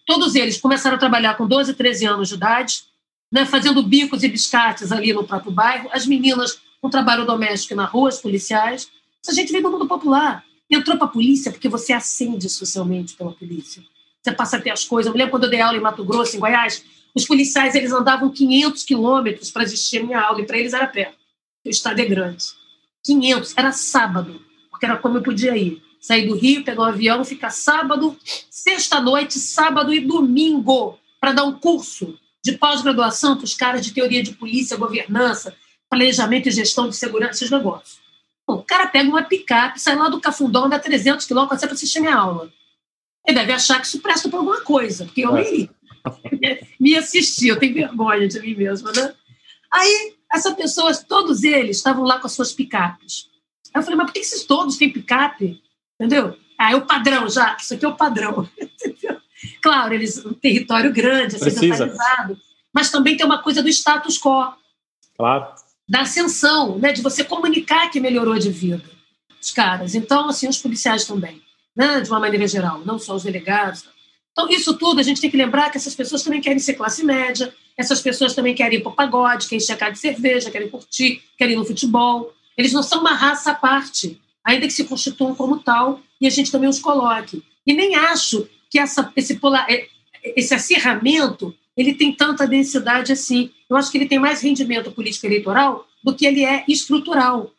todos eles começaram a trabalhar com 12, 13 anos de idade, né, fazendo bicos e biscates ali no próprio bairro, as meninas com trabalho doméstico na rua, os policiais. Essa gente veio do mundo popular. Entrou para a polícia porque você acende socialmente pela polícia. Você passa a ter as coisas. Eu me lembro quando eu dei aula em Mato Grosso, em Goiás, os policiais eles andavam 500 quilômetros para assistir a minha aula, e para eles era perto. O estado é grande. 500, era sábado, porque era como eu podia ir. Sair do Rio, pegar um avião, ficar sábado, sexta-noite, sábado e domingo, para dar um curso de pós-graduação para os caras de teoria de polícia, governança, planejamento e gestão de segurança, esses negócios. O cara pega uma picape, sai lá do Cafundó, anda 300 quilômetros para assistir minha aula. Ele deve achar que isso presta para alguma coisa, porque eu nem iria. Me assistir, eu tenho vergonha de mim mesma, né? Aí, essas pessoas, todos eles, estavam lá com as suas picapes. Aí eu falei, mas por que esses todos têm picape? Entendeu? Ah, é o padrão já, isso aqui é o padrão. claro, eles um território grande, acidentalizado, mas também tem uma coisa do status quo. Claro. Da ascensão, né, de você comunicar que melhorou de vida os caras. Então, assim, os policiais também, né, de uma maneira geral, não só os delegados. Então, isso tudo a gente tem que lembrar que essas pessoas também querem ser classe média, essas pessoas também querem ir para o pagode, querem checar de cerveja, querem curtir, querem ir no futebol. Eles não são uma raça à parte, ainda que se constituam como tal, e a gente também os coloque. E nem acho que essa, esse, polar, é, esse acirramento ele tem tanta densidade assim. Eu acho que ele tem mais rendimento político eleitoral do que ele é estrutural,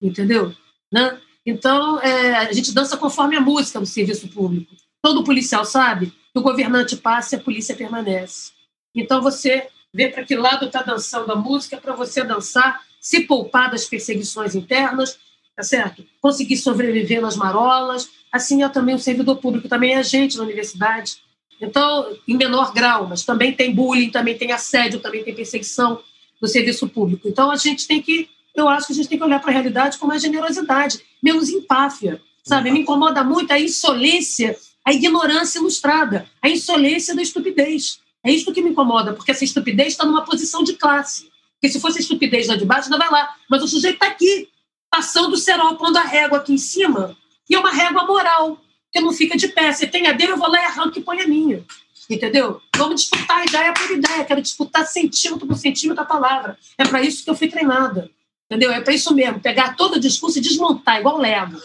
entendeu? Né? Então, é, a gente dança conforme a música no serviço público. Todo policial sabe que o governante passa e a polícia permanece. Então, você vê para que lado está dançando a música para você dançar, se poupar das perseguições internas, tá certo? Conseguir sobreviver nas marolas, assim é também o servidor público, também é gente na universidade. Então, em menor grau, mas também tem bullying, também tem assédio, também tem perseguição no serviço público. Então, a gente tem que, eu acho que a gente tem que olhar para a realidade com mais generosidade, menos empáfia, sabe? Me incomoda muito a insolência, a ignorância ilustrada, a insolência da estupidez. É isso que me incomoda, porque essa estupidez está numa posição de classe. Porque se fosse a estupidez lá de baixo, ainda vai lá. Mas o sujeito está aqui, passando o cerol, pondo a régua aqui em cima, e é uma régua moral, que não fica de pé. Você tem a dele, eu vou lá e arranco e põe a minha. Entendeu? Vamos disputar ideia por ideia. Quero disputar centímetro por centímetro a palavra. É para isso que eu fui treinada. Entendeu? É para isso mesmo. Pegar todo o discurso e desmontar, igual Lego.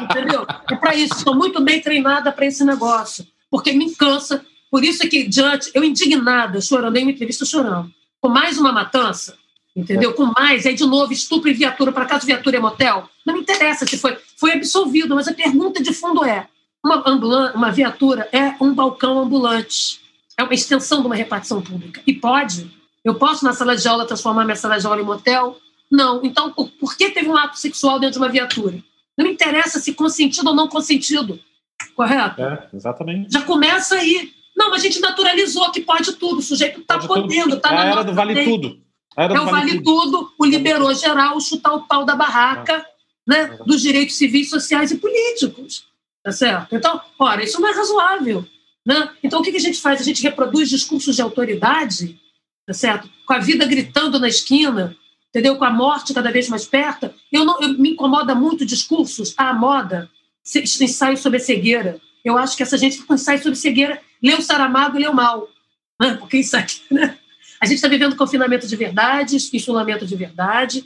Entendeu? É para isso. Estou muito bem treinada para esse negócio. Porque me cansa. Por isso é que, diante, eu indignada, chorando, em uma entrevista chorando, com mais uma matança, entendeu? Com mais, aí de novo, estupro e viatura, para casa viatura é motel. Não me interessa se foi, foi absolvido, mas a pergunta de fundo é: uma, uma viatura é um balcão ambulante, é uma extensão de uma repartição pública. E pode. Eu posso, na sala de aula, transformar minha sala de aula em motel? Não. Então, por, por que teve um ato sexual dentro de uma viatura? Não me interessa se consentido ou não consentido. Correto? É, exatamente. Já começa aí. Não, mas a gente naturalizou que pode tudo. O sujeito está podendo, está na era do vale tudo. Era é o vale, tudo. tudo, o liberou geral, chutar o pau da barraca né, dos direitos civis, sociais e políticos. Tá certo? Então, ora, isso não é razoável. Né? Então, o que a gente faz? A gente reproduz discursos de autoridade, tá certo? com a vida gritando na esquina, entendeu? com a morte cada vez mais perto. Eu não, eu, me incomoda muito discursos à moda, ensaio sobre a cegueira. Eu acho que essa gente que ensaio sobre cegueira leu Saramago e leu mal. Né? Porque isso aqui, né? A gente está vivendo confinamento de verdade, isolamento de verdade,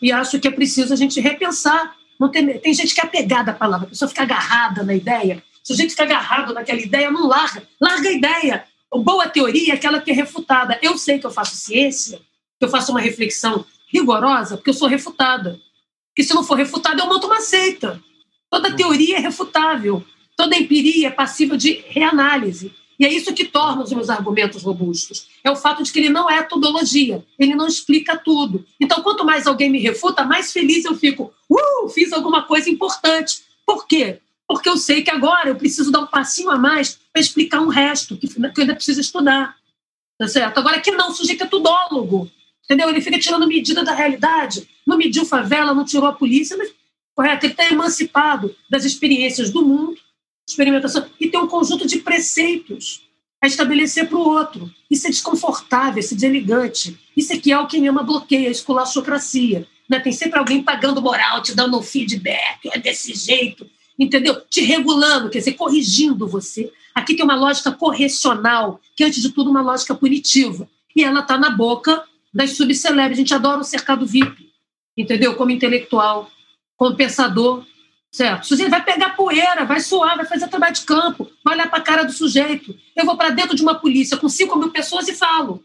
e acho que é preciso a gente repensar. Não tem, tem gente que é apegada à palavra, a pessoa fica agarrada na ideia. Se a gente fica agarrado naquela ideia, não larga. Larga a ideia. Boa teoria é aquela que é refutada. Eu sei que eu faço ciência, que eu faço uma reflexão rigorosa, porque eu sou refutada. Porque se não for refutada, eu monto uma seita. Toda teoria é refutável. Toda empiria é passível de reanálise. E é isso que torna os meus argumentos robustos. É o fato de que ele não é tudologia, ele não explica tudo. Então, quanto mais alguém me refuta, mais feliz eu fico. Uh, fiz alguma coisa importante. Por quê? Porque eu sei que agora eu preciso dar um passinho a mais para explicar um resto que, eu ainda preciso estudar. Tá certo? Agora, que não, o sujeito é tudólogo. Entendeu? Ele fica tirando medida da realidade. Não mediu favela, não tirou a polícia, mas correto, ele está emancipado das experiências do mundo experimentação, e tem um conjunto de preceitos a estabelecer para o outro. Isso é desconfortável, isso é deselegante. Isso aqui é o que ama bloqueia, a esculachocracia. Né? Tem sempre alguém pagando moral, te dando um feedback, é desse jeito. entendeu? Te regulando, quer dizer, corrigindo você. Aqui tem uma lógica correcional, que antes de tudo uma lógica punitiva. E ela está na boca das subcelebres. A gente adora o cercado VIP, entendeu? Como intelectual, como pensador, certo? Sujeito vai pegar poeira, vai suar, vai fazer trabalho de campo, vai olhar para a cara do sujeito. Eu vou para dentro de uma polícia com 5 mil pessoas e falo,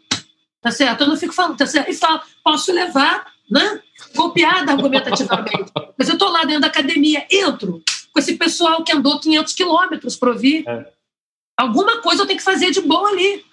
tá certo? Eu não fico falando, tá certo? E falo, posso levar, né? Golpeada argumentativamente. Mas eu estou lá dentro da academia, entro com esse pessoal que andou 500 quilômetros para ouvir. É. Alguma coisa eu tenho que fazer de boa ali.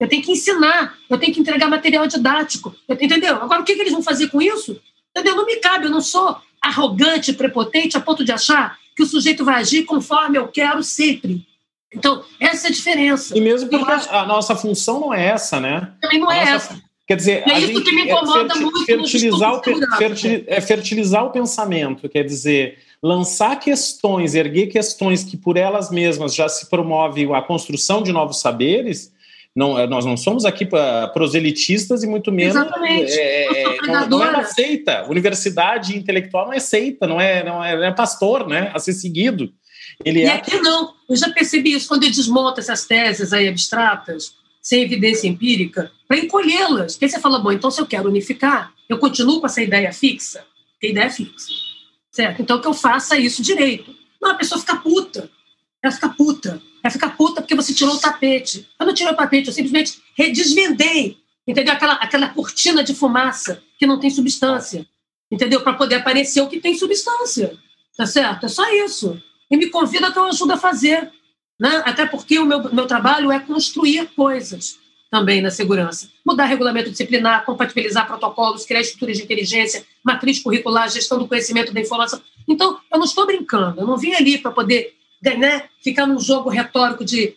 Eu tenho que ensinar, eu tenho que entregar material didático. Entendeu? Agora, o que, que eles vão fazer com isso? Entendeu? Não me cabe, eu não sou arrogante, prepotente, a ponto de achar que o sujeito vai agir conforme eu quero sempre. Então, essa é a diferença. E mesmo porque acho... a nossa função não é essa, né? Também não é nossa... essa. Quer dizer, é isso que me é incomoda é muito fertilizar, o, fertil, é fertilizar o pensamento, quer dizer, lançar questões, erguer questões que por elas mesmas já se promove a construção de novos saberes. Não, eh, nós não somos aqui proselitistas e muito menos Exatamente. É, não, não, é aceita. Universidade intelectual não é aceita, não é, não é, não é pastor, né? A ser seguido. Ele e é... aqui não. Eu já percebi isso quando ele desmonta essas teses aí abstratas, sem evidência empírica, para encolhê-las. Porque você fala, bom, então se eu quero unificar, eu continuo com essa ideia fixa, que ideia é fixa. Certo? Então que eu faça isso direito. Não, a pessoa fica puta. Ela fica puta. Ela fica puta porque você tirou o tapete. Eu não tirei o tapete, eu simplesmente redesvendei. Entendeu? Aquela, aquela cortina de fumaça que não tem substância. Entendeu? Para poder aparecer o que tem substância. Tá certo? É só isso. E me convida que eu ajudo a fazer. Né? Até porque o meu, meu trabalho é construir coisas também na segurança. Mudar regulamento disciplinar, compatibilizar protocolos, criar estruturas de inteligência, matriz curricular, gestão do conhecimento da informação. Então, eu não estou brincando, eu não vim ali para poder né, ficar num jogo retórico de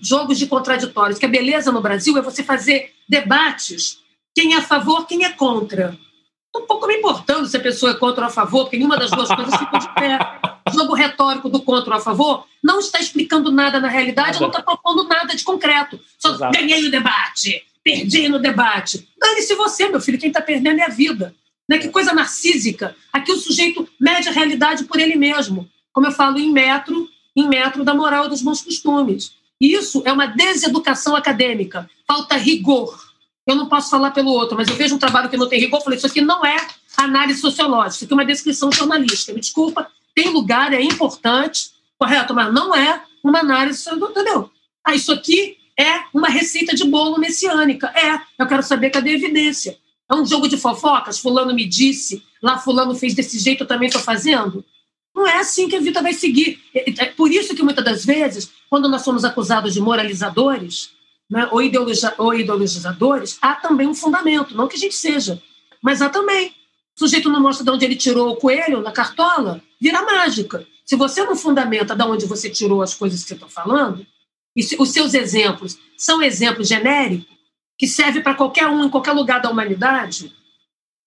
jogos de contraditórios, que a beleza no Brasil é você fazer debates, quem é a favor, quem é contra um pouco me importando se a pessoa é contra ou a favor, porque nenhuma das duas coisas fica de pé. O jogo retórico do contra ou a favor não está explicando nada na realidade, não está propondo nada de concreto. Só Exato. ganhei o debate, perdi no debate. Dane-se você, meu filho, quem está perdendo é a vida. Né? Que coisa narcísica. Aqui o sujeito mede a realidade por ele mesmo. Como eu falo, em metro, em metro da moral e dos bons costumes. Isso é uma deseducação acadêmica. Falta rigor eu não posso falar pelo outro, mas eu vejo um trabalho que não tem rigor, falei, isso aqui não é análise sociológica, isso aqui é uma descrição jornalística. Me desculpa, tem lugar, é importante, correto, mas não é uma análise, entendeu? Ah, isso aqui é uma receita de bolo messiânica. É, eu quero saber cadê a evidência. É um jogo de fofocas, fulano me disse, lá fulano fez desse jeito, eu também estou fazendo. Não é assim que a vida vai seguir. É, por isso que muitas das vezes, quando nós somos acusados de moralizadores, né, ou, ideologia, ou ideologizadores, há também um fundamento, não que a gente seja, mas há também. O sujeito não mostra de onde ele tirou o coelho na cartola, vira mágica. Se você não fundamenta de onde você tirou as coisas que você está falando, e se, os seus exemplos são exemplos genéricos, que servem para qualquer um, em qualquer lugar da humanidade,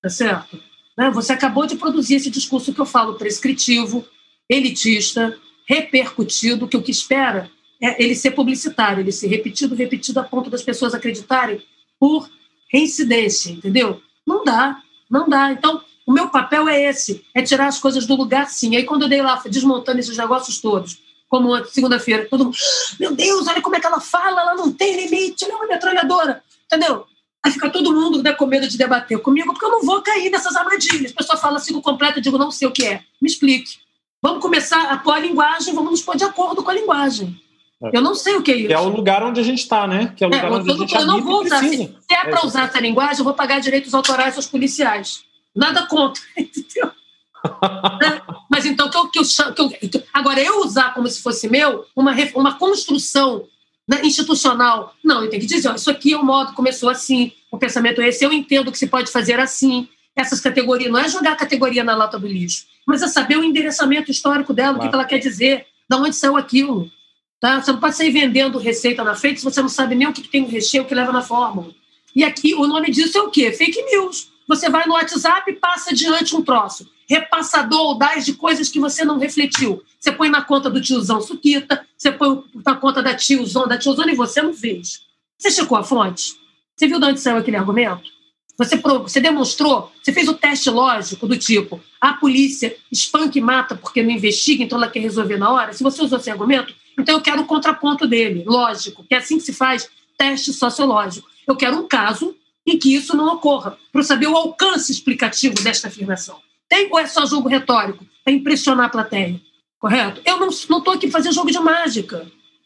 tá certo? Né? Você acabou de produzir esse discurso que eu falo prescritivo, elitista, repercutido, que o que espera é ele ser publicitário, ele ser repetido, repetido a ponto das pessoas acreditarem por reincidência, entendeu? Não dá, não dá. Então, o meu papel é esse, é tirar as coisas do lugar, sim. Aí, quando eu dei lá, desmontando esses negócios todos, como segunda-feira, todo mundo, meu Deus, olha como é que ela fala, ela não tem limite, ela é uma metralhadora, entendeu? Aí fica todo mundo né, com medo de debater comigo, porque eu não vou cair nessas armadilhas. A pessoa fala assim completo, eu digo, não sei o que é. Me explique. Vamos começar a pôr a linguagem, vamos nos pôr de acordo com a linguagem. Eu não sei o que é isso. Que é o lugar onde a gente está, né? Que é o lugar é, onde a gente Eu não vou usar. Se, se é para usar essa linguagem, eu vou pagar direitos autorais aos policiais. Nada contra, entendeu? É, mas então, que eu, que eu, que eu, agora, eu usar como se fosse meu uma, uma construção institucional. Não, eu tenho que dizer, ó, isso aqui é o modo, começou assim, o pensamento é esse, eu entendo que se pode fazer assim. Essas categorias, não é jogar a categoria na lata do lixo, mas é saber o endereçamento histórico dela, claro. o que ela quer dizer, de onde saiu aquilo. Tá? Você não pode sair vendendo receita na frente se você não sabe nem o que tem o recheio, o que leva na fórmula. E aqui o nome disso é o quê? Fake news. Você vai no WhatsApp e passa adiante um troço. Repassador audaz de coisas que você não refletiu. Você põe na conta do tiozão Suquita, você põe na conta da tiozona, da tiozona e você não fez. Você checou a fonte? Você viu de onde saiu aquele argumento? Você, você demonstrou, você fez o teste lógico do tipo, a polícia espanca e mata porque não investiga, então ela quer resolver na hora. Se você usou esse argumento, então eu quero o contraponto dele, lógico, que é assim que se faz teste sociológico. Eu quero um caso em que isso não ocorra, para saber o alcance explicativo desta afirmação. Tem ou é só jogo retórico? Para impressionar a plateia, correto? Eu não estou aqui fazer jogo de mágica.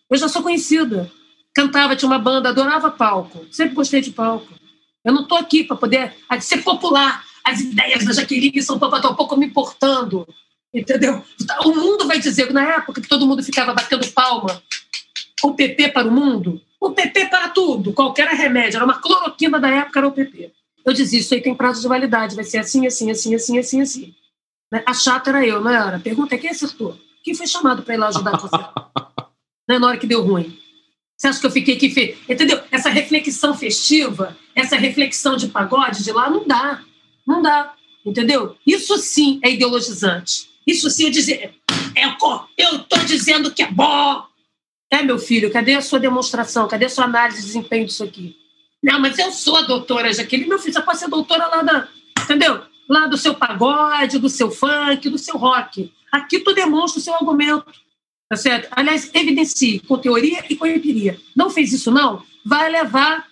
Eu já sou conhecida. Cantava, tinha uma banda, adorava palco. Sempre gostei de palco. Eu não estou aqui para poder ser popular. As ideias da Jaqueline são um pouco me importando. Entendeu? O mundo vai dizer, na época que todo mundo ficava batendo palma, o PP para o mundo, o PP para tudo, qualquer remédio, era uma cloroquina da época, era o PP. Eu dizia, isso aí tem prazo de validade, vai ser assim, assim, assim, assim, assim, assim. Né? A chata era eu, não era? Pergunta é quem acertou? Quem foi chamado para ir lá ajudar você? né? Na hora que deu ruim. Você acha que eu fiquei aqui? Fe... Entendeu? Essa reflexão festiva, essa reflexão de pagode de lá, não dá. Não dá. Entendeu? Isso sim é ideologizante. Isso sim é dizer. Eu estou dizendo que é bom. É, meu filho, cadê a sua demonstração? Cadê a sua análise de desempenho disso aqui? Não, mas eu sou a doutora Jaqueline. Meu filho, você pode ser doutora lá da. Entendeu? Lá do seu pagode, do seu funk, do seu rock. Aqui tu demonstra o seu argumento. Tá certo? Aliás, evidencie com teoria e com empiria. Não fez isso, não? Vai levar.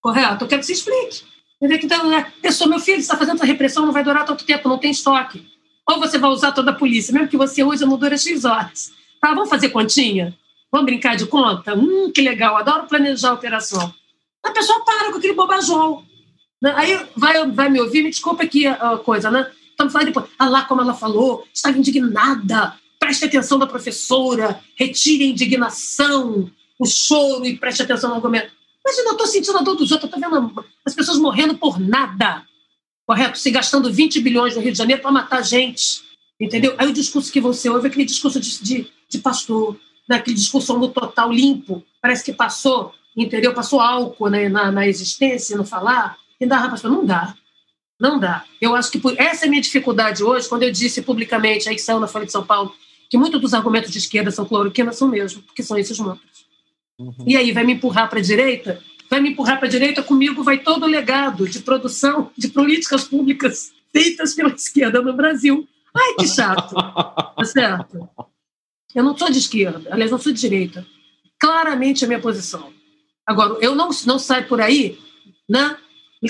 Correto? Eu quero que você explique. Então, né? Pessoa, meu filho, está fazendo essa repressão, não vai durar tanto tempo, não tem estoque. Ou você vai usar toda a polícia, mesmo que você use, não dura X horas. Tá, vamos fazer continha? Vamos brincar de conta? Hum, que legal, adoro planejar a operação. A pessoa para com aquele bobajol. Né? Aí vai, vai me ouvir, me desculpa aqui a, coisa, né? Estamos falando depois. Ah lá, como ela falou, estava indignada. Preste atenção da professora, retire a indignação, o choro e preste atenção no argumento. Mas eu não estou sentindo a dor dos outros, estou vendo as pessoas morrendo por nada. Correto? Se gastando 20 bilhões no Rio de Janeiro para matar gente. Entendeu? Aí o discurso que você ouve é aquele discurso de, de, de pastor, naquele discurso no total limpo, parece que passou, entendeu? Passou álcool né, na, na existência, no falar, e dá pastor, não dá. Não dá. Eu acho que por, essa é a minha dificuldade hoje, quando eu disse publicamente, aí que saiu na Folha de São Paulo, que muitos dos argumentos de esquerda são cloroquina, são mesmo, porque são esses mantras. Uhum. E aí vai me empurrar para a direita? Vai me empurrar para a direita, comigo vai todo o legado de produção de políticas públicas feitas pela esquerda no Brasil. Ai, que chato. Tá certo? Eu não sou de esquerda, aliás, não sou de direita. Claramente a minha posição. Agora, eu não, não saio por aí né,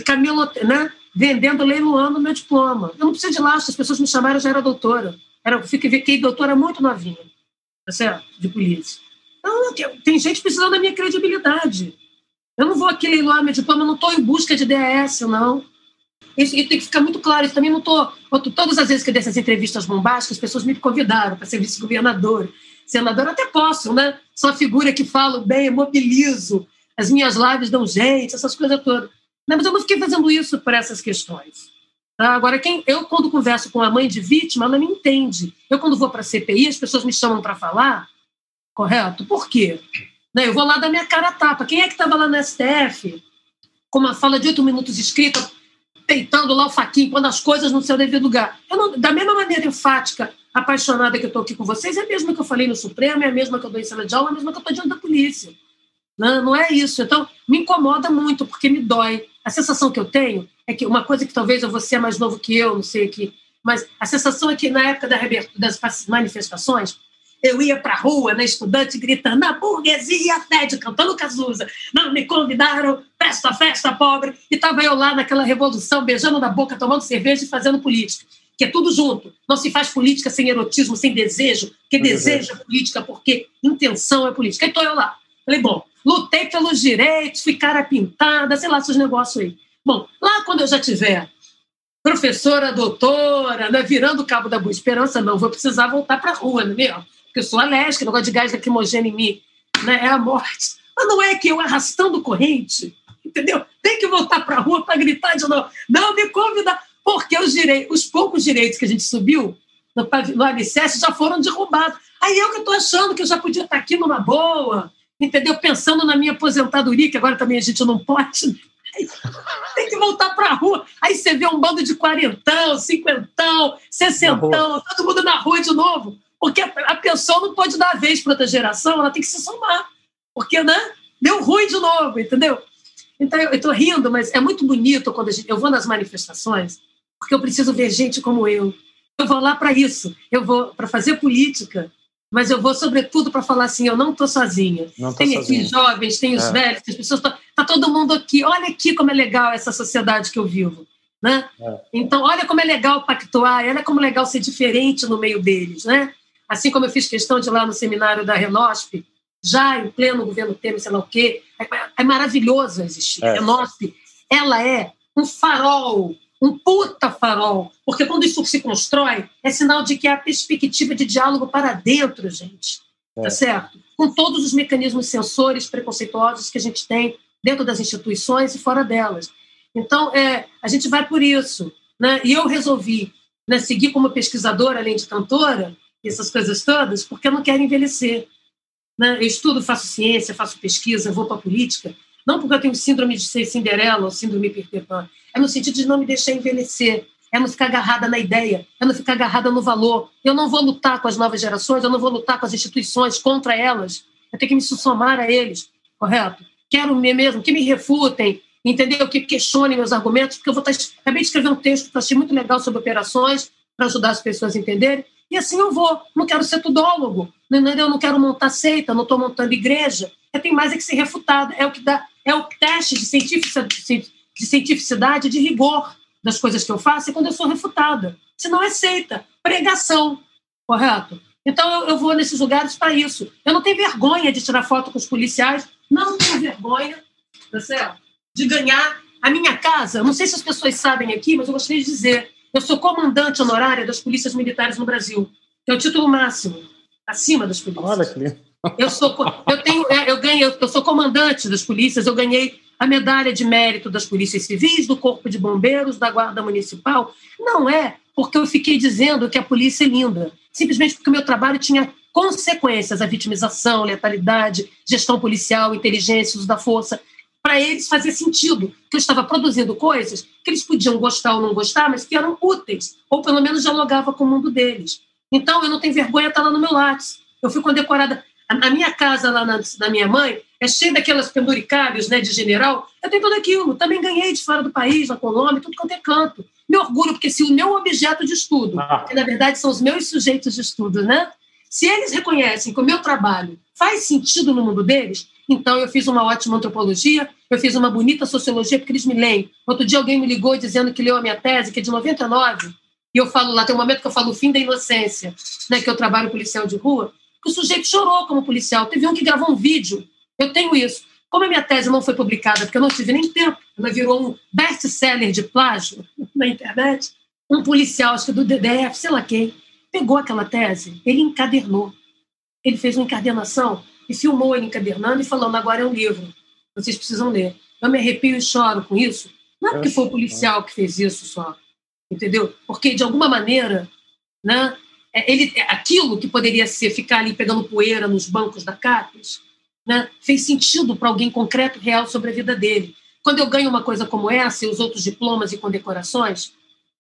camilo, né, vendendo, leiloando meu diploma. Eu não preciso de laço, as pessoas me chamaram, eu já era doutora. Era, fiquei doutora muito novinha, tá certo? De polícia. Então, tem gente precisando da minha credibilidade. Eu não vou aqui leiloar meu diploma, eu não estou em busca de DAS, não. Isso, tem que ficar muito claro. Isso também não estou. Todas as vezes que eu dei essas entrevistas bombásticas, as pessoas me convidaram para ser vice-governador. Senador, até posso, né? Sou a figura que falo bem, mobilizo. As minhas lives dão gente, essas coisas todas. Não, mas eu não fiquei fazendo isso por essas questões. Tá? Agora, quem, eu, quando converso com a mãe de vítima, ela me entende. Eu, quando vou para a CPI, as pessoas me chamam para falar, correto? Por quê? Né, eu vou lá da minha cara tapa. Quem é que estava lá no STF com uma fala de oito minutos escrita peitando lá o faquinho, quando as coisas no seu devido lugar. Não, da mesma maneira enfática, apaixonada que eu estou aqui com vocês, é a mesma que eu falei no Supremo, é a mesma que eu dou em sala de aula, é a mesma que eu estou diante da polícia. Não, não é isso. Então, me incomoda muito, porque me dói. A sensação que eu tenho é que uma coisa que talvez você é mais novo que eu, não sei aqui, mas a sensação é que na época das manifestações, eu ia para a rua, né, estudante, gritando, a burguesia fede, cantando Cazuza. Não me convidaram, festa, festa, pobre. E estava eu lá naquela revolução, beijando na boca, tomando cerveja e fazendo política. Que é tudo junto. Não se faz política sem erotismo, sem desejo, que é desejo é política, porque intenção é política. Então eu lá. Falei, bom, lutei pelos direitos, fui cara pintada, sei lá, esses negócios aí. Bom, lá quando eu já tiver professora, doutora, né, virando o cabo da boa esperança, não, vou precisar voltar para a rua, não é mesmo? porque eu sou alérgica, negócio de gás lacrimogêneo em mim né, é a morte. Mas não é que eu arrastando corrente, entendeu? Tem que voltar para a rua para gritar de novo. Não me convida, porque os, direitos, os poucos direitos que a gente subiu no, no alicerce já foram derrubados. Aí eu que estou achando que eu já podia estar aqui numa boa, entendeu? Pensando na minha aposentadoria, que agora também a gente não pode. Né? tem que voltar para a rua. Aí você vê um bando de quarentão, cinquentão, sessentão, todo mundo na rua de novo. Porque a pessoa não pode dar a vez para outra geração, ela tem que se somar. Porque, né? Deu ruim de novo, entendeu? Então, eu estou rindo, mas é muito bonito quando gente, eu vou nas manifestações, porque eu preciso ver gente como eu. Eu vou lá para isso, eu vou para fazer política, mas eu vou, sobretudo, para falar assim: eu não estou sozinha. Não tem sozinha. aqui jovens, tem os É. velhos, tem as pessoas. Está todo mundo aqui. Olha aqui como é legal essa sociedade que eu vivo. Né? É. Então, olha como é legal pactuar, olha como é legal ser diferente no meio deles. Né? Assim como eu fiz questão de ir lá no seminário da Renosp, já em pleno governo Temer, sei lá o quê, é, é maravilhoso existir. É. A Renosp, ela é um farol, um puta farol, porque quando isso se constrói, é sinal de que há perspectiva de diálogo para dentro, gente. É. Tá certo? Com todos os mecanismos sensores preconceituosos que a gente tem dentro das instituições e fora delas. Então, é, a gente vai por isso. Né? E eu resolvi né, seguir como pesquisadora, além de cantora, e essas coisas todas, porque eu não quero envelhecer. Né? Eu estudo, faço ciência, faço pesquisa, vou para a política, não porque eu tenho síndrome de ser Cinderela ou síndrome Peter Pan, é no sentido de não me deixar envelhecer, é não ficar agarrada na ideia, é não ficar agarrada no valor. Eu não vou lutar com as novas gerações, eu não vou lutar com as instituições contra elas, eu tenho que me somar a eles, correto? Quero mesmo que me refutem, entendeu? Que questionem meus argumentos, porque eu vou estar. Acabei de escrever um texto que eu achei muito legal sobre operações, para ajudar as pessoas a entenderem, e assim eu vou. Não quero ser tudólogo, entendeu? Eu não quero montar seita, não estou montando igreja. Eu tenho mais é que ser refutado. É o que dá, é o teste de cientificidade, de cientificidade, de rigor das coisas que eu faço, é quando eu sou refutada. Se não é pregação, correto? Então eu, eu vou nesses lugares para isso. Eu não tenho vergonha de tirar foto com os policiais, não tenho vergonha, tá certo? De ganhar a minha casa. Não sei se as pessoas sabem aqui, mas eu gostaria de dizer: eu sou comandante honorária das polícias militares no Brasil, é o título máximo, acima das polícias. Olha que lindo. Eu sou, eu tenho, é, eu ganhei, eu sou comandante das polícias, eu ganhei a medalha de mérito das polícias civis, do corpo de bombeiros, da guarda municipal. Não é porque eu fiquei dizendo que a polícia é linda, simplesmente porque o meu trabalho tinha consequências, a vitimização, letalidade, gestão policial, inteligência, uso da força. Para eles fazia sentido que eu estava produzindo coisas que eles podiam gostar ou não gostar, mas que eram úteis, ou pelo menos dialogava com o mundo deles. Então, eu não tenho vergonha de estar lá no meu lápis. Eu fui condecorada. A minha casa lá na, da minha mãe é cheia daquelas penduricários né, de general. Eu tenho tudo aquilo. Também ganhei de fora do país, na Colômbia, tudo quanto é canto. Me orgulho, porque se o meu objeto de estudo, Ah. que na verdade são os meus sujeitos de estudo, né? Se eles reconhecem que o meu trabalho faz sentido no mundo deles, então eu fiz uma ótima antropologia, eu fiz uma bonita sociologia, porque eles me leem. Outro dia alguém me ligou dizendo que leu a minha tese, que é de 99, e eu falo lá, tem um momento que eu falo o fim da inocência, né, que eu trabalho policial de rua, que o sujeito chorou como policial. Teve um que gravou um vídeo. Eu tenho isso. Como a minha tese não foi publicada, porque eu não tive nem tempo, ela virou um best-seller de plágio na internet, um policial, acho que do DDF, sei lá quem, pegou aquela tese, ele encadernou. Ele fez uma encadernação e filmou ele encadernando e falando, agora é um livro, vocês precisam ler. Eu me arrepio e choro com isso. Não é porque foi o policial que fez isso só, entendeu? Porque, de alguma maneira, né, é, ele, é, aquilo que poderia ser ficar ali pegando poeira nos bancos da CAPES, né, fez sentido para alguém concreto, real, sobre a vida dele. Quando eu ganho uma coisa como essa e os outros diplomas e condecorações,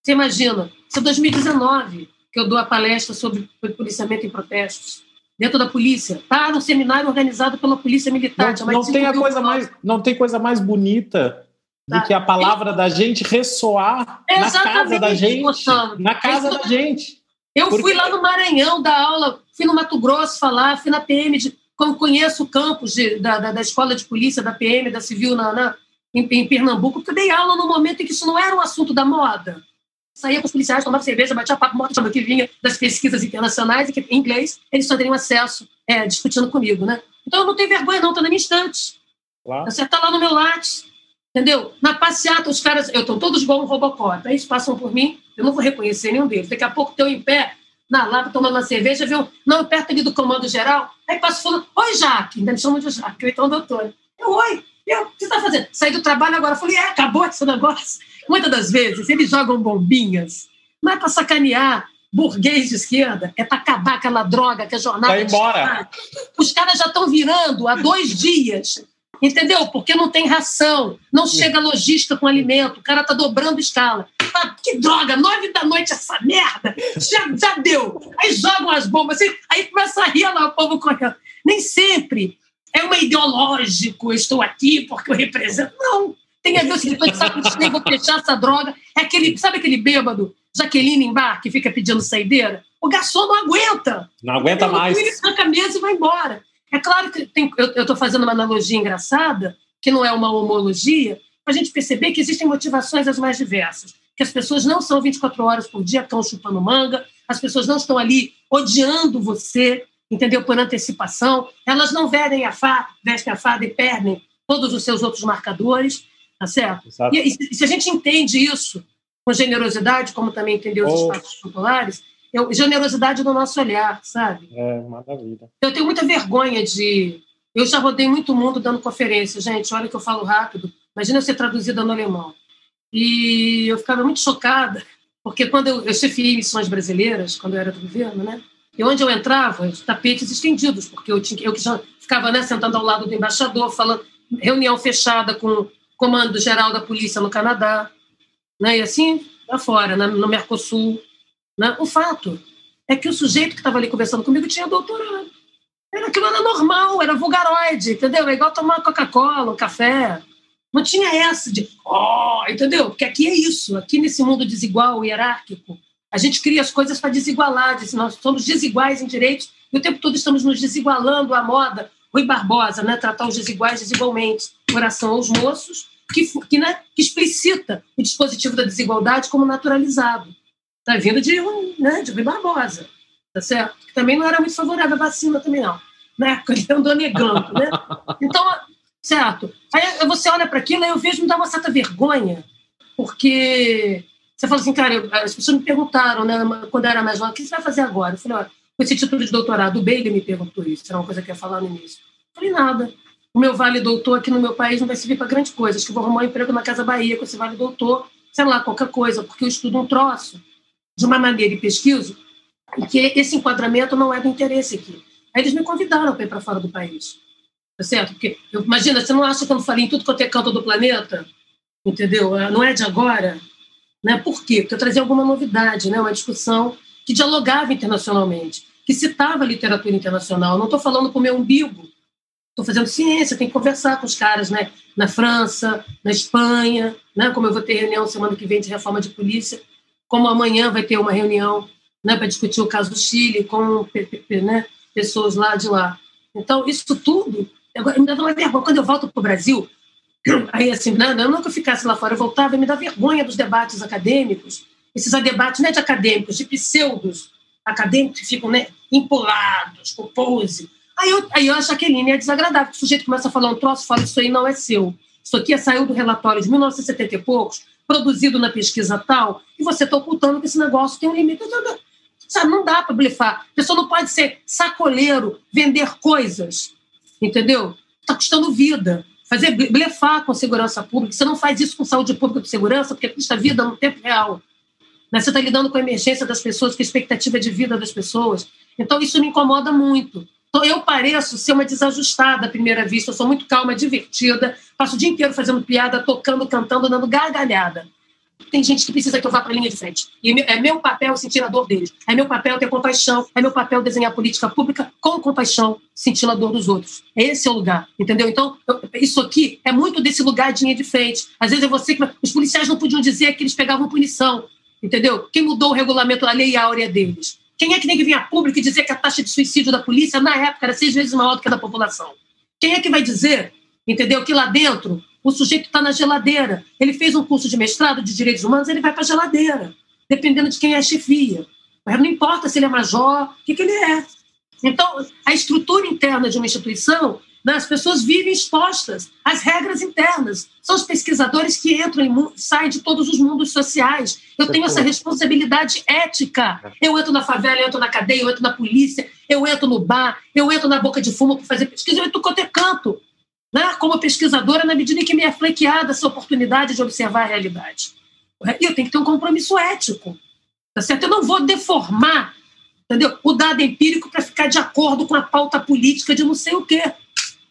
você imagina, isso é 2019 que eu dou a palestra sobre policiamento em protestos, dentro da polícia, tá? No seminário organizado pela Polícia Militar. Não, não tem a coisa mais, não tem coisa mais bonita do Tá. que a palavra da gente ressoar na casa da gente. Na casa É da gente. Eu fui lá no Maranhão dar aula, fui no Mato Grosso falar, fui na PM, de, como conheço o campus de- da, da, da escola de polícia, da PM, da Civil na, na- em, em Pernambuco, porque eu dei aula no momento em que isso não era um assunto da moda. Saía com os policiais, tomava cerveja, batia papo, morte que vinha das pesquisas internacionais e que em inglês eles só teriam acesso é, discutindo comigo, né? Então eu não tenho vergonha, não, estou na minha estante. Claro. Você está lá no meu lápis, entendeu? Na passeata, os caras, eu estou todos igual um Robocop. Aí eles passam por mim, eu não vou reconhecer nenhum deles. Daqui a pouco estou em pé, na lava, tomando uma cerveja, viu? Não, perto ali do comando geral. Aí passo falando, oi, Jaque. Ainda me chamam de Jaque, eu então doutor. Eu, oi, eu, o que você está fazendo? Saí do trabalho agora. Eu falei, é, acabou esse negócio. Muitas das vezes, eles jogam bombinhas. Não é para sacanear burguês de esquerda, é para acabar aquela droga que é jornada. Vai embora. Os caras já estão virando há dois dias. Entendeu? Porque não tem ração, não chega logística com alimento, o cara tá dobrando escala. Ah, que droga, nove da noite essa merda, já, já deu. Aí jogam as bombas, assim, aí começa a rir lá o povo correndo. Nem sempre é uma ideológico, estou aqui porque eu represento. Não, tem a ver se depois de saco cheio, vou fechar essa droga. É aquele, sabe aquele bêbado, Jaqueline em bar, que fica pedindo saideira? O garçom não aguenta. Não aguenta mais. Ele arranca a mesa e vai embora. É claro que tem, eu estou fazendo uma analogia engraçada, que não é uma homologia, para a gente perceber que existem motivações as mais diversas. Que as pessoas não são 24 horas por dia estão chupando manga, as pessoas não estão ali odiando você, entendeu? Por antecipação. Elas não vestem a farda, vestem a farda e perdem todos os seus outros marcadores, tá certo? E, e se a gente entende isso com generosidade, como também entendeu os Oh. espaços populares, eu, generosidade no nosso olhar, sabe? É, maravilha. Eu tenho muita vergonha de. Eu já rodei muito mundo dando conferência, gente. Olha que eu falo rápido. Imagina eu ser traduzida no alemão. E eu ficava muito chocada, porque quando eu, eu chefiei missões brasileiras, quando eu era do governo, né? E onde eu entrava, os tapetes estendidos, porque eu, tinha, eu que já ficava né, sentando ao lado do embaixador, falando, reunião fechada com o Comando Geral da Polícia no Canadá, né? E assim, lá fora, né, no Mercosul. Né? O fato é que o sujeito que estava ali conversando comigo tinha doutorado. Era, aquilo era normal, era vulgaroide, entendeu? É igual tomar Coca-Cola, um café. Não tinha essa de, oh, entendeu? Porque aqui é isso, aqui nesse mundo desigual, hierárquico, a gente cria as coisas para desigualar, nós somos desiguais em direitos e o tempo todo estamos nos desigualando à moda. Rui Barbosa, né? tratar os desiguais desigualmente. Oração aos moços, que, que, né? que explicita o dispositivo da desigualdade como naturalizado. Está vindo de, um, né? de Rui Barbosa, tá certo? Que também não era muito favorável à vacina também, não. Né? Ele andou negando, né? Então, certo. Aí você olha para aquilo e eu vejo me dá uma certa vergonha, porque você fala assim, cara, eu- as pessoas me perguntaram, né, quando eu era mais nova, o que você vai fazer agora? Eu falei, olha, com esse título de doutorado, o Bailey me perguntou isso, era uma coisa que eu ia falar no início. Eu falei, nada. O meu vale doutor aqui no meu país não vai servir para grandes coisas, que eu vou arrumar um emprego na Casa Bahia com esse vale doutor, sei lá, qualquer coisa, porque eu estudo um troço de uma maneira e pesquiso que esse enquadramento não é do interesse aqui. Aí eles me convidaram para ir para fora do país. Tá certo? Porque, eu, imagina, você não acha que eu não falei em tudo quanto é canto do planeta? Entendeu? Ah, Não é de agora? Né? Por quê? Porque eu trazia alguma novidade, né? uma discussão que dialogava internacionalmente, que citava literatura internacional. Não estou falando para o meu umbigo. Estou fazendo ciência, tem que conversar com os caras né? na França, na Espanha, né? como eu vou ter reunião semana que vem de reforma de polícia, como amanhã vai ter uma reunião né, para discutir o caso do Chile com né, pessoas lá de lá. Então, isso tudo, agora, me dá uma vergonha. Quando eu volto para o Brasil, aí assim, né, não que eu ficasse lá fora, eu voltava me dá vergonha dos debates acadêmicos, esses debates não é de acadêmicos, de pseudos acadêmicos que ficam né, empolados, com pose. Aí eu, aí eu acho que a Jaqueline é desagradável, o sujeito começa a falar um troço, fala isso aí não é seu. Isso aqui saiu do relatório de 1970 e poucos, produzido na pesquisa tal, e você está ocultando que esse negócio tem um limite. Sabe, não dá para blefar. A pessoa não pode ser sacoleiro, vender coisas, entendeu? Está custando vida. Fazer blefar com segurança pública. Você não faz isso com saúde pública e segurança, porque custa vida no tempo real. Né? Você está lidando com a emergência das pessoas, com a expectativa de vida das pessoas. Então, isso me incomoda muito. Então, eu pareço ser uma desajustada à primeira vista. Eu sou muito calma, divertida, passo o dia inteiro fazendo piada, tocando, cantando, dando gargalhada. Tem gente que precisa que eu vá para a linha de frente. E é meu papel sentir a dor deles. É meu papel ter compaixão. É meu papel desenhar política pública com compaixão, sentindo a dor dos outros. Esse é o lugar, entendeu? Então, eu, isso aqui é muito desse lugar de linha de frente. Às vezes é você que. Os policiais não podiam dizer que eles pegavam punição, entendeu? Quem mudou o regulamento, a lei áurea deles? Quem é que tem que vir a público e dizer que a taxa de suicídio da polícia, na época, era seis vezes maior do que a da população? Quem é que vai dizer, entendeu, que lá dentro o sujeito está na geladeira. Ele fez um curso de mestrado de direitos humanos, ele vai para a geladeira, dependendo de quem é a chefia. Mas não importa se ele é major, o que, que ele é. Então, a estrutura interna de uma instituição, as pessoas vivem expostas às regras internas. São os pesquisadores que entram e saem de todos os mundos sociais. Eu tenho essa responsabilidade ética. Eu entro na favela, eu entro na cadeia, eu entro na polícia, eu entro no bar, eu entro na boca de fumo para fazer pesquisa, eu entro quanto é canto né, como pesquisadora, na medida em que me é flanqueada essa oportunidade de observar a realidade. E eu tenho que ter um compromisso ético, tá certo? Eu não vou deformar entendeu? o dado empírico para ficar de acordo com a pauta política de não sei o quê,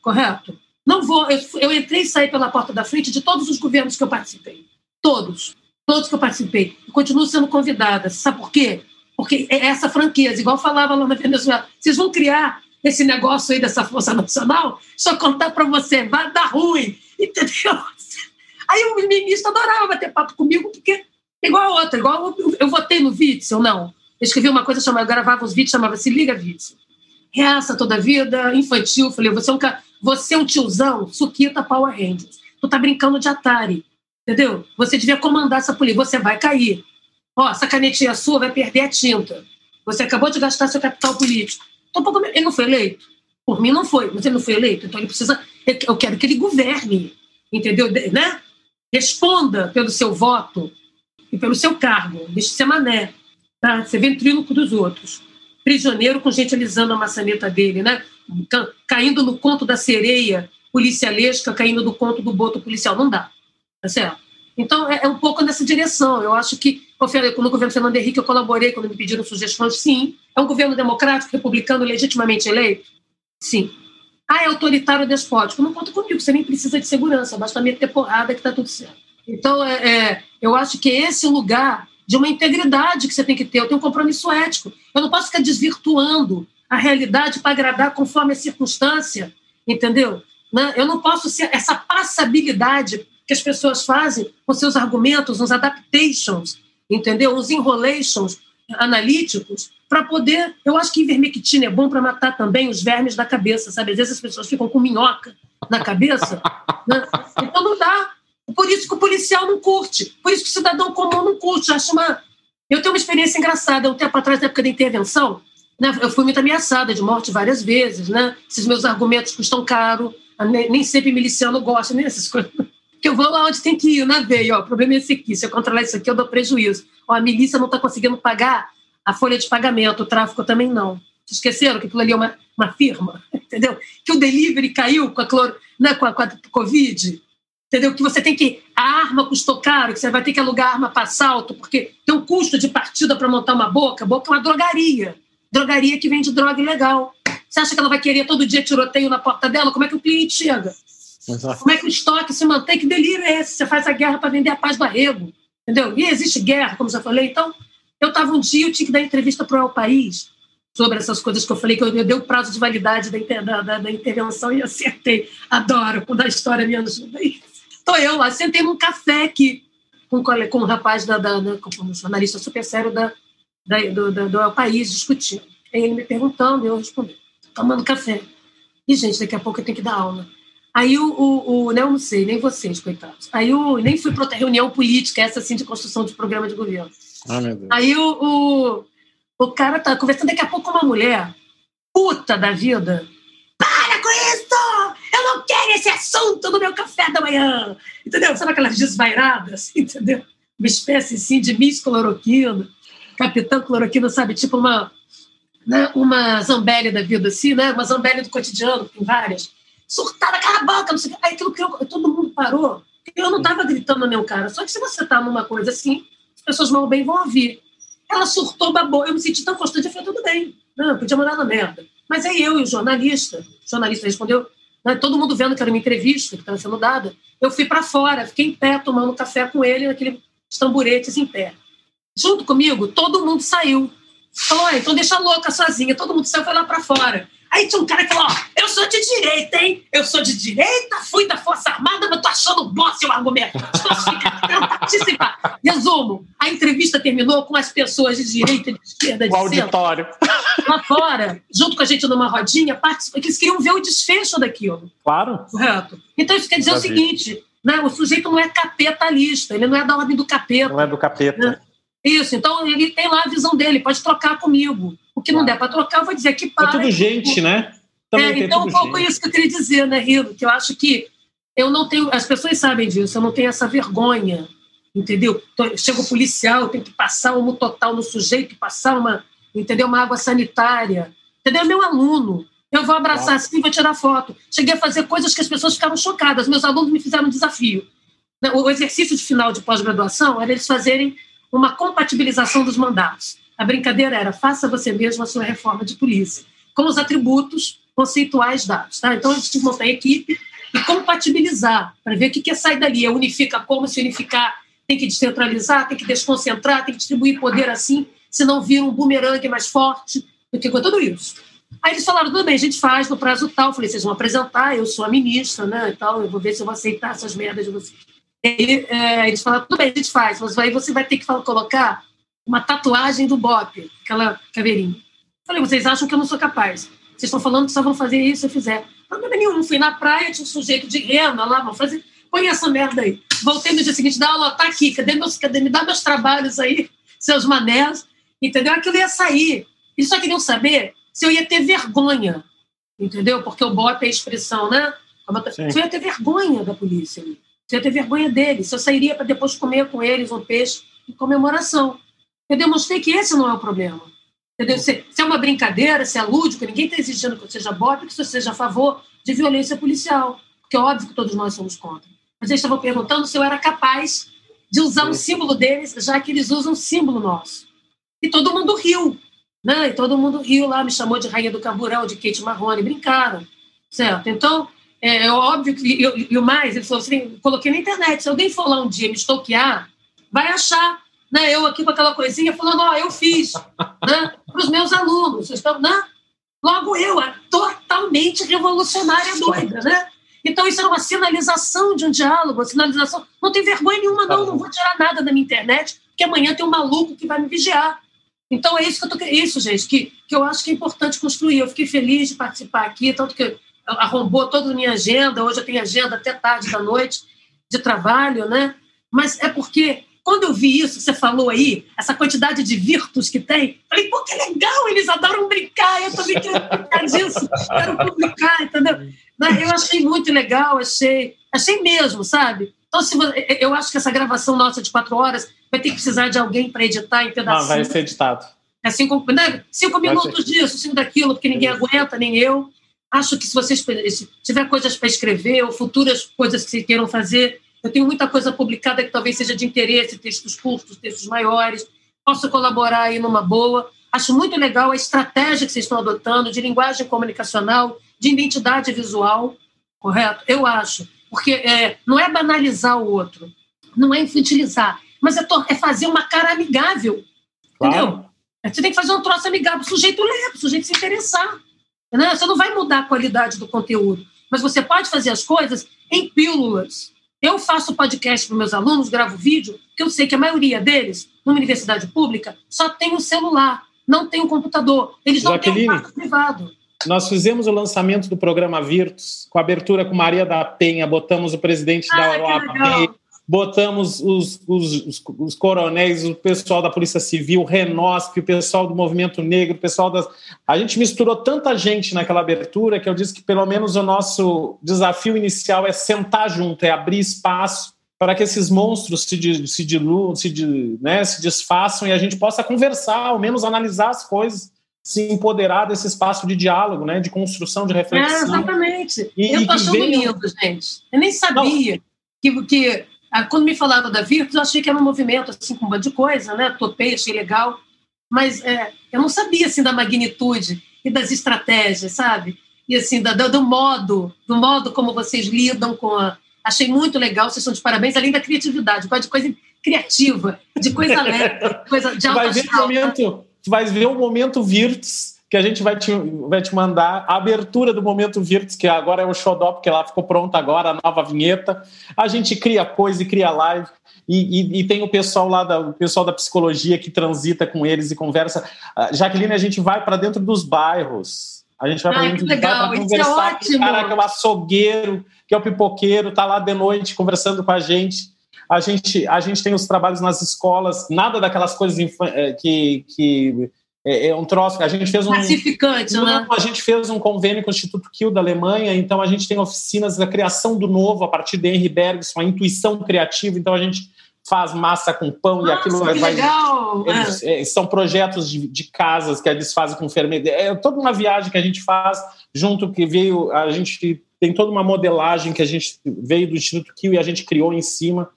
correto? Não vou. Eu, eu entrei e saí pela porta da frente de todos os governos que eu participei. Todos. Todos que eu participei. E continuo sendo convidada. Sabe por quê? Porque é essa franqueza, igual falava lá na Venezuela. Vocês vão criar esse negócio aí dessa Força Nacional, só contar para você, vai dar ruim, entendeu? Aí o ministro adorava bater papo comigo, porque igual a outra, igual eu, eu votei no Witzel, não. Eu escrevi uma coisa chamada, eu gravava os vídeos, chamava Se Liga Witzel. Reaça toda a vida, infantil, falei, você é um, você é um tiozão, suquita Power Rangers. Tu tá brincando de Atari, entendeu? Você devia comandar essa polícia, você vai cair. Ó, essa canetinha sua vai perder a tinta. Você acabou de gastar seu capital político. Então, ele não foi eleito? Por mim não foi, mas ele não foi eleito. Então ele precisa. Eu quero que ele governe, entendeu? Né? Responda pelo seu voto e pelo seu cargo. Deixe ser mané. Tá? Ser ventríloco dos outros. Prisioneiro com gente alisando a maçaneta dele, né? Caindo no conto da sereia policialesca, caindo no conto do boto policial. Não dá. Tá certo? Então, é, é, um pouco nessa direção. Eu acho que, no governo Fernando Henrique, eu colaborei quando me pediram sugestões. Sim. É um governo democrático, republicano, legitimamente eleito? Sim. Ah, é autoritário despótico? Não conta comigo, você nem precisa de segurança, basta meter porrada que está tudo certo. Então, é, é, eu acho que esse lugar de uma integridade que você tem que ter, eu tenho um compromisso ético. Eu não posso ficar desvirtuando a realidade para agradar conforme a circunstância, entendeu? Né? Eu não posso ser essa passabilidade que as pessoas fazem com seus argumentos, uns adaptations, entendeu? Uns enrolations analíticos para poder. Eu acho que ivermectina é bom para matar também os vermes da cabeça, sabe? Às vezes as pessoas ficam com minhoca na cabeça. né? Então não dá. Por isso que o policial não curte, por isso que o cidadão comum não curte. Acho uma... eu tenho uma experiência engraçada. Um tempo atrás, na época da intervenção, né? eu fui muito ameaçada de morte várias vezes. Né? Esses meus argumentos custam caro, nem sempre miliciano gosta, nem essas coisas que eu vou lá onde tem que ir, na veia. Ó, o problema é esse aqui. Se eu controlar isso aqui, eu dou prejuízo. Ó, a milícia não está conseguindo pagar a folha de pagamento, o tráfico também não. Vocês esqueceram que aquilo ali é uma, uma firma, entendeu? Que o delivery caiu com a, cloro, né, com, a, com a Covid, entendeu? Que você tem que. A arma custou caro, que você vai ter que alugar arma para assalto, porque tem um custo de partida para montar uma boca. A boca é uma drogaria. Drogaria que vende droga ilegal. Você acha que ela vai querer todo dia tiroteio na porta dela? Como é que o cliente chega? Exato. Como é que o estoque se mantém? Que delírio é esse? Você faz a guerra para vender a paz do arrego. Entendeu? E existe guerra, como já falei. Então, eu estava um dia, eu tinha que dar entrevista para o País sobre essas coisas que eu falei, que eu, eu dei o prazo de validade da, da, da, da intervenção e acertei. Adoro quando a história me ajuda. Estou eu lá, sentei num café aqui com, com um rapaz, da, da, da, com um jornalista super sério da, da, do, do, do País, discutindo. Aí ele me perguntando, eu respondi, tomando café. E, gente, daqui a pouco eu tenho que dar aula. Aí o, o, o não, não sei, nem vocês, coitados. Aí o, nem fui para outra reunião política, essa assim, de construção de programa de governo. Ah, meu Deus. Aí o, o, o cara tá conversando daqui a pouco com uma mulher, puta da vida. Para com isso! Eu não quero esse assunto no meu café da manhã! Entendeu? Sabe aquelas desvairadas, entendeu? Uma espécie assim de Miss Cloroquina, Capitão Cloroquina, sabe? Tipo uma, né? uma Zambelli da vida, assim, né? Uma Zambelli do cotidiano, tem várias surtada, cala a boca, não sei o que. Aí aquilo que eu, todo mundo parou. Eu não estava gritando meu cara. Só que se você está numa coisa assim, as pessoas mal bem vão ouvir. Ela surtou, babou. Eu me senti tão constante. Eu falei, tudo bem. Não, podia mandar na merda. Mas aí eu e o jornalista, o jornalista respondeu, né, todo mundo vendo que era uma entrevista que estava sendo dada, eu fui para fora, fiquei em pé tomando café com ele naquele tamburetes em pé. Junto comigo, todo mundo saiu. Falou, então deixa a louca sozinha. Todo mundo saiu, foi lá para fora. Aí tinha um cara que falou: eu sou de direita, hein? Eu sou de direita, fui da Força Armada, mas tô achando bom seu argumento. participar. Resumo: a entrevista terminou com as pessoas de direita e de esquerda de o auditório. Lá fora, junto com a gente numa rodinha, participando, eles queriam ver o desfecho daquilo. Claro. Correto. Então isso quer dizer o seguinte: né, o sujeito não é capetalista, ele não é da ordem do capeta. Não é do capeta. Né? Isso, então ele tem lá a visão dele, pode trocar comigo. O que não der para trocar, eu vou dizer que para. É tudo gente, né? É, então, um pouco gente. isso que eu queria dizer, né, Rilo? Que eu acho que eu não tenho. As pessoas sabem disso, eu não tenho essa vergonha, entendeu? Chega o policial, eu tenho que passar um total no sujeito, passar uma, entendeu? Uma água sanitária. Entendeu? Meu aluno. Eu vou abraçar assim, vou tirar foto. Cheguei a fazer coisas que as pessoas ficaram chocadas. Meus alunos me fizeram um desafio. O exercício de final de pós-graduação era eles fazerem uma compatibilização dos mandatos. A brincadeira era faça você mesmo a sua reforma de polícia, com os atributos conceituais dados. Tá? Então, a gente montar a equipe e compatibilizar, para ver o que, que é sair dali. É unifica como, se unificar, tem que descentralizar, tem que desconcentrar, tem que distribuir poder assim, senão vira um bumerangue mais forte do que com tudo isso. Aí eles falaram, tudo bem, a gente faz no prazo tal. Eu falei, vocês vão apresentar, eu sou a ministra, né, e tal, eu vou ver se eu vou aceitar essas merdas de vocês. Aí, é, eles falaram, tudo bem, a gente faz, mas aí você vai ter que colocar uma tatuagem do BOP, aquela caveirinha. Eu falei, vocês acham que eu não sou capaz? Vocês estão falando que só vão fazer isso se eu fizer. Problema nenhum, fui na praia, tinha um sujeito de renda lá, vão fazer, põe essa merda aí. Voltei no dia seguinte, dá aula, tá aqui, cadê meus, cadê, me dá meus trabalhos aí, seus manés, entendeu? Aquilo ia sair. Eles só queriam saber se eu ia ter vergonha, entendeu? Porque o BOP é a expressão, né? Se eu ia ter vergonha da polícia, se eu ia ter vergonha deles, se eu sairia para depois comer com eles um peixe em comemoração. Eu demonstrei que esse não é o problema. Entendeu? Se, se é uma brincadeira, se é lúdico, ninguém está exigindo que eu seja BOP, que eu seja a favor de violência policial. Porque é óbvio que todos nós somos contra. Mas eles estavam perguntando se eu era capaz de usar um símbolo deles, já que eles usam um símbolo nosso. E todo mundo riu. Né? E todo mundo riu lá, me chamou de rainha do camburão, de Kate Marrone, brincaram. Certo? Então, é, é óbvio que. E o mais, ele falou assim: coloquei na internet, se alguém for lá um dia me estoquear, vai achar né, eu aqui com aquela coisinha falando, ó, oh, eu fiz, né, para os meus alunos, estão, né? Logo eu, totalmente revolucionária doida, né? Então isso era uma sinalização de um diálogo, uma sinalização. Não tem vergonha nenhuma, não, não vou tirar nada da minha internet, porque amanhã tem um maluco que vai me vigiar. Então é isso que eu tô isso, gente, que, que eu acho que é importante construir. Eu fiquei feliz de participar aqui, tanto que arrombou toda a minha agenda. Hoje eu tenho agenda até tarde da noite de trabalho, né? Mas é porque quando eu vi isso, você falou aí, essa quantidade de virtus que tem, falei, pô, que legal, eles adoram brincar, eu também quero brincar disso, quero publicar, entendeu? Eu achei muito legal, achei, achei mesmo, sabe? Então, se você, eu acho que essa gravação nossa de quatro horas vai ter que precisar de alguém para editar em pedacinhos. Ah, vai ser editado. É cinco, né? cinco minutos disso, cinco daquilo, porque ninguém aguenta, nem eu. Acho que se vocês se tiver coisas para escrever ou futuras coisas que vocês queiram fazer, eu tenho muita coisa publicada que talvez seja de interesse, textos curtos, textos maiores. Posso colaborar aí numa boa. Acho muito legal a estratégia que vocês estão adotando de linguagem comunicacional, de identidade visual, correto? Eu acho. Porque é, não é banalizar o outro, não é infantilizar, mas é, é fazer uma cara amigável. Claro. Entendeu? Você tem que fazer um troço amigável, o sujeito ler, o sujeito se interessar. Né? Você não vai mudar a qualidade do conteúdo, mas você pode fazer as coisas em pílulas eu faço podcast para meus alunos, gravo vídeo, porque eu sei que a maioria deles, numa universidade pública, só tem o um celular, não tem o um computador. Eles não Jaqueline, têm um quarto privado. Nós fizemos o lançamento do programa Virtus, com abertura com Maria da Penha, botamos o presidente ah, da Europa, botamos os, os, os, os, coronéis, o pessoal da Polícia Civil, o Renosp, o pessoal do Movimento Negro, o pessoal das. A gente misturou tanta gente naquela abertura que eu disse que pelo menos o nosso desafio inicial é sentar junto, é abrir espaço para que esses monstros se, se diluam, se, né, se desfaçam e a gente possa conversar, ao menos analisar as coisas se empoderar desse espaço de diálogo, né, de construção, de reflexão. É, exatamente. E, eu estou achando lindo, gente. Eu nem sabia que, que ah, quando me falaram da Virtus, eu achei que era um movimento assim, com um monte de coisa, né? Topei, achei legal. Mas é, eu não sabia assim, da magnitude e das estratégias, sabe? E assim, da, do modo, do modo como vocês lidam com a. Achei muito legal, vocês estão de parabéns, além da criatividade, de coisa criativa, de coisa leve, coisa de alta vai ver, momento, vai ver o momento Virtus que a gente vai te, vai te mandar a abertura do Momento Virtus, que agora é o Xodó, porque lá ficou pronta agora, a nova vinheta. A gente cria coisa e cria live. E, e, e, tem o pessoal lá, da, o pessoal da psicologia que transita com eles e conversa. Uh, Jaqueline, a gente vai para dentro dos bairros. A gente vai para dentro dos bairros para é conversar é com o cara que é o açougueiro, que é o pipoqueiro, tá lá de noite conversando com a gente. A gente, a gente tem os trabalhos nas escolas, nada daquelas coisas eh, que, que é, é um troço. A gente fez um. Pacificante, não, né? A gente fez um convênio com o Instituto Kiel da Alemanha, então a gente tem oficinas da criação do novo a partir de Henry Bergson, a intuição criativa, então a gente faz massa com pão Nossa, e aquilo que vai. Legal. Eles, é. são projetos de, de, casas que eles fazem com fermento. É toda uma viagem que a gente faz junto que veio. A gente tem toda uma modelagem que a gente veio do Instituto Kiel e a gente criou em cima.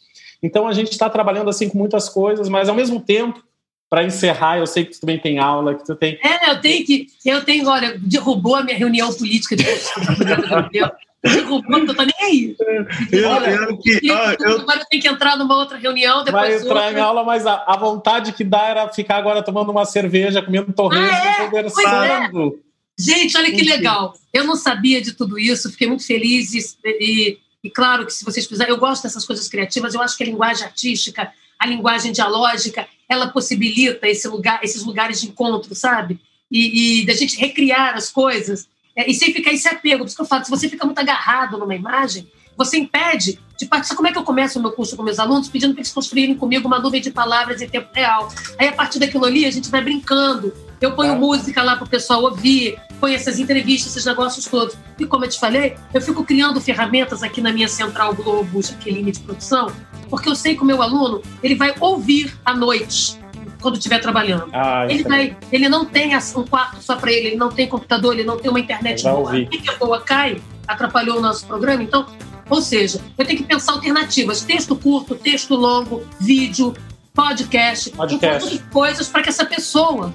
Então a gente está trabalhando assim com muitas coisas, mas ao mesmo tempo para encerrar, eu sei que tu também tem aula, que tu tem. É, eu tenho que. Eu tenho, olha, derrubou a minha reunião política de Derrubou, não tô nem aí. Eu, olha, eu, que, eu, eu, agora tem que entrar numa outra reunião. Depois vai entrar outra. em aula, mas a, a, vontade que dá era ficar agora tomando uma cerveja, comendo torresmo, ah, é? conversando. É. Gente, olha que legal. Eu não sabia de tudo isso, fiquei muito feliz. E, e- e claro que se vocês quiserem, eu gosto dessas coisas criativas, eu acho que a linguagem artística, a linguagem dialógica, ela possibilita esse lugar, esses lugares de encontro, sabe? E, e da gente recriar as coisas. É, e sem ficar esse apego. Por isso que eu falo, se você fica muito agarrado numa imagem, você impede de participar. Como é que eu começo o meu curso com meus alunos pedindo para eles construírem comigo uma nuvem de palavras em tempo real? Aí, a partir daquilo ali, a gente vai brincando. Eu ponho Tá. música lá para o pessoal ouvir, ponho essas entrevistas, esses negócios todos. E como eu te falei, eu fico criando ferramentas aqui na minha Central Globo Jaqueline de produção, porque eu sei que o meu aluno ele vai ouvir à noite, quando estiver trabalhando. Ah, Ele, isso vai, ele não tem um quarto só para ele, ele não tem computador, ele não tem uma internet boa. ouvir. A é boa cai, atrapalhou o nosso programa, então, ou seja, eu tenho que pensar alternativas, texto curto, texto longo, vídeo, podcast, Podcast. um coisas para que essa pessoa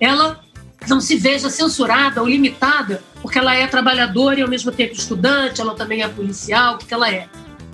ela não se veja censurada ou limitada porque ela é trabalhadora e ao mesmo tempo estudante, ela também é policial, o que que ela é.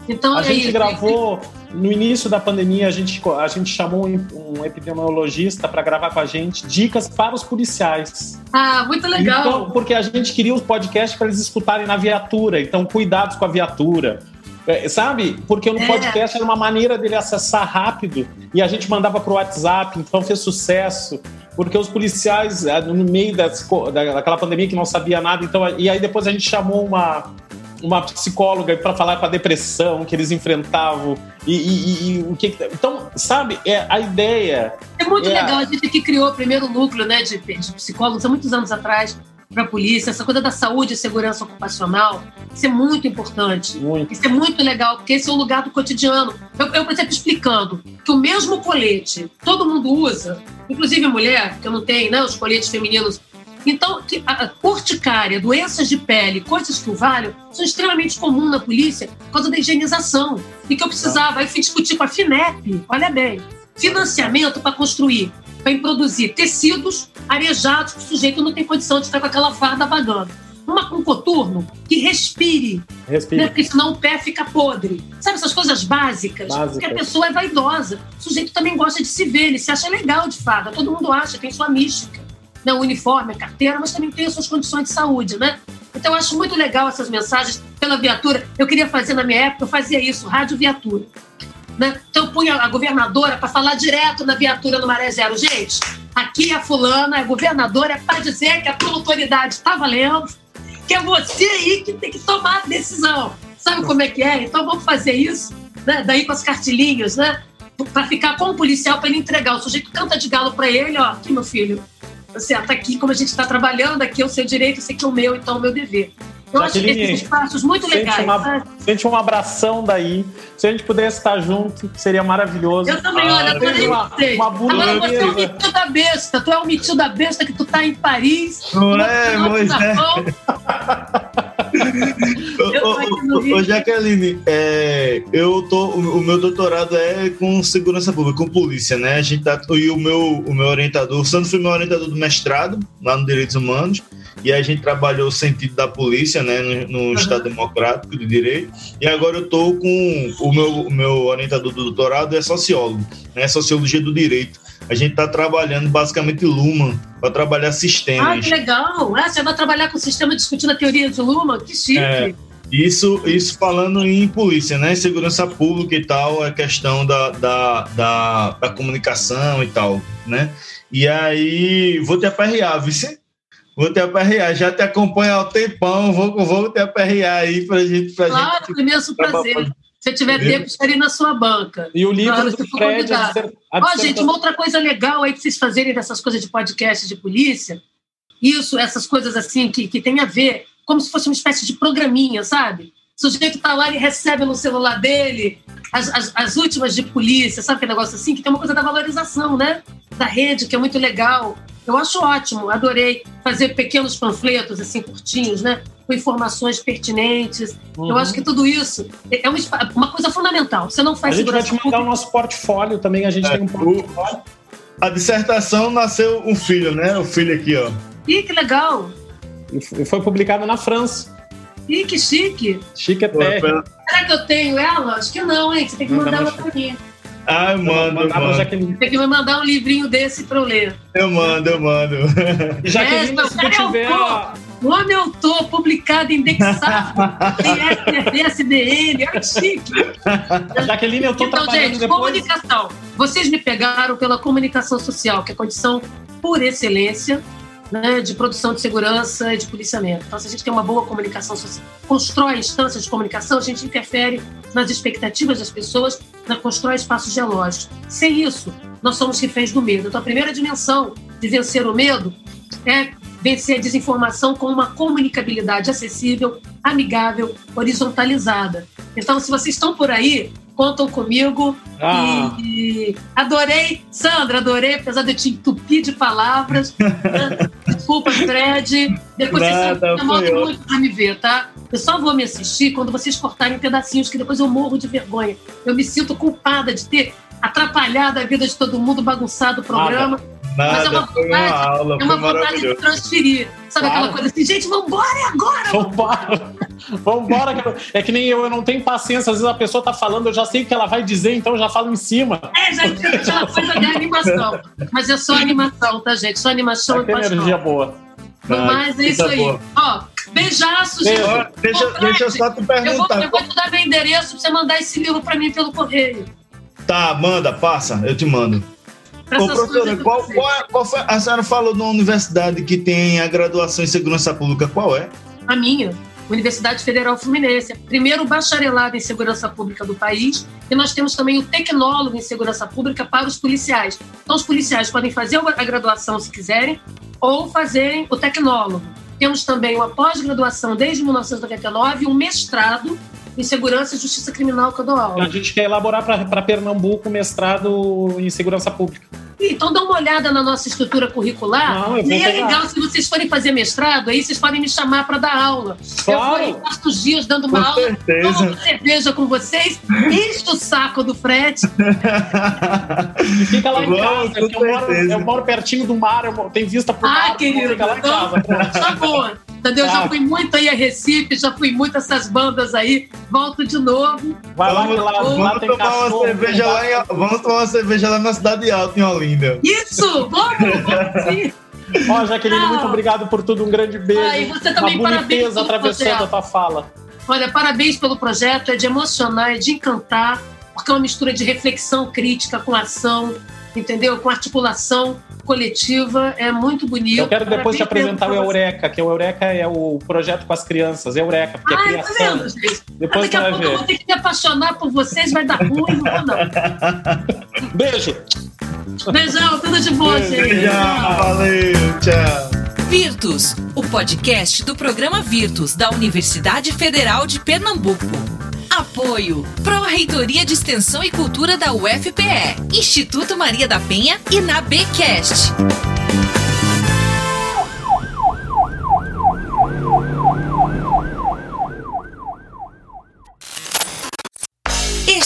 Então, A é gente isso. gravou, no início da pandemia, a gente, a gente chamou um, epidemiologista para gravar com a gente dicas para os policiais. Ah, muito legal. Então, porque a gente queria os podcasts para eles escutarem na viatura. Então, cuidados com a viatura. É, sabe? Porque no É. podcast era uma maneira dele acessar rápido e a gente mandava pro WhatsApp, então fez sucesso. Porque os policiais, ah, no meio das daquela pandemia que não sabia nada, então, e aí depois a gente chamou uma, uma psicóloga para falar com a depressão que eles enfrentavam e, e- e- o que. que- Então, sabe, é, a ideia É muito É. legal. A gente que criou o primeiro núcleo né, de, de psicólogos há muitos anos atrás para a polícia. Essa coisa da saúde e segurança ocupacional, isso é muito importante. muito. Isso é muito legal, porque esse é o lugar do cotidiano. Eu, eu, por exemplo, explicando que o mesmo colete todo mundo usa, inclusive mulher, que eu não tenho, né, os coletes femininos. Então, que a a urticária, doenças de pele, coisas que o valham, são extremamente comuns na polícia por causa da higienização. E que eu precisava, aí fui discutir com a FINEP, olha bem, financiamento para construir, para produzir tecidos arejados, que o sujeito não tem condição de ficar com aquela farda vagando. Uma, um coturno que respire, né? Respira. Porque senão o pé fica podre. Sabe essas coisas básicas? Básicas. Porque a pessoa é vaidosa. O sujeito também gosta de se ver, ele se acha legal de farda. Todo mundo acha, tem sua mística. Né? O uniforme, a carteira, mas também tem as suas condições de saúde, né? Então eu acho muito legal essas mensagens pela viatura. Eu queria fazer na minha época, eu fazia isso, rádio viatura. Né? Então punha a governadora para falar direto na viatura no Maré Zero. Gente, aqui a fulana, a governadora, é para dizer que a tua autoridade está valendo, que é você aí que tem que tomar a decisão. Sabe como é que é? Então vamos fazer isso, né? daí com as cartilinhas, né? Para ficar com o policial para ele entregar. O sujeito canta de galo para ele, ó, aqui meu filho, você está aqui, como a gente está trabalhando, aqui é o seu direito, esse aqui é o meu, então é o meu dever. Eu acho Jaqueline, esses espaços muito sente legais. uma- sabe? Sente um abração daí. Se a gente pudesse estar junto, seria maravilhoso. Eu também, Ah, olha, adorei uma- uma Agora você é o burguesa. metido da besta. Tu é o metido da besta que tu tá em Paris. Não é. Eu aqui no Ô, ô, Jaqueline, é, eu tô, o, o meu doutorado é com segurança pública, com polícia, né? A gente tá, e o meu, o meu orientador, o Sandro foi meu orientador do mestrado, lá no Direitos Humanos, e a gente trabalhou o sentido da polícia, né, no, no Estado Democrático de Direito, e agora eu tô com o meu, o meu orientador do doutorado é sociólogo, né? Sociologia do Direito. A gente tá trabalhando basicamente Luman, para trabalhar Ah, sistemas. que legal. Ah, você vai trabalhar com o sistema discutindo a teoria de Luma? Que chique. É. Isso, isso falando em polícia, né? Segurança pública e tal, a questão da, da, da, da comunicação e tal, né? E aí, vou te aperrear, vice? Vou te aperrear, já te acompanho há um tempão, vou, vou te aperrear aí pra gente. Pra Claro, gente com imenso prazer. Se tiver Entendeu? tempo, estarei na sua banca. E o livro Claro, do Fred, a a Ó, dissertação- gente, uma outra coisa legal aí pra vocês fazerem dessas coisas de podcast de polícia, isso, essas coisas assim que, que tem a ver, como se fosse uma espécie de programinha, sabe? O sujeito tá lá e recebe no celular dele as, as, as últimas de polícia, sabe aquele negócio assim? Que tem uma coisa da valorização, né? Da rede, que é muito legal. Eu acho ótimo, adorei fazer pequenos panfletos, assim, curtinhos, né? Com informações pertinentes. Eu Uhum. acho que tudo isso é uma, uma coisa fundamental. Você não A faz gente vai te mandar o nosso portfólio também. A gente É, tem um portfólio. A dissertação nasceu um filho, né? O filho aqui, ó. Ih, que legal! E foi publicado na França. Ih, que chique! Chique até. Será que eu tenho ela? Acho que não, hein? Você tem que mandar ela pra mim. Ah, eu mando, eu mando. Jaqueline. Tem que me mandar um livrinho desse pra eu ler. Eu mando, eu mando. Jaqueline, meu se tu é tiver. O homem autor, publicado, indexado, tem SDN, é chique. Jaqueline, eu tô Então, trabalhando gente, depois. comunicação. Vocês me pegaram pela comunicação social, que é a condição por excelência né, de produção de segurança e de policiamento. Então, se a gente tem uma boa comunicação social, constrói instâncias de comunicação, a gente interfere nas expectativas das pessoas, né, constrói espaços dialógicos. Sem isso, nós somos reféns do medo. Então, a primeira dimensão de vencer o medo é vencer a desinformação com uma comunicabilidade acessível, amigável, horizontalizada. Então, se vocês estão por aí, contam comigo. Ah. E, e adorei, Sandra, adorei, apesar de eu te entupir de palavras. Desculpa, Fred. Depois vocês Nada, demandam foi muito pra me ver, tá? Eu só vou me assistir quando vocês cortarem pedacinhos, que depois eu morro de vergonha. Eu me sinto culpada de ter atrapalhado a vida de todo mundo, bagunçado o programa. Mas é uma Nada, foi uma vontade, aula, É uma vontade de transferir. Sabe Claro. aquela coisa assim, gente, vambora, é agora! Vambora. Vambora. que eu- É que nem eu, eu não tenho paciência. Às vezes a pessoa tá falando, eu já sei o que ela vai dizer, então eu já falo em cima. É, já tem aquela coisa de animação. Mas é só animação, tá, gente? Só animação Vai e paixão. energia boa. No Ai, mais, é isso aí. boa. Ó, beijaços, Beijo. Deixa, Ô, Fred, deixa eu só te Eu vou, perguntar. eu vou te dar meu endereço pra você mandar esse livro pra mim pelo correio. Tá, manda, passa, eu te mando. Ô, professora, qual, qual, é- qual foi? A senhora falou numa universidade que tem a graduação em segurança pública, qual é? A minha, Universidade Federal Fluminense. Primeiro bacharelado em segurança pública do país. E nós temos também o tecnólogo em segurança pública para os policiais. Então, os policiais podem fazer a graduação se quiserem, ou fazerem o tecnólogo. Temos também uma pós-graduação desde 1999 e um mestrado em segurança e justiça criminal que eu dou aula. A gente quer elaborar para Pernambuco mestrado em segurança pública. Então dá uma olhada na nossa estrutura curricular. Não, e é legal se vocês forem fazer mestrado, aí vocês podem me chamar para dar aula. Eu vou Claro. passo os dias dando uma Com aula, certeza. tomo cerveja com vocês, enche o saco do Fred. E fica lá em casa, eu moro, eu moro pertinho do mar, eu moro- tem vista pro Ah, mar, querido, fica lá em casa. tá Entendeu? Já fui muito aí a Recife, já fui muito a essas bandas aí. Volto de novo. Vai lá, Vamos, lá, vamos tomar uma cachorro. cerveja lá em, vamos tomar uma cerveja lá na cidade alta, em Olinda. Isso! Vamos! vamos sim. Ó, Jaqueline, muito obrigado por tudo. Um grande beijo. Ah, e você também, Uma parabéns atravessando a tua fala. Olha, parabéns pelo projeto, é de emocionar, é de encantar, porque é uma mistura de reflexão crítica com ação, entendeu? Com articulação coletiva, é muito bonito. Eu quero depois te apresentar o Eureka, que o Eureka é o projeto com as crianças. Eureka, porque é Ai, tá criação. vendo, gente? Depois Daqui você a pouco eu vou ver. ter que me apaixonar por vocês, vai dar ruim, não vou não. Beijo. Beijão, tudo de bom, Beijo, gente. Já, valeu, tchau. Virtus, o podcast do programa Virtus da Universidade Federal de Pernambuco. Apoio Pró-Reitoria de Extensão e Cultura da UFPE, Instituto Maria da Penha e na Bcast.